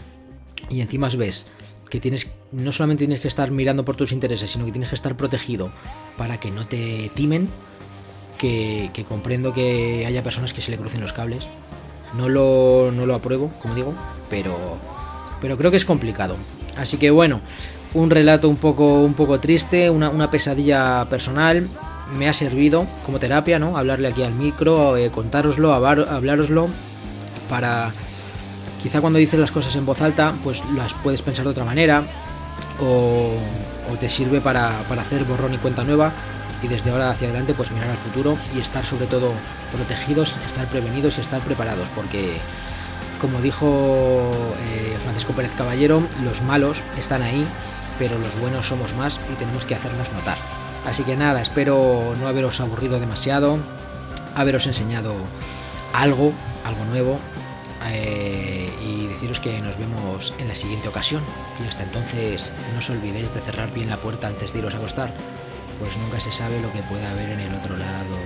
y encima ves que tienes no solamente tienes que estar mirando por tus intereses, sino que tienes que estar protegido para que no te timen, que, que comprendo que haya personas que se le crucen los cables. No lo, no lo apruebo, como digo, pero, pero creo que es complicado. Así que bueno, un relato un poco, un poco triste, una, una pesadilla personal, me ha servido como terapia, ¿no? Hablarle aquí al micro, eh, contároslo, hablároslo, para quizá cuando dices las cosas en voz alta, pues las puedes pensar de otra manera, o, o te sirve para, para hacer borrón y cuenta nueva, y desde ahora hacia adelante, pues mirar al futuro y estar sobre todo protegidos, estar prevenidos y estar preparados, porque como dijo eh, Francisco Pérez Caballero, los malos están ahí, pero los buenos somos más y tenemos que hacernos notar. Así que nada, espero no haberos aburrido demasiado, haberos enseñado algo, algo nuevo, eh, y deciros que nos vemos en la siguiente ocasión. Y hasta entonces no os olvidéis de cerrar bien la puerta antes de iros a acostar, pues nunca se sabe lo que puede haber en el otro lado.